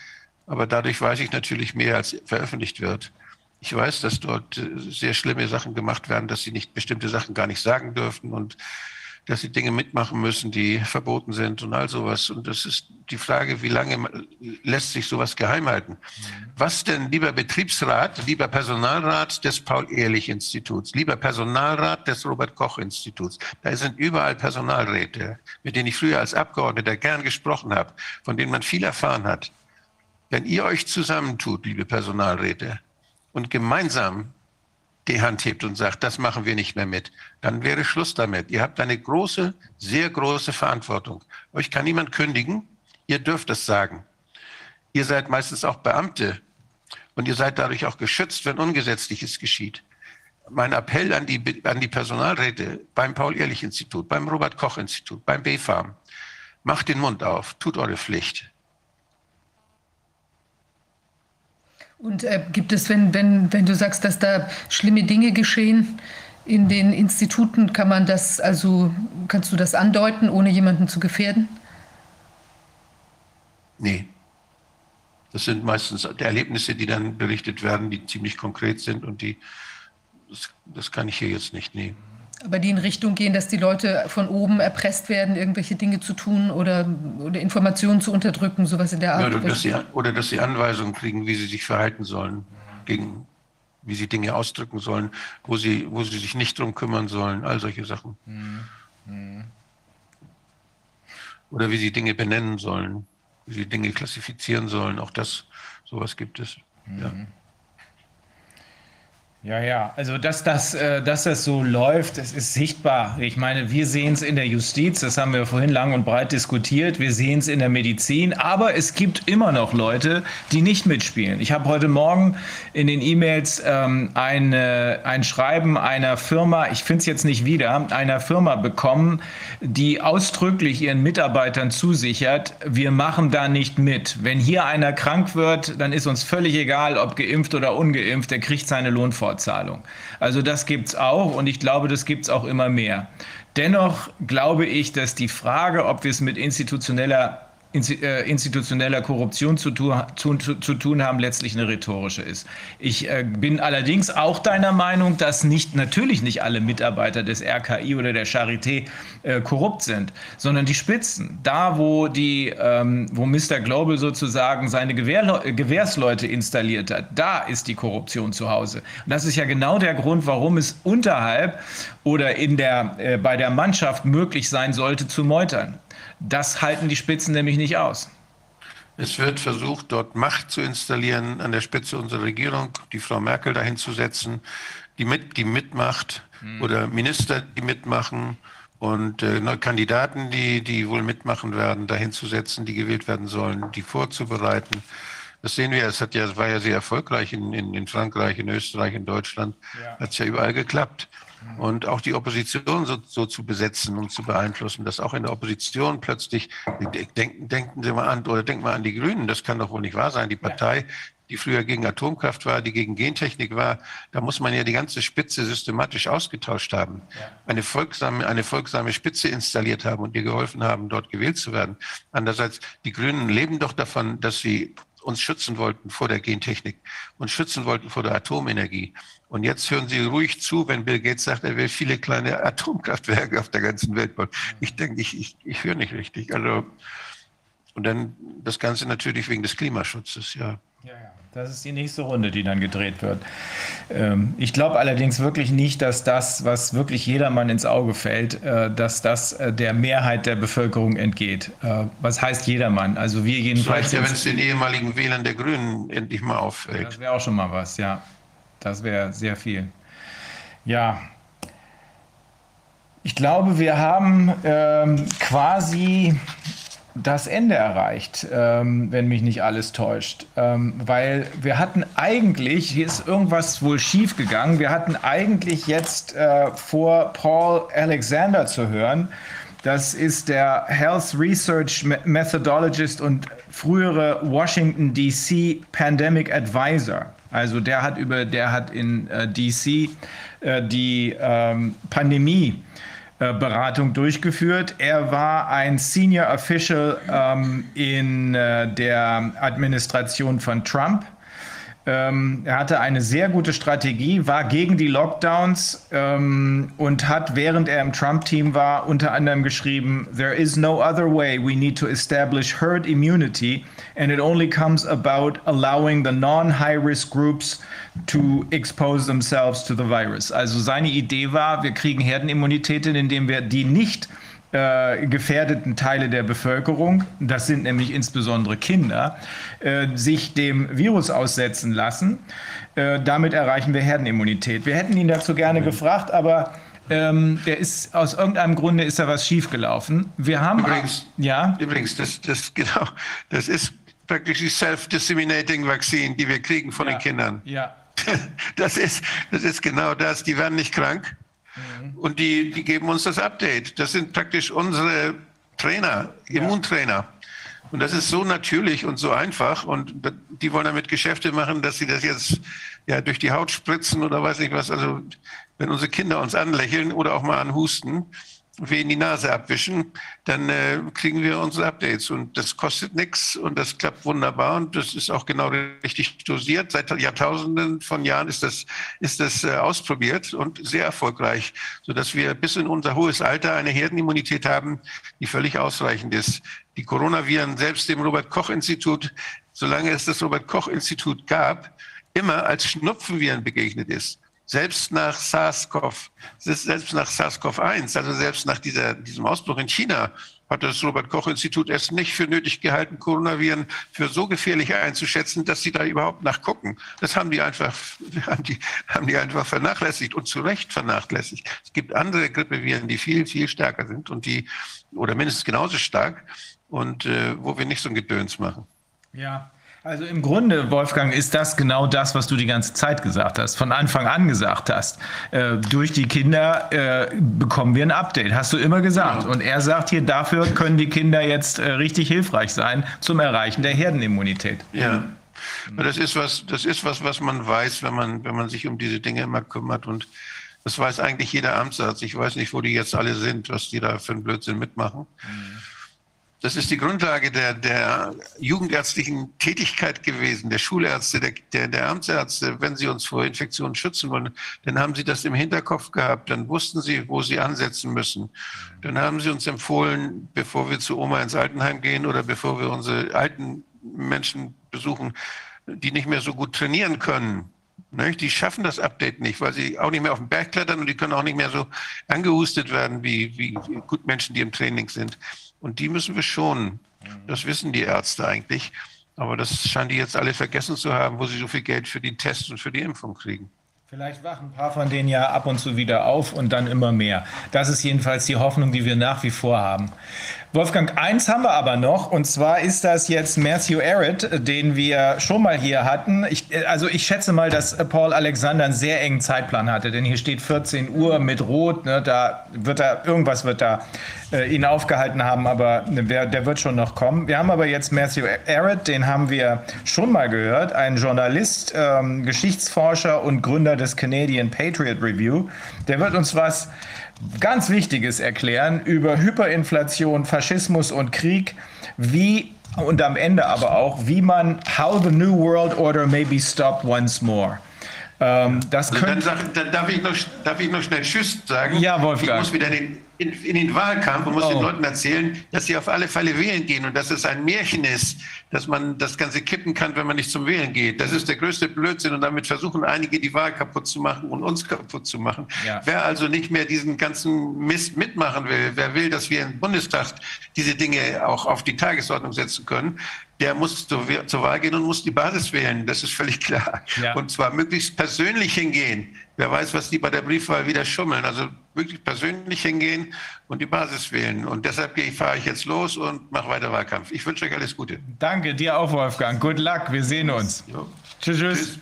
Aber dadurch weiß ich natürlich mehr, als veröffentlicht wird. Ich weiß, dass dort äh, sehr schlimme Sachen gemacht werden, dass sie nicht bestimmte Sachen gar nicht sagen dürfen und dass sie Dinge mitmachen müssen, die verboten sind und all sowas. Und das ist die Frage, wie lange lässt sich sowas geheim halten? Mhm. Was denn, lieber Betriebsrat, lieber Personalrat des Paul-Ehrlich-Instituts, lieber Personalrat des Robert-Koch-Instituts, da sind überall Personalräte, mit denen ich früher als Abgeordneter gern gesprochen habe, von denen man viel erfahren hat. Wenn ihr euch zusammentut, liebe Personalräte, und gemeinsam die Hand hebt und sagt, das machen wir nicht mehr mit, dann wäre Schluss damit. Ihr habt eine große, sehr große Verantwortung. Euch kann niemand kündigen. Ihr dürft es sagen. Ihr seid meistens auch Beamte und ihr seid dadurch auch geschützt, wenn Ungesetzliches geschieht. Mein Appell an die, an die Personalräte beim Paul-Ehrlich-Institut, beim Robert-Koch-Institut, beim BfArM, macht den Mund auf, tut eure Pflicht. Und äh, gibt es, wenn, wenn, wenn du sagst, dass da schlimme Dinge geschehen in den Instituten, kann man das, also kannst du das andeuten, ohne jemanden zu gefährden? Nee. Das sind meistens Erlebnisse, die dann berichtet werden, die ziemlich konkret sind und die, das, das kann ich hier jetzt nicht nehmen. Aber die in Richtung gehen, dass die Leute von oben erpresst werden, irgendwelche Dinge zu tun oder, oder Informationen zu unterdrücken, sowas in der Art. Ja, oder, dass sie, oder dass sie Anweisungen kriegen, wie sie sich verhalten sollen, gegen, wie sie Dinge ausdrücken sollen, wo sie, wo sie sich nicht drum kümmern sollen, all solche Sachen. Mhm. Oder wie sie Dinge benennen sollen, wie sie Dinge klassifizieren sollen, auch das, sowas gibt es. Mhm. Ja. Ja, ja, also dass das, äh, dass das so läuft, das ist sichtbar. Ich meine, wir sehen es in der Justiz, das haben wir vorhin lang und breit diskutiert, wir sehen es in der Medizin, aber es gibt immer noch Leute, die nicht mitspielen. Ich habe heute Morgen in den E-Mails ähm, eine, ein Schreiben einer Firma, ich finde es jetzt nicht wieder, einer Firma bekommen, die ausdrücklich ihren Mitarbeitern zusichert, wir machen da nicht mit. Wenn hier einer krank wird, dann ist uns völlig egal, ob geimpft oder ungeimpft, der kriegt seine Lohnforderung. Vorzahlung. Also das gibt es auch und ich glaube, das gibt es auch immer mehr. Dennoch glaube ich, dass die Frage, ob wir es mit institutioneller institutioneller Korruption zu, zu, zu, tun haben, letztlich eine rhetorische ist. Ich äh, bin allerdings auch deiner Meinung, dass nicht, natürlich nicht alle Mitarbeiter des RKI oder der Charité äh, korrupt sind, sondern die Spitzen. Da, wo, die, ähm, wo Mr. Global sozusagen seine Gewehr, Gewehrsleute installiert hat, da ist die Korruption zu Hause. Und das ist ja genau der Grund, warum es unterhalb oder in der, äh, bei der Mannschaft möglich sein sollte, zu meutern. Das halten die Spitzen nämlich nicht aus. Es wird versucht, dort Macht zu installieren, an der Spitze unserer Regierung, die Frau Merkel dahin zu setzen, die, mit, die mitmacht hm. oder Minister, die mitmachen und äh, Kandidaten, die, die wohl mitmachen werden, dahin zu setzen, die gewählt werden sollen, die vorzubereiten. Das sehen wir, es hat ja, es war ja sehr erfolgreich in, in, in Frankreich, in Österreich, in Deutschland. Ja. Hat es ja überall geklappt und auch die Opposition so, so, zu besetzen und zu beeinflussen, dass auch in der Opposition plötzlich, denken, denken Sie mal an, oder denken mal an die Grünen, das kann doch wohl nicht wahr sein, die Partei, die früher gegen Atomkraft war, die gegen Gentechnik war, da muss man ja die ganze Spitze systematisch ausgetauscht haben, eine folgsame, eine folgsame Spitze installiert haben und ihr geholfen haben, dort gewählt zu werden. Andererseits, die Grünen leben doch davon, dass sie uns schützen wollten vor der Gentechnik und schützen wollten vor der Atomenergie. Und jetzt hören Sie ruhig zu, wenn Bill Gates sagt, er will viele kleine Atomkraftwerke auf der ganzen Welt bauen. Ich denke, ich, ich, ich höre nicht richtig. Also, und dann das Ganze natürlich wegen des Klimaschutzes, ja. Ja, ja. Das ist die nächste Runde, die dann gedreht wird. Ähm, ich glaube allerdings wirklich nicht, dass das, was wirklich jedermann ins Auge fällt, äh, dass das äh, der Mehrheit der Bevölkerung entgeht. Äh, was heißt jedermann? Also wir jedenfalls. Vielleicht ja, wenn es den ehemaligen Wählern der Grünen endlich mal auffällt. Das wäre auch schon mal was, ja. Das wäre sehr viel. Ja. Ich glaube, wir haben ähm, quasi das Ende erreicht, ähm, wenn mich nicht alles täuscht. Ähm, weil wir hatten eigentlich, hier ist irgendwas wohl schief gegangen, wir hatten eigentlich jetzt äh, vor, Paul Alexander zu hören. Das ist der Health Research Methodologist und frühere Washington DC Pandemic Advisor. Also der hat über, der hat in äh, DC äh, die ähm, Pandemie äh, Beratung durchgeführt. Er war ein Senior Official ähm, in äh, der Administration von Trump ähm, er hatte eine sehr gute Strategie, war gegen die Lockdowns ähm, und hat, während er im Trump-Team war, unter anderem geschrieben, There is no other way we need to establish herd immunity and it only comes about allowing the non-high-risk groups to expose themselves to the virus. Also seine Idee war, wir kriegen Herdenimmunität, indem wir die nicht äh, gefährdeten Teile der Bevölkerung, das sind nämlich insbesondere Kinder, äh, sich dem Virus aussetzen lassen. Äh, damit erreichen wir Herdenimmunität. Wir hätten ihn dazu gerne gefragt, aber ähm, der ist aus irgendeinem Grunde ist da was schiefgelaufen. Wir haben übrigens, ja übrigens das, das genau das ist praktisch die self-disseminating Vaccine, die wir kriegen von ja, den Kindern. Ja. Das ist das ist genau das. Die werden nicht krank Mhm. Und die, die geben uns das Update. Das sind praktisch unsere Trainer, Immuntrainer. Und das ist so natürlich und so einfach. Und die wollen damit Geschäfte machen, dass sie das jetzt ja durch die Haut spritzen oder weiß nicht was. Also wenn unsere Kinder uns anlächeln oder auch mal anhusten, in die Nase abwischen, dann äh, kriegen wir unsere Updates. Und das kostet nichts und das klappt wunderbar und das ist auch genau richtig dosiert. Seit Jahrtausenden von Jahren ist das, ist das äh, ausprobiert und sehr erfolgreich, sodass wir bis in unser hohes Alter eine Herdenimmunität haben, die völlig ausreichend ist. Die Coronaviren selbst dem Robert-Koch-Institut, solange es das Robert-Koch-Institut gab, immer als Schnupfenviren begegnet ist selbst nach SARS-CoV, selbst nach SARS-CoV-1, also selbst nach dieser, diesem Ausbruch in China, hat das Robert-Koch-Institut es nicht für nötig gehalten, Coronaviren für so gefährlich einzuschätzen, dass sie da überhaupt nachgucken. Das haben die einfach, haben die, haben die einfach vernachlässigt und zu Recht vernachlässigt. Es gibt andere Grippeviren, die viel, viel stärker sind und die, oder mindestens genauso stark und äh, wo wir nicht so ein Gedöns machen. Ja, also im Grunde, Wolfgang, ist das genau das, was du die ganze Zeit gesagt hast, von Anfang an gesagt hast. Äh, durch die Kinder äh, bekommen wir ein Update, hast du immer gesagt. Ja. Und er sagt hier, dafür können die Kinder jetzt äh, richtig hilfreich sein zum Erreichen der Herdenimmunität. Ja. Das ist was, das ist was, was man weiß, wenn man, wenn man sich um diese Dinge immer kümmert. Und das weiß eigentlich jeder Amtsarzt. Ich weiß nicht, wo die jetzt alle sind, was die da für einen Blödsinn mitmachen. Mhm. Das ist die Grundlage der, der jugendärztlichen Tätigkeit gewesen, der Schulärzte, der, der, der Amtsärzte. Wenn sie uns vor Infektionen schützen wollen, dann haben sie das im Hinterkopf gehabt, dann wussten sie, wo sie ansetzen müssen. Dann haben sie uns empfohlen, bevor wir zu Oma ins Altenheim gehen oder bevor wir unsere alten Menschen besuchen, die nicht mehr so gut trainieren können, die schaffen das Update nicht, weil sie auch nicht mehr auf den Berg klettern und die können auch nicht mehr so angehustet werden wie, wie gut Menschen, die im Training sind. Und die müssen wir schonen. Das wissen die Ärzte eigentlich. Aber das scheinen die jetzt alle vergessen zu haben, wo sie so viel Geld für die Tests und für die Impfung kriegen. Vielleicht wachen ein paar von denen ja ab und zu wieder auf und dann immer mehr. Das ist jedenfalls die Hoffnung, die wir nach wie vor haben. Wolfgang, eins haben wir aber noch, und zwar ist das jetzt Matthew Arrett, den wir schon mal hier hatten. Ich, also ich schätze mal, dass Paul Alexander einen sehr engen Zeitplan hatte, denn hier steht 14 Uhr mit Rot, ne, da wird er, irgendwas wird da äh, ihn aufgehalten haben, aber der, der wird schon noch kommen. Wir haben aber jetzt Matthew Arrett, den haben wir schon mal gehört, ein Journalist, ähm, Geschichtsforscher und Gründer des Canadian Patriot Review. Der wird uns was ganz Wichtiges erklären über Hyperinflation, Faschismus und Krieg, wie und am Ende aber auch, wie man How the New World Order may be stopped once more. Ähm, das also dann, dann, darf, ich noch, darf ich noch schnell Tschüss sagen. Ja, Wolfgang. Ich muss wieder den in, in den Wahlkampf und muss oh. den Leuten erzählen, dass sie auf alle Fälle wählen gehen und dass es ein Märchen ist, dass man das Ganze kippen kann, wenn man nicht zum Wählen geht. Das ist der größte Blödsinn und damit versuchen einige die Wahl kaputt zu machen und uns kaputt zu machen. Ja. Wer also nicht mehr diesen ganzen Mist mitmachen will, wer will, dass wir im Bundestag diese Dinge auch auf die Tagesordnung setzen können, der muss zur, zur Wahl gehen und muss die Basis wählen. Das ist völlig klar. Ja. Und zwar möglichst persönlich hingehen. Wer weiß, was die bei der Briefwahl wieder schummeln. Also wirklich persönlich hingehen und die Basis wählen. Und deshalb fahre ich jetzt los und mache weiter Wahlkampf. Ich wünsche euch alles Gute. Danke, dir auch, Wolfgang. Good luck. Wir sehen uns. Jo. Tschüss, tschüss. tschüss.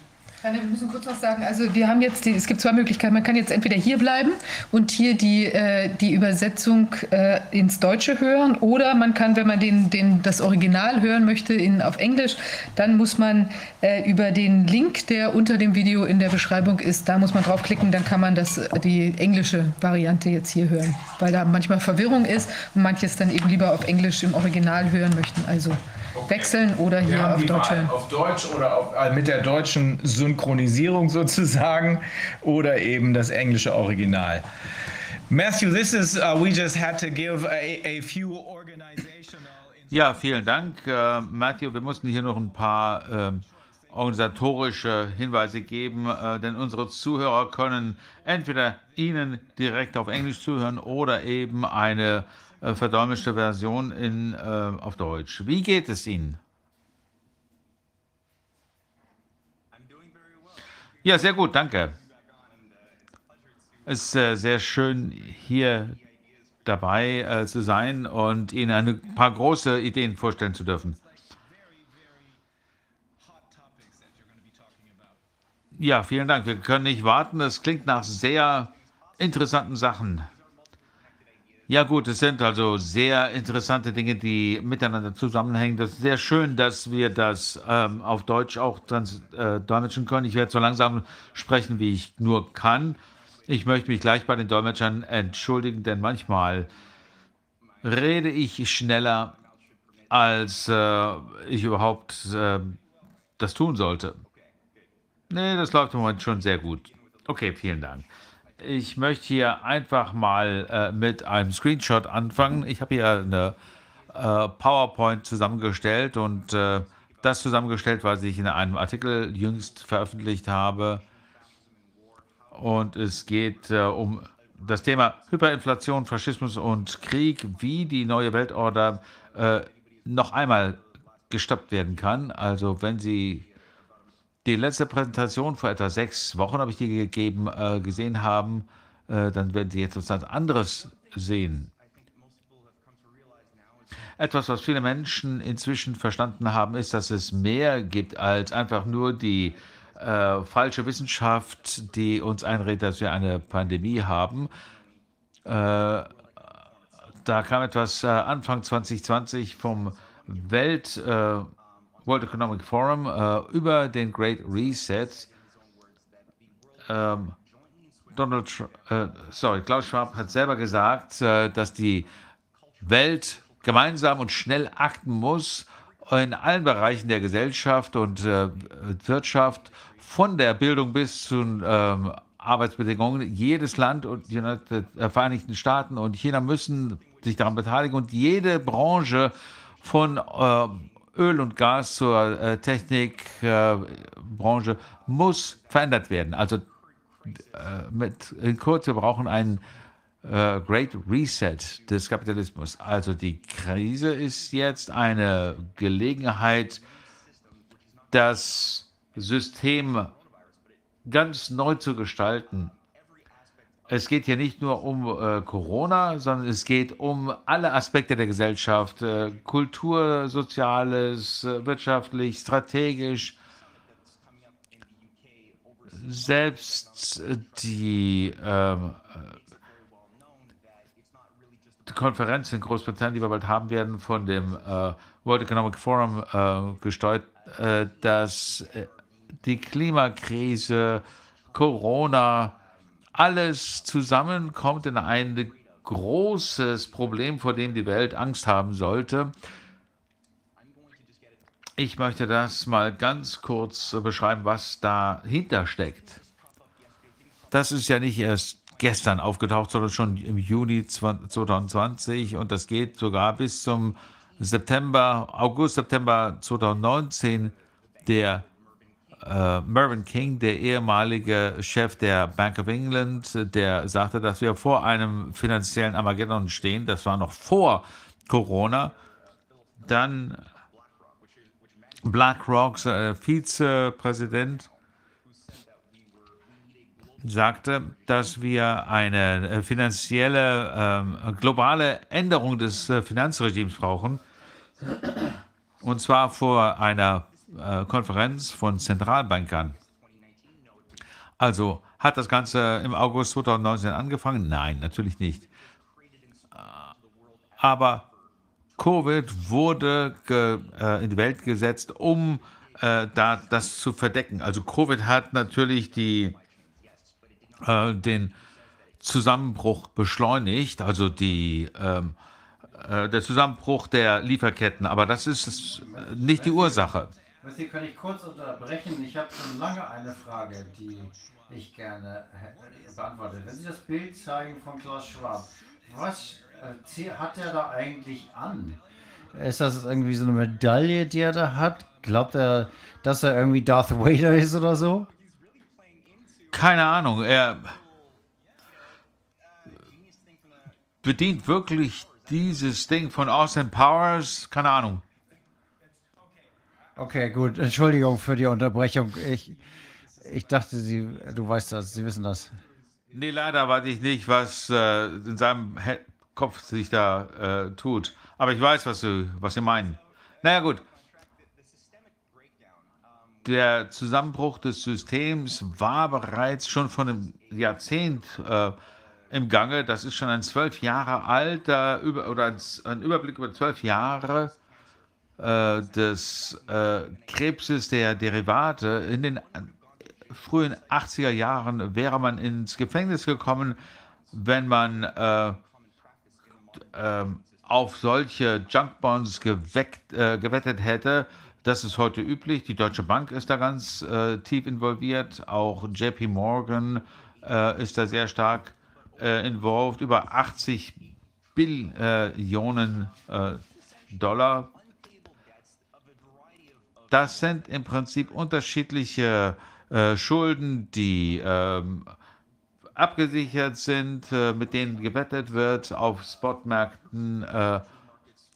Wir müssen kurz noch sagen, also wir haben jetzt, die, es gibt zwei Möglichkeiten. Man kann jetzt entweder hier bleiben und hier die, äh, die Übersetzung äh, ins Deutsche hören oder man kann, wenn man den, den, das Original hören möchte in, auf Englisch, dann muss man äh, über den Link, der unter dem Video in der Beschreibung ist, da muss man draufklicken, dann kann man das, die englische Variante jetzt hier hören, weil da manchmal Verwirrung ist und manches dann eben lieber auf Englisch im Original hören möchten. Also. Wechseln oder hier auf Deutsch hören. Auf Deutsch oder auf, äh, mit der deutschen Synchronisierung sozusagen oder eben das englische Original. Matthew, this is uh, we just had to give a, a few organizational. Ja, vielen Dank, uh, Matthew. Wir mussten hier noch ein paar uh, organisatorische Hinweise geben, äh, denn unsere Zuhörer können entweder Ihnen direkt auf Englisch zuhören oder eben eine äh, verdolmetschte Version in, äh, auf Deutsch. Wie geht es Ihnen? Ja, sehr gut, danke. Es ist äh, sehr schön, hier dabei äh, zu sein und Ihnen ein paar große Ideen vorstellen zu dürfen. Ja, vielen Dank. Wir können nicht warten. Es klingt nach sehr interessanten Sachen. Ja gut, es sind also sehr interessante Dinge, die miteinander zusammenhängen. Das ist sehr schön, dass wir das ähm, auf Deutsch auch trans äh, dolmetschen können. Ich werde so langsam sprechen, wie ich nur kann. Ich möchte mich gleich bei den Dolmetschern entschuldigen, denn manchmal rede ich schneller, als äh, ich überhaupt äh, das tun sollte. Nee, das läuft im Moment schon sehr gut. Okay, vielen Dank. Ich möchte hier einfach mal äh, mit einem Screenshot anfangen. Ich habe hier eine äh, PowerPoint zusammengestellt und äh, das zusammengestellt, was ich in einem Artikel jüngst veröffentlicht habe. Und es geht äh, um das Thema Hyperinflation, Faschismus und Krieg, wie die neue Weltorder äh, noch einmal gestoppt werden kann. Also wenn Sie die letzte Präsentation vor etwa sechs Wochen, habe ich die gegeben, äh, gesehen haben, äh, dann werden Sie jetzt etwas anderes sehen. Etwas, was viele Menschen inzwischen verstanden haben, ist, dass es mehr gibt als einfach nur die äh, falsche Wissenschaft, die uns einredet, dass wir eine Pandemie haben. Äh, da kam etwas äh, Anfang 2020 vom Welt, äh, World Economic Forum äh, über den Great Reset. Ähm, Donald, äh, sorry, Klaus Schwab hat selber gesagt, dass die Welt gemeinsam und schnell akten muss in allen Bereichen der Gesellschaft und äh, Wirtschaft, von der Bildung bis zu ähm, Arbeitsbedingungen. Jedes Land und die äh, Vereinigten Staaten und China müssen sich daran beteiligen und jede Branche von äh, Öl und Gas zur äh, Technikbranche muss verändert werden. Also äh, mit, in kurz, wir brauchen einen äh, Great Reset des Kapitalismus. Also die Krise ist jetzt eine Gelegenheit, das System ganz neu zu gestalten. Es geht hier nicht nur um äh, Corona, sondern es geht um alle Aspekte der Gesellschaft, äh, Kultur, Soziales, äh, wirtschaftlich, strategisch. Selbst die ähm, Konferenz in Großbritannien, die wir bald haben werden, von dem äh, World Economic Forum äh, gesteuert, äh, dass äh, die Klimakrise, Corona, alles zusammenkommt in ein großes Problem, vor dem die Welt Angst haben sollte. Ich möchte das mal ganz kurz beschreiben, was dahinter steckt. Das ist ja nicht erst gestern aufgetaucht, sondern schon im Juni 2020 und das geht sogar bis zum September, August, September 2019. Der äh, Mervyn King, der ehemalige Chef der Bank of England, der sagte, dass wir vor einem finanziellen Armageddon stehen. Das war noch vor Corona. Dann BlackRocks äh, Vizepräsident sagte, dass wir eine äh, finanzielle, äh, globale Änderung des äh, Finanzregimes brauchen. Und zwar vor einer Konferenz von Zentralbankern. Also hat das Ganze im August 2019 angefangen? Nein, natürlich nicht. Aber Covid wurde äh, in die Welt gesetzt, um äh, da, das zu verdecken. Also Covid hat natürlich die äh, den Zusammenbruch beschleunigt, also die, ähm, äh, der Zusammenbruch der Lieferketten. Aber das ist nicht die Ursache. Sie kann ich kurz unterbrechen. Ich habe schon lange eine Frage, die ich gerne beantworte. Wenn Sie das Bild zeigen von Klaus Schwab, was äh, hat er da eigentlich an? Ist das irgendwie so eine Medaille, die er da hat? Glaubt er, dass er irgendwie Darth Vader ist oder so? keine Ahnung, er bedient wirklich dieses Ding von Austin Powers, keine Ahnung. Okay, gut. Entschuldigung für die Unterbrechung. Ich, ich dachte, Sie, du weißt das, Sie wissen das. Nee, leider weiß ich nicht, was äh, in seinem He Kopf sich da äh, tut. Aber ich weiß, was Sie, was Sie meinen. Naja, gut der Zusammenbruch des Systems war bereits schon von einem Jahrzehnt äh, im Gange. Das ist schon ein zwölf Jahre alter über, oder ein Überblick über zwölf Jahre äh, des äh, Krebses der Derivate. In den frühen 80er Jahren wäre man ins Gefängnis gekommen, wenn man äh, ähm, auf solche Junkbonds geweckt, äh, gewettet hätte das ist heute üblich. Die Deutsche Bank ist da ganz äh, tief involviert. Auch JP Morgan äh, ist da sehr stark äh, involviert. Über 80 Billionen äh, Dollar. Das sind im Prinzip unterschiedliche äh, Schulden, die ähm, abgesichert sind, äh, mit denen gewettet wird auf Spotmärkten, äh,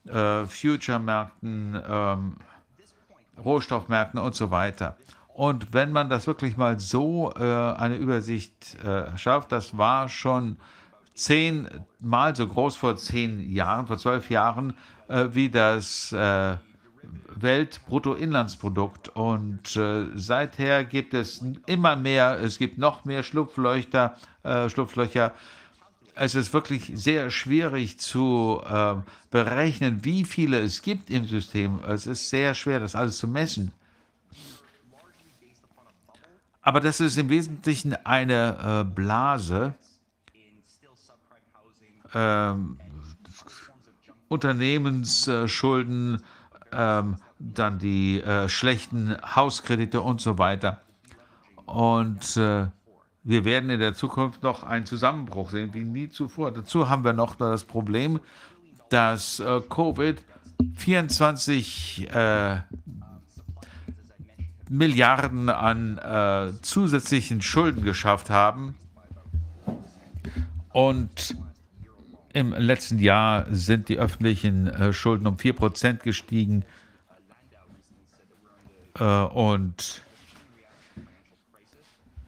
äh, Future-Märkten, ähm, Rohstoffmärkten und so weiter. Und wenn man das wirklich mal so äh, eine Übersicht äh, schafft, das war schon zehnmal so groß vor zehn Jahren, vor zwölf Jahren, wie das Weltbruttoinlandsprodukt. Und äh, seither gibt es immer mehr, es gibt noch mehr Schlupflöcher, äh, Schlupflöcher. Es ist wirklich sehr schwierig zu äh, berechnen, wie viele es gibt im System. Es ist sehr schwer, das alles zu messen. Aber das ist im Wesentlichen eine äh, Blase. Ähm, Unternehmensschulden, ähm, dann die äh, schlechten Hauskredite und so weiter. Und äh, wir werden in der Zukunft noch einen Zusammenbruch sehen, wie nie zuvor. Dazu haben wir noch das Problem, dass äh, Covid 24 äh, Milliarden an äh, zusätzlichen Schulden geschafft haben. Und im letzten Jahr sind die öffentlichen äh, Schulden um 4% gestiegen. Äh, und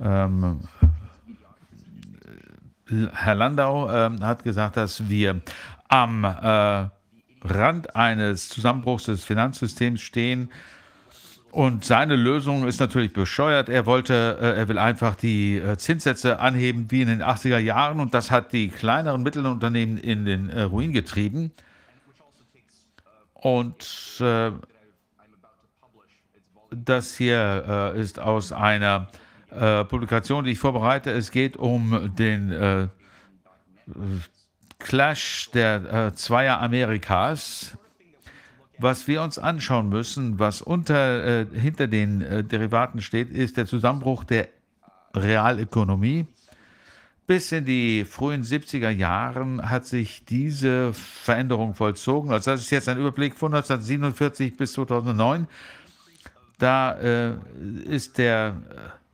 ähm, Herr Landau äh, hat gesagt, dass wir am äh, Rand eines Zusammenbruchs des Finanzsystems stehen. Und seine Lösung ist natürlich bescheuert. Er wollte, äh, er will einfach die äh, Zinssätze anheben wie in den 80er Jahren und das hat die kleineren mittleren Unternehmen in den äh, Ruin getrieben. Und äh, das hier äh, ist aus einer äh, Publikation, die ich vorbereite. Es geht um den Clash der Zweier Amerikas was wir uns anschauen müssen, was unter, äh, hinter den äh, Derivaten steht, ist der Zusammenbruch der Realökonomie. Bis in die frühen 70er Jahren hat sich diese Veränderung vollzogen. Also das ist jetzt ein Überblick von 1947 bis 2009. Da äh, ist der,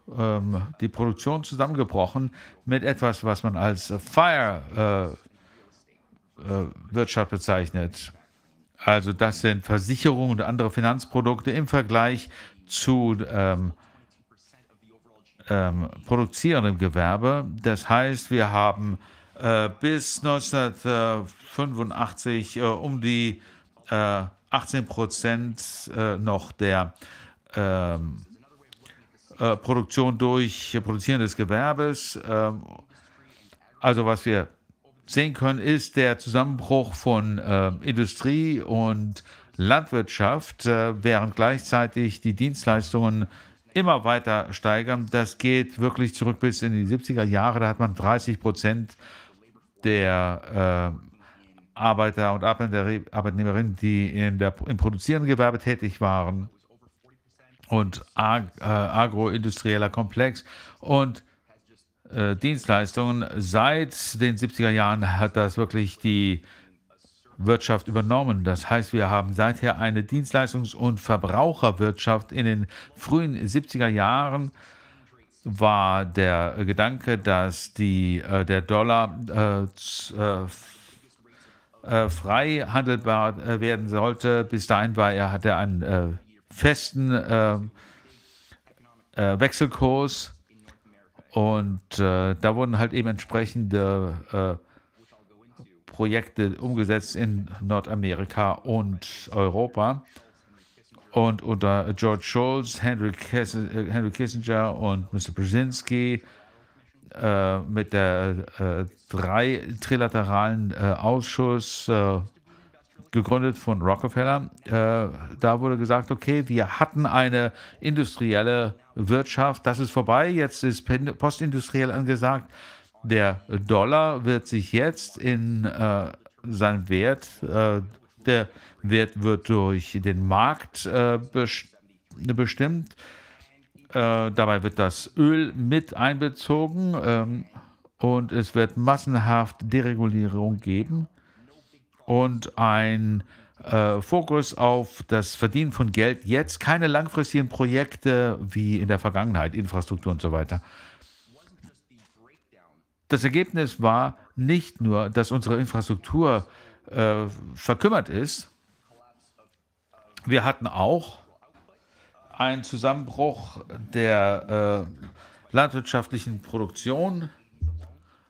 äh, ähm, die Produktion zusammengebrochen mit etwas, was man als Fire-Wirtschaft äh, äh, bezeichnet. Also das sind Versicherungen und andere Finanzprodukte im Vergleich zu ähm, ähm, produzierendem Gewerbe. Das heißt, wir haben äh, bis 1985 äh, um die äh, 18 Prozent äh, noch der ähm, äh, Produktion durch produzierendes Gewerbes. Ähm, also was wir sehen können, ist der Zusammenbruch von äh, Industrie und Landwirtschaft, äh, während gleichzeitig die Dienstleistungen immer weiter steigern. Das geht wirklich zurück bis in die 70er Jahre. Da hat man 30 Prozent der äh, Arbeiter und Arbeitnehmerinnen, die in der, im produzierenden Gewerbe tätig waren und ag, äh, agroindustrieller Komplex. Und äh, Dienstleistungen. Seit den 70er Jahren hat das wirklich die Wirtschaft übernommen. Das heißt, wir haben seither eine Dienstleistungs- und Verbraucherwirtschaft. In den frühen 70er Jahren war der Gedanke, dass die, äh, der Dollar äh, äh, äh frei handelbar werden sollte. Bis dahin war er, hatte er einen festen Wechselkurs und äh, da wurden halt eben entsprechende äh, Projekte umgesetzt in Nordamerika und Europa. Und unter George Shultz, Henry, Kiss äh, Henry Kissinger und Mr. Brzezinski äh, mit der äh, drei trilateralen äh, Ausschuss gegründet von Rockefeller. da wurde gesagt, okay, wir hatten eine industrielle Wirtschaft, das ist vorbei, jetzt ist postindustriell angesagt. Der Dollar wird sich jetzt in äh, seinem Wert, äh, der Wert wird durch den Markt äh, bestimmt. Äh, dabei wird das Öl mit einbezogen ähm, und es wird massenhaft Deregulierung geben und ein äh, Fokus auf das Verdienen von Geld jetzt, keine langfristigen Projekte wie in der Vergangenheit, Infrastruktur und so weiter. das Ergebnis war nicht nur, dass unsere Infrastruktur äh, verkümmert ist, wir hatten auch einen Zusammenbruch der äh, landwirtschaftlichen Produktion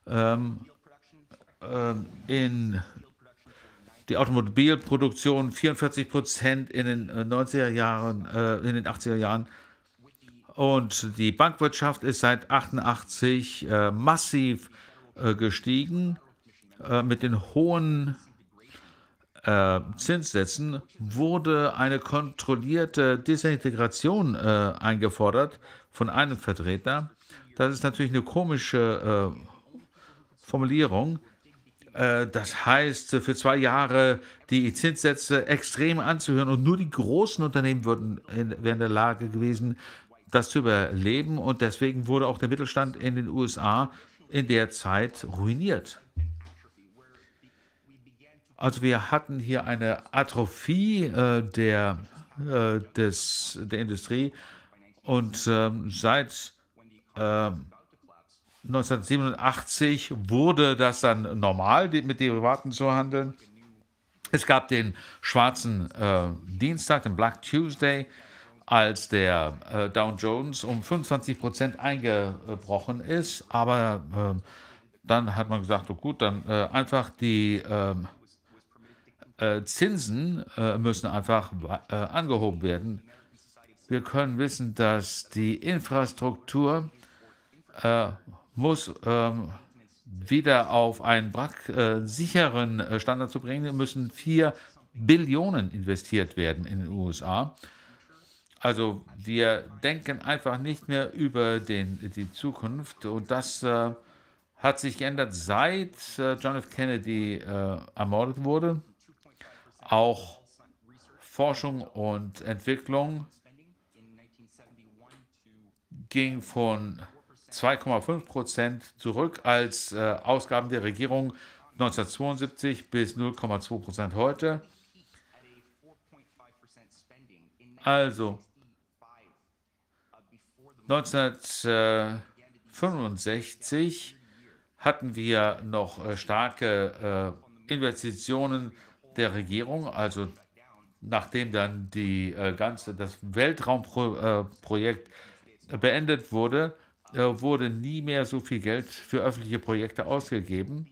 ähm, äh, in die Automobilproduktion 44 Prozent in den 90er äh, Jahren, äh, in den 80er Jahren. Und die Bankwirtschaft ist seit 88 äh, massiv äh, gestiegen. Äh, mit den hohen äh, Zinssätzen wurde eine kontrollierte Desintegration eingefordert von einem Vertreter. Das ist natürlich eine komische Formulierung. Äh, das heißt, für zwei Jahre die Zinssätze extrem anzuhören und nur die großen Unternehmen würden in, wären in der Lage gewesen, das zu überleben. Und deswegen wurde auch der Mittelstand in den USA in der Zeit ruiniert. Also wir hatten hier eine Atrophie äh, der, äh, des, der Industrie und ähm, seit äh, 1987 wurde das dann normal, mit Derivaten zu handeln. Es gab den schwarzen äh, Dienstag, den Black Tuesday, als der äh, Dow Jones um 25 Prozent eingebrochen ist. Aber äh, dann hat man gesagt, oh gut, dann äh, einfach die ähm, äh, Zinsen äh, müssen einfach angehoben werden. Wir können wissen, dass die Infrastruktur muss ähm, wieder auf einen äh, sicheren äh, Standard zu bringen, müssen 4 Billionen investiert werden in den USA. Also wir denken einfach nicht mehr über den, die Zukunft und das äh, hat sich geändert, seit äh, John F. Kennedy äh, ermordet wurde. Auch Forschung und Entwicklung ging von 2,5 Prozent zurück als äh, Ausgaben der Regierung 1972 bis 0,2 Prozent heute. Also 1965 hatten wir noch äh, starke äh, Investitionen der Regierung, also nachdem dann die äh, ganze das Weltraumprojekt äh, beendet wurde, wurde nie mehr so viel Geld für öffentliche Projekte ausgegeben.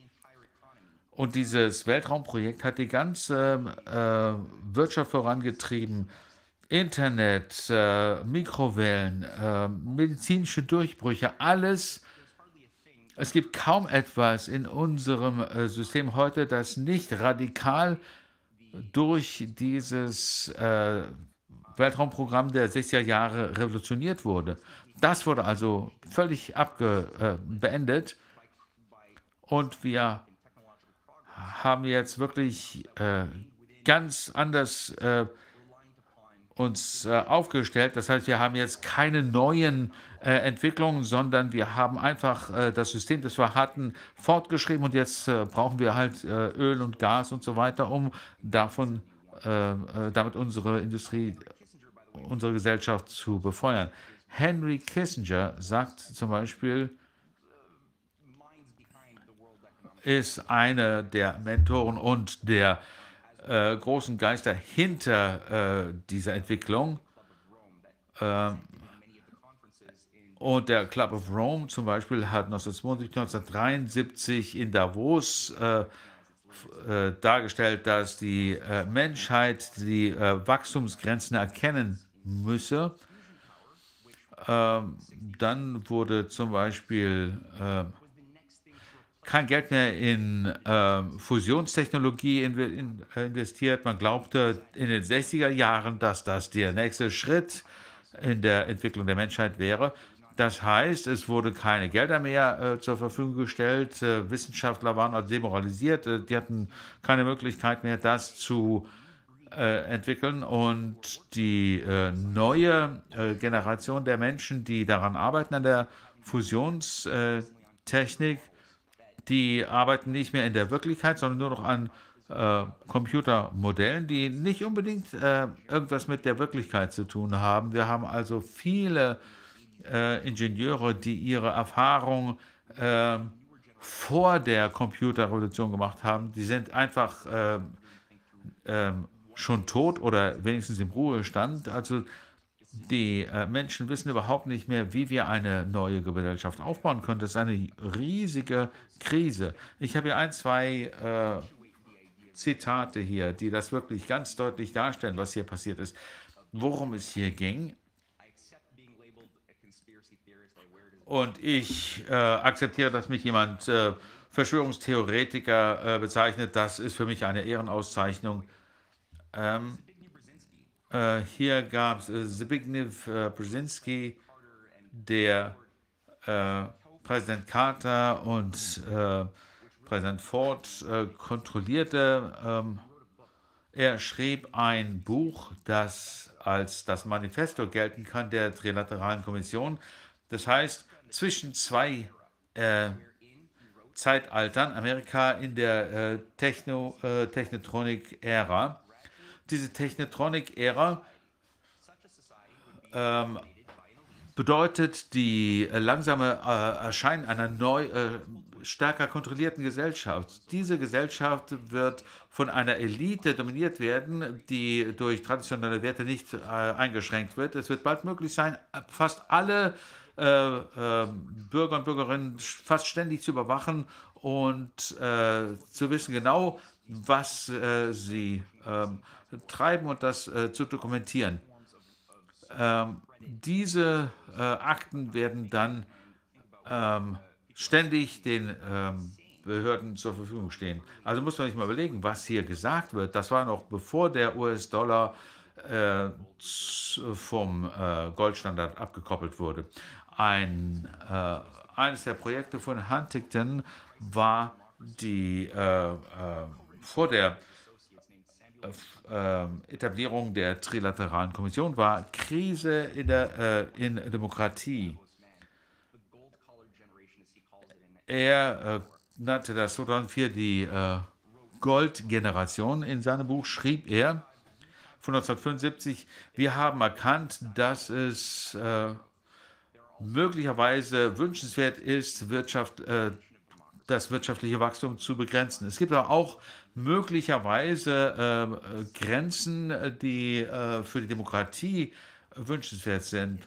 Und dieses Weltraumprojekt hat die ganze äh, Wirtschaft vorangetrieben. Internet, äh, Mikrowellen, äh, medizinische Durchbrüche, alles. Es gibt kaum etwas in unserem äh, System heute, das nicht radikal durch dieses äh, Weltraumprogramm der 60er Jahre revolutioniert wurde. Das wurde also völlig abge, äh, beendet und wir haben jetzt wirklich äh, ganz anders äh, uns äh, aufgestellt. Das heißt, wir haben jetzt keine neuen äh, Entwicklungen, sondern wir haben einfach äh, das System, das wir hatten, fortgeschrieben und jetzt brauchen wir halt Öl und Gas und so weiter, um davon, damit unsere Industrie, unsere Gesellschaft zu befeuern. Henry Kissinger sagt zum Beispiel, ist einer der Mentoren und der äh, großen Geister hinter äh, dieser Entwicklung. Äh, und der Club of Rome zum Beispiel hat 1972, 1973 in Davos äh, äh, dargestellt, dass die äh, Menschheit die Wachstumsgrenzen erkennen müsse ähm, dann wurde zum Beispiel äh, kein Geld mehr in äh, Fusionstechnologie in, in, investiert. Man glaubte in den 60er Jahren, dass das der nächste Schritt in der Entwicklung der Menschheit wäre. Das heißt, es wurde keine Gelder mehr äh, zur Verfügung gestellt. Äh, Wissenschaftler waren also demoralisiert. Äh, die hatten keine Möglichkeit mehr, das zu äh, äh, entwickeln und die äh, neue äh, Generation der Menschen, die daran arbeiten, an der Fusionstechnik, die arbeiten nicht mehr in der Wirklichkeit, sondern nur noch an äh, Computermodellen, die nicht unbedingt äh, irgendwas mit der Wirklichkeit zu tun haben. Wir haben also viele äh, Ingenieure, die ihre Erfahrung vor der Computerrevolution gemacht haben, die sind einfach äh, äh, schon tot oder wenigstens im Ruhestand. Also die äh, Menschen wissen überhaupt nicht mehr, wie wir eine neue Gesellschaft aufbauen können. Das ist eine riesige Krise. Ich habe hier ein, zwei äh, Zitate hier, die das wirklich ganz deutlich darstellen, was hier passiert ist. Worum es hier ging, Und ich äh, akzeptiere, dass mich jemand äh, Verschwörungstheoretiker äh, bezeichnet. Das ist für mich eine Ehrenauszeichnung. Ähm, äh, hier gab es äh, Zbigniew äh, Brzezinski, der Präsident Carter und Präsident Ford kontrollierte. Ähm, er schrieb ein Buch, das als das Manifesto gelten kann der Trilateralen Kommission. Das heißt, zwischen zwei äh, Zeitaltern, Amerika in der äh, Techno, äh, Technotronik-Ära. Diese Technotronik-Ära ähm, bedeutet die äh, langsame äh, Erscheinen einer neu, äh, stärker kontrollierten Gesellschaft. Diese Gesellschaft wird von einer Elite dominiert werden, die durch traditionelle Werte nicht eingeschränkt wird. Es wird bald möglich sein, fast alle äh, äh, Bürger und Bürgerinnen fast ständig zu überwachen und äh, zu wissen genau, was äh, sie ähm, treiben und das äh, zu dokumentieren. Ähm, diese äh, Akten werden dann ähm, ständig den ähm, Behörden zur Verfügung stehen. Also muss man sich mal überlegen, was hier gesagt wird. Das war noch bevor der US-Dollar äh, vom äh, Goldstandard abgekoppelt wurde. Ein, äh, eines der Projekte von Huntington war die äh, vor der äh, Etablierung der Trilateralen Kommission war Krise in der äh, in Demokratie. Er äh, nannte das 2004 die Goldgeneration. In seinem Buch schrieb er von 1975, wir haben erkannt, dass es möglicherweise wünschenswert ist, Wirtschaft, äh, das wirtschaftliche Wachstum zu begrenzen. Es gibt aber auch möglicherweise äh, Grenzen, die äh, für die Demokratie wünschenswert sind.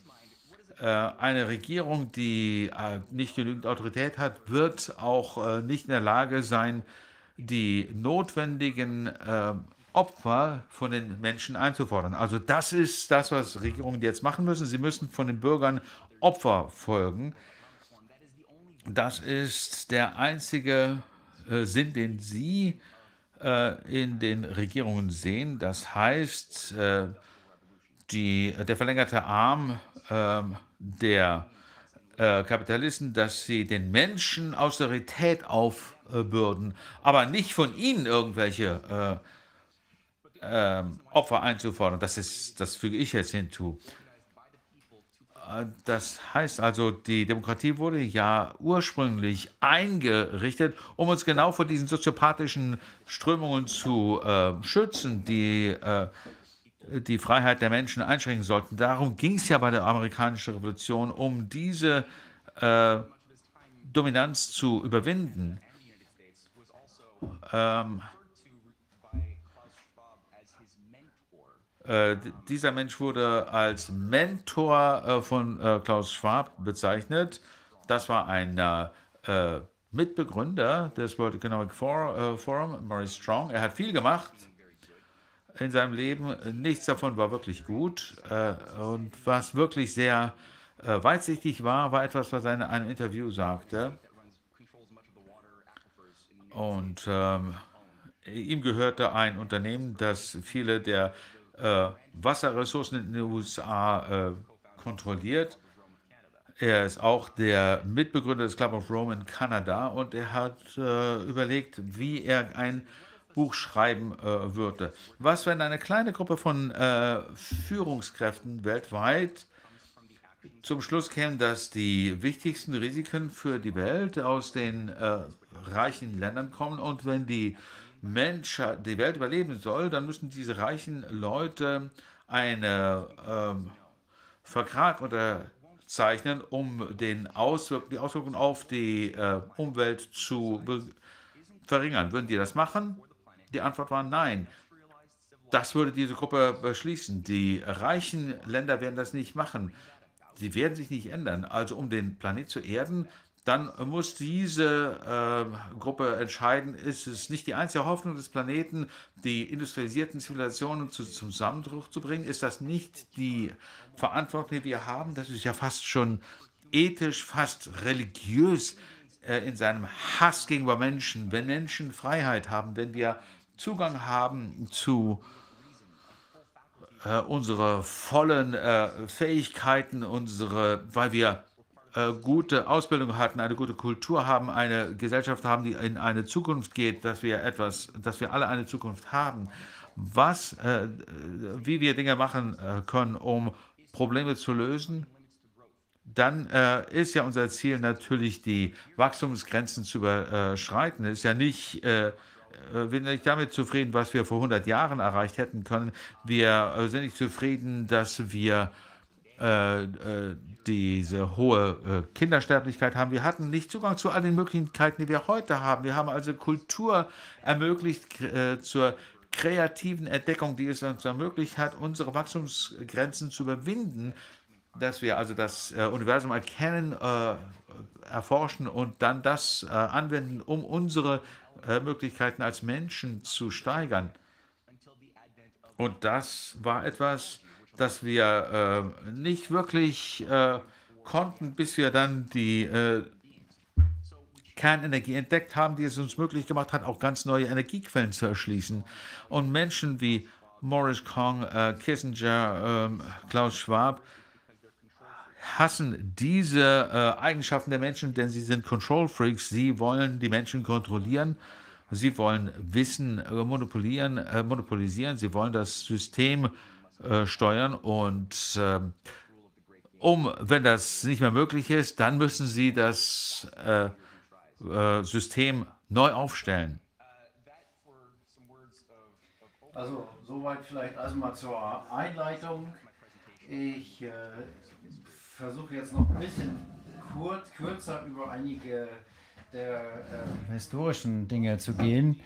Äh, eine Regierung, die äh, nicht genügend Autorität hat, wird auch äh, nicht in der Lage sein, die notwendigen Opfer von den Menschen einzufordern. Also das ist das, was Regierungen jetzt machen müssen. Sie müssen von den Bürgern Opfer folgen. Das ist der einzige Sinn, den Sie äh, in den Regierungen sehen. Das heißt, äh, die, der verlängerte Arm ähm, der äh, Kapitalisten, dass sie den Menschen Austerität aufbürden, aber nicht von ihnen irgendwelche äh, ähm, Opfer einzufordern. Das, ist, das füge ich jetzt hinzu. Das heißt also, die Demokratie wurde ja ursprünglich eingerichtet, um uns genau vor diesen soziopathischen Strömungen zu äh, schützen, die äh, die Freiheit der Menschen einschränken sollten. Darum ging es ja bei der amerikanischen Revolution, um diese äh, Dominanz zu überwinden. Ähm, Äh, dieser Mensch wurde als Mentor äh, von äh, Klaus Schwab bezeichnet. Das war ein äh, Mitbegründer des World Economic äh, Forum, Maurice Strong. Er hat viel gemacht in seinem Leben. Nichts davon war wirklich gut. Äh, und was wirklich sehr weitsichtig war, war etwas, was er in einem Interview sagte. Und ähm, ihm gehörte ein Unternehmen, das viele der äh, Wasserressourcen in den USA äh, kontrolliert. Er ist auch der Mitbegründer des Club of Rome in Kanada und er hat äh, überlegt, wie er ein Buch schreiben äh, würde. Was, wenn eine kleine Gruppe von äh, Führungskräften weltweit zum Schluss käme, dass die wichtigsten Risiken für die Welt aus den äh, reichen Ländern kommen und wenn die Menschheit, die Welt überleben soll, dann müssen diese reichen Leute einen ähm, Vertrag unterzeichnen zeichnen, um den Auswirk die Auswirkungen auf die äh, Umwelt zu verringern. Würden die das machen? Die Antwort war nein. Das würde diese Gruppe beschließen. Die reichen Länder werden das nicht machen. Sie werden sich nicht ändern. Also um den Planet zu erden, dann muss diese äh, Gruppe entscheiden, ist es nicht die einzige Hoffnung des Planeten, die industrialisierten Zivilisationen zu, zum Zusammenbruch zu bringen? Ist das nicht die Verantwortung, die wir haben? Das ist ja fast schon ethisch, fast religiös äh, in seinem Hass gegenüber Menschen. Wenn Menschen Freiheit haben, wenn wir Zugang haben zu äh, unsere vollen äh, Fähigkeiten, unsere, weil wir äh, gute Ausbildung hatten, eine gute Kultur haben, eine Gesellschaft haben, die in eine Zukunft geht, dass wir etwas, dass wir alle eine Zukunft haben, was, äh, wie wir Dinge machen äh, können, um Probleme zu lösen, dann äh, ist ja unser Ziel natürlich, die Wachstumsgrenzen zu überschreiten. Ist ja nicht, äh, wir sind nicht damit zufrieden, was wir vor 100 Jahren erreicht hätten können. Wir sind nicht zufrieden, dass wir äh, äh, diese hohe äh, Kindersterblichkeit haben. Wir hatten nicht Zugang zu all den Möglichkeiten, die wir heute haben. Wir haben also Kultur ermöglicht äh, zur kreativen Entdeckung, die es uns ermöglicht hat, unsere Wachstumsgrenzen zu überwinden, dass wir also das äh, Universum erkennen, äh, erforschen und dann das anwenden, um unsere Möglichkeiten als Menschen zu steigern. Und das war etwas, dass wir äh, nicht wirklich äh, konnten, bis wir dann die äh, Kernenergie entdeckt haben, die es uns möglich gemacht hat, auch ganz neue Energiequellen zu erschließen. Und Menschen wie Morris Kong, äh, Kissinger, ähm, Klaus Schwab hassen diese äh, Eigenschaften der Menschen, denn sie sind Control Freaks. Sie wollen die Menschen kontrollieren. Sie wollen Wissen äh, monopolieren, monopolisieren. Sie wollen das System äh, steuern. Und äh, um, wenn das nicht mehr möglich ist, dann müssen Sie das äh, äh, System neu aufstellen. Also soweit vielleicht erstmal zur Einleitung. Ich äh, versuche jetzt noch ein bisschen kurz, kürzer über einige der äh, historischen Dinge zu gehen.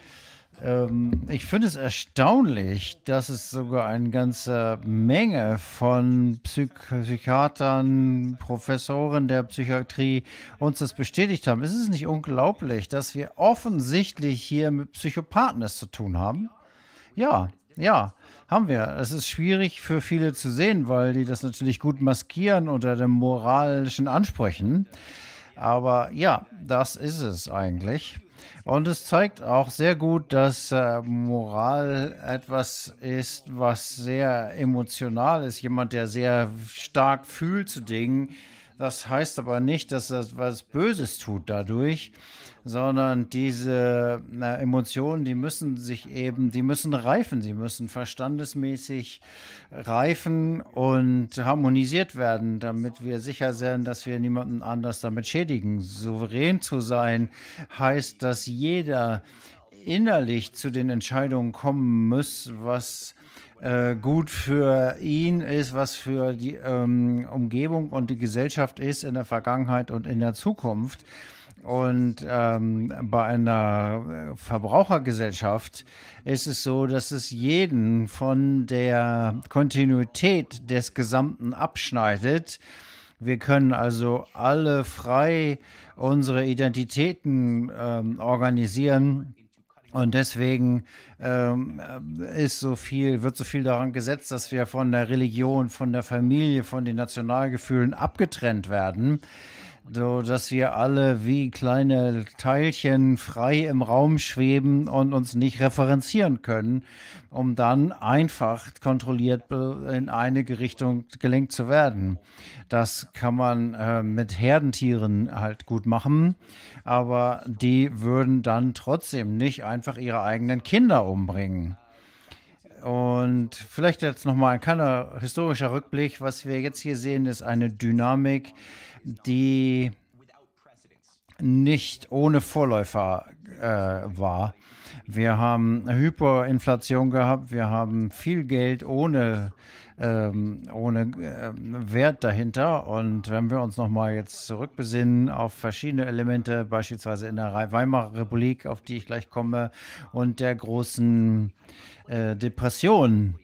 Ähm, ich finde es erstaunlich, dass es sogar eine ganze Menge von Psych Psychiatern, Professoren der Psychiatrie uns das bestätigt haben. Ist es nicht unglaublich, dass wir offensichtlich hier mit Psychopathen es zu tun haben? Ja, ja, haben wir. Es ist schwierig für viele zu sehen, weil die das natürlich gut maskieren unter den moralischen Ansprüchen. Aber ja, das ist es eigentlich. Und es zeigt auch sehr gut, dass äh, Moral etwas ist, was sehr emotional ist. Jemand, der sehr stark fühlt zu Dingen. Das heißt aber nicht, dass er was Böses tut dadurch, sondern diese na, Emotionen, die müssen sich eben, die müssen reifen, sie müssen verstandesmäßig reifen und harmonisiert werden, damit wir sicher sind, dass wir niemanden anders damit schädigen. Souverän zu sein heißt, dass jeder innerlich zu den Entscheidungen kommen muss, was äh, gut für ihn ist, was für die ähm, Umgebung und die Gesellschaft ist in der Vergangenheit und in der Zukunft. Und ähm, bei einer äh, Verbrauchergesellschaft ist es so, dass es jeden von der Kontinuität des Gesamten abschneidet. Wir können also alle frei unsere Identitäten ähm, organisieren. Und deswegen ähm, ist so viel, wird so viel daran gesetzt, dass wir von der Religion, von der Familie, von den Nationalgefühlen abgetrennt werden so dass wir alle wie kleine Teilchen frei im Raum schweben und uns nicht referenzieren können, um dann einfach kontrolliert in eine Richtung gelenkt zu werden. Das kann man äh, mit Herdentieren halt gut machen, aber die würden dann trotzdem nicht einfach ihre eigenen Kinder umbringen. Und vielleicht jetzt nochmal ein kleiner historischer Rückblick. Was wir jetzt hier sehen, ist eine Dynamik, die nicht ohne Vorläufer äh, war. Wir haben Hyperinflation gehabt, wir haben viel Geld ohne ähm, ohne äh, Wert dahinter. Und wenn wir uns nochmal jetzt zurückbesinnen auf verschiedene Elemente, beispielsweise in der Weimarer Republik, auf die ich gleich komme, und der großen äh, Depression,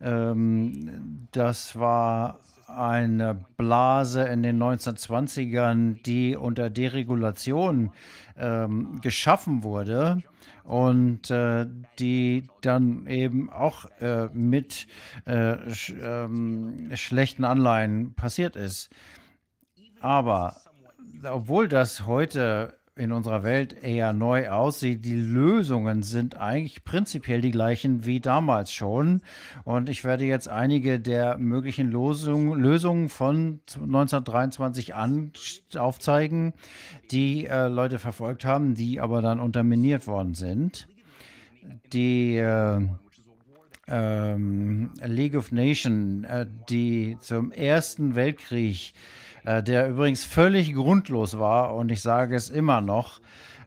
ähm, das war eine Blase in den 1920ern, die unter Deregulation ähm, geschaffen wurde und äh, die dann eben auch äh, mit äh, sch ähm, schlechten Anleihen passiert ist. Aber obwohl das heute in unserer Welt eher neu aussieht. Die Lösungen sind eigentlich prinzipiell die gleichen wie damals schon. Und ich werde jetzt einige der möglichen Losung, Lösungen von 1923 an aufzeigen, die äh, Leute verfolgt haben, die aber dann unterminiert worden sind. Die äh, ähm, League of Nations, äh, die zum Ersten Weltkrieg der übrigens völlig grundlos war und ich sage es immer noch.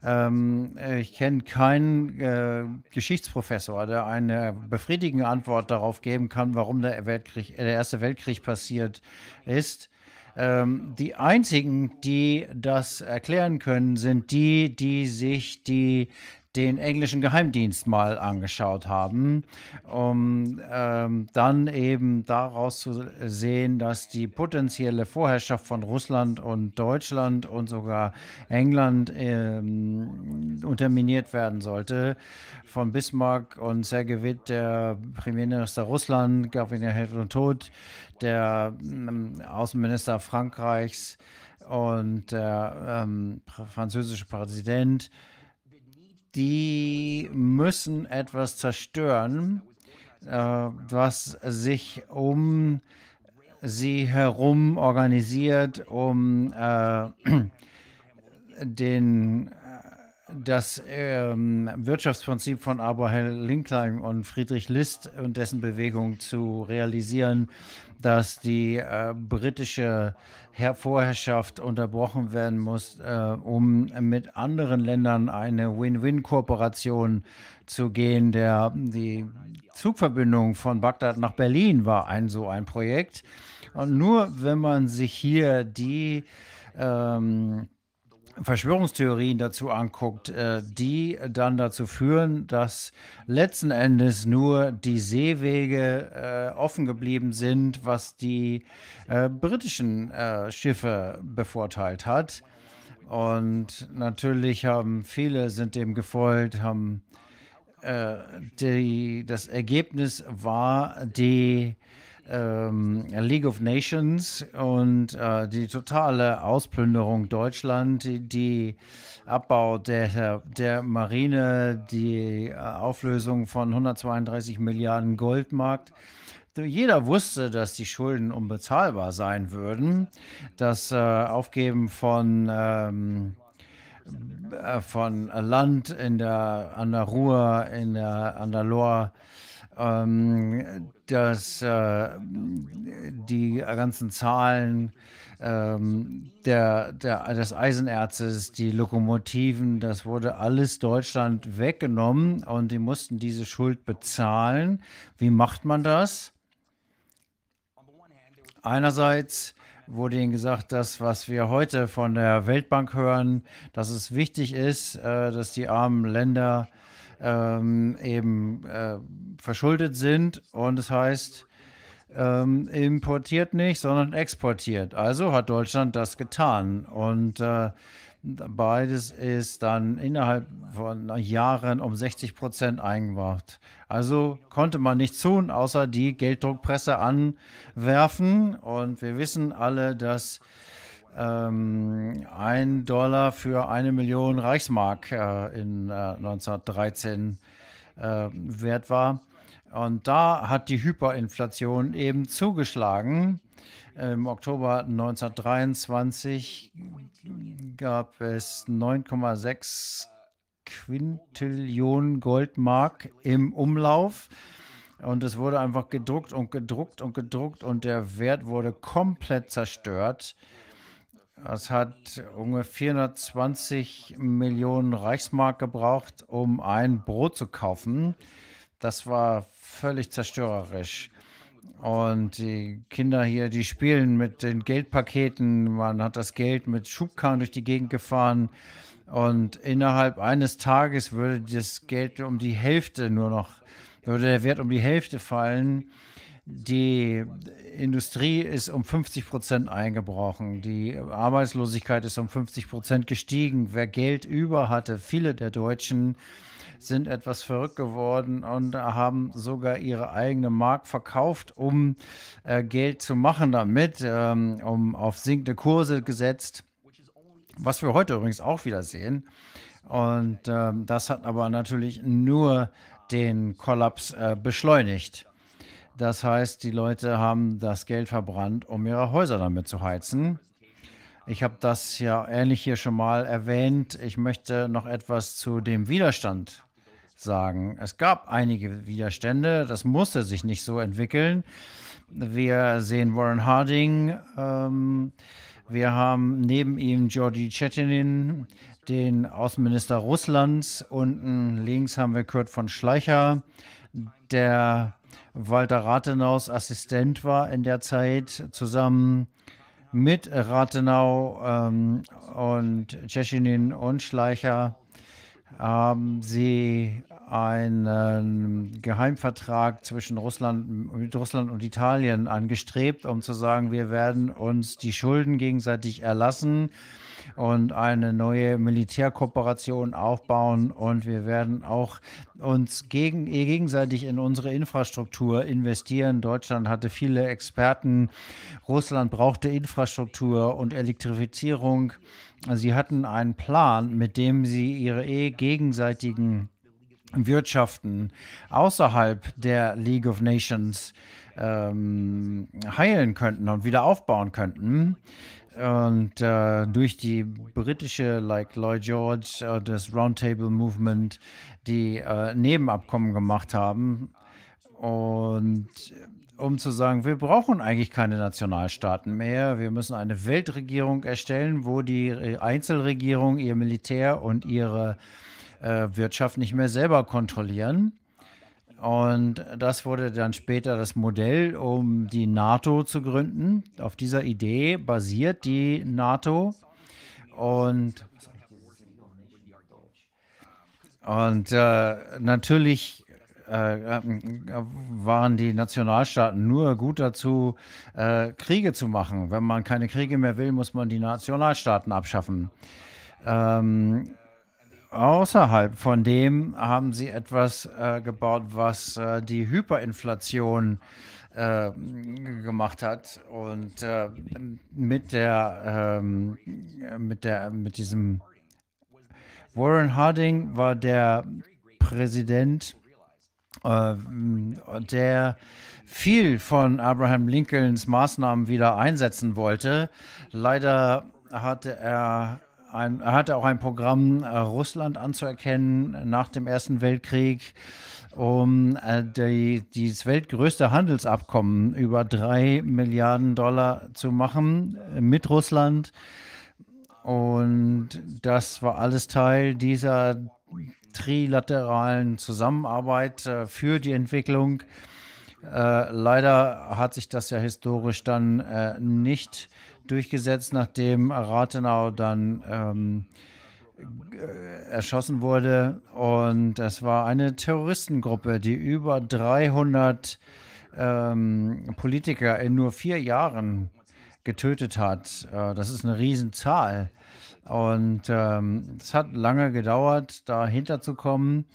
Ähm, ich kenne keinen äh, Geschichtsprofessor, der eine befriedigende Antwort darauf geben kann, warum der, Weltkrieg, der Erste Weltkrieg passiert ist. Ähm, die einzigen, die das erklären können, sind die, die sich die den englischen Geheimdienst mal angeschaut haben, um ähm, dann eben daraus zu sehen, dass die potenzielle Vorherrschaft von Russland und Deutschland und sogar England ähm, unterminiert werden sollte. Von Bismarck und Sergei Witt, der Premierminister Russland, Gabriel Helmut Tod, der ähm, Außenminister Frankreichs und der ähm, französische Präsident die müssen etwas zerstören, äh, was sich um sie herum organisiert, um äh, den, das ähm, Wirtschaftsprinzip von Abraham Lincoln und Friedrich List und dessen Bewegung zu realisieren, dass die äh, britische Vorherrschaft unterbrochen werden muss, äh, um mit anderen Ländern eine Win-Win-Kooperation zu gehen. Der, die Zugverbindung von Bagdad nach Berlin war ein so ein Projekt. Und nur wenn man sich hier die ähm, Verschwörungstheorien dazu anguckt, äh, die dann dazu führen, dass letzten Endes nur die Seewege äh, offen geblieben sind, was die äh, britischen Schiffe bevorteilt hat. Und natürlich haben viele sind dem gefolgt, haben die, das Ergebnis war die ähm, League of Nations und äh, die totale Ausplünderung Deutschland, die, Abbau der, der Marine, die äh, Auflösung von 132 Milliarden Goldmarkt. Jeder wusste, dass die Schulden unbezahlbar sein würden. Das äh, Aufgeben von, ähm, äh, von Land in der, an der Ruhr, in der, an der Loire, ähm, dass äh, die ganzen Zahlen ähm, der, der, des Eisenerzes, die Lokomotiven, das wurde alles Deutschland weggenommen und die mussten diese Schuld bezahlen. Wie macht man das? Einerseits wurde ihnen gesagt, dass was wir heute von der Weltbank hören, dass es wichtig ist, äh, dass die armen Länder ähm, eben äh, verschuldet sind und das heißt, ähm, importiert nicht, sondern exportiert. Also hat Deutschland das getan und äh, beides ist dann innerhalb von Jahren um 60 Prozent eingebracht. Also konnte man nichts tun, außer die Gelddruckpresse anwerfen und wir wissen alle, dass ähm, ein Dollar für eine Million Reichsmark äh, in äh, 1913 äh, wert war. Und da hat die Hyperinflation eben zugeschlagen. Im Oktober 1923 gab es 9,6 Quintillionen Goldmark im Umlauf. Und es wurde einfach gedruckt und gedruckt und gedruckt und der Wert wurde komplett zerstört. Es hat ungefähr 420 Millionen Reichsmark gebraucht, um ein Brot zu kaufen. Das war völlig zerstörerisch. Und die Kinder hier, die spielen mit den Geldpaketen. Man hat das Geld mit Schubkarren durch die Gegend gefahren. Und innerhalb eines Tages würde das Geld um die Hälfte nur noch, würde der Wert um die Hälfte fallen. Die Industrie ist um 50 Prozent eingebrochen. Die Arbeitslosigkeit ist um 50 Prozent gestiegen. Wer Geld über hatte, viele der Deutschen, sind etwas verrückt geworden und haben sogar ihre eigene Mark verkauft, um äh, Geld zu machen damit, ähm, um auf sinkende Kurse gesetzt, was wir heute übrigens auch wieder sehen. Und ähm, das hat aber natürlich nur den Kollaps äh, beschleunigt. Das heißt, die Leute haben das Geld verbrannt, um ihre Häuser damit zu heizen. Ich habe das ja ähnlich hier schon mal erwähnt. Ich möchte noch etwas zu dem Widerstand sagen. Es gab einige Widerstände, das musste sich nicht so entwickeln. Wir sehen Warren Harding, ähm, wir haben neben ihm Georgi Chetinin, den Außenminister Russlands. Unten links haben wir Kurt von Schleicher, der Walter Rathenaus Assistent war in der Zeit, zusammen mit Rathenau ähm, und Tschechinin und Schleicher haben sie einen Geheimvertrag zwischen Russland, mit Russland und Italien angestrebt, um zu sagen, wir werden uns die Schulden gegenseitig erlassen und eine neue Militärkooperation aufbauen und wir werden auch uns gegen, gegenseitig in unsere Infrastruktur investieren. Deutschland hatte viele Experten, Russland brauchte Infrastruktur und Elektrifizierung. Sie hatten einen Plan, mit dem sie ihre eh gegenseitigen Wirtschaften außerhalb der League of Nations ähm, heilen könnten und wieder aufbauen könnten. Und äh, durch die britische, like Lloyd George, äh, das Roundtable Movement, die äh, Nebenabkommen gemacht haben. Und um zu sagen, wir brauchen eigentlich keine Nationalstaaten mehr. Wir müssen eine Weltregierung erstellen, wo die Einzelregierung ihr Militär und ihre äh, Wirtschaft nicht mehr selber kontrollieren. Und das wurde dann später das Modell, um die NATO zu gründen. Auf dieser Idee basiert die NATO. Und, und äh, natürlich äh, waren die Nationalstaaten nur gut dazu, äh, Kriege zu machen. Wenn man keine Kriege mehr will, muss man die Nationalstaaten abschaffen. Ähm, Außerhalb von dem haben sie etwas äh, gebaut, was äh, die Hyperinflation äh, gemacht hat und äh, mit der ähm, mit der mit diesem Warren Harding war der Präsident, äh, der viel von Abraham Lincolns Maßnahmen wieder einsetzen wollte. Leider hatte er ein, er hatte auch ein Programm, äh, Russland anzuerkennen nach dem Ersten Weltkrieg, um äh, die, das weltgrößte Handelsabkommen über drei Milliarden Dollar zu machen äh, mit Russland. Und das war alles Teil dieser trilateralen Zusammenarbeit äh, für die Entwicklung. Äh, leider hat sich das ja historisch dann äh, nicht durchgesetzt, nachdem Rathenau dann ähm, äh, erschossen wurde. Und das war eine Terroristengruppe, die über 300 ähm, Politiker in nur vier Jahren getötet hat. Äh, das ist eine Riesenzahl. Und ähm, es hat lange gedauert, dahinter zu kommen.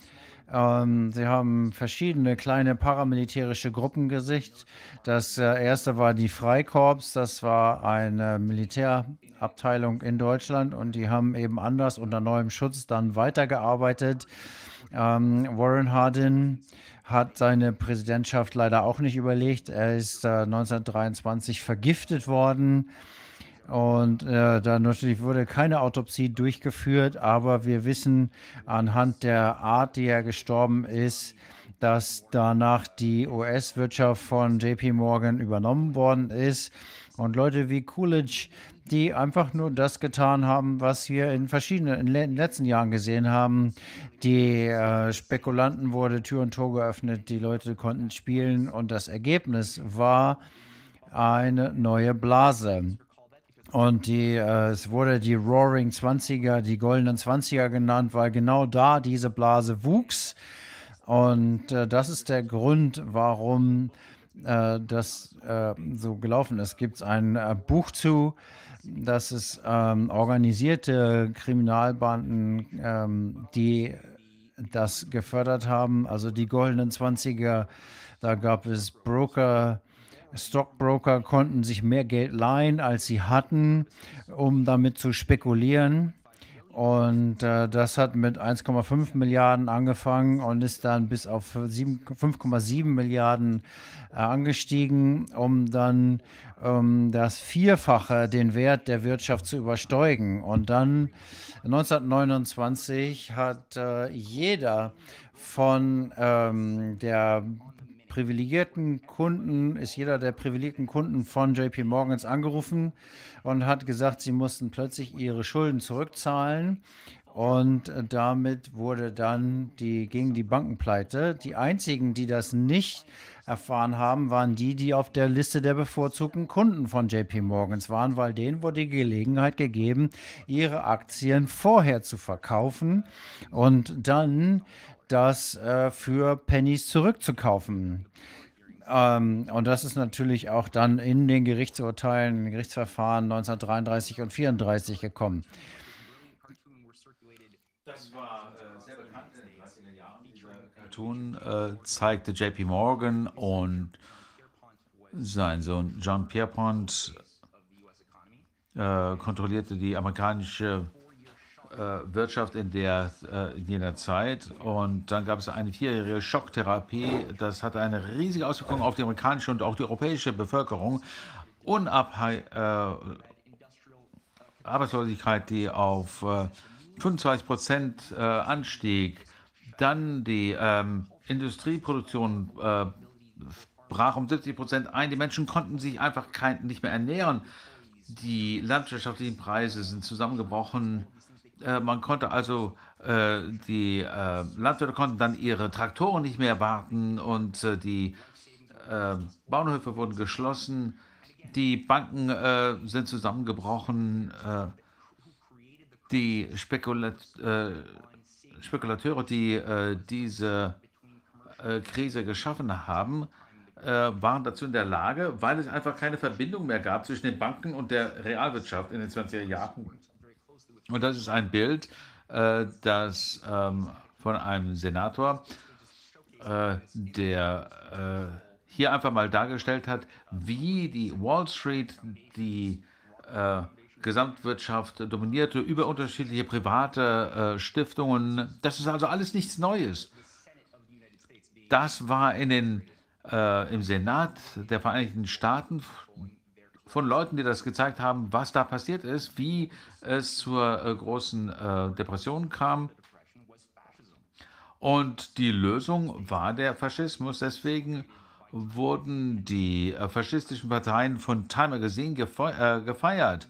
Ähm, sie haben verschiedene kleine paramilitärische Gruppen gesicht. Das äh, erste war die Freikorps, das war eine Militärabteilung in Deutschland und die haben eben anders unter neuem Schutz dann weitergearbeitet. Ähm, Warren Hardin hat seine Präsidentschaft leider auch nicht überlegt. Er ist äh, 1923 vergiftet worden. Und äh, da natürlich wurde keine Autopsie durchgeführt, aber wir wissen anhand der Art, die er gestorben ist, dass danach die US-Wirtschaft von JP Morgan übernommen worden ist. Und Leute wie Coolidge, die einfach nur das getan haben, was wir in verschiedenen in den letzten Jahren gesehen haben. Die äh, Spekulanten wurde Tür und Tor geöffnet, die Leute konnten spielen und das Ergebnis war eine neue Blase. Und die, äh, es wurde die Roaring 20er, die goldenen 20er genannt, weil genau da diese Blase wuchs. Und äh, das ist der Grund, warum äh, das äh, so gelaufen ist. Gibt es ein äh, Buch zu, dass es ähm, organisierte Kriminalbanden, ähm, die das gefördert haben, also die goldenen 20er, da gab es Broker, Stockbroker konnten sich mehr Geld leihen, als sie hatten, um damit zu spekulieren. Und äh, das hat mit 1,5 Milliarden angefangen und ist dann bis auf 5,7 Milliarden äh, angestiegen, um dann ähm, das Vierfache den Wert der Wirtschaft zu übersteigen. Und dann 1929 hat äh, jeder von ähm, der privilegierten Kunden, ist jeder der privilegierten Kunden von JP Morgans angerufen und hat gesagt, sie mussten plötzlich ihre Schulden zurückzahlen. Und damit wurde dann die, gegen die Bankenpleite. Die einzigen, die das nicht erfahren haben, waren die, die auf der Liste der bevorzugten Kunden von JP Morgans waren, weil denen wurde die Gelegenheit gegeben, ihre Aktien vorher zu verkaufen und dann das äh, für Pennies zurückzukaufen. Ähm, und das ist natürlich auch dann in den Gerichtsurteilen, Gerichtsverfahren 1933 und 1934 gekommen. Das war äh, sehr bekannt in den 30er Jahren. Dieser Cartoon äh, zeigte JP Morgan und sein Sohn John Pierpont äh, kontrollierte die amerikanische äh, Wirtschaft in der äh, in jener Zeit. Und dann gab es eine vierjährige Schocktherapie. Das hatte eine riesige Auswirkung auf die amerikanische und auch die europäische Bevölkerung. Unabhängig, äh, Arbeitslosigkeit, die auf äh, 25 Prozent äh, anstieg. Dann die ähm, Industrieproduktion äh, brach um 70 Prozent ein. Die Menschen konnten sich einfach kein, nicht mehr ernähren. Die landwirtschaftlichen Preise sind zusammengebrochen. Äh, man konnte also, äh, die äh, Landwirte konnten dann ihre Traktoren nicht mehr warten und die Bauernhöfe wurden geschlossen. Die Banken sind zusammengebrochen. die Spekulat Spekulateure, die diese Krise geschaffen haben, waren dazu in der Lage, weil es einfach keine Verbindung mehr gab zwischen den Banken und der Realwirtschaft in den 20er Jahren, und das ist ein Bild, äh, das ähm, von einem Senator, äh, der äh, hier einfach mal dargestellt hat, wie die Wall Street die äh, Gesamtwirtschaft dominierte über unterschiedliche private äh, Stiftungen. Das ist also alles nichts Neues. Das war in den, äh, im Senat der Vereinigten Staaten von Leuten, die das gezeigt haben, was da passiert ist, wie es zur äh, großen äh, Depression kam. Und die Lösung war der Faschismus. Deswegen wurden die äh, faschistischen Parteien von Time Magazine äh, gefeiert.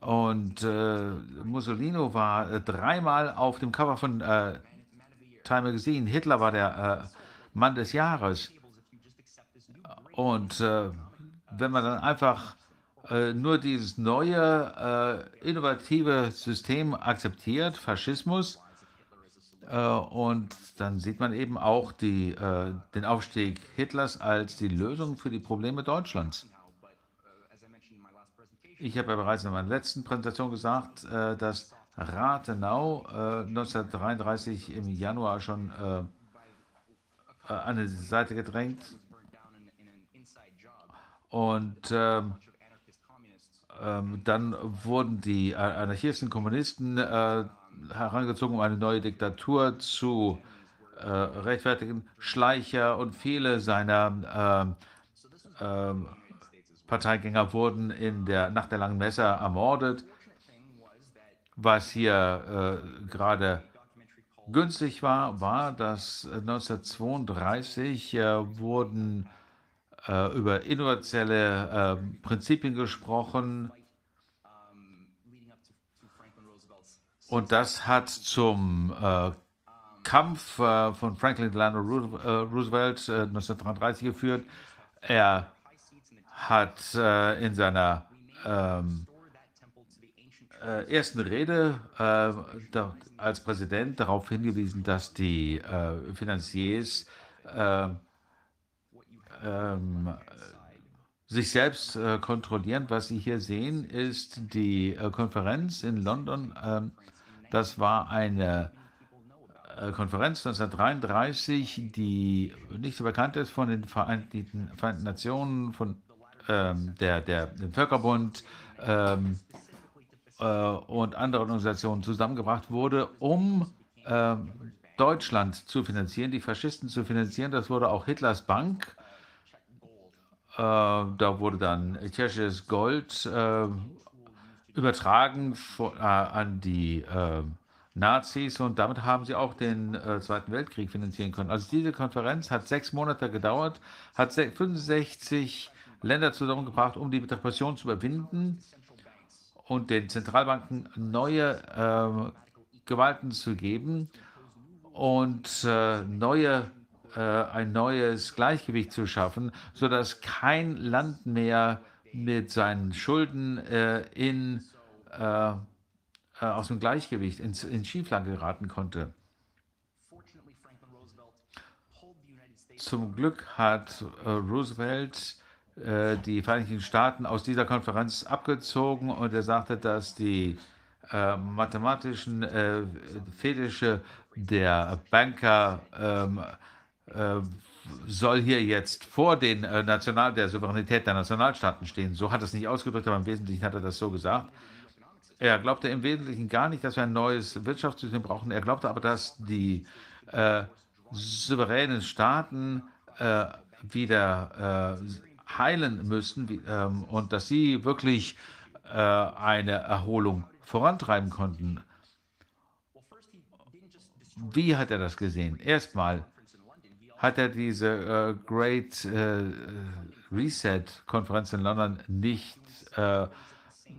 Und äh, Mussolini war äh, dreimal auf dem Cover von Time Magazine. Hitler war der Mann des Jahres. Und wenn man dann einfach äh, nur dieses neue, äh, innovative System akzeptiert, Faschismus, äh, und dann sieht man eben auch die, äh, den Aufstieg Hitlers als die Lösung für die Probleme Deutschlands. Ich habe ja bereits in meiner letzten Präsentation gesagt, äh, dass Rathenau 1933 äh, im Januar schon an die Seite gedrängt und ähm, dann wurden die Anarchisten, Kommunisten äh, herangezogen, um eine neue Diktatur zu äh, rechtfertigen. Schleicher und viele seiner äh, Parteigänger wurden in der Nacht der langen Messer ermordet. Was hier äh, gerade günstig war, war, dass 1932 äh, wurden äh, über innovative äh, Prinzipien gesprochen. Und das hat zum äh, Kampf äh, von Franklin Delano Roosevelt 1933 geführt. Er hat in seiner ähm, äh, ersten Rede äh, da, als Präsident darauf hingewiesen, dass die äh, Finanziers äh, ähm, sich selbst äh, kontrollieren. Was Sie hier sehen, ist die äh, Konferenz in London. Ähm, das war eine Konferenz 1933, die nicht so bekannt ist von den Vereinten, Vereinten Nationen, von ähm, der, der, dem Völkerbund, ähm, äh, und anderen Organisationen zusammengebracht wurde, um äh, Deutschland zu finanzieren, die Faschisten zu finanzieren. Das wurde auch Hitlers Bank. Äh, da wurde dann tschechisches Gold äh, übertragen von, äh, an die äh, Nazis und damit haben sie auch den Zweiten Weltkrieg finanzieren können. Also diese Konferenz hat sechs Monate gedauert, hat 65 Länder zusammengebracht, um die Depression zu überwinden und den Zentralbanken neue äh, Gewalten zu geben und äh, neue, äh, ein neues Gleichgewicht zu schaffen, sodass kein Land mehr mit seinen Schulden äh, in, äh, äh, aus dem Gleichgewicht in, in Schieflage geraten konnte. Zum Glück hat Roosevelt äh, die Vereinigten Staaten aus dieser Konferenz abgezogen und er sagte, dass die äh, mathematischen äh, Fetische der Banker ähm, äh, soll hier jetzt vor den äh, National der Souveränität der Nationalstaaten stehen. So hat er es nicht ausgedrückt, aber im Wesentlichen hat er das so gesagt. Er glaubte im Wesentlichen gar nicht, dass wir ein neues Wirtschaftssystem brauchen. Er glaubte aber, dass die äh, souveränen Staaten wieder heilen müssen wie, ähm, und dass sie wirklich äh, eine Erholung vorantreiben konnten. Wie hat er das gesehen? Erstmal hat er diese äh, Great äh, Reset-Konferenz in London nicht äh,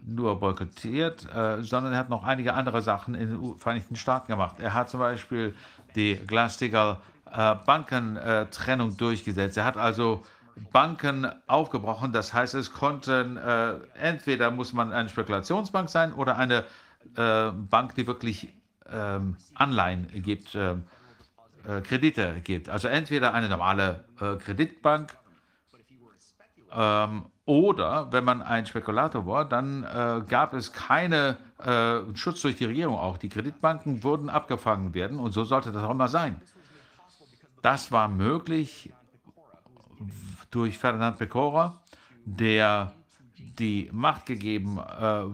nur boykottiert, äh, sondern er hat noch einige andere Sachen in den Vereinigten Staaten gemacht. Er hat zum Beispiel die Glass-Steagall-Bankentrennung äh, durchgesetzt. Er hat also Banken aufgebrochen. Das heißt, es konnten äh, entweder muss man eine Spekulationsbank sein oder eine äh, Bank, die wirklich ähm, Anleihen gibt, äh, äh Kredite gibt. Also entweder eine normale äh, Kreditbank ähm, oder wenn man ein Spekulator war, dann äh, gab es keine Schutz durch die Regierung auch. Die Kreditbanken wurden abgefangen werden und so sollte das auch immer sein. Das war möglich durch Ferdinand Pecora, der die Macht gegeben, äh,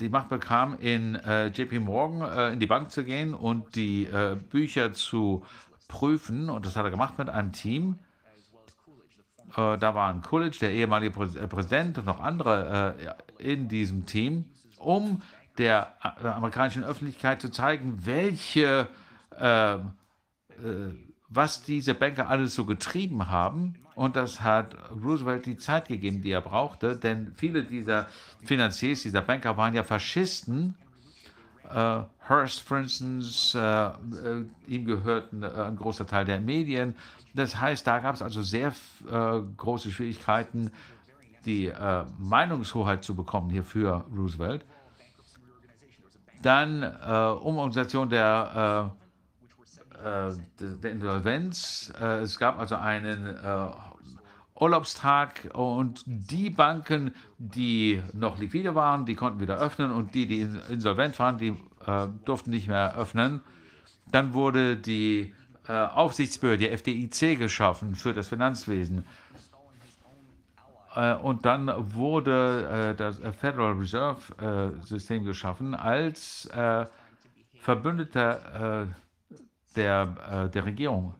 die Macht bekam, in äh, JP Morgan äh, in die Bank zu gehen und die äh, Bücher zu prüfen. Und das hat er gemacht mit einem Team. Äh, da waren Coolidge, der ehemalige Prä äh, Präsident und noch andere in diesem Team, um der amerikanischen Öffentlichkeit zu zeigen, welche, was diese Banker alles so getrieben haben und das hat Roosevelt die Zeit gegeben, die er brauchte, denn viele dieser Finanziers, dieser Banker waren ja Faschisten. Äh, Hearst, für instance, äh, äh, ihm gehörten äh, ein großer Teil der Medien. Das heißt, da gab es also sehr äh, große Schwierigkeiten, die äh, Meinungshoheit zu bekommen hier für Roosevelt. Dann Umorganisation der der Insolvenz. Es gab also einen Urlaubstag und die Banken, die noch liquide waren, die konnten wieder öffnen und die, die insolvent waren, die äh, durften nicht mehr öffnen. Dann wurde die äh, Aufsichtsbehörde, die FDIC, geschaffen für das Finanzwesen. Äh, und dann wurde äh, das Federal Reserve äh, System geschaffen als äh, Verbündeter der, der Regierung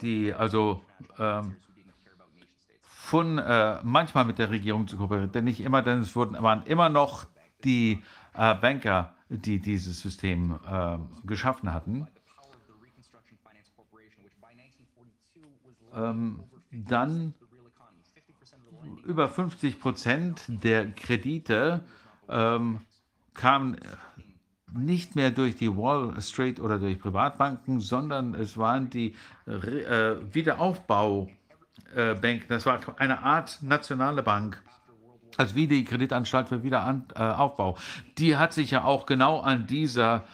die also ähm, von äh, manchmal mit der Regierung zu kooperieren, denn nicht immer, denn es wurden, waren immer noch die äh, Banker, die dieses System äh, geschaffen hatten. Ähm, dann über 50 Prozent der Kredite ähm, kamen nicht mehr durch die Wall Street oder durch Privatbanken, sondern es waren die äh, Wiederaufbaubanken. Äh, das war eine Art nationale Bank, als wie die Kreditanstalt für Wiederaufbau. Die hat sich ja auch genau an, dieser,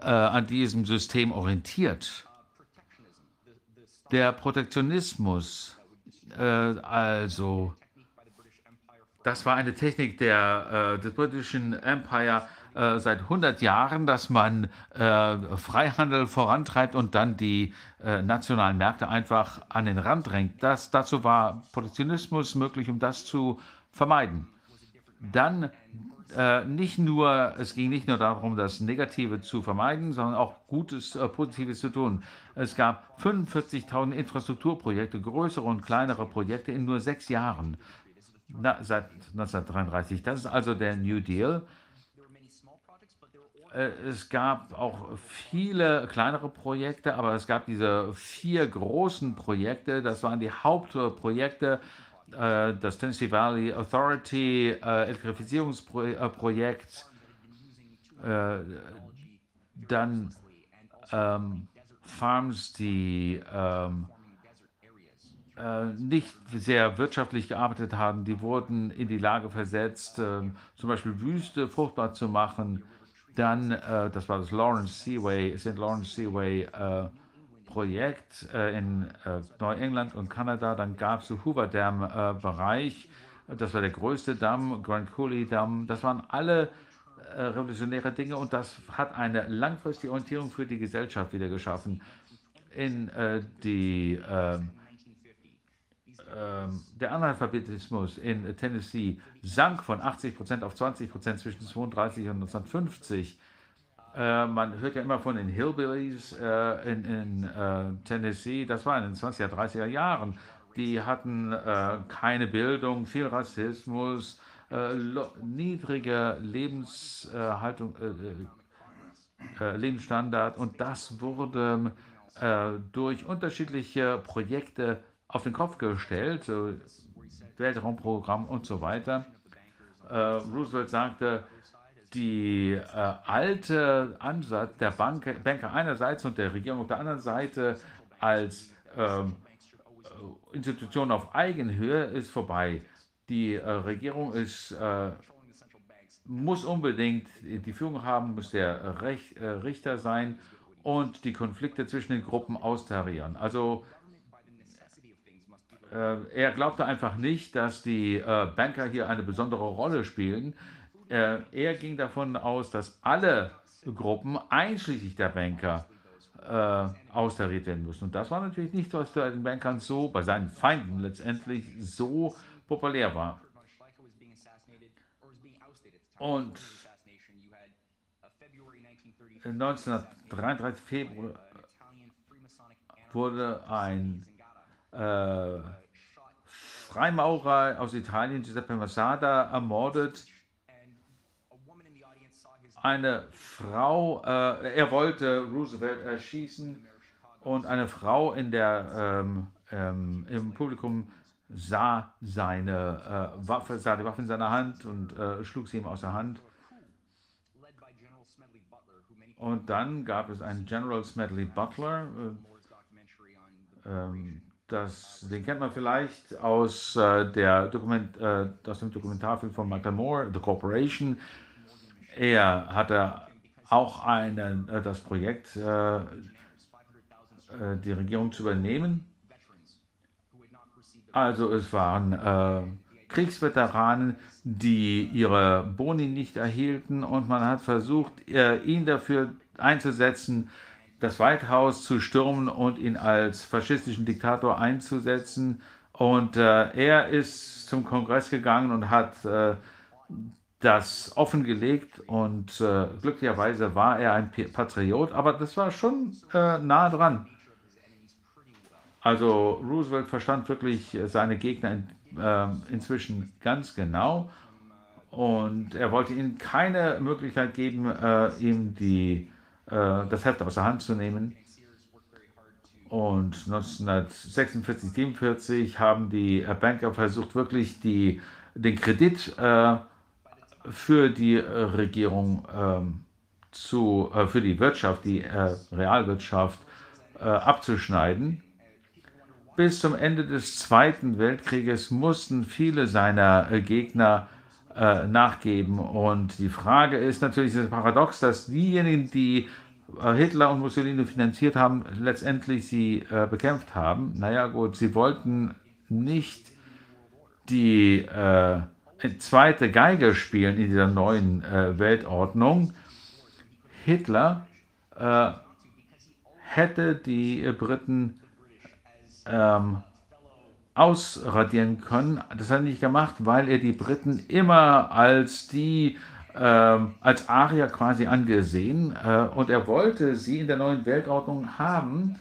äh, an diesem System orientiert. Der Protektionismus, äh, also das war eine Technik der, äh, des britischen Empire, äh, seit 100 Jahren, dass man äh, Freihandel vorantreibt und dann die äh, nationalen Märkte einfach an den Rand drängt. Das, dazu war Protektionismus möglich, um das zu vermeiden. Dann äh, nicht nur, es ging nicht nur darum, das Negative zu vermeiden, sondern auch Gutes, äh, Positives zu tun. Es gab 45.000 Infrastrukturprojekte, größere und kleinere Projekte in nur sechs Jahren na, seit 1933. Das ist also der New Deal. Äh, es gab auch viele kleinere Projekte, aber es gab diese vier großen Projekte. Das waren die Hauptprojekte. Äh, das Tennessee Valley Authority äh, Elektrifizierungsprojekt. Dann ähm, Farms, die ähm, nicht sehr wirtschaftlich gearbeitet haben, die wurden in die Lage versetzt, äh, zum Beispiel Wüste fruchtbar zu machen. Dann, äh, das war das Lawrence Seaway, St. Lawrence Seaway äh, Projekt äh, in äh, Neuengland und Kanada. Dann gab es den Hoover Dam äh, Bereich. Das war der größte Damm, Grand Coulee Damm. Das waren alle äh, revolutionäre Dinge und das hat eine langfristige Orientierung für die Gesellschaft wieder geschaffen. In die ähm, der Analphabetismus in Tennessee sank von 80 Prozent auf 20 Prozent zwischen 32 und 1950. Äh, man hört ja immer von den Hillbillies äh, in, in äh, Tennessee, das war in den 20er, 30er Jahren. Die hatten äh, keine Bildung, viel Rassismus, äh, niedrige Lebenshaltung, äh, Lebensstandard und das wurde durch unterschiedliche Projekte auf den Kopf gestellt, Weltraumprogramm und so weiter. Äh, Roosevelt sagte, die äh, alte Ansatz der Bank, Banker einerseits und der Regierung auf der anderen Seite als ähm, Institution auf Eigenhöhe ist vorbei. Die äh, Regierung ist, äh, muss unbedingt die Führung haben, muss der Rech, äh, Richter sein und die Konflikte zwischen den Gruppen austarieren. Also er glaubte einfach nicht, dass die äh, Banker hier eine besondere Rolle spielen. Äh, er ging davon aus, dass alle Gruppen, einschließlich der Banker, austariert werden müssen. Und das war natürlich nicht, was bei den Bankern so, bei seinen Feinden letztendlich so populär war. Und 1933 Februar wurde ein äh, Freimaurer aus Italien, Giuseppe Masada, ermordet. Eine Frau, äh, er wollte Roosevelt erschießen und eine Frau in der, ähm, ähm, im Publikum sah seine äh, Waffe, sah die Waffe in seiner Hand und äh, schlug sie ihm aus der Hand. Und dann gab es einen General Smedley Butler, äh, ähm, das, den kennt man vielleicht aus, äh, der Dokument, äh, aus dem Dokumentarfilm von Michael Moore, The Corporation. Er hatte auch einen, äh, das Projekt, äh, äh, die Regierung zu übernehmen. Also es waren äh, Kriegsveteranen, die ihre Boni nicht erhielten und man hat versucht, ihn dafür einzusetzen, das White House zu stürmen und ihn als faschistischen Diktator einzusetzen. Und äh, er ist zum Kongress gegangen und hat äh, das offengelegt und äh, glücklicherweise war er ein Patriot, aber das war schon äh, nah dran. Also Roosevelt verstand wirklich seine Gegner in, ähm, inzwischen ganz genau und er wollte ihnen keine Möglichkeit geben, äh, ihm die äh, das Heft aus der Hand zu nehmen. Und 1946, 47 haben die Banker versucht, wirklich die, den Kredit äh, für die Regierung ähm, zu, äh, für die Wirtschaft, die äh, Realwirtschaft äh, abzuschneiden. Bis zum Ende des Zweiten Weltkrieges mussten viele seiner äh, Gegner äh, nachgeben. Und die Frage ist natürlich das Paradox, dass diejenigen, die äh, Hitler und Mussolini finanziert haben, letztendlich sie äh, bekämpft haben. Naja gut, sie wollten nicht die äh, zweite Geige spielen in dieser neuen Weltordnung. Hitler hätte die Briten ähm, ausradieren können. Das hat er nicht gemacht, weil er die Briten immer als die äh, als Arier quasi angesehen äh, und er wollte sie in der neuen Weltordnung haben.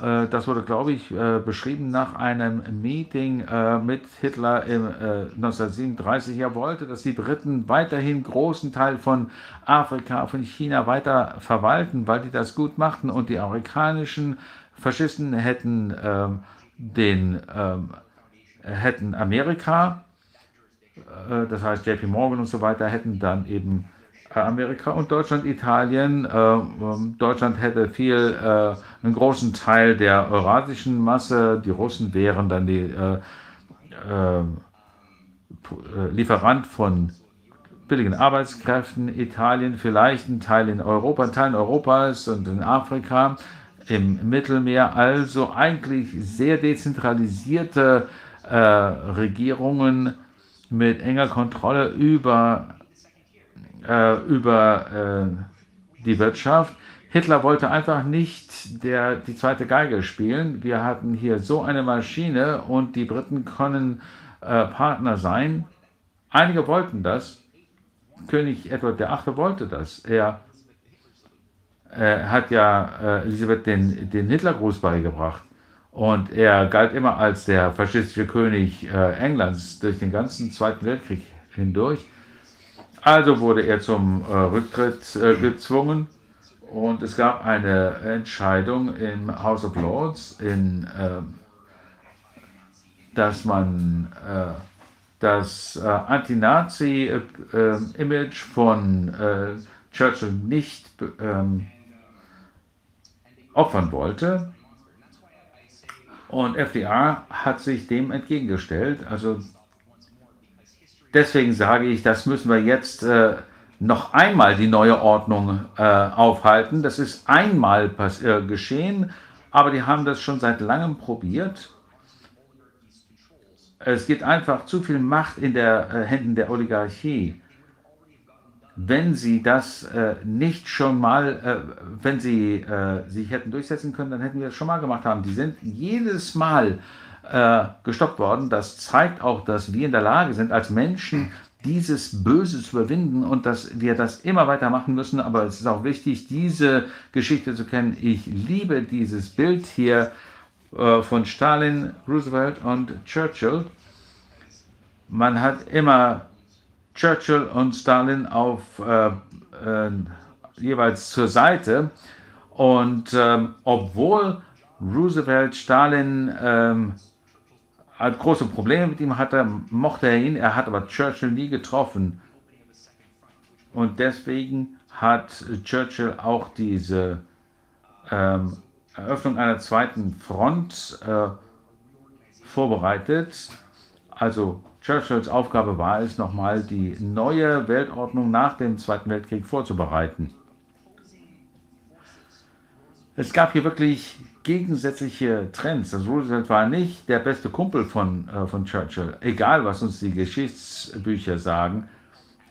Äh, das wurde, glaube ich, äh, beschrieben nach einem Meeting äh, mit Hitler im 1937. Äh, er wollte, dass die Briten weiterhin großen Teil von Afrika, von China weiter verwalten, weil die das gut machten und die amerikanischen Faschisten hätten ähm, den ähm, hätten Amerika äh, das heißt JP Morgan und so weiter, hätten dann eben äh, Amerika und Deutschland, Italien. Äh, ähm, Deutschland hätte viel, einen großen Teil der eurasischen Masse. Die Russen wären dann die Lieferant von billigen Arbeitskräften. Italien vielleicht ein Teil in Europa, ein Teil Europas und in Afrika, im Mittelmeer. Also eigentlich sehr dezentralisierte äh, Regierungen mit enger Kontrolle über, äh, über äh, die Wirtschaft. Hitler wollte einfach nicht der, die zweite Geige spielen. Wir hatten hier so eine Maschine und die Briten können äh, Partner sein. Einige wollten das. König Edward VIII. wollte das. Er hat ja äh, Elisabeth den, den Hitlergruß beigebracht. Und er galt immer als der faschistische König äh, Englands durch den ganzen Zweiten Weltkrieg hindurch. Also wurde er zum äh, Rücktritt äh, gezwungen und es gab eine Entscheidung im House of Lords, in, ähm, dass man äh, das äh, Anti-Nazi-Image von äh, Churchill nicht ähm, opfern wollte und FDR hat sich dem entgegengestellt. Also deswegen sage ich, das müssen wir jetzt äh, noch einmal die neue Ordnung äh, aufhalten. Das ist einmal äh, geschehen, aber die haben das schon seit langem probiert. Es gibt einfach zu viel Macht in der äh, Händen der Oligarchie wenn sie das äh, nicht schon mal, äh, wenn sie äh, sich hätten durchsetzen können, dann hätten wir das schon mal gemacht haben. Die sind jedes Mal äh, gestoppt worden. Das zeigt auch, dass wir in der Lage sind, als Menschen dieses Böse zu überwinden und dass wir das immer weiter machen müssen. Aber es ist auch wichtig, diese Geschichte zu kennen. Ich liebe dieses Bild hier äh, von Stalin, Roosevelt und Churchill. Man hat immer Churchill und Stalin auf äh, äh, jeweils zur Seite. Und ähm, obwohl Roosevelt Stalin ähm, halt große Probleme mit ihm hatte, mochte er ihn, er hat aber Churchill nie getroffen. Und deswegen hat Churchill auch diese ähm, Eröffnung einer zweiten Front äh, vorbereitet. Also Churchills Aufgabe war es, nochmal die neue Weltordnung nach dem Zweiten Weltkrieg vorzubereiten. Es gab hier wirklich gegensätzliche Trends. Also Roosevelt war nicht der beste Kumpel von, äh, von Churchill, egal was uns die Geschichtsbücher sagen.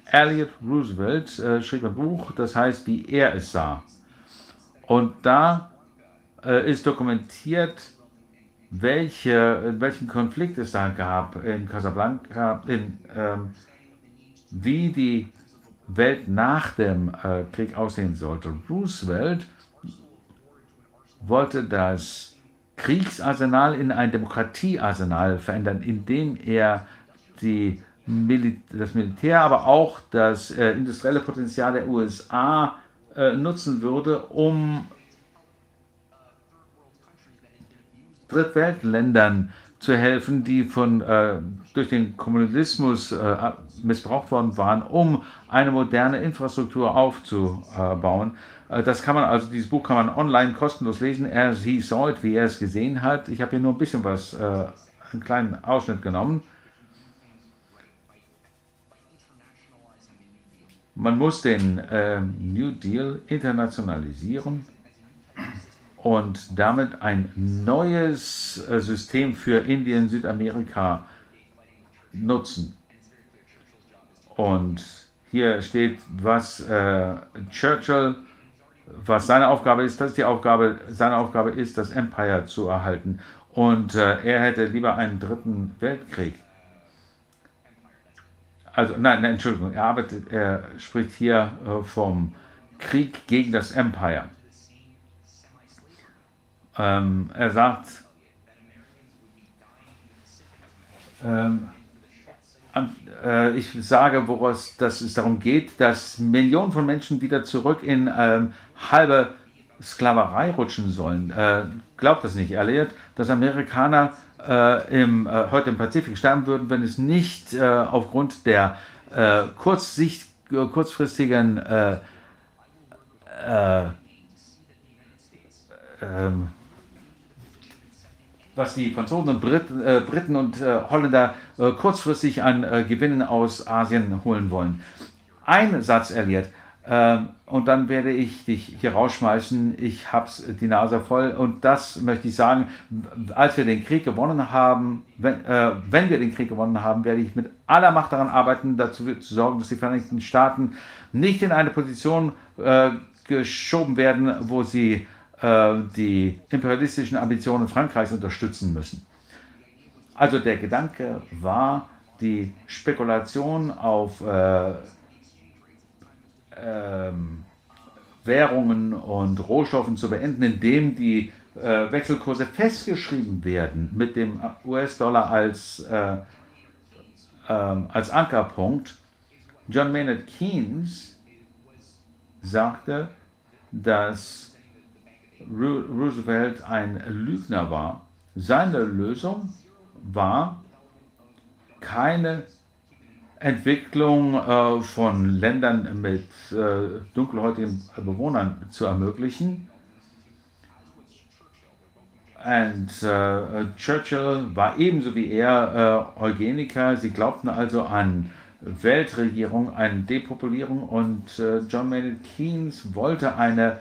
Elliot Roosevelt äh, schrieb ein Buch, das heißt, wie er es sah. Und da äh, ist dokumentiert, welche, welchen Konflikt es da gab in Casablanca, in, ähm, wie die Welt nach dem äh, Krieg aussehen sollte. Roosevelt wollte das Kriegsarsenal in ein Demokratiearsenal verändern, indem er die Mil das Militär, aber auch das äh, industrielle Potenzial der USA äh, nutzen würde, um Drittweltländern zu helfen, die von, äh, durch den Kommunismus äh, missbraucht worden waren, um eine moderne Infrastruktur aufzubauen. Äh, das kann man, also dieses Buch kann man online kostenlos lesen, as he saw it, wie er es gesehen hat. Ich habe hier nur ein bisschen was, äh, einen kleinen Ausschnitt genommen. Man muss den äh, New Deal internationalisieren und damit ein neues äh, System für Indien, Südamerika nutzen. Und hier steht, was äh, Churchill, was seine Aufgabe ist, das ist die Aufgabe, seine Aufgabe ist, das Empire zu erhalten. Und äh, er hätte lieber einen dritten Weltkrieg. Also, nein, nein, Entschuldigung, er arbeitet, er spricht hier äh, vom Krieg gegen das Empire. Ähm, er sagt, ähm, äh, ich sage, woraus dass es darum geht, dass Millionen von Menschen wieder zurück in ähm, halbe Sklaverei rutschen sollen. Äh, glaubt das nicht. Er lehrt, dass Amerikaner äh, im, äh, heute im Pazifik sterben würden, wenn es nicht äh, aufgrund der kurzsicht, kurzfristigen ähm, was die Franzosen und Briten, äh, Briten und äh, Holländer äh, kurzfristig an äh, Gewinnen aus Asien holen wollen. Ein Satz, Elliot, ähm, und dann werde ich dich hier rausschmeißen. Ich hab's die Nase voll. Und das möchte ich sagen, als wir den Krieg gewonnen haben, wenn, äh, wenn wir den Krieg gewonnen haben, werde ich mit aller Macht daran arbeiten, dazu zu sorgen, dass die Vereinigten Staaten nicht in eine Position äh, geschoben werden, wo sie äh, die imperialistischen Ambitionen Frankreichs unterstützen müssen. Also der Gedanke war, die Spekulation auf äh, äh, Währungen und Rohstoffen zu beenden, indem die äh, Wechselkurse festgeschrieben werden mit dem US-Dollar als, äh, ähm, als Ankerpunkt. John Maynard Keynes sagte, dass Roosevelt ein Lügner war. Seine Lösung war, keine Entwicklung äh, von Ländern mit äh, dunkelhäutigen Bewohnern zu ermöglichen. Und äh, Churchill war ebenso wie er äh, Eugeniker. Sie glaubten also an Weltregierung, eine Depopulierung und äh, John Maynard Keynes wollte eine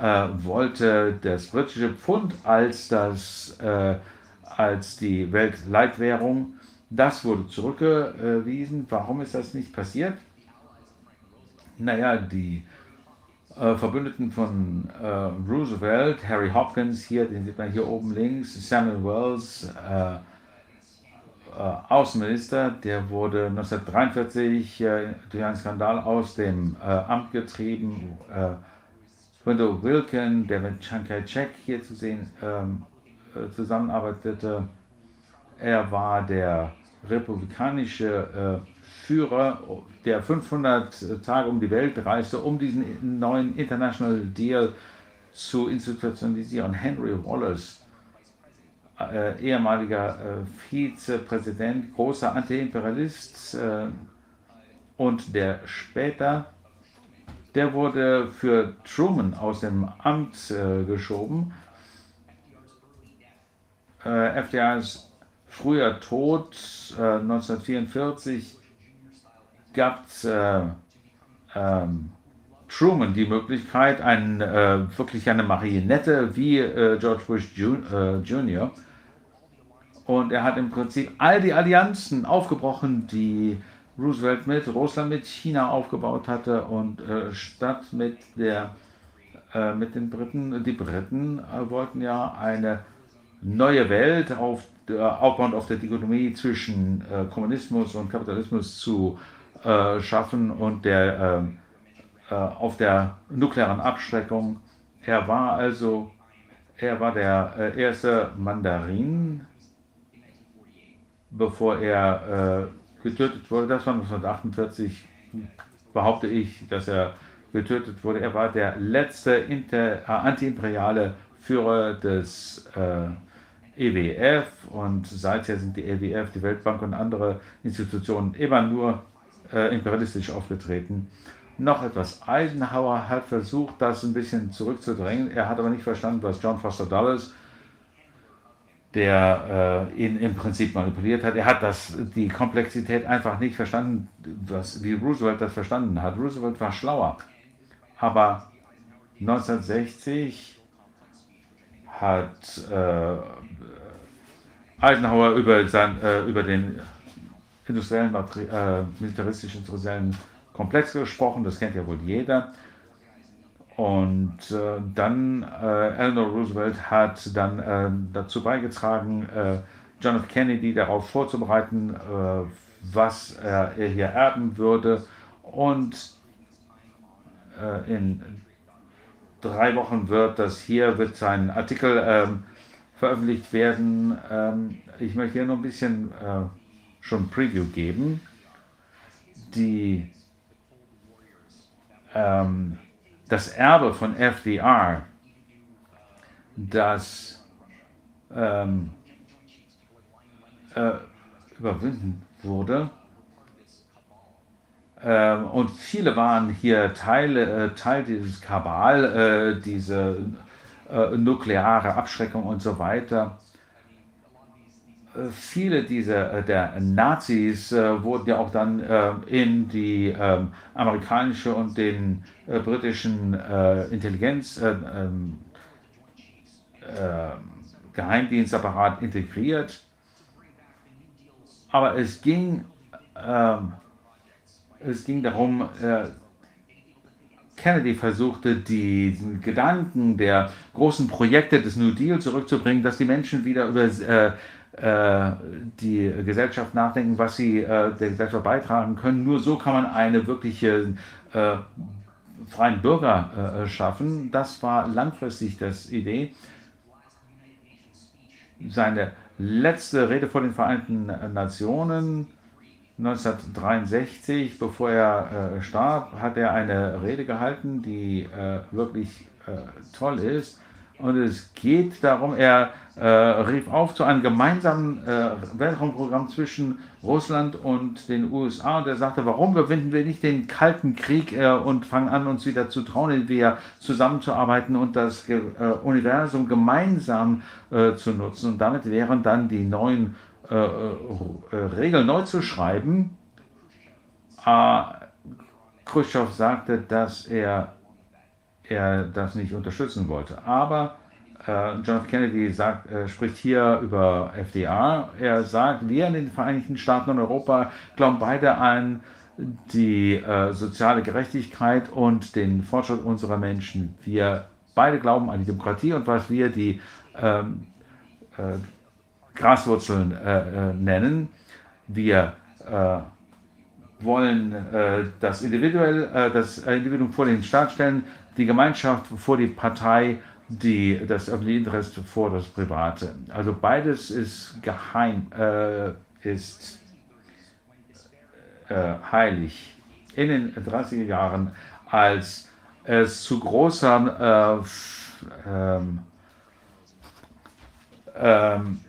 äh, wollte das britische Pfund als, das, äh, als die Weltleitwährung. Das wurde zurückgewiesen. Warum ist das nicht passiert? Naja, die äh, Verbündeten von äh, Roosevelt, Harry Hopkins, hier, den sieht man hier oben links, Samuel Wells, äh, Außenminister, der wurde 1943 durch einen Skandal aus dem Amt getrieben Wendell Wilken, der mit Chiang Kai-shek hier zu sehen ähm, äh, zusammenarbeitete. Er war der republikanische äh, Führer, der 500 Tage um die Welt reiste, um diesen neuen International Deal zu institutionalisieren. Henry Wallace, äh, ehemaliger äh, Vizepräsident, großer Antiimperialist äh, und der später der wurde für Truman aus dem Amt äh, geschoben. Äh, FDR ist früher tot. Äh, 1944 gab es äh, Truman die Möglichkeit, ein, äh, wirklich eine Marionette wie äh, George Bush Jr. Und er hat im Prinzip all die Allianzen aufgebrochen, die Roosevelt mit Russland, mit China aufgebaut hatte und äh, statt mit, der, äh, mit den Briten, die Briten äh, wollten ja eine neue Welt auf, äh, aufbauend auf der Dichotomie zwischen Kommunismus und Kapitalismus zu schaffen und der, auf der nuklearen Abschreckung. Er war also, er war der erste Mandarin, bevor er getötet wurde. Das war 1948, behaupte ich, dass er getötet wurde. Er war der letzte äh, antiimperiale Führer des, äh, EWF und seither sind die EWF, die Weltbank und andere Institutionen immer nur äh, imperialistisch aufgetreten. Noch etwas. Eisenhower hat versucht, das ein bisschen zurückzudrängen. Er hat aber nicht verstanden, was John Foster Dulles, der äh, ihn im Prinzip manipuliert hat, er hat das, die Komplexität einfach nicht verstanden, was, wie Roosevelt das verstanden hat. Roosevelt war schlauer. Aber 1960 hat äh, Eisenhower über, sein, äh, über den industriellen, äh, militaristisch industriellen Komplex gesprochen, das kennt ja wohl jeder. Und äh, dann äh, Eleanor Roosevelt hat dann äh, dazu beigetragen, äh, John F. Kennedy darauf vorzubereiten, äh, was er hier erben würde. Und äh, in drei Wochen wird das hier, wird sein Artikel ähm, veröffentlicht werden. Ähm, ich möchte hier noch ein bisschen schon Preview geben. Die ähm, das Erbe von FDR, das ähm, äh, überwinden wurde. Ähm, und viele waren hier Teil, äh, Teil dieses Kabal, äh, diese äh, nukleare Abschreckung und so weiter viele dieser äh, der Nazis äh, wurden ja auch dann äh, in die äh, amerikanische und den äh, britischen äh, Intelligenz ähm, Geheimdienstapparat integriert. Aber es ging, ähm, es ging darum, Kennedy versuchte, die Gedanken der großen Projekte des New Deal zurückzubringen, dass die Menschen wieder über die Gesellschaft nachdenken, was sie äh, der Gesellschaft beitragen können. Nur so kann man eine wirkliche äh, freien Bürger äh, schaffen. Das war langfristig das Idee. Seine letzte Rede vor den Vereinten Nationen 1963, bevor er äh, starb, hat er eine Rede gehalten, die äh, wirklich toll ist. Und es geht darum, er äh, rief auf zu einem gemeinsamen äh, Weltraumprogramm zwischen Russland und den USA. Und er sagte, warum gewinnen wir nicht den Kalten Krieg äh, und fangen an, uns wieder zu trauen, wir zusammenzuarbeiten und das äh, Universum gemeinsam äh, zu nutzen. Und damit wären dann die neuen äh, Regeln neu zu schreiben. Khrushchev sagte, dass er, er das nicht unterstützen wollte. Aber äh, John F. Kennedy sagt, äh, spricht hier über FDR. Er sagt, wir in den Vereinigten Staaten und Europa glauben beide an die äh, soziale Gerechtigkeit und den Fortschritt unserer Menschen. Wir beide glauben an die Demokratie und was wir die ähm, äh, Graswurzeln äh, nennen. Wir wollen das, individuell, das Individuum vor den Staat stellen, die Gemeinschaft vor die Partei die, das öffentliche Interesse vor das Private. Also beides ist geheim, äh, ist äh, heilig. In den 30er Jahren, als es zu großer äh, ähm, ähm,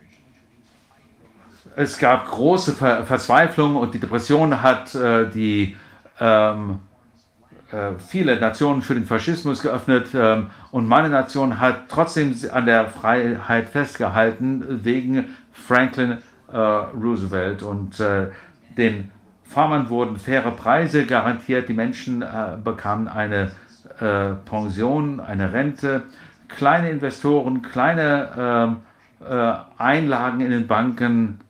es gab große Ver Verzweiflung und die Depression hat äh, die ähm, äh, viele Nationen für den Faschismus geöffnet ähm, und meine Nation hat trotzdem an der Freiheit festgehalten wegen Franklin äh, Roosevelt. Und äh, den Farmern wurden faire Preise garantiert, die Menschen bekamen eine Pension, eine Rente, kleine Investoren, kleine ähm, Einlagen in den Banken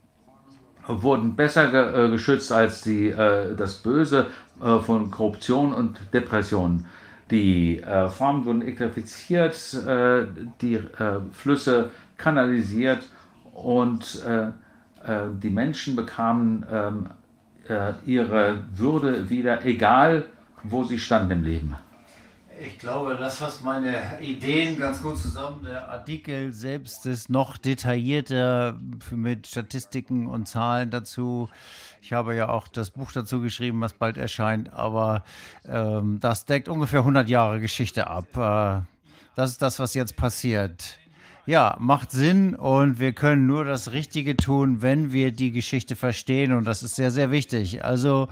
wurden besser geschützt als die, das Böse äh, von Korruption und Depression. Die äh, Farmen wurden elektrifiziert, äh, die äh, Flüsse kanalisiert und äh, äh, die Menschen bekamen ähm, ihre Würde wieder, egal wo sie standen im Leben. Ich glaube, das fasst meine Ideen ganz gut zusammen. Der Artikel selbst ist noch detaillierter mit Statistiken und Zahlen dazu. Ich habe ja auch das Buch dazu geschrieben, was bald erscheint, aber ähm, das deckt ungefähr 100 Jahre Geschichte ab. Äh, das ist das, was jetzt passiert. ja, macht Sinn und wir können nur das Richtige tun, wenn wir die Geschichte verstehen und das ist sehr, sehr wichtig. Also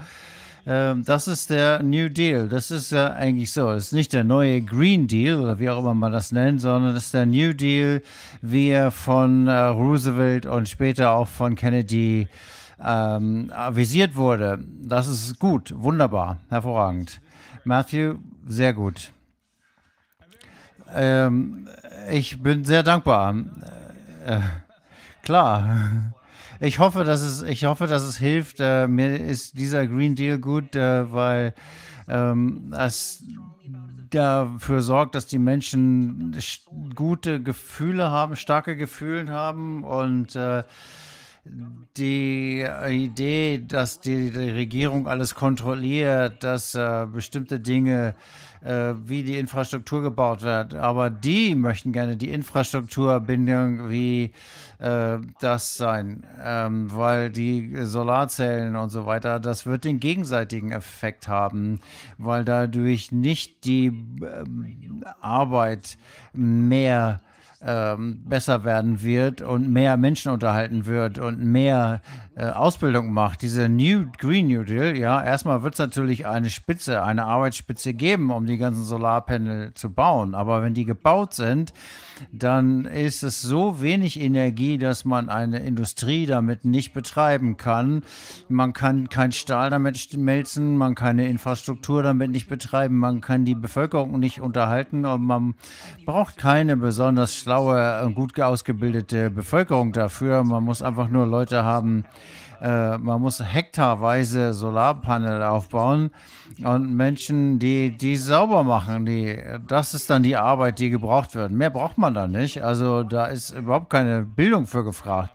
ähm, das ist der New Deal. Das ist ja eigentlich so. Es ist nicht der neue Green Deal oder wie auch immer man das nennt, sondern es ist der New Deal, wie er von äh, Roosevelt und später auch von Kennedy ähm, avisiert wurde. Das ist gut, wunderbar, hervorragend. Matthew, sehr gut. Ähm, ich bin sehr dankbar. Äh, klar. Ich hoffe, dass es, ich hoffe, dass es hilft. Äh, mir ist dieser Green Deal gut, äh, weil ähm, es dafür sorgt, dass die Menschen gute Gefühle haben, starke Gefühle haben und äh, die Idee, dass die, die, Regierung alles kontrolliert, dass äh, bestimmte Dinge äh, wie die Infrastruktur gebaut wird, aber die möchten gerne die Infrastrukturbindung wie äh, das sein, ähm, weil die Solarzellen und so weiter, das wird den gegenseitigen Effekt haben, weil dadurch nicht die äh, Arbeit mehr ähm, besser werden wird und mehr Menschen unterhalten wird und mehr äh, Ausbildung macht. Diese New Green New Deal, ja, erstmal wird es natürlich eine Spitze, eine Arbeitsspitze geben, um die ganzen Solarpanel zu bauen. Aber wenn die gebaut sind, dann ist es so wenig Energie, dass man eine Industrie damit nicht betreiben kann. Man kann kein Stahl damit schmelzen, man kann eine Infrastruktur damit nicht betreiben, man kann die Bevölkerung nicht unterhalten und man braucht keine besonders schlaue und gut ausgebildete Bevölkerung dafür. Man muss einfach nur Leute haben, äh, man muss hektarweise Solarpanel aufbauen und Menschen, die die sauber machen, die, das ist dann die Arbeit, die gebraucht wird. Mehr braucht man da nicht. Also da ist überhaupt keine Bildung für gefragt.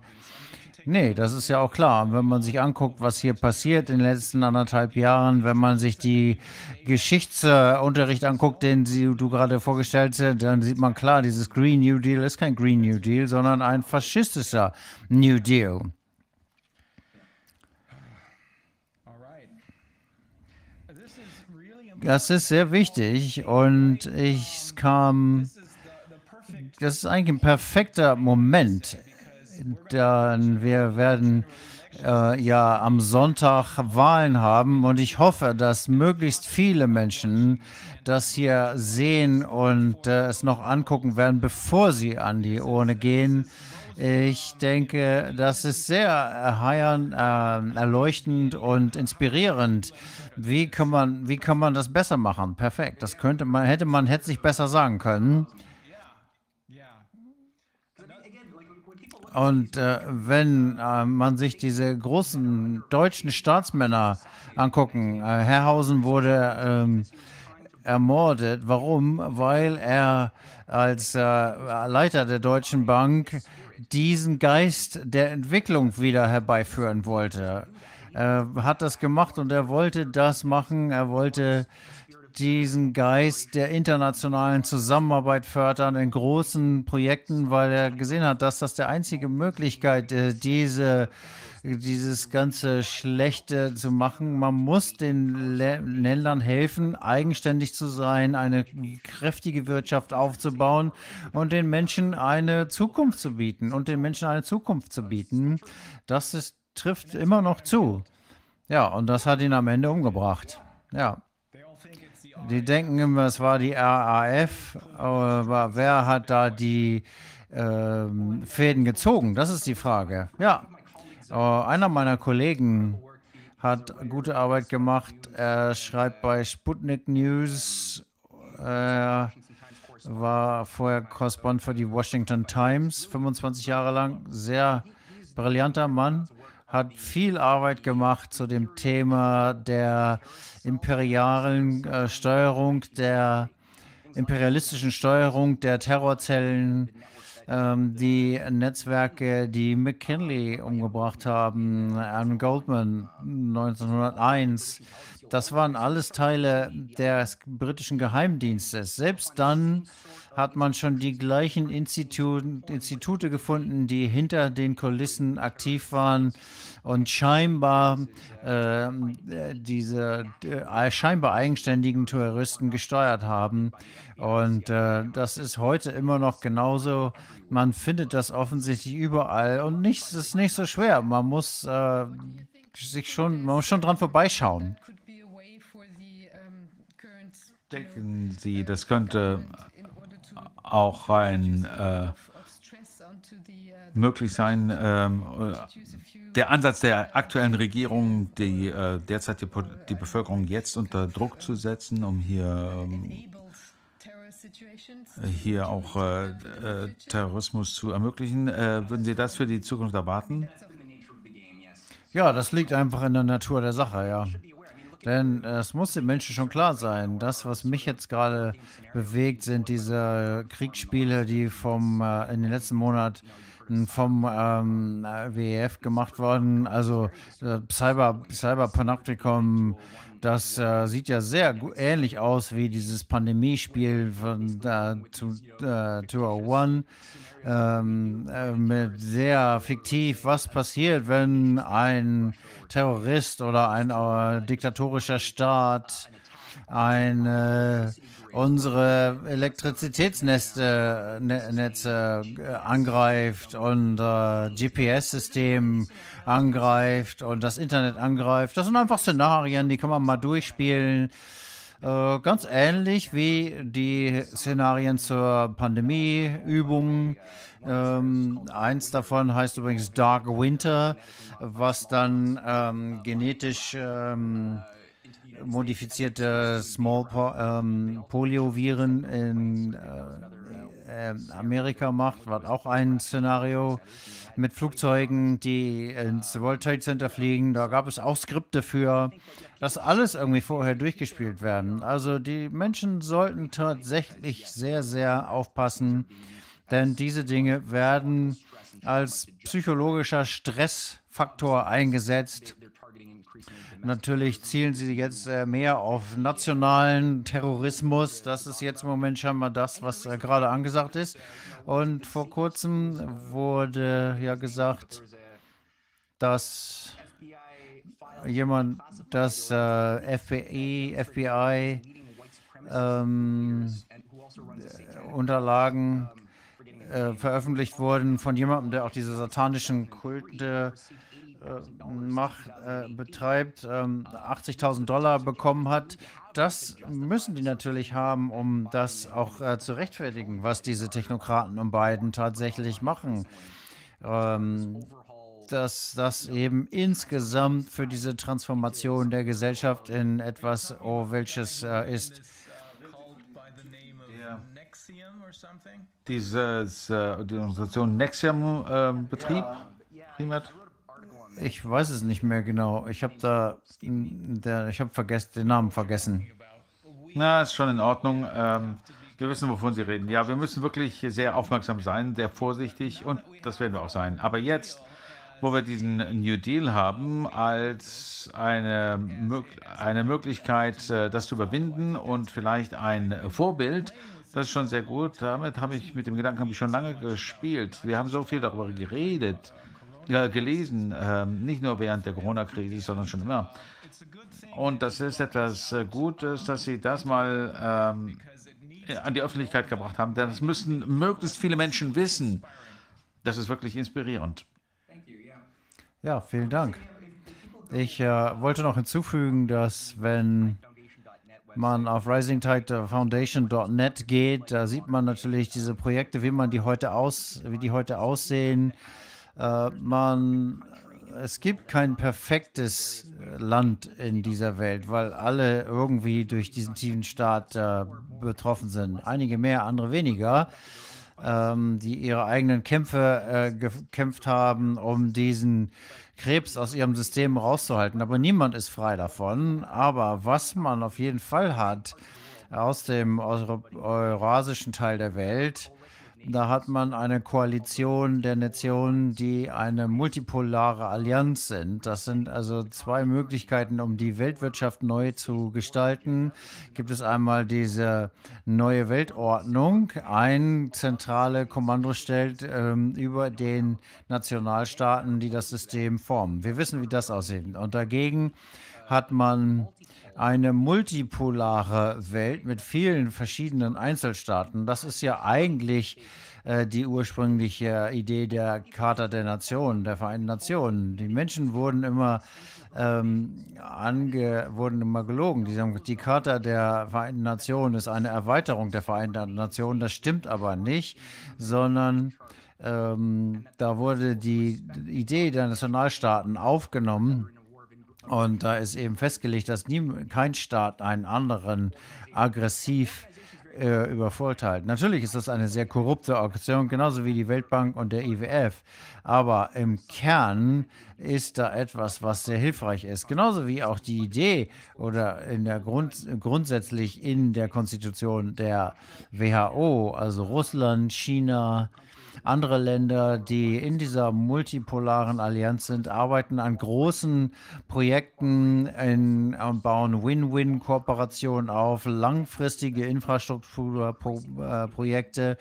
Nee, das ist ja auch klar. Und wenn man sich anguckt, was hier passiert in den letzten anderthalb Jahren, wenn man sich die Geschichtsunterricht anguckt, den Sie, du gerade vorgestellt hast, dann sieht man klar, dieses Green New Deal ist kein Green New Deal, sondern ein faschistischer New Deal. Das ist sehr wichtig und ich kam, das ist eigentlich ein perfekter Moment. Dann wir werden äh, ja am Sonntag Wahlen haben und ich hoffe, dass möglichst viele Menschen das hier sehen und äh, es noch angucken werden, bevor sie an die Urne gehen. Ich denke, das ist sehr erheiternd, äh, erleuchtend und inspirierend, wie kann man, wie kann man das besser machen? Perfekt. Das könnte man, hätte man, hätte sich besser sagen können. Und äh, wenn äh, man sich diese großen deutschen Staatsmänner angucken, äh, Herrhausen wurde ähm, ermordet. Warum? Weil er als äh, Leiter der Deutschen Bank diesen Geist der Entwicklung wieder herbeiführen wollte. Er hat das gemacht und er wollte das machen. Er wollte diesen Geist der internationalen Zusammenarbeit fördern in großen Projekten, weil er gesehen hat, dass das der einzige Möglichkeit ist, diese dieses ganze Schlechte zu machen. Man muss den Ländern helfen, eigenständig zu sein, eine kräftige Wirtschaft aufzubauen und den Menschen eine Zukunft zu bieten und den Menschen eine Zukunft zu bieten. Das ist trifft immer noch zu. Ja, und das hat ihn am Ende umgebracht. Ja. Die denken immer, es war die RAF, aber wer hat da die äh, Fäden gezogen? Das ist die Frage. Ja, äh, einer meiner Kollegen hat gute Arbeit gemacht. Er schreibt bei Sputnik News. Er war vorher Korrespondent für die Washington Times, 25 Jahre lang. Sehr brillanter Mann hat viel Arbeit gemacht zu dem Thema der imperialen äh, Steuerung, der imperialistischen Steuerung der Terrorzellen, ähm, die Netzwerke, die McKinley umgebracht haben, Adam Goldman 1901, das waren alles Teile des britischen Geheimdienstes. Selbst dann hat man schon die gleichen Institu Institute gefunden, die hinter den Kulissen aktiv waren und scheinbar äh, diese äh, scheinbar eigenständigen Touristen gesteuert haben. Und äh, das ist heute immer noch genauso. Man findet das offensichtlich überall und nichts ist nicht so schwer. Man muss äh, sich schon, man muss schon dran vorbeischauen. Denken Sie, das könnte auch ein äh, möglich sein, ähm, der Ansatz der aktuellen Regierung, die äh, derzeit die, die, Bevölkerung jetzt unter Druck zu setzen, um hier, ähm, hier auch äh, äh, Terrorismus zu ermöglichen. Äh, würden Sie das für die Zukunft erwarten? Ja, das liegt einfach in der Natur der Sache, ja. Denn es muss den Menschen schon klar sein, das, was mich jetzt gerade bewegt, sind diese Kriegsspiele, die vom, äh, in den letzten Monaten vom ähm, WEF gemacht worden. Also äh, Cyber, Cyber Panopticon, das äh, sieht ja sehr ähnlich aus wie dieses Pandemiespiel von äh, to, äh, 201 ähm, äh, sehr fiktiv, was passiert, wenn ein Terrorist oder ein äh, diktatorischer Staat ein, äh, unsere Elektrizitätsnetze ne, Netze, äh, angreift und äh, GPS-System angreift und das Internet angreift. Das sind einfach Szenarien, die kann man mal durchspielen. Äh, ganz ähnlich wie die Szenarien zur Pandemieübung. Ähm, eins davon heißt übrigens Dark Winter, was dann ähm, genetisch ähm, modifizierte Small po ähm, Polio-Viren in äh, äh, Amerika macht, war auch ein Szenario mit Flugzeugen, die ins World Trade Center fliegen. Da gab es auch Skripte für dass alles irgendwie vorher durchgespielt werden. Also die Menschen sollten tatsächlich sehr, sehr aufpassen, denn diese Dinge werden als psychologischer Stressfaktor eingesetzt. Natürlich zielen sie jetzt äh, mehr auf nationalen Terrorismus. Das ist jetzt im Moment scheinbar das, was äh, gerade angesagt ist. Und vor kurzem wurde ja gesagt, dass jemand, dass äh, FBI, FBI ähm, Unterlagen äh, veröffentlicht wurden von jemandem, der auch diese satanischen Kulte äh, macht, äh, betreibt, 80.000 ähm, Dollar bekommen hat. Das müssen die natürlich haben, um das auch äh, zu rechtfertigen, was diese Technokraten und Biden tatsächlich machen. Ähm, dass das eben insgesamt für diese Transformation der Gesellschaft in etwas, oh, welches äh, ist. Dieses, äh, die Organisation Nexium äh, Betrieb, Primat? Ich weiß es nicht mehr genau. Ich habe da, der, ich habe vergessen, den Namen vergessen. Na, ist schon in Ordnung. Ähm, wir wissen, wovon Sie reden. Ja, wir müssen wirklich sehr aufmerksam sein, sehr vorsichtig und das werden wir auch sein. Aber jetzt wo wir diesen New Deal haben, als eine, eine Möglichkeit, äh, das zu überwinden und vielleicht ein Vorbild. Das ist schon sehr gut. Damit habe ich, mit dem Gedanken habe ich schon lange gespielt. Wir haben so viel darüber geredet, äh, gelesen, äh, nicht nur während der Corona-Krise, sondern schon immer. Und das ist etwas äh, Gutes, dass Sie das mal ähm, an die Öffentlichkeit gebracht haben. Denn das müssen möglichst viele Menschen wissen. Das ist wirklich inspirierend. Ja, vielen Dank. Ich äh, wollte noch hinzufügen, dass wenn man auf risingtidefoundation.net geht, da sieht man natürlich diese Projekte, wie man die heute aus, wie die heute aussehen. Äh, man, es gibt kein perfektes Land in dieser Welt, weil alle irgendwie durch diesen tiefen Staat äh, betroffen sind. Einige mehr, andere weniger ähm, die ihre eigenen Kämpfe äh, gekämpft haben, um diesen Krebs aus ihrem System rauszuhalten. Aber niemand ist frei davon. Aber was man auf jeden Fall hat aus dem eurasischen Teil der Welt, Da hat man eine Koalition der Nationen, die eine multipolare Allianz sind. Das sind also zwei Möglichkeiten, um die Weltwirtschaft neu zu gestalten. Gibt es einmal diese neue Weltordnung. Ein zentrale Kommando stellt ähm, über den Nationalstaaten, die das System formen. Wir wissen, wie das aussieht. Und dagegen hat man eine multipolare Welt mit vielen verschiedenen Einzelstaaten. Das ist ja eigentlich äh, die ursprüngliche Idee der Charta der Nationen, der Vereinten Nationen. Die Menschen wurden immer ähm, ange, wurden immer gelogen. Die, sagen, die Charta der Vereinten Nationen ist eine Erweiterung der Vereinten Nationen. Das stimmt aber nicht, sondern ähm, da wurde die Idee der Nationalstaaten aufgenommen und da ist eben festgelegt, dass nie, kein Staat einen anderen aggressiv äh, übervorteilt. Natürlich ist das eine sehr korrupte Aktion, genauso wie die Weltbank und der IWF. Aber im Kern ist da etwas, was sehr hilfreich ist. Genauso wie auch die Idee oder in der Grund, grundsätzlich in der Konstitution der WHO, also Russland, China, andere Länder, die in dieser multipolaren Allianz sind, arbeiten an großen Projekten in, und bauen Win-Win-Kooperationen auf, langfristige Infrastrukturprojekte,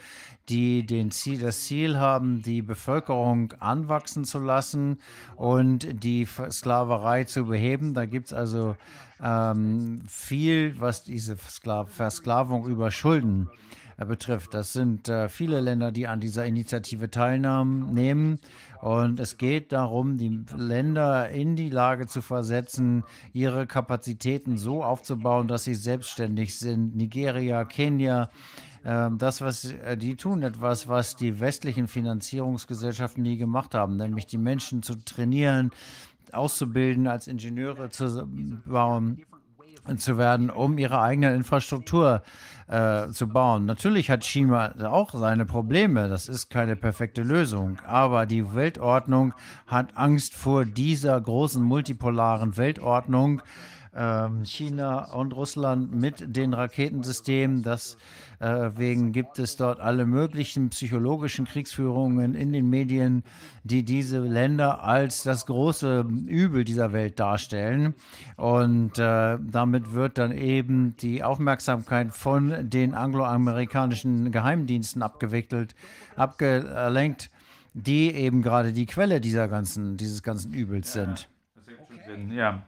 die den Ziel, das Ziel haben, die Bevölkerung anwachsen zu lassen und die Sklaverei zu beheben. Da gibt es also ähm, viel, was diese Versklavung über Schulden äh, betrifft. Das sind äh, viele Länder, die an dieser Initiative teilnehmen. Und es geht darum, die Länder in die Lage zu versetzen, ihre Kapazitäten so aufzubauen, dass sie selbstständig sind. Nigeria, Kenia, ähm, das, was äh, die tun, etwas, was die westlichen Finanzierungsgesellschaften nie gemacht haben, nämlich die Menschen zu trainieren, auszubilden, als Ingenieure zu bauen, zu werden, um ihre eigene Infrastruktur äh, zu bauen. Natürlich hat China auch seine Probleme, das ist keine perfekte Lösung, aber die Weltordnung hat Angst vor dieser großen multipolaren Weltordnung. Ähm, China und Russland mit den Raketensystemen, das Äh, gibt es dort alle möglichen psychologischen Kriegsführungen in den Medien, die diese Länder als das große Übel dieser Welt darstellen. Und äh, damit wird dann eben die Aufmerksamkeit von den angloamerikanischen Geheimdiensten abgewickelt, abgelenkt, die eben gerade die Quelle dieser ganzen, dieses ganzen Übels sind. Ja,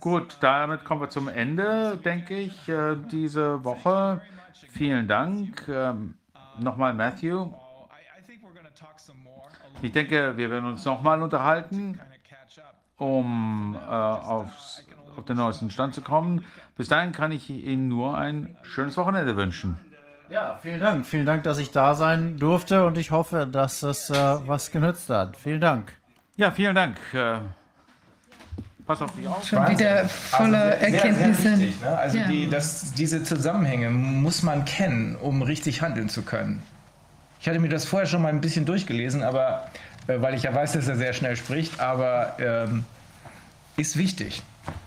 Gut, damit kommen wir zum Ende, denke ich, äh, diese Woche. Vielen Dank. Ähm, nochmal Matthew. Ich denke, wir werden uns nochmal unterhalten, um äh, aufs, auf den neuesten Stand zu kommen. Bis dahin kann ich Ihnen nur ein schönes Wochenende wünschen. Ja, vielen Dank. Vielen Dank, dass ich da sein durfte und ich hoffe, dass es äh, was genützt hat. Vielen Dank. Ja, vielen Dank. Pass auf dich auf. Schon wieder voller also sehr, Erkenntnisse. Sehr wichtig, ne? Also ja. die, das, diese Zusammenhänge muss man kennen, um richtig handeln zu können. Ich hatte mir das vorher schon mal ein bisschen durchgelesen, aber äh, weil ich ja weiß, dass er sehr schnell spricht, aber ähm, ist wichtig,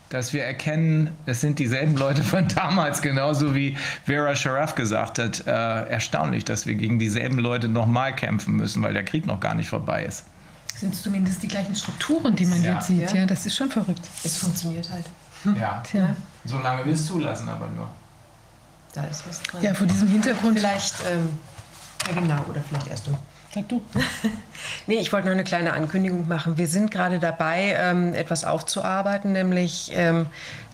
dass wir erkennen, es sind dieselben Leute von damals, genauso wie Vera Sharaf gesagt hat. Äh, erstaunlich, dass wir gegen dieselben Leute nochmal kämpfen müssen, weil der Krieg noch gar nicht vorbei ist sind zumindest die gleichen Strukturen, die man ja. jetzt sieht. Ja. ja, das ist schon verrückt. Es funktioniert halt. Ja. Tja. Solange wir es zulassen, aber nur. Da ist was dran. Ja, vor diesem Hintergrund. Vielleicht, ähm, ja genau, oder vielleicht erst du. Sag du. nee, ich wollte noch eine kleine Ankündigung machen. Wir sind gerade dabei, ähm, etwas aufzuarbeiten, nämlich ähm,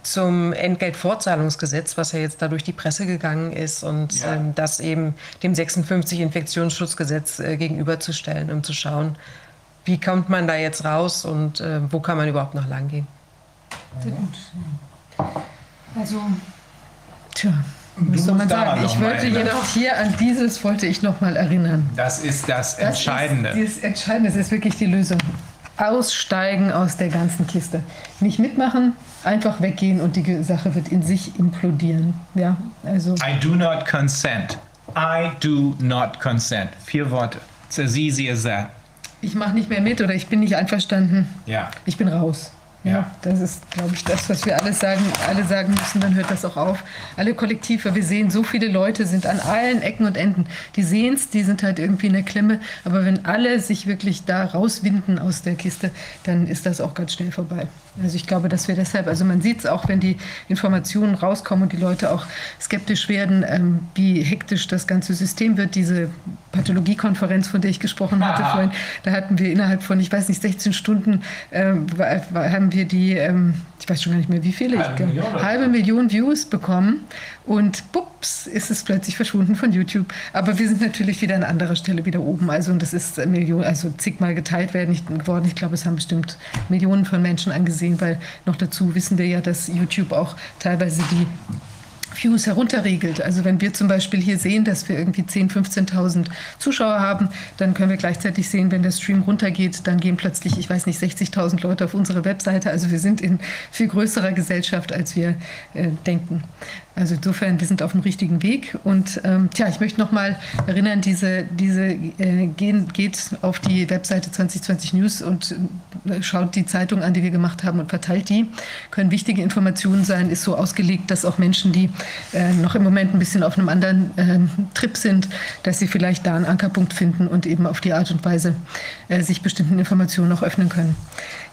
zum Entgeltfortzahlungsgesetz, was ja jetzt da durch die Presse gegangen ist und ja. ähm, das eben dem 56 Infektionsschutzgesetz äh, gegenüberzustellen, um zu schauen, wie kommt man da jetzt raus und äh, wo kann man überhaupt noch lang gehen? Sehr gut. Also, tja, was soll man sagen? Ich wollte jedoch hier an dieses wollte ich noch mal erinnern. Das ist das Entscheidende. Das, ist, das Entscheidende, das ist wirklich die Lösung. Aussteigen aus der ganzen Kiste. Nicht mitmachen, einfach weggehen und die Sache wird in sich implodieren. Ja, also. I do not consent. I do not consent. Vier Worte. It's as easy as that ich mache nicht mehr mit oder ich bin nicht einverstanden. Ja. Ich bin raus. Ja, das ist, glaube ich, das, was wir alle sagen, alle sagen müssen, dann hört das auch auf. Alle Kollektive, wir sehen, so viele Leute sind an allen Ecken und Enden. Die sehen es, die sind halt irgendwie in der Klemme. Aber wenn alle sich wirklich da rauswinden aus der Kiste, dann ist das auch ganz schnell vorbei. Also ich glaube, dass wir deshalb, also man sieht es auch, wenn die Informationen rauskommen und die Leute auch skeptisch werden, ähm, wie hektisch das ganze System wird. Diese Pathologiekonferenz, von der ich gesprochen hatte ah. vorhin, da hatten wir innerhalb von, ich weiß nicht, 16 Stunden, äh, haben wir die, ähm, ich weiß schon gar nicht mehr wie viele, halbe, Million, halbe Million Views bekommen und bups, ist es plötzlich verschwunden von YouTube. Aber wir sind natürlich wieder an anderer Stelle wieder oben. Also und das ist Million, also zigmal geteilt werden geworden. Ich glaube, es haben bestimmt Millionen von Menschen angesehen, weil noch dazu wissen wir ja, dass YouTube auch teilweise die Views herunterregelt. Also wenn wir zum Beispiel hier sehen, dass wir irgendwie 10.000, 15.000 Zuschauer haben, dann können wir gleichzeitig sehen, wenn der Stream runtergeht, dann gehen plötzlich, ich weiß nicht, 60.000 Leute auf unsere Webseite. Also wir sind in viel größerer Gesellschaft, als wir äh, denken. Also insofern, wir sind auf dem richtigen Weg. Und ähm, tja, ich möchte noch mal erinnern, diese, diese äh, gehen, geht auf die Webseite 2020 News und äh, schaut die Zeitung an, die wir gemacht haben und verteilt die. Können wichtige Informationen sein, ist so ausgelegt, dass auch Menschen, die äh, noch im Moment ein bisschen auf einem anderen äh, Trip sind, dass sie vielleicht da einen Ankerpunkt finden und eben auf die Art und Weise äh, sich bestimmten Informationen noch öffnen können.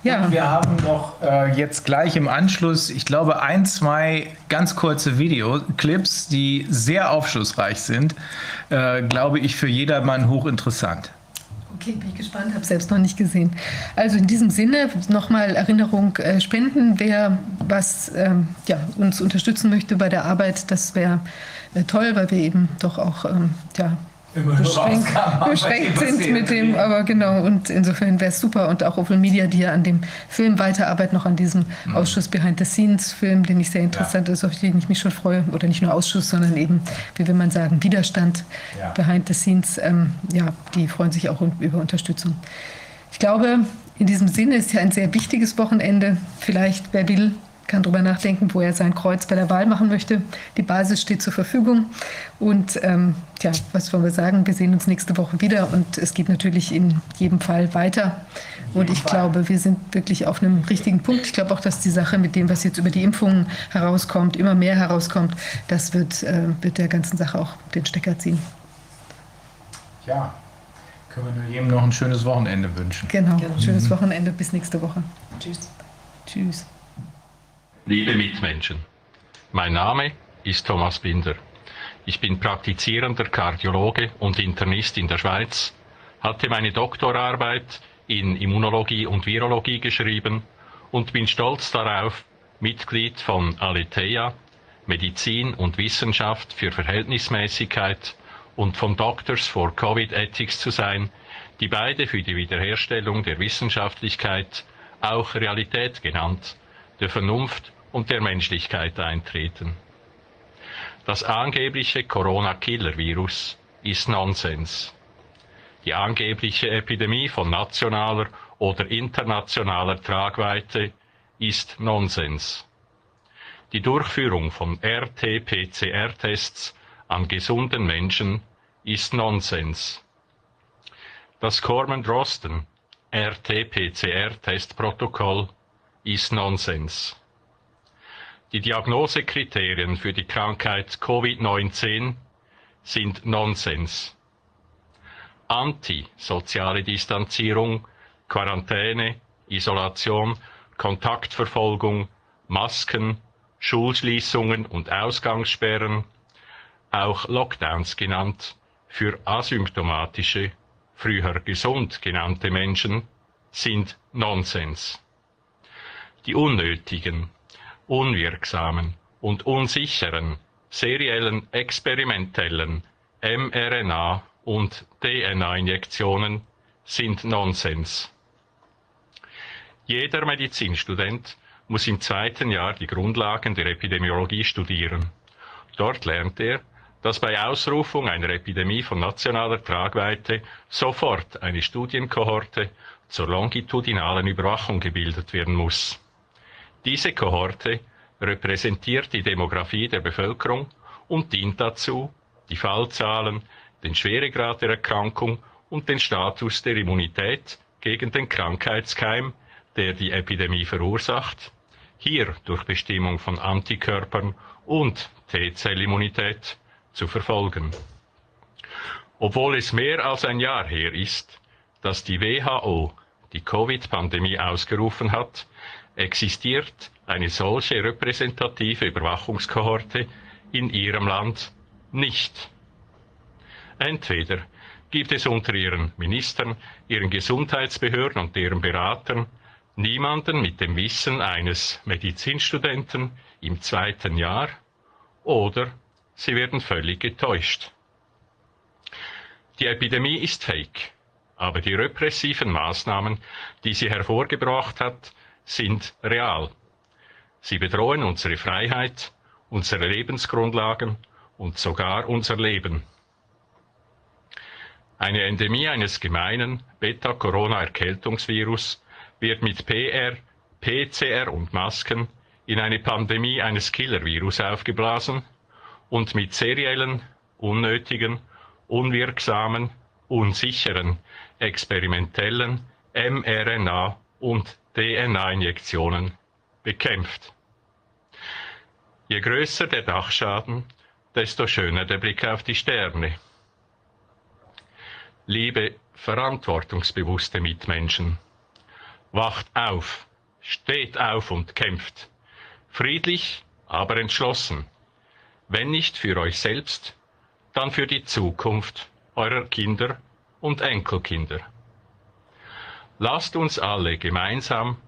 Ja. Wir haben noch äh, jetzt gleich im Anschluss, ich glaube, ein, zwei ganz kurze Videoclips, die sehr aufschlussreich sind, äh, glaube ich, für jedermann hochinteressant. Okay, bin ich gespannt, habe selbst noch nicht gesehen. Also in diesem Sinne nochmal Erinnerung, äh, spenden, wer was ähm, ja, uns unterstützen möchte bei der Arbeit, das wäre äh, toll, weil wir eben doch auch ähm, ja, beschränkt, beschränkt sind mit dem, aber genau, und insofern wäre es super und auch Open Media, die ja an dem Film weiterarbeitet, noch an diesem mhm. Ausschuss Behind the Scenes Film, den ich sehr interessant ja. ist, auf den ich mich schon freue, oder nicht nur Ausschuss, sondern eben, wie will man sagen, Widerstand ja. Behind the Scenes, ähm, ja, die freuen sich auch über Unterstützung. Ich glaube, in diesem Sinne ist ja ein sehr wichtiges Wochenende. Vielleicht, wer will, kann darüber nachdenken, wo er sein Kreuz bei der Wahl machen möchte. Die Basis steht zur Verfügung. Und ähm, tja, was wollen wir sagen? Wir sehen uns nächste Woche wieder und es geht natürlich in jedem Fall weiter. Und ich glaube, wir sind wirklich auf einem richtigen Punkt. Ich glaube auch, dass die Sache mit dem, was jetzt über die Impfungen herauskommt, immer mehr herauskommt, das wird, äh, wird der ganzen Sache auch den Stecker ziehen. Ja, können wir nur jedem noch ein schönes Wochenende wünschen. Genau, ein schönes Wochenende. Bis nächste Woche. Tschüss. Tschüss. Liebe Mitmenschen, mein Name ist Thomas Binder. Ich bin praktizierender Kardiologe und Internist in der Schweiz, hatte meine Doktorarbeit in Immunologie und Virologie geschrieben und bin stolz darauf, Mitglied von Aletheia, Medizin und Wissenschaft für Verhältnismäßigkeit und von Doctors for Covid Ethics zu sein, die beide für die Wiederherstellung der Wissenschaftlichkeit, auch Realität genannt, der Vernunft und der Menschlichkeit eintreten. Das angebliche Corona-Killer-Virus ist Nonsens. Die angebliche Epidemie von nationaler oder internationaler Tragweite ist Nonsens. Die Durchführung von RT-PCR-Tests an gesunden Menschen ist Nonsens. Das Corman-Drosten RT-PCR-Testprotokoll ist Nonsens. Die Diagnosekriterien für die Krankheit Covid-19 sind Nonsens. Anti-soziale Distanzierung, Quarantäne, Isolation, Kontaktverfolgung, Masken, Schulschließungen und Ausgangssperren, auch Lockdowns genannt, für asymptomatische, früher gesund genannte Menschen sind Nonsens. Die unnötigen, unwirksamen und unsicheren seriellen experimentellen mRNA- und DNA-Injektionen sind Nonsens. Jeder Medizinstudent muss im zweiten Jahr die Grundlagen der Epidemiologie studieren. Dort lernt er, dass bei Ausrufung einer Epidemie von nationaler Tragweite sofort eine Studienkohorte zur longitudinalen Überwachung gebildet werden muss. Diese Kohorte repräsentiert die Demografie der Bevölkerung und dient dazu, die Fallzahlen, den Schweregrad der Erkrankung und den Status der Immunität gegen den Krankheitskeim der die Epidemie verursacht, hier durch Bestimmung von Antikörpern und T-Zellimmunität zu verfolgen. Obwohl es mehr als ein Jahr her ist, dass die WHO die Covid-Pandemie ausgerufen hat, existiert eine solche repräsentative Überwachungskohorte in ihrem Land nicht. Entweder gibt es unter ihren Ministern, ihren Gesundheitsbehörden und deren Beratern niemanden mit dem Wissen eines Medizinstudenten im zweiten Jahr, oder sie werden völlig getäuscht. Die Epidemie ist fake, aber die repressiven Maßnahmen, die sie hervorgebracht hat, sind real. Sie bedrohen unsere Freiheit, unsere Lebensgrundlagen und sogar unser Leben. Eine Endemie eines gemeinen Beta-Corona-Erkältungsvirus wird mit PR, PCR und Masken in eine Pandemie eines Killer-Virus aufgeblasen und mit seriellen, unnötigen, unwirksamen, unsicheren, experimentellen mRNA- und DNA-Injektionen bekämpft. Je größer der Dachschaden, desto schöner der Blick auf die Sterne. Liebe verantwortungsbewusste Mitmenschen, wacht auf, steht auf und kämpft. Friedlich, aber entschlossen. Wenn nicht für euch selbst, dann für die Zukunft eurer Kinder und Enkelkinder. Lasst uns alle gemeinsam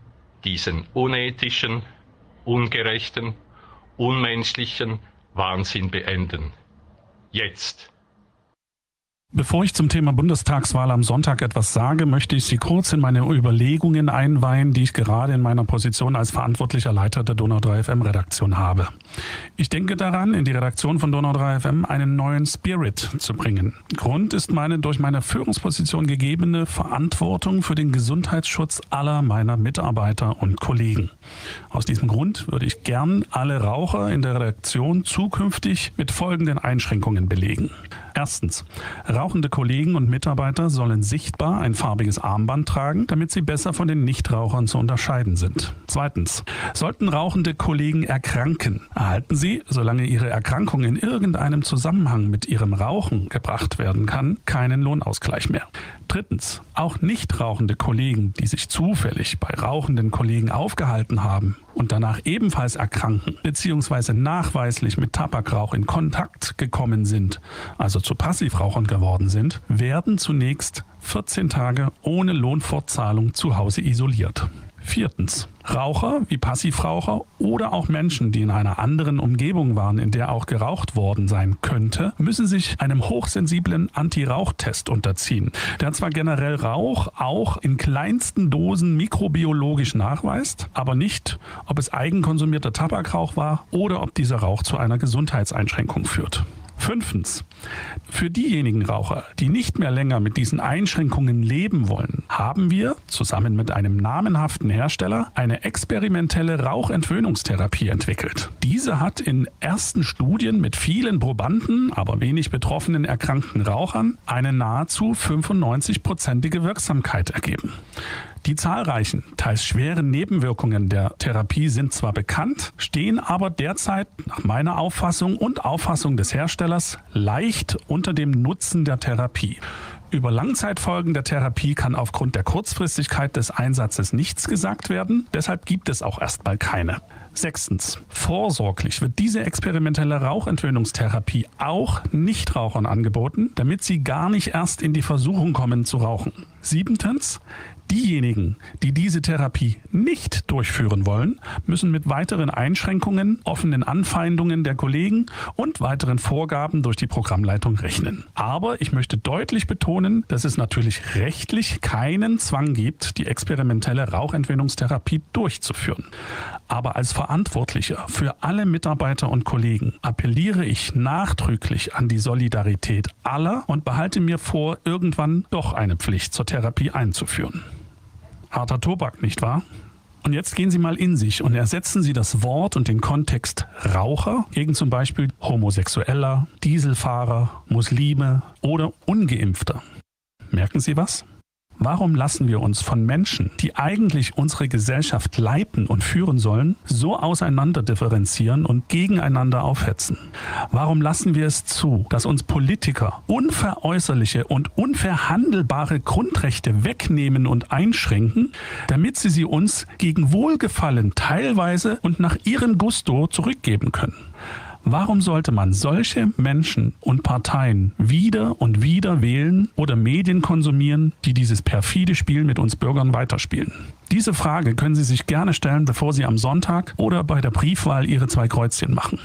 diesen unethischen, ungerechten, unmenschlichen Wahnsinn beenden. Jetzt. Bevor ich zum Thema Bundestagswahl am Sonntag etwas sage, möchte ich Sie kurz in meine Überlegungen einweihen, die ich gerade in meiner Position als verantwortlicher Leiter der Donau 3 FM Redaktion habe. Ich denke daran, in die Redaktion von Donau 3 FM einen neuen Spirit zu bringen. Grund ist meine durch meine Führungsposition gegebene Verantwortung für den Gesundheitsschutz aller meiner Mitarbeiter und Kollegen. Aus diesem Grund würde ich gern alle Raucher in der Redaktion zukünftig mit folgenden Einschränkungen belegen. Erstens. Rauchende Kollegen und Mitarbeiter sollen sichtbar ein farbiges Armband tragen, damit sie besser von den Nichtrauchern zu unterscheiden sind. Zweitens. Sollten rauchende Kollegen erkranken, erhalten sie, solange ihre Erkrankung in irgendeinem Zusammenhang mit ihrem Rauchen gebracht werden kann, keinen Lohnausgleich mehr. Drittens, auch nicht rauchende Kollegen, die sich zufällig bei rauchenden Kollegen aufgehalten haben und danach ebenfalls erkranken bzw. nachweislich mit Tabakrauch in Kontakt gekommen sind, also zu Passivrauchern geworden sind, werden zunächst 14 Tage ohne Lohnfortzahlung zu Hause isoliert. Viertens. Raucher wie Passivraucher oder auch Menschen, die in einer anderen Umgebung waren, in der auch geraucht worden sein könnte, müssen sich einem hochsensiblen Anti-Rauch-Test unterziehen, der zwar generell Rauch auch in kleinsten Dosen mikrobiologisch nachweist, aber nicht, ob es eigenkonsumierter Tabakrauch war oder ob dieser Rauch zu einer Gesundheitseinschränkung führt. Fünftens. Für diejenigen Raucher, die nicht mehr länger mit diesen Einschränkungen leben wollen, haben wir zusammen mit einem namenhaften Hersteller eine experimentelle Rauchentwöhnungstherapie entwickelt. Diese hat in ersten Studien mit vielen Probanden, aber wenig betroffenen erkrankten Rauchern eine nahezu 95-prozentige Wirksamkeit ergeben. Die zahlreichen, teils schweren Nebenwirkungen der Therapie sind zwar bekannt, stehen aber derzeit nach meiner Auffassung und Auffassung des Herstellers leicht unter dem Nutzen der Therapie. Über Langzeitfolgen der Therapie kann aufgrund der Kurzfristigkeit des Einsatzes nichts gesagt werden, deshalb gibt es auch erstmal keine. Sechstens. Vorsorglich wird diese experimentelle Rauchentwöhnungstherapie auch Nichtrauchern angeboten, damit sie gar nicht erst in die Versuchung kommen zu rauchen. Siebentens. Diejenigen, die diese Therapie nicht durchführen wollen, müssen mit weiteren Einschränkungen, offenen Anfeindungen der Kollegen und weiteren Vorgaben durch die Programmleitung rechnen. Aber ich möchte deutlich betonen, dass es natürlich rechtlich keinen Zwang gibt, die experimentelle Rauchentwöhnungstherapie durchzuführen. Aber als Verantwortlicher für alle Mitarbeiter und Kollegen appelliere ich nachdrücklich an die Solidarität aller und behalte mir vor, irgendwann doch eine Pflicht zur Therapie einzuführen harter Tobak, nicht wahr? Und jetzt gehen Sie mal in sich und ersetzen Sie das Wort und den Kontext Raucher gegen zum Beispiel Homosexueller, Dieselfahrer, Muslime oder Ungeimpfter. Merken Sie was? Warum lassen wir uns von Menschen, die eigentlich unsere Gesellschaft leiten und führen sollen, so auseinander differenzieren und gegeneinander aufhetzen? Warum lassen wir es zu, dass uns Politiker unveräußerliche und unverhandelbare Grundrechte wegnehmen und einschränken, damit sie sie uns gegen Wohlgefallen teilweise und nach ihrem Gusto zurückgeben können? Warum sollte man solche Menschen und Parteien wieder und wieder wählen oder Medien konsumieren, die dieses perfide Spiel mit uns Bürgern weiterspielen? Diese Frage können Sie sich gerne stellen, bevor Sie am Sonntag oder bei der Briefwahl Ihre zwei Kreuzchen machen.